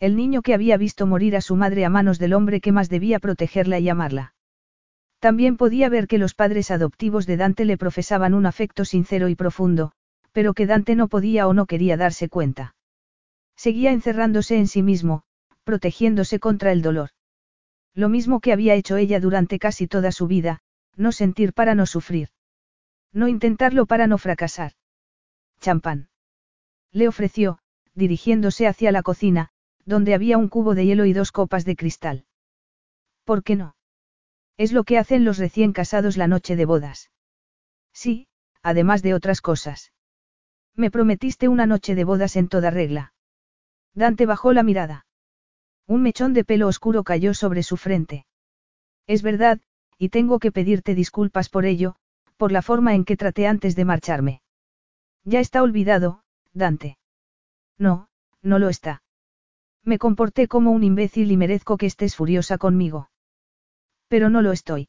El niño que había visto morir a su madre a manos del hombre que más debía protegerla y amarla. También podía ver que los padres adoptivos de Dante le profesaban un afecto sincero y profundo, pero que Dante no podía o no quería darse cuenta. Seguía encerrándose en sí mismo, protegiéndose contra el dolor. Lo mismo que había hecho ella durante casi toda su vida, no sentir para no sufrir. No intentarlo para no fracasar. Champán. Le ofreció, dirigiéndose hacia la cocina, donde había un cubo de hielo y dos copas de cristal. ¿Por qué no? Es lo que hacen los recién casados la noche de bodas. Sí, además de otras cosas. Me prometiste una noche de bodas en toda regla. Dante bajó la mirada. Un mechón de pelo oscuro cayó sobre su frente. Es verdad, y tengo que pedirte disculpas por ello, por la forma en que traté antes de marcharme. Ya está olvidado, Dante. No, no lo está. Me comporté como un imbécil y merezco que estés furiosa conmigo. Pero no lo estoy.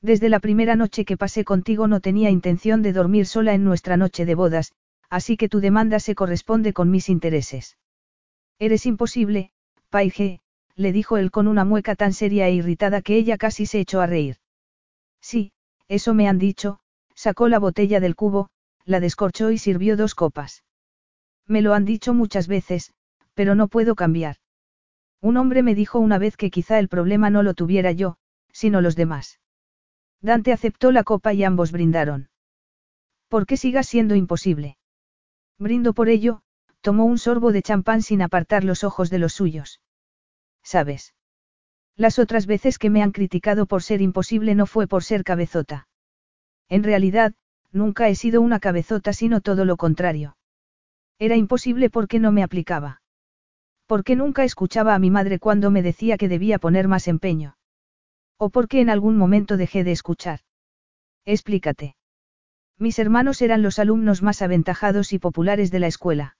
Desde la primera noche que pasé contigo no tenía intención de dormir sola en nuestra noche de bodas, así que tu demanda se corresponde con mis intereses. Eres imposible, Paige, le dijo él con una mueca tan seria e irritada que ella casi se echó a reír. Sí, eso me han dicho, sacó la botella del cubo, la descorchó y sirvió dos copas. Me lo han dicho muchas veces, pero no puedo cambiar. Un hombre me dijo una vez que quizá el problema no lo tuviera yo, sino los demás. Dante aceptó la copa y ambos brindaron. ¿Por qué sigas siendo imposible? Brindo por ello, tomó un sorbo de champán sin apartar los ojos de los suyos. ¿Sabes? Las otras veces que me han criticado por ser imposible no fue por ser cabezota. En realidad, nunca he sido una cabezota sino todo lo contrario. Era imposible porque no me aplicaba. Porque nunca escuchaba a mi madre cuando me decía que debía poner más empeño. O porque en algún momento dejé de escuchar. Explícate. Mis hermanos eran los alumnos más aventajados y populares de la escuela.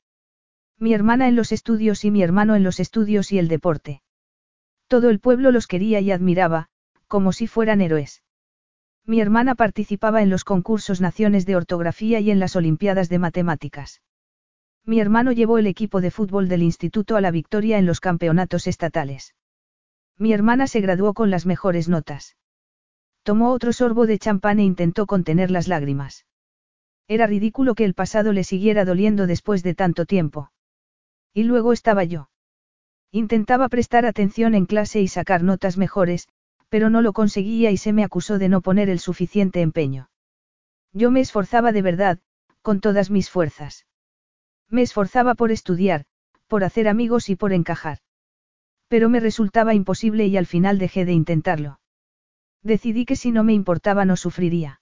Mi hermana en los estudios y mi hermano en los estudios y el deporte. Todo el pueblo los quería y admiraba, como si fueran héroes. Mi hermana participaba en los concursos Naciones de Ortografía y en las Olimpiadas de Matemáticas. Mi hermano llevó el equipo de fútbol del instituto a la victoria en los campeonatos estatales. Mi hermana se graduó con las mejores notas. Tomó otro sorbo de champán e intentó contener las lágrimas. Era ridículo que el pasado le siguiera doliendo después de tanto tiempo. Y luego estaba yo. Intentaba prestar atención en clase y sacar notas mejores, pero no lo conseguía y se me acusó de no poner el suficiente empeño. Yo me esforzaba de verdad, con todas mis fuerzas. Me esforzaba por estudiar, por hacer amigos y por encajar. Pero me resultaba imposible y al final dejé de intentarlo. Decidí que si no me importaba no sufriría.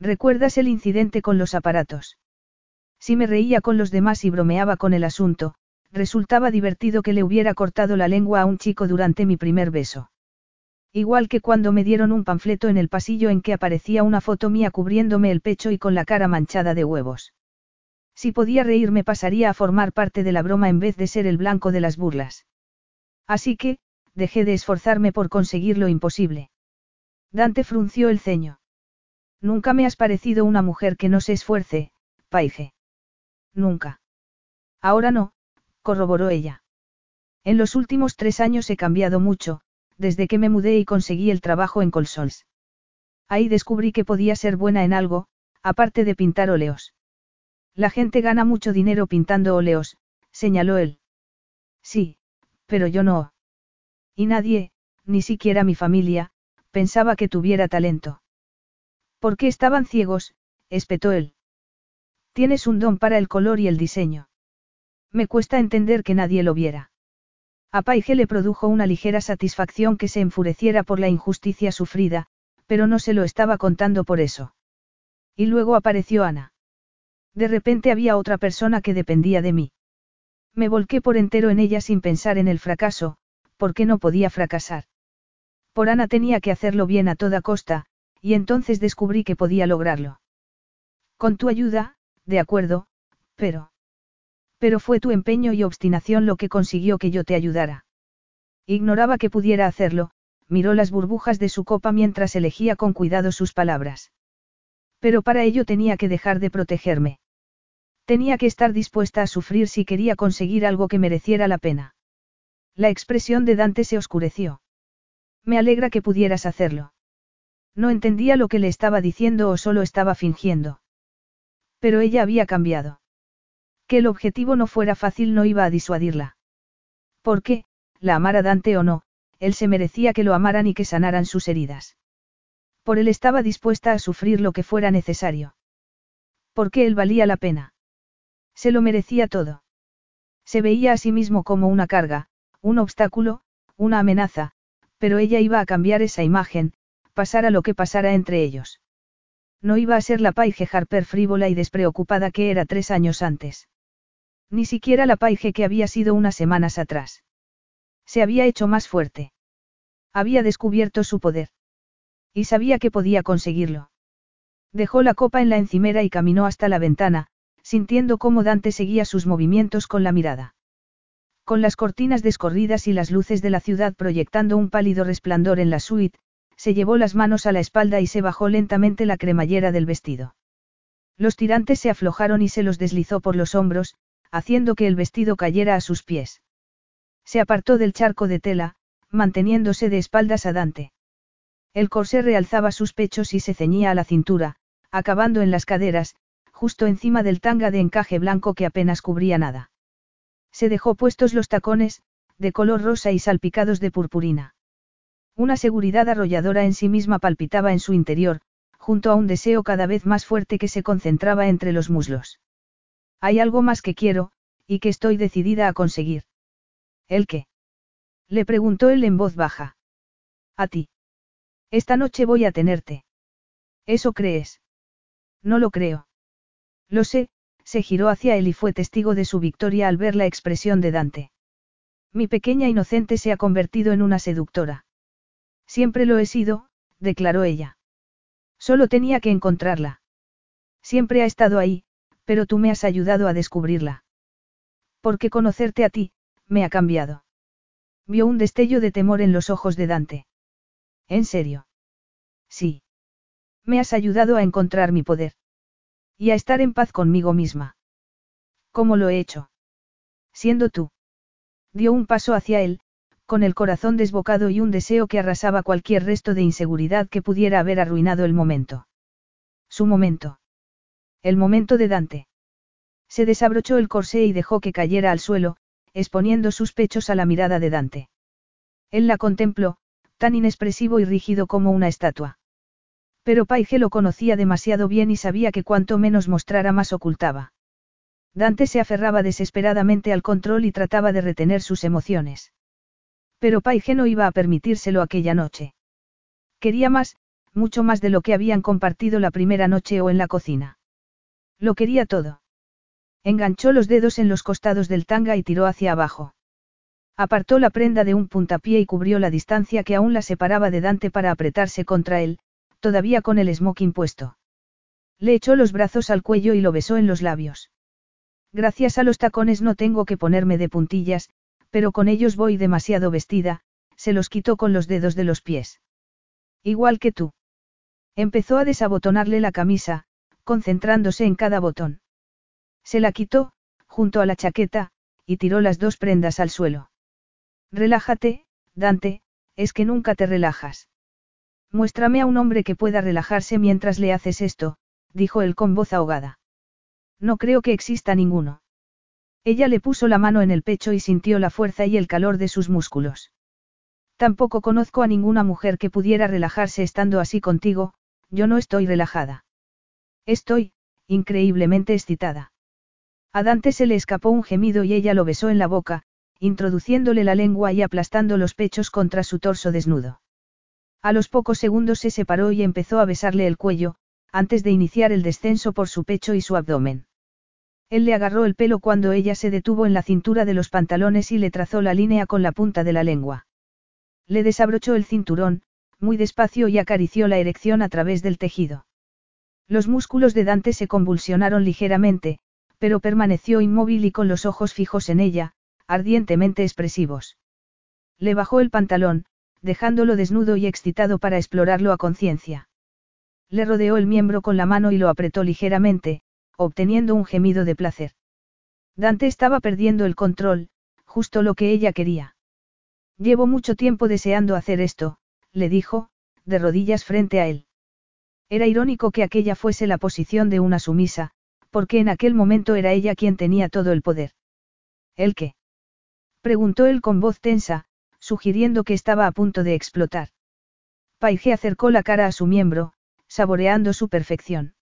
¿Recuerdas el incidente con los aparatos? Si me reía con los demás y bromeaba con el asunto, resultaba divertido que le hubiera cortado la lengua a un chico durante mi primer beso. Igual que cuando me dieron un panfleto en el pasillo en que aparecía una foto mía cubriéndome el pecho y con la cara manchada de huevos. Si podía reírme pasaría a formar parte de la broma en vez de ser el blanco de las burlas. Así que, dejé de esforzarme por conseguir lo imposible. Dante frunció el ceño. Nunca me has parecido una mujer que no se esfuerce, Paige. Nunca. Ahora no, corroboró ella. En los últimos tres años he cambiado mucho, desde que me mudé y conseguí el trabajo en Colsols. Ahí descubrí que podía ser buena en algo, aparte de pintar óleos. La gente gana mucho dinero pintando óleos, señaló él. Sí, pero yo no. Y nadie, ni siquiera mi familia, pensaba que tuviera talento. ¿Por qué estaban ciegos? espetó él. Tienes un don para el color y el diseño. Me cuesta entender que nadie lo viera. A Paige le produjo una ligera satisfacción que se enfureciera por la injusticia sufrida, pero no se lo estaba contando por eso. Y luego apareció Ana. De repente había otra persona que dependía de mí. Me volqué por entero en ella sin pensar en el fracaso, porque no podía fracasar. Por Ana tenía que hacerlo bien a toda costa, y entonces descubrí que podía lograrlo. Con tu ayuda, de acuerdo, pero... Pero fue tu empeño y obstinación lo que consiguió que yo te ayudara. Ignoraba que pudiera hacerlo, miró las burbujas de su copa mientras elegía con cuidado sus palabras. Pero para ello tenía que dejar de protegerme. Tenía que estar dispuesta a sufrir si quería conseguir algo que mereciera la pena. La expresión de Dante se oscureció. Me alegra que pudieras hacerlo. No entendía lo que le estaba diciendo o solo estaba fingiendo. Pero ella había cambiado. Que el objetivo no fuera fácil no iba a disuadirla. Porque, la amara Dante o no, él se merecía que lo amaran y que sanaran sus heridas. Por él estaba dispuesta a sufrir lo que fuera necesario. Porque él valía la pena. Se lo merecía todo. Se veía a sí mismo como una carga, un obstáculo, una amenaza, pero ella iba a cambiar esa imagen, pasara lo que pasara entre ellos. No iba a ser la Paige Harper frívola y despreocupada que era tres años antes. Ni siquiera la Paige que había sido unas semanas atrás. Se había hecho más fuerte. Había descubierto su poder. Y sabía que podía conseguirlo. Dejó la copa en la encimera y caminó hasta la ventana, sintiendo cómo Dante seguía sus movimientos con la mirada. Con las cortinas descorridas y las luces de la ciudad proyectando un pálido resplandor en la suite, se llevó las manos a la espalda y se bajó lentamente la cremallera del vestido. Los tirantes se aflojaron y se los deslizó por los hombros, haciendo que el vestido cayera a sus pies. Se apartó del charco de tela, manteniéndose de espaldas a Dante. El corsé realzaba sus pechos y se ceñía a la cintura, acabando en las caderas, justo encima del tanga de encaje blanco que apenas cubría nada. Se dejó puestos los tacones, de color rosa y salpicados de purpurina. Una seguridad arrolladora en sí misma palpitaba en su interior, junto a un deseo cada vez más fuerte que se concentraba entre los muslos. Hay algo más que quiero, y que estoy decidida a conseguir. ¿El qué? Le preguntó él en voz baja. A ti. Esta noche voy a tenerte. ¿Eso crees? No lo creo. Lo sé, se giró hacia él y fue testigo de su victoria al ver la expresión de Dante. Mi pequeña inocente se ha convertido en una seductora. Siempre lo he sido, declaró ella. Solo tenía que encontrarla. Siempre ha estado ahí, pero tú me has ayudado a descubrirla. Porque conocerte a ti, me ha cambiado. Vio un destello de temor en los ojos de Dante. ¿En serio? Sí. Me has ayudado a encontrar mi poder. Y a estar en paz conmigo misma. ¿Cómo lo he hecho? Siendo tú. Dio un paso hacia él, con el corazón desbocado y un deseo que arrasaba cualquier resto de inseguridad que pudiera haber arruinado el momento. Su momento. El momento de Dante. Se desabrochó el corsé y dejó que cayera al suelo, exponiendo sus pechos a la mirada de Dante. Él la contempló, tan inexpresivo y rígido como una estatua. Pero Paige lo conocía demasiado bien y sabía que cuanto menos mostrara más ocultaba. Dante se aferraba desesperadamente al control y trataba de retener sus emociones. Pero Paige no iba a permitírselo aquella noche. Quería más, mucho más de lo que habían compartido la primera noche o en la cocina. Lo quería todo. Enganchó los dedos en los costados del tanga y tiró hacia abajo. Apartó la prenda de un puntapié y cubrió la distancia que aún la separaba de Dante para apretarse contra él, todavía con el smoking puesto. Le echó los brazos al cuello y lo besó en los labios. Gracias a los tacones no tengo que ponerme de puntillas, pero con ellos voy demasiado vestida, se los quitó con los dedos de los pies. Igual que tú. Empezó a desabotonarle la camisa, concentrándose en cada botón. Se la quitó, junto a la chaqueta, y tiró las dos prendas al suelo. Relájate, Dante, es que nunca te relajas. Muéstrame a un hombre que pueda relajarse mientras le haces esto, dijo él con voz ahogada. No creo que exista ninguno. Ella le puso la mano en el pecho y sintió la fuerza y el calor de sus músculos. Tampoco conozco a ninguna mujer que pudiera relajarse estando así contigo, yo no estoy relajada. Estoy, increíblemente excitada. A Dante se le escapó un gemido y ella lo besó en la boca, introduciéndole la lengua y aplastando los pechos contra su torso desnudo. A los pocos segundos se separó y empezó a besarle el cuello, antes de iniciar el descenso por su pecho y su abdomen. Él le agarró el pelo cuando ella se detuvo en la cintura de los pantalones y le trazó la línea con la punta de la lengua. Le desabrochó el cinturón, muy despacio y acarició la erección a través del tejido. Los músculos de Dante se convulsionaron ligeramente, pero permaneció inmóvil y con los ojos fijos en ella, ardientemente expresivos. Le bajó el pantalón, dejándolo desnudo y excitado para explorarlo a conciencia. Le rodeó el miembro con la mano y lo apretó ligeramente, obteniendo un gemido de placer. Dante estaba perdiendo el control, justo lo que ella quería. Llevo mucho tiempo deseando hacer esto, le dijo, de rodillas frente a él. Era irónico que aquella fuese la posición de una sumisa, porque en aquel momento era ella quien tenía todo el poder. ¿El qué? Preguntó él con voz tensa, sugiriendo que estaba a punto de explotar. Paige acercó la cara a su miembro, saboreando su perfección.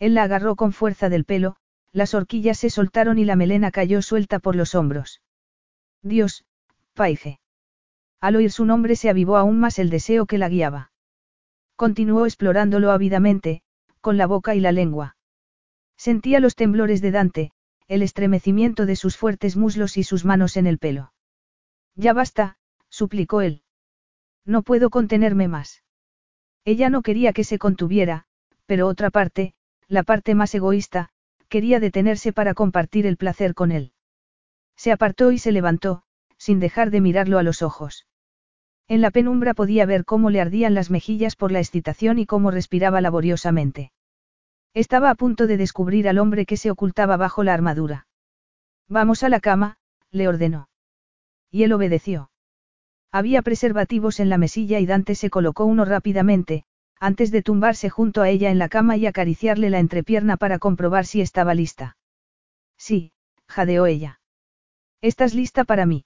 Él la agarró con fuerza del pelo, las horquillas se soltaron y la melena cayó suelta por los hombros. Dios, Paige. Al oír su nombre se avivó aún más el deseo que la guiaba. Continuó explorándolo ávidamente, con la boca y la lengua. Sentía los temblores de Dante, el estremecimiento de sus fuertes muslos y sus manos en el pelo. Ya basta, suplicó él. No puedo contenerme más. Ella no quería que se contuviera, pero otra parte, la parte más egoísta, quería detenerse para compartir el placer con él. Se apartó y se levantó, sin dejar de mirarlo a los ojos. En la penumbra podía ver cómo le ardían las mejillas por la excitación y cómo respiraba laboriosamente. Estaba a punto de descubrir al hombre que se ocultaba bajo la armadura. Vamos a la cama, le ordenó. Y él obedeció. Había preservativos en la mesilla y Dante se colocó uno rápidamente, antes de tumbarse junto a ella en la cama y acariciarle la entrepierna para comprobar si estaba lista. Sí, jadeó ella. ¿Estás lista para mí?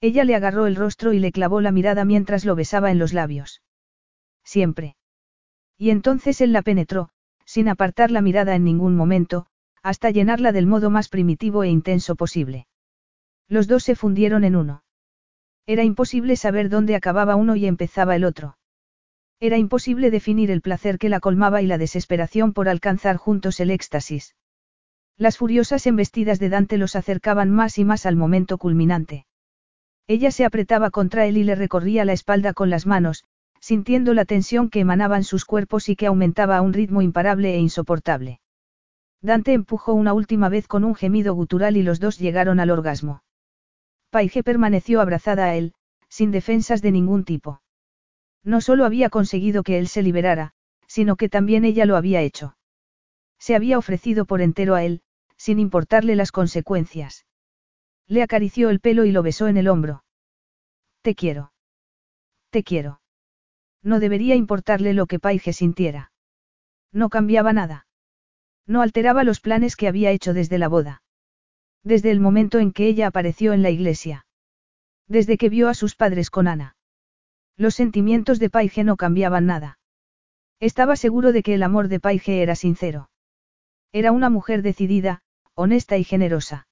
Ella le agarró el rostro y le clavó la mirada mientras lo besaba en los labios. Siempre. Y entonces él la penetró, sin apartar la mirada en ningún momento, hasta llenarla del modo más primitivo e intenso posible. Los dos se fundieron en uno. Era imposible saber dónde acababa uno y empezaba el otro. Era imposible definir el placer que la colmaba y la desesperación por alcanzar juntos el éxtasis. Las furiosas embestidas de Dante los acercaban más y más al momento culminante. Ella se apretaba contra él y le recorría la espalda con las manos, sintiendo la tensión que emanaban sus cuerpos y que aumentaba a un ritmo imparable e insoportable. Dante empujó una última vez con un gemido gutural y los dos llegaron al orgasmo. Paige permaneció abrazada a él, sin defensas de ningún tipo. No solo había conseguido que él se liberara, sino que también ella lo había hecho. Se había ofrecido por entero a él, sin importarle las consecuencias. Le acarició el pelo y lo besó en el hombro. Te quiero. Te quiero. No debería importarle lo que Paige sintiera. No cambiaba nada. No alteraba los planes que había hecho desde la boda. Desde el momento en que ella apareció en la iglesia. Desde que vio a sus padres con Ana. Los sentimientos de Paige no cambiaban nada. Estaba seguro de que el amor de Paige era sincero. Era una mujer decidida, honesta y generosa.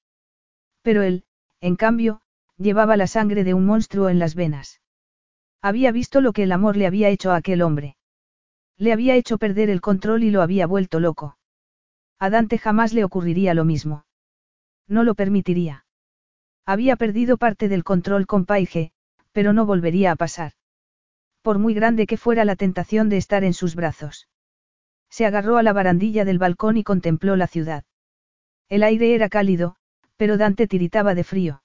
Pero él, en cambio, llevaba la sangre de un monstruo en las venas. Había visto lo que el amor le había hecho a aquel hombre. Le había hecho perder el control y lo había vuelto loco. A Dante jamás le ocurriría lo mismo. No lo permitiría. Había perdido parte del control con Paige, pero no volvería a pasar. Por muy grande que fuera la tentación de estar en sus brazos. Se agarró a la barandilla del balcón y contempló la ciudad. El aire era cálido, pero Dante tiritaba de frío.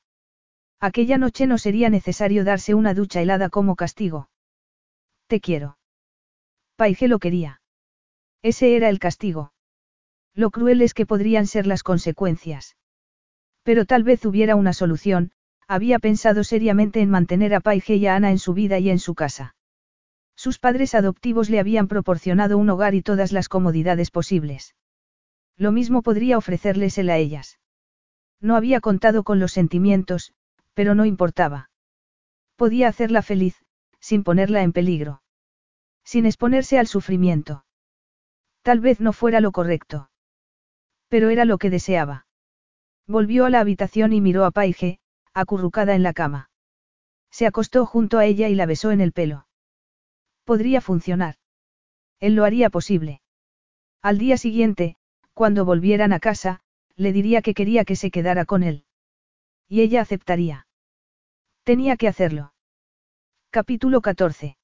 Aquella noche no sería necesario darse una ducha helada como castigo. Te quiero. Paige lo quería. Ese era el castigo. Lo cruel es que podrían ser las consecuencias. Pero tal vez hubiera una solución, había pensado seriamente en mantener a Paige y a Ana en su vida y en su casa. Sus padres adoptivos le habían proporcionado un hogar y todas las comodidades posibles. Lo mismo podría ofrecerles él a ellas. No había contado con los sentimientos, pero no importaba. Podía hacerla feliz, sin ponerla en peligro. Sin exponerse al sufrimiento. Tal vez no fuera lo correcto. Pero era lo que deseaba. Volvió a la habitación y miró a Paige, acurrucada en la cama. Se acostó junto a ella y la besó en el pelo. Podría funcionar. Él lo haría posible. Al día siguiente, cuando volvieran a casa, le diría que quería que se quedara con él. Y ella aceptaría. Tenía que hacerlo. Capítulo 14.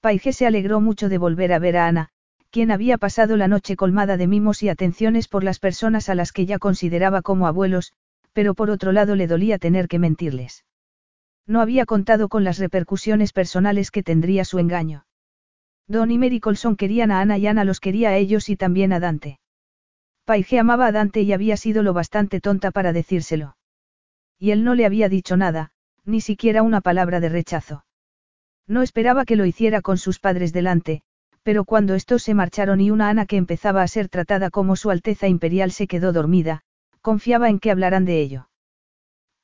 Paige se alegró mucho de volver a ver a Ana, quien había pasado la noche colmada de mimos y atenciones por las personas a las que ya consideraba como abuelos, pero por otro lado le dolía tener que mentirles. No había contado con las repercusiones personales que tendría su engaño. Don y Mary Colson querían a Ana y Ana los quería a ellos y también a Dante. Paige amaba a Dante y había sido lo bastante tonta para decírselo. Y él no le había dicho nada, ni siquiera una palabra de rechazo. No esperaba que lo hiciera con sus padres delante, pero cuando estos se marcharon y una Ana que empezaba a ser tratada como su Alteza Imperial se quedó dormida, confiaba en que hablaran de ello.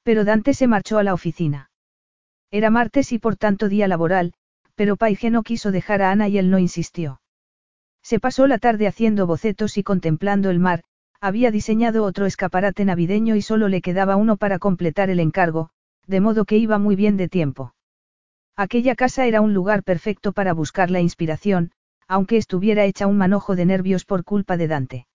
Pero Dante se marchó a la oficina. Era martes y por tanto día laboral, pero Paige no quiso dejar a Ana y él no insistió. Se pasó la tarde haciendo bocetos y contemplando el mar, había diseñado otro escaparate navideño y solo le quedaba uno para completar el encargo, de modo que iba muy bien de tiempo. Aquella casa era un lugar perfecto para buscar la inspiración, aunque estuviera hecha un manojo de nervios por culpa de Dante.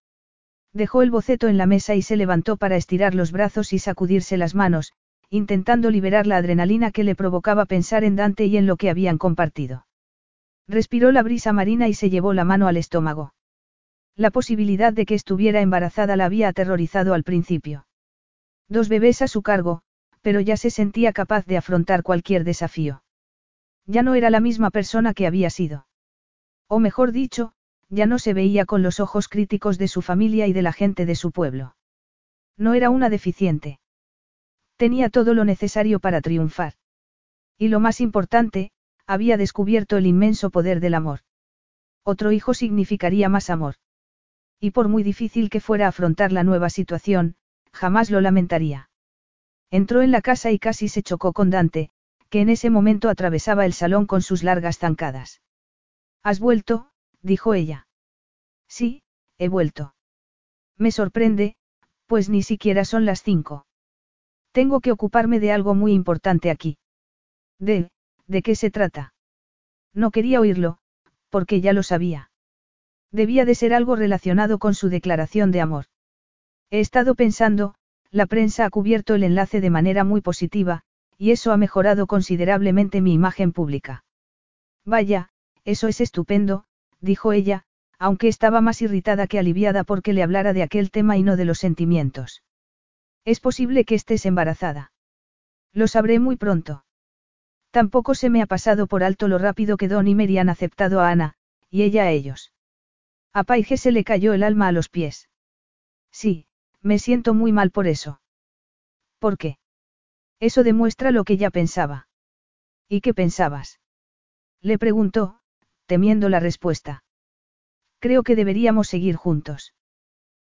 Dejó el boceto en la mesa y se levantó para estirar los brazos y sacudirse las manos, intentando liberar la adrenalina que le provocaba pensar en Dante y en lo que habían compartido. Respiró la brisa marina y se llevó la mano al estómago. La posibilidad de que estuviera embarazada la había aterrorizado al principio. Dos bebés a su cargo, pero ya se sentía capaz de afrontar cualquier desafío. Ya no era la misma persona que había sido. O mejor dicho, ya no se veía con los ojos críticos de su familia y de la gente de su pueblo. No era una deficiente. Tenía todo lo necesario para triunfar. Y lo más importante, había descubierto el inmenso poder del amor. Otro hijo significaría más amor. Y por muy difícil que fuera afrontar la nueva situación, jamás lo lamentaría. Entró en la casa y casi se chocó con Dante, que en ese momento atravesaba el salón con sus largas zancadas. ¿Has vuelto? dijo ella. Sí, he vuelto. Me sorprende, pues ni siquiera son las cinco. Tengo que ocuparme de algo muy importante aquí. De, ¿De qué se trata? No quería oírlo, porque ya lo sabía. Debía de ser algo relacionado con su declaración de amor. He estado pensando, la prensa ha cubierto el enlace de manera muy positiva, y eso ha mejorado considerablemente mi imagen pública. Vaya, eso es estupendo, dijo ella, aunque estaba más irritada que aliviada porque le hablara de aquel tema y no de los sentimientos. Es posible que estés embarazada. Lo sabré muy pronto. Tampoco se me ha pasado por alto lo rápido que Don y Mary han aceptado a Ana, y ella a ellos. A Paige se le cayó el alma a los pies. Sí, me siento muy mal por eso. ¿Por qué? Eso demuestra lo que ya pensaba. ¿Y qué pensabas? Le preguntó, temiendo la respuesta. Creo que deberíamos seguir juntos.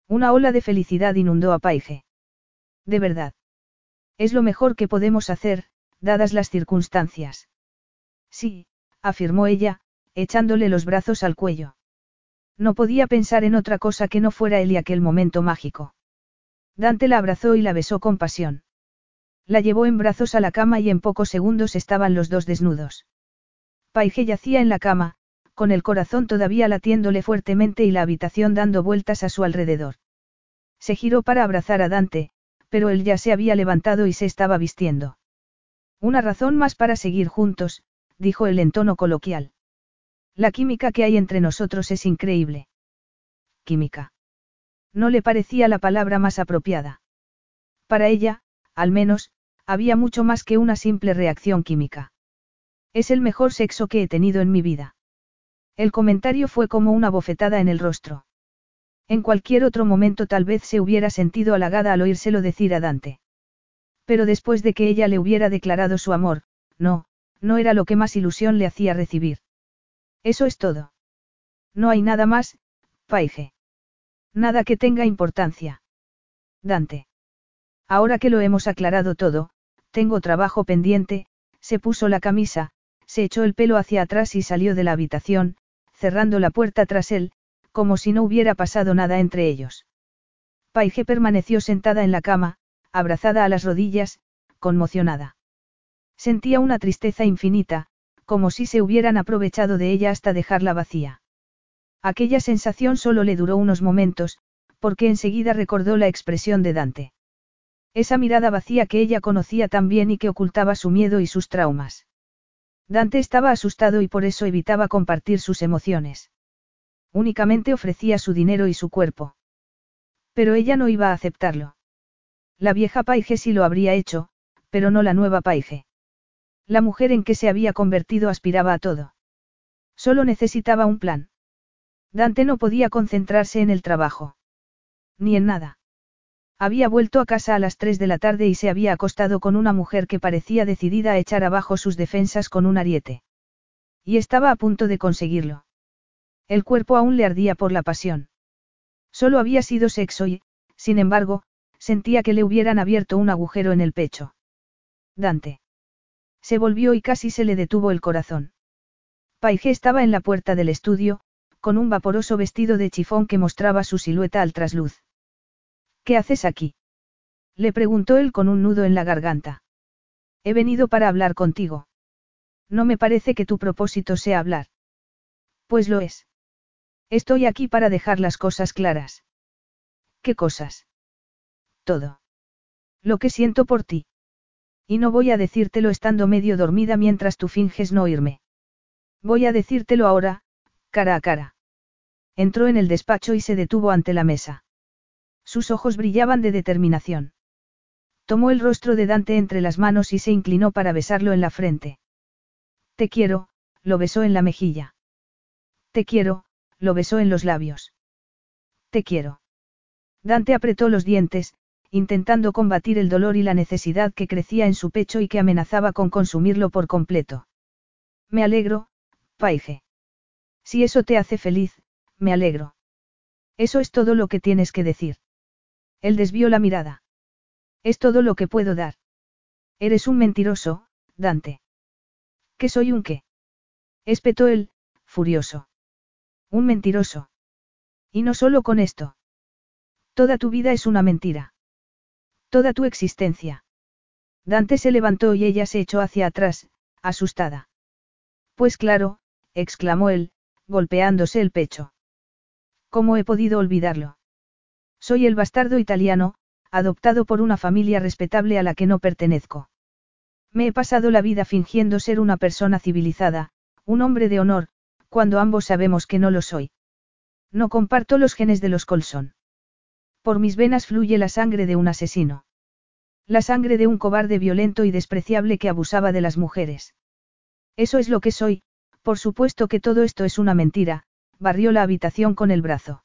Una ola de felicidad inundó a Paige. De verdad. Es lo mejor que podemos hacer, dadas las circunstancias. Sí, afirmó ella, echándole los brazos al cuello. No podía pensar en otra cosa que no fuera él y aquel momento mágico. Dante la abrazó y la besó con pasión. La llevó en brazos a la cama y en pocos segundos estaban los dos desnudos. Paige yacía en la cama, con el corazón todavía latiéndole fuertemente y la habitación dando vueltas a su alrededor. Se giró para abrazar a Dante, pero él ya se había levantado y se estaba vistiendo. Una razón más para seguir juntos, dijo él en tono coloquial. La química que hay entre nosotros es increíble. Química. No le parecía la palabra más apropiada. Para ella, al menos, había mucho más que una simple reacción química. Es el mejor sexo que he tenido en mi vida. El comentario fue como una bofetada en el rostro. En cualquier otro momento tal vez se hubiera sentido halagada al oírselo decir a Dante. Pero después de que ella le hubiera declarado su amor, no, no era lo que más ilusión le hacía recibir. Eso es todo. No hay nada más, Paige. Nada que tenga importancia. Dante. Ahora que lo hemos aclarado todo, tengo trabajo pendiente, se puso la camisa, se echó el pelo hacia atrás y salió de la habitación, cerrando la puerta tras él, como si no hubiera pasado nada entre ellos. Paige permaneció sentada en la cama, abrazada a las rodillas, conmocionada. Sentía una tristeza infinita, como si se hubieran aprovechado de ella hasta dejarla vacía. Aquella sensación solo le duró unos momentos, porque enseguida recordó la expresión de Dante. Esa mirada vacía que ella conocía tan bien y que ocultaba su miedo y sus traumas. Dante estaba asustado y por eso evitaba compartir sus emociones. Únicamente ofrecía su dinero y su cuerpo. Pero ella no iba a aceptarlo. La vieja Paige sí lo habría hecho, pero no la nueva Paige. La mujer en que se había convertido aspiraba a todo. Solo necesitaba un plan. Dante no podía concentrarse en el trabajo. Ni en nada. Había vuelto a casa a las 3 de la tarde y se había acostado con una mujer que parecía decidida a echar abajo sus defensas con un ariete. Y estaba a punto de conseguirlo. El cuerpo aún le ardía por la pasión. Solo había sido sexo y, sin embargo, sentía que le hubieran abierto un agujero en el pecho. Dante. Se volvió y casi se le detuvo el corazón. Paige estaba en la puerta del estudio, con un vaporoso vestido de chifón que mostraba su silueta al trasluz. ¿Qué haces aquí? Le preguntó él con un nudo en la garganta. He venido para hablar contigo. No me parece que tu propósito sea hablar. Pues lo es. Estoy aquí para dejar las cosas claras. ¿Qué cosas? Todo. Lo que siento por ti. Y no voy a decírtelo estando medio dormida mientras tú finges no oírme. Voy a decírtelo ahora, cara a cara. Entró en el despacho y se detuvo ante la mesa. Sus ojos brillaban de determinación. Tomó el rostro de Dante entre las manos y se inclinó para besarlo en la frente. Te quiero, lo besó en la mejilla. Te quiero, lo besó en los labios. Te quiero. Dante apretó los dientes, intentando combatir el dolor y la necesidad que crecía en su pecho y que amenazaba con consumirlo por completo. Me alegro, Paige. Si eso te hace feliz, me alegro. Eso es todo lo que tienes que decir. Él desvió la mirada. Es todo lo que puedo dar. Eres un mentiroso, Dante. ¿Qué soy un qué? Espetó él, furioso. Un mentiroso. Y no solo con esto. Toda tu vida es una mentira. Toda tu existencia. Dante se levantó y ella se echó hacia atrás, asustada. Pues claro, exclamó él, golpeándose el pecho. ¿Cómo he podido olvidarlo? Soy el bastardo italiano, adoptado por una familia respetable a la que no pertenezco. Me he pasado la vida fingiendo ser una persona civilizada, un hombre de honor, cuando ambos sabemos que no lo soy. No comparto los genes de los Colson. Por mis venas fluye la sangre de un asesino. La sangre de un cobarde violento y despreciable que abusaba de las mujeres. Eso es lo que soy, por supuesto que todo esto es una mentira, barrió la habitación con el brazo.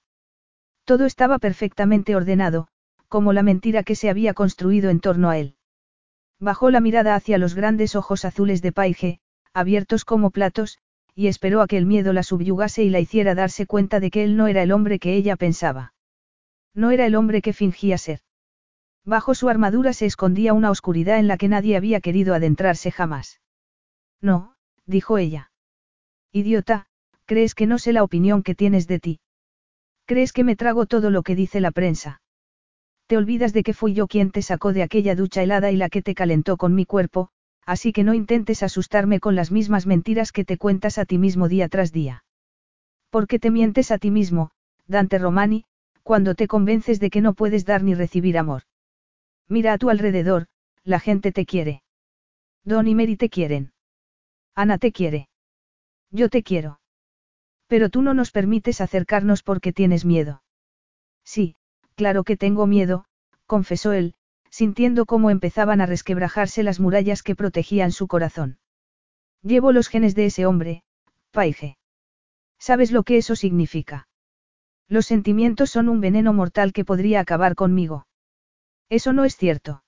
Todo estaba perfectamente ordenado, como la mentira que se había construido en torno a él. Bajó la mirada hacia los grandes ojos azules de Paige, abiertos como platos, y esperó a que el miedo la subyugase y la hiciera darse cuenta de que él no era el hombre que ella pensaba. No era el hombre que fingía ser. Bajo su armadura se escondía una oscuridad en la que nadie había querido adentrarse jamás. No, dijo ella. Idiota, crees que no sé la opinión que tienes de ti. Crees que me trago todo lo que dice la prensa. Te olvidas de que fui yo quien te sacó de aquella ducha helada y la que te calentó con mi cuerpo, así que no intentes asustarme con las mismas mentiras que te cuentas a ti mismo día tras día. ¿Por qué te mientes a ti mismo, Dante Romani, cuando te convences de que no puedes dar ni recibir amor. Mira a tu alrededor, la gente te quiere. Don y Mary te quieren. Ana te quiere. Yo te quiero. Pero tú no nos permites acercarnos porque tienes miedo. Sí, claro que tengo miedo, confesó él, sintiendo cómo empezaban a resquebrajarse las murallas que protegían su corazón. Llevo los genes de ese hombre, Paige. ¿Sabes lo que eso significa? Los sentimientos son un veneno mortal que podría acabar conmigo. Eso no es cierto.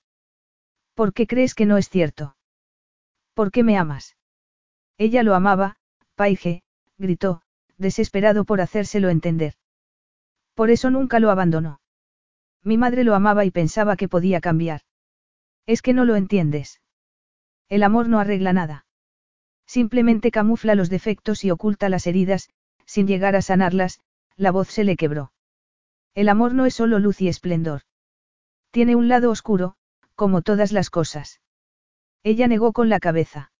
¿Por qué crees que no es cierto? ¿Por qué me amas? Ella lo amaba, Paige, gritó, desesperado por hacérselo entender. Por eso nunca lo abandonó. Mi madre lo amaba y pensaba que podía cambiar. Es que no lo entiendes. El amor no arregla nada. Simplemente camufla los defectos y oculta las heridas, sin llegar a sanarlas, la voz se le quebró. El amor no es solo luz y esplendor. Tiene un lado oscuro, como todas las cosas. Ella negó con la cabeza.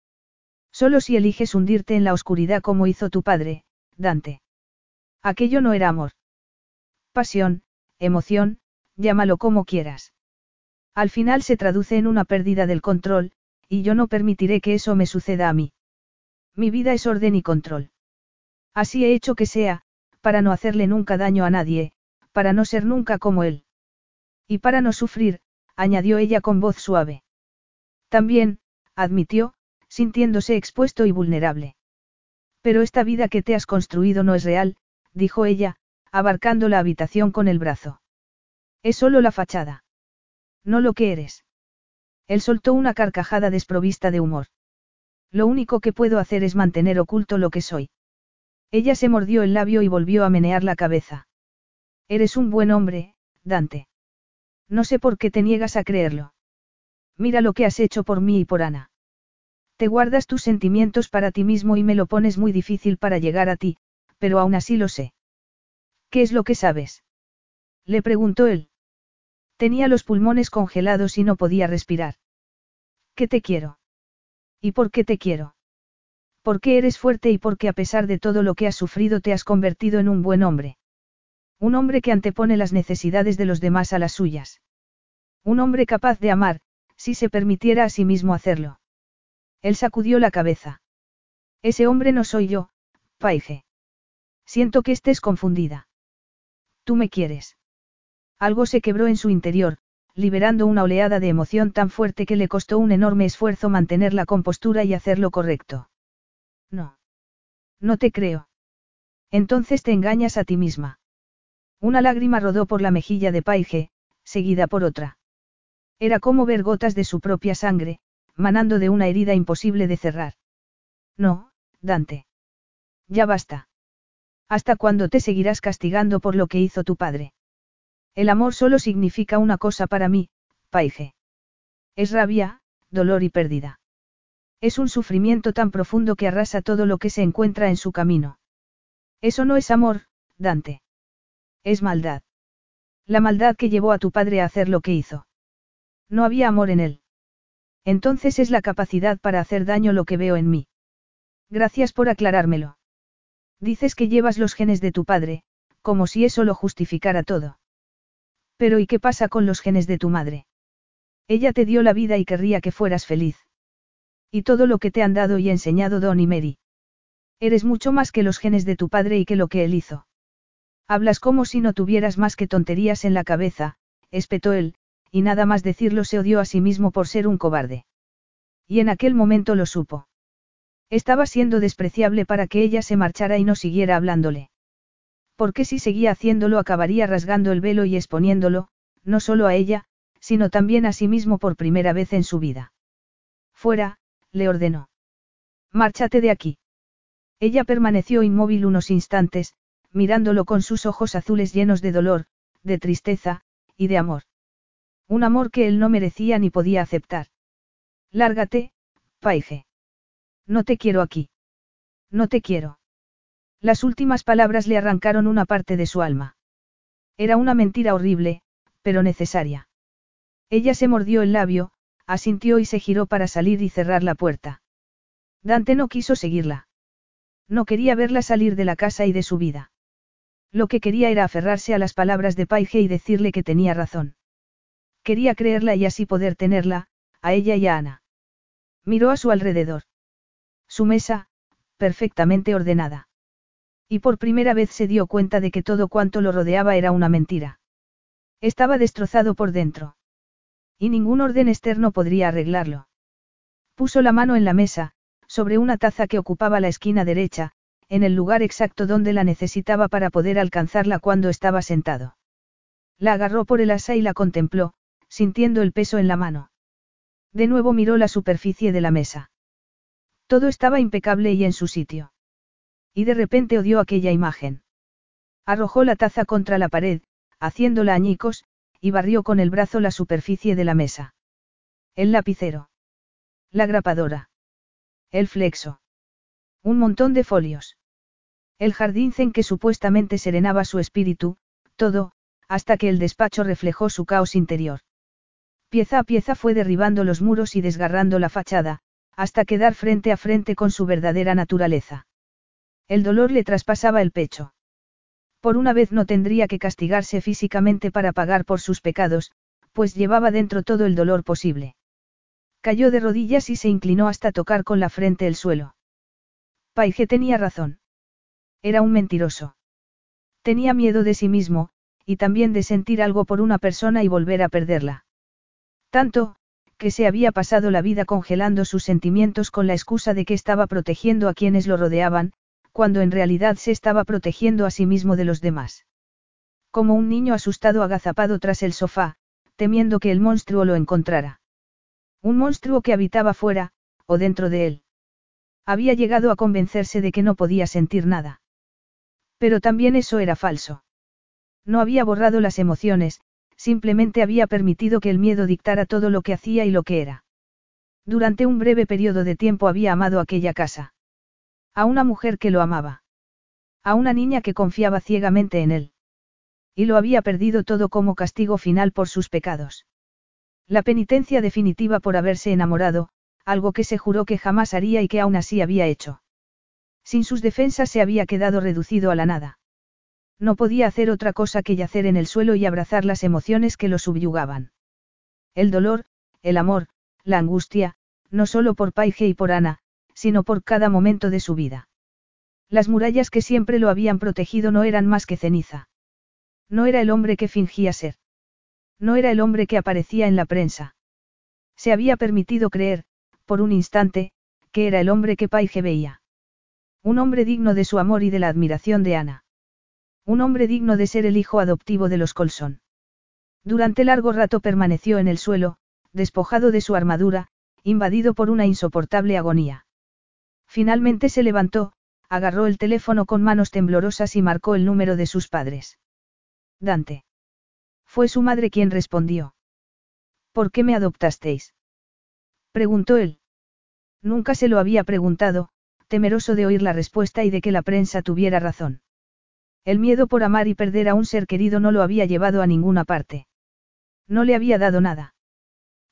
Solo si eliges hundirte en la oscuridad como hizo tu padre, Dante. Aquello no era amor. Pasión, emoción, llámalo como quieras. Al final se traduce en una pérdida del control, y yo no permitiré que eso me suceda a mí. Mi vida es orden y control. Así he hecho que sea, para no hacerle nunca daño a nadie, para no ser nunca como él. Y para no sufrir, añadió ella con voz suave. También, admitió, sintiéndose expuesto y vulnerable. Pero esta vida que te has construido no es real, dijo ella, abarcando la habitación con el brazo. Es solo la fachada. No lo que eres. Él soltó una carcajada desprovista de humor. Lo único que puedo hacer es mantener oculto lo que soy. Ella se mordió el labio y volvió a menear la cabeza. Eres un buen hombre, Dante. No sé por qué te niegas a creerlo. Mira lo que has hecho por mí y por Ana. Te guardas tus sentimientos para ti mismo y me lo pones muy difícil para llegar a ti, pero aún así lo sé. ¿Qué es lo que sabes? Le preguntó él. Tenía los pulmones congelados y no podía respirar. ¿Qué te quiero? ¿Y por qué te quiero? Porque eres fuerte y porque a pesar de todo lo que has sufrido te has convertido en un buen hombre. Un hombre que antepone las necesidades de los demás a las suyas. Un hombre capaz de amar, si se permitiera a sí mismo hacerlo. Él sacudió la cabeza. Ese hombre no soy yo, Paige. Siento que estés confundida. Tú me quieres. Algo se quebró en su interior, liberando una oleada de emoción tan fuerte que le costó un enorme esfuerzo mantener la compostura y hacer lo correcto. No. No te creo. Entonces te engañas a ti misma. Una lágrima rodó por la mejilla de Paige, seguida por otra. Era como ver gotas de su propia sangre, manando de una herida imposible de cerrar. No, Dante. Ya basta. ¿Hasta cuándo te seguirás castigando por lo que hizo tu padre? El amor solo significa una cosa para mí, Paige. Es rabia, dolor y pérdida. Es un sufrimiento tan profundo que arrasa todo lo que se encuentra en su camino. Eso no es amor, Dante. Es maldad. La maldad que llevó a tu padre a hacer lo que hizo. No había amor en él. Entonces es la capacidad para hacer daño lo que veo en mí. Gracias por aclarármelo. Dices que llevas los genes de tu padre, como si eso lo justificara todo. Pero ¿y qué pasa con los genes de tu madre? Ella te dio la vida y querría que fueras feliz. Y todo lo que te han dado y enseñado Don y Mary. Eres mucho más que los genes de tu padre y que lo que él hizo. Hablas como si no tuvieras más que tonterías en la cabeza, espetó él, y nada más decirlo se odió a sí mismo por ser un cobarde. Y en aquel momento lo supo. Estaba siendo despreciable para que ella se marchara y no siguiera hablándole porque si seguía haciéndolo acabaría rasgando el velo y exponiéndolo, no solo a ella, sino también a sí mismo por primera vez en su vida. Fuera, le ordenó. Márchate de aquí. Ella permaneció inmóvil unos instantes, mirándolo con sus ojos azules llenos de dolor, de tristeza, y de amor. Un amor que él no merecía ni podía aceptar. Lárgate, Paige. No te quiero aquí. No te quiero. Las últimas palabras le arrancaron una parte de su alma. Era una mentira horrible, pero necesaria. Ella se mordió el labio, asintió y se giró para salir y cerrar la puerta. Dante no quiso seguirla. No quería verla salir de la casa y de su vida. Lo que quería era aferrarse a las palabras de Paige y decirle que tenía razón. Quería creerla y así poder tenerla, a ella y a Ana. Miró a su alrededor. Su mesa, perfectamente ordenada. Y por primera vez se dio cuenta de que todo cuanto lo rodeaba era una mentira. Estaba destrozado por dentro. Y ningún orden externo podría arreglarlo. Puso la mano en la mesa, sobre una taza que ocupaba la esquina derecha, en el lugar exacto donde la necesitaba para poder alcanzarla cuando estaba sentado. La agarró por el asa y la contempló, sintiendo el peso en la mano. De nuevo miró la superficie de la mesa. Todo estaba impecable y en su sitio. Y de repente odió aquella imagen. Arrojó la taza contra la pared, haciéndola añicos, y barrió con el brazo la superficie de la mesa. El lapicero. La grapadora. El flexo. Un montón de folios. El jardín zen que supuestamente serenaba su espíritu, todo, hasta que el despacho reflejó su caos interior. Pieza a pieza fue derribando los muros y desgarrando la fachada, hasta quedar frente a frente con su verdadera naturaleza. El dolor le traspasaba el pecho. Por una vez no tendría que castigarse físicamente para pagar por sus pecados, pues llevaba dentro todo el dolor posible. Cayó de rodillas y se inclinó hasta tocar con la frente el suelo. Paige tenía razón. Era un mentiroso. Tenía miedo de sí mismo, y también de sentir algo por una persona y volver a perderla. Tanto, que se había pasado la vida congelando sus sentimientos con la excusa de que estaba protegiendo a quienes lo rodeaban, cuando en realidad se estaba protegiendo a sí mismo de los demás. Como un niño asustado agazapado tras el sofá, temiendo que el monstruo lo encontrara. Un monstruo que habitaba fuera, o dentro de él. Había llegado a convencerse de que no podía sentir nada. Pero también eso era falso. No había borrado las emociones, simplemente había permitido que el miedo dictara todo lo que hacía y lo que era. Durante un breve periodo de tiempo había amado aquella casa. A una mujer que lo amaba. A una niña que confiaba ciegamente en él. Y lo había perdido todo como castigo final por sus pecados. La penitencia definitiva por haberse enamorado, algo que se juró que jamás haría y que aún así había hecho. Sin sus defensas se había quedado reducido a la nada. No podía hacer otra cosa que yacer en el suelo y abrazar las emociones que lo subyugaban. El dolor, el amor, la angustia, no solo por Paige y por Ana, sino por cada momento de su vida. Las murallas que siempre lo habían protegido no eran más que ceniza. No era el hombre que fingía ser. No era el hombre que aparecía en la prensa. Se había permitido creer, por un instante, que era el hombre que Paige veía. Un hombre digno de su amor y de la admiración de Ana. Un hombre digno de ser el hijo adoptivo de los Colson. Durante largo rato permaneció en el suelo, despojado de su armadura, invadido por una insoportable agonía. Finalmente se levantó, agarró el teléfono con manos temblorosas y marcó el número de sus padres. Dante. Fue su madre quien respondió. ¿Por qué me adoptasteis? Preguntó él. Nunca se lo había preguntado, temeroso de oír la respuesta y de que la prensa tuviera razón. El miedo por amar y perder a un ser querido no lo había llevado a ninguna parte. No le había dado nada.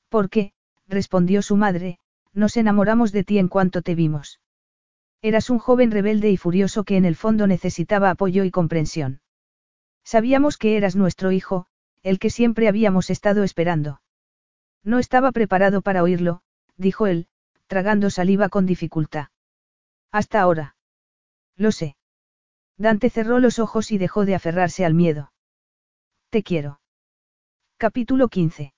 ¿Por qué? respondió su madre, nos enamoramos de ti en cuanto te vimos. Eras un joven rebelde y furioso que en el fondo necesitaba apoyo y comprensión. Sabíamos que eras nuestro hijo, el que siempre habíamos estado esperando. No estaba preparado para oírlo, dijo él, tragando saliva con dificultad. Hasta ahora. Lo sé. Dante cerró los ojos y dejó de aferrarse al miedo. Te quiero. Capítulo 15.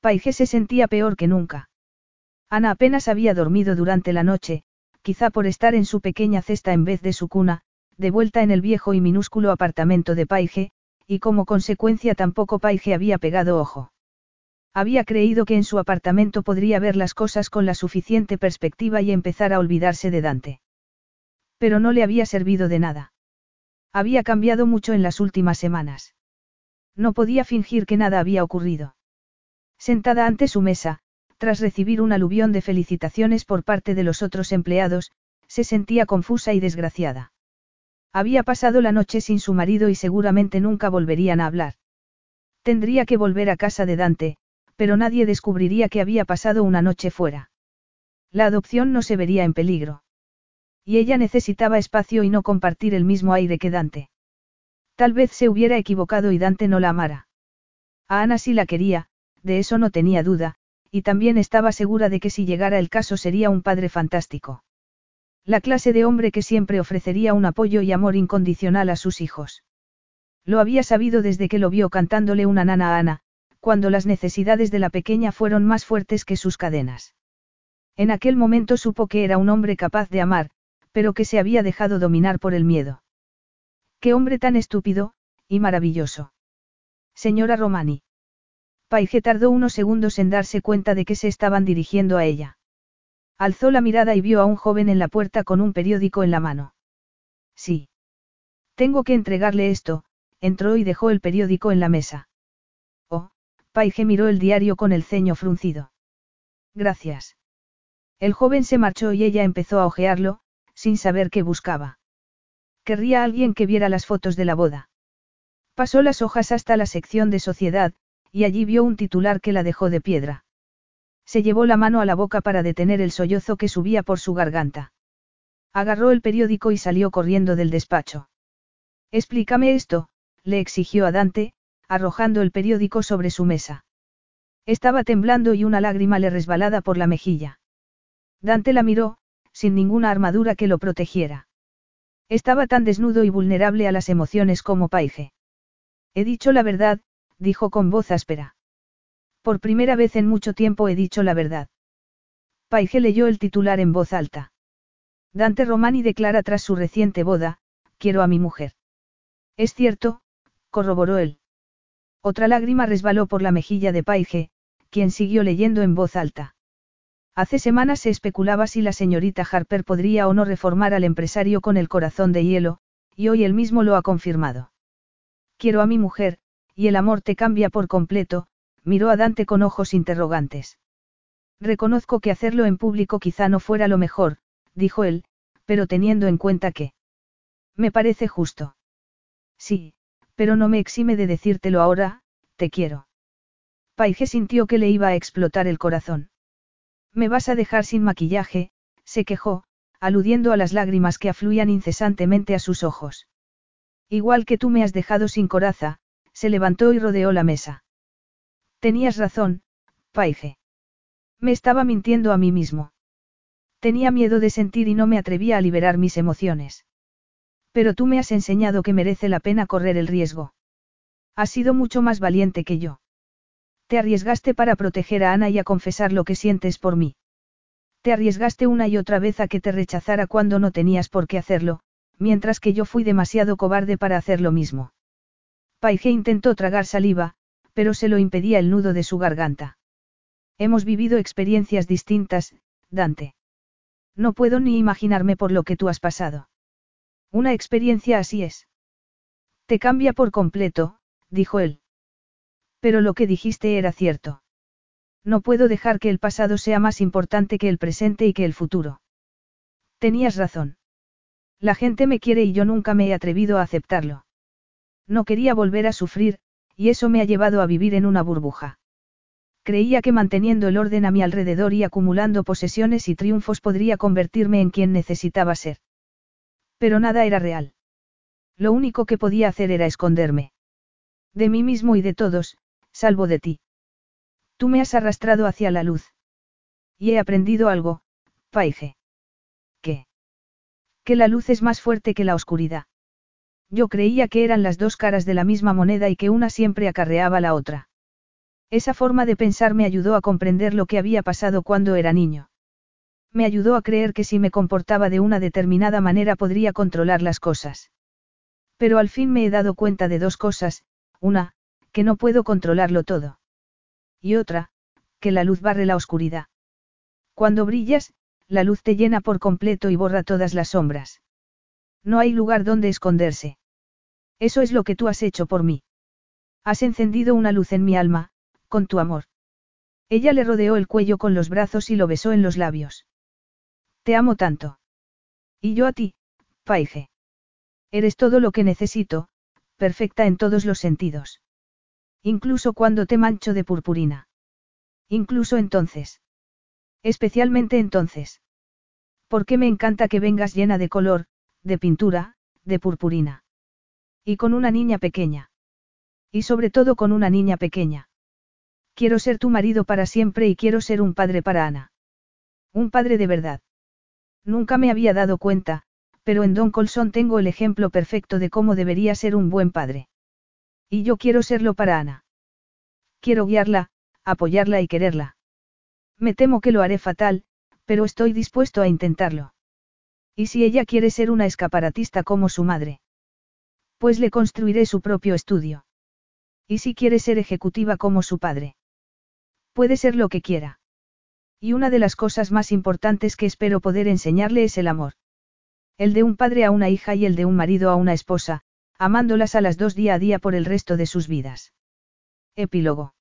Paige se sentía peor que nunca. Ana apenas había dormido durante la noche, quizá por estar en su pequeña cesta en vez de su cuna, de vuelta en el viejo y minúsculo apartamento de Paige, y como consecuencia tampoco Paige había pegado ojo. Había creído que en su apartamento podría ver las cosas con la suficiente perspectiva y empezar a olvidarse de Dante. Pero no le había servido de nada. Había cambiado mucho en las últimas semanas. No podía fingir que nada había ocurrido. Sentada ante su mesa, tras recibir un aluvión de felicitaciones por parte de los otros empleados, se sentía confusa y desgraciada. Había pasado la noche sin su marido y seguramente nunca volverían a hablar. Tendría que volver a casa de Dante, pero nadie descubriría que había pasado una noche fuera. La adopción no se vería en peligro. Y ella necesitaba espacio y no compartir el mismo aire que Dante. Tal vez se hubiera equivocado y Dante no la amara. A Ana sí la quería, de eso no tenía duda, y también estaba segura de que si llegara el caso sería un padre fantástico. La clase de hombre que siempre ofrecería un apoyo y amor incondicional a sus hijos. Lo había sabido desde que lo vio cantándole una nana a Ana, cuando las necesidades de la pequeña fueron más fuertes que sus cadenas. En aquel momento supo que era un hombre capaz de amar, pero que se había dejado dominar por el miedo. Qué hombre tan estúpido, y maravilloso. Señora Romani. Paige tardó unos segundos en darse cuenta de que se estaban dirigiendo a ella. Alzó la mirada y vio a un joven en la puerta con un periódico en la mano. Sí. Tengo que entregarle esto, entró y dejó el periódico en la mesa. Oh, Paige miró el diario con el ceño fruncido. Gracias. El joven se marchó y ella empezó a ojearlo, sin saber qué buscaba. Querría alguien que viera las fotos de la boda. Pasó las hojas hasta la sección de sociedad, y allí vio un titular que la dejó de piedra. Se llevó la mano a la boca para detener el sollozo que subía por su garganta. Agarró el periódico y salió corriendo del despacho. Explícame esto, le exigió a Dante, arrojando el periódico sobre su mesa. Estaba temblando y una lágrima le resbalada por la mejilla. Dante la miró, sin ninguna armadura que lo protegiera. Estaba tan desnudo y vulnerable a las emociones como Paige. He dicho la verdad, dijo con voz áspera. Por primera vez en mucho tiempo he dicho la verdad. Paige leyó el titular en voz alta. Dante Romani declara tras su reciente boda, quiero a mi mujer. Es cierto, corroboró él. Otra lágrima resbaló por la mejilla de Paige, quien siguió leyendo en voz alta. Hace semanas se especulaba si la señorita Harper podría o no reformar al empresario con el corazón de hielo, y hoy él mismo lo ha confirmado. Quiero a mi mujer, y el amor te cambia por completo, miró a Dante con ojos interrogantes. Reconozco que hacerlo en público quizá no fuera lo mejor, dijo él, pero teniendo en cuenta que... Me parece justo. Sí, pero no me exime de decírtelo ahora, te quiero. Paige sintió que le iba a explotar el corazón. Me vas a dejar sin maquillaje, se quejó, aludiendo a las lágrimas que afluían incesantemente a sus ojos. Igual que tú me has dejado sin coraza, se levantó y rodeó la mesa. Tenías razón, Paige. Me estaba mintiendo a mí mismo. Tenía miedo de sentir y no me atrevía a liberar mis emociones. Pero tú me has enseñado que merece la pena correr el riesgo. Has sido mucho más valiente que yo. Te arriesgaste para proteger a Ana y a confesar lo que sientes por mí. Te arriesgaste una y otra vez a que te rechazara cuando no tenías por qué hacerlo, mientras que yo fui demasiado cobarde para hacer lo mismo. Paige intentó tragar saliva, pero se lo impedía el nudo de su garganta. Hemos vivido experiencias distintas, Dante. No puedo ni imaginarme por lo que tú has pasado. Una experiencia así es. Te cambia por completo, dijo él. Pero lo que dijiste era cierto. No puedo dejar que el pasado sea más importante que el presente y que el futuro. Tenías razón. La gente me quiere y yo nunca me he atrevido a aceptarlo. No quería volver a sufrir, y eso me ha llevado a vivir en una burbuja. Creía que manteniendo el orden a mi alrededor y acumulando posesiones y triunfos podría convertirme en quien necesitaba ser. Pero nada era real. Lo único que podía hacer era esconderme. De mí mismo y de todos, salvo de ti. Tú me has arrastrado hacia la luz. Y he aprendido algo, Paige. ¿Qué? Que la luz es más fuerte que la oscuridad. Yo creía que eran las dos caras de la misma moneda y que una siempre acarreaba la otra. Esa forma de pensar me ayudó a comprender lo que había pasado cuando era niño. Me ayudó a creer que si me comportaba de una determinada manera podría controlar las cosas. Pero al fin me he dado cuenta de dos cosas, una, que no puedo controlarlo todo. Y otra, que la luz barre la oscuridad. Cuando brillas, la luz te llena por completo y borra todas las sombras. No hay lugar donde esconderse. Eso es lo que tú has hecho por mí. Has encendido una luz en mi alma, con tu amor. Ella le rodeó el cuello con los brazos y lo besó en los labios. Te amo tanto. Y yo a ti, Paige. Eres todo lo que necesito, perfecta en todos los sentidos. Incluso cuando te mancho de purpurina. Incluso entonces. Especialmente entonces. Porque me encanta que vengas llena de color, de pintura, de purpurina. Y con una niña pequeña. Y sobre todo con una niña pequeña. Quiero ser tu marido para siempre y quiero ser un padre para Ana. Un padre de verdad. Nunca me había dado cuenta, pero en Don Colson tengo el ejemplo perfecto de cómo debería ser un buen padre. Y yo quiero serlo para Ana. Quiero guiarla, apoyarla y quererla. Me temo que lo haré fatal, pero estoy dispuesto a intentarlo. ¿Y si ella quiere ser una escaparatista como su madre? Pues le construiré su propio estudio. ¿Y si quiere ser ejecutiva como su padre? Puede ser lo que quiera. Y una de las cosas más importantes que espero poder enseñarle es el amor. El de un padre a una hija y el de un marido a una esposa, amándolas a las dos día a día por el resto de sus vidas. Epílogo.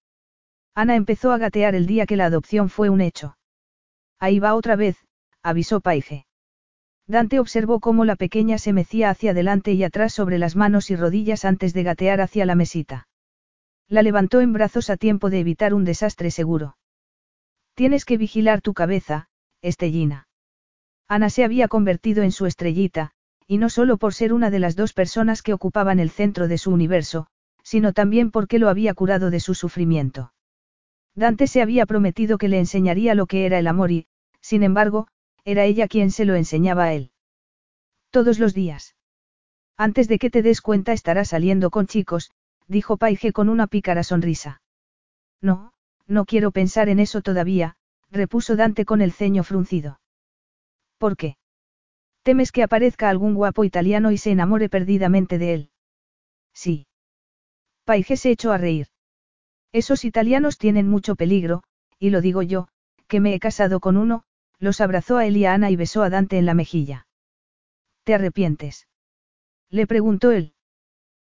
Ana empezó a gatear el día que la adopción fue un hecho. Ahí va otra vez, avisó Paige. Dante observó cómo la pequeña se mecía hacia adelante y atrás sobre las manos y rodillas antes de gatear hacia la mesita. La levantó en brazos a tiempo de evitar un desastre seguro. Tienes que vigilar tu cabeza, Estellina. Ana se había convertido en su estrellita, y no solo por ser una de las dos personas que ocupaban el centro de su universo, sino también porque lo había curado de su sufrimiento. Dante se había prometido que le enseñaría lo que era el amor y, sin embargo, era ella quien se lo enseñaba a él. Todos los días. Antes de que te des cuenta estará saliendo con chicos, dijo Paige con una pícara sonrisa. No, no quiero pensar en eso todavía, repuso Dante con el ceño fruncido. ¿Por qué? ¿Temes que aparezca algún guapo italiano y se enamore perdidamente de él? Sí. Paige se echó a reír. Esos italianos tienen mucho peligro, y lo digo yo, que me he casado con uno, los abrazó a él y a Ana y besó a Dante en la mejilla. ¿Te arrepientes? Le preguntó él.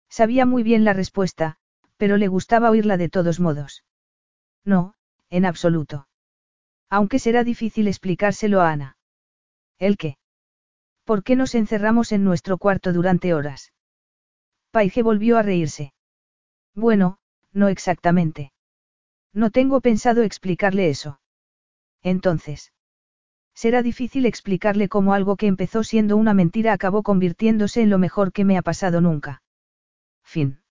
Sabía muy bien la respuesta, pero le gustaba oírla de todos modos. No, en absoluto. Aunque será difícil explicárselo a Ana. ¿El qué? ¿Por qué nos encerramos en nuestro cuarto durante horas? Paige volvió a reírse. Bueno, no exactamente. No tengo pensado explicarle eso. Entonces. Será difícil explicarle cómo algo que empezó siendo una mentira acabó convirtiéndose en lo mejor que me ha pasado nunca. Fin.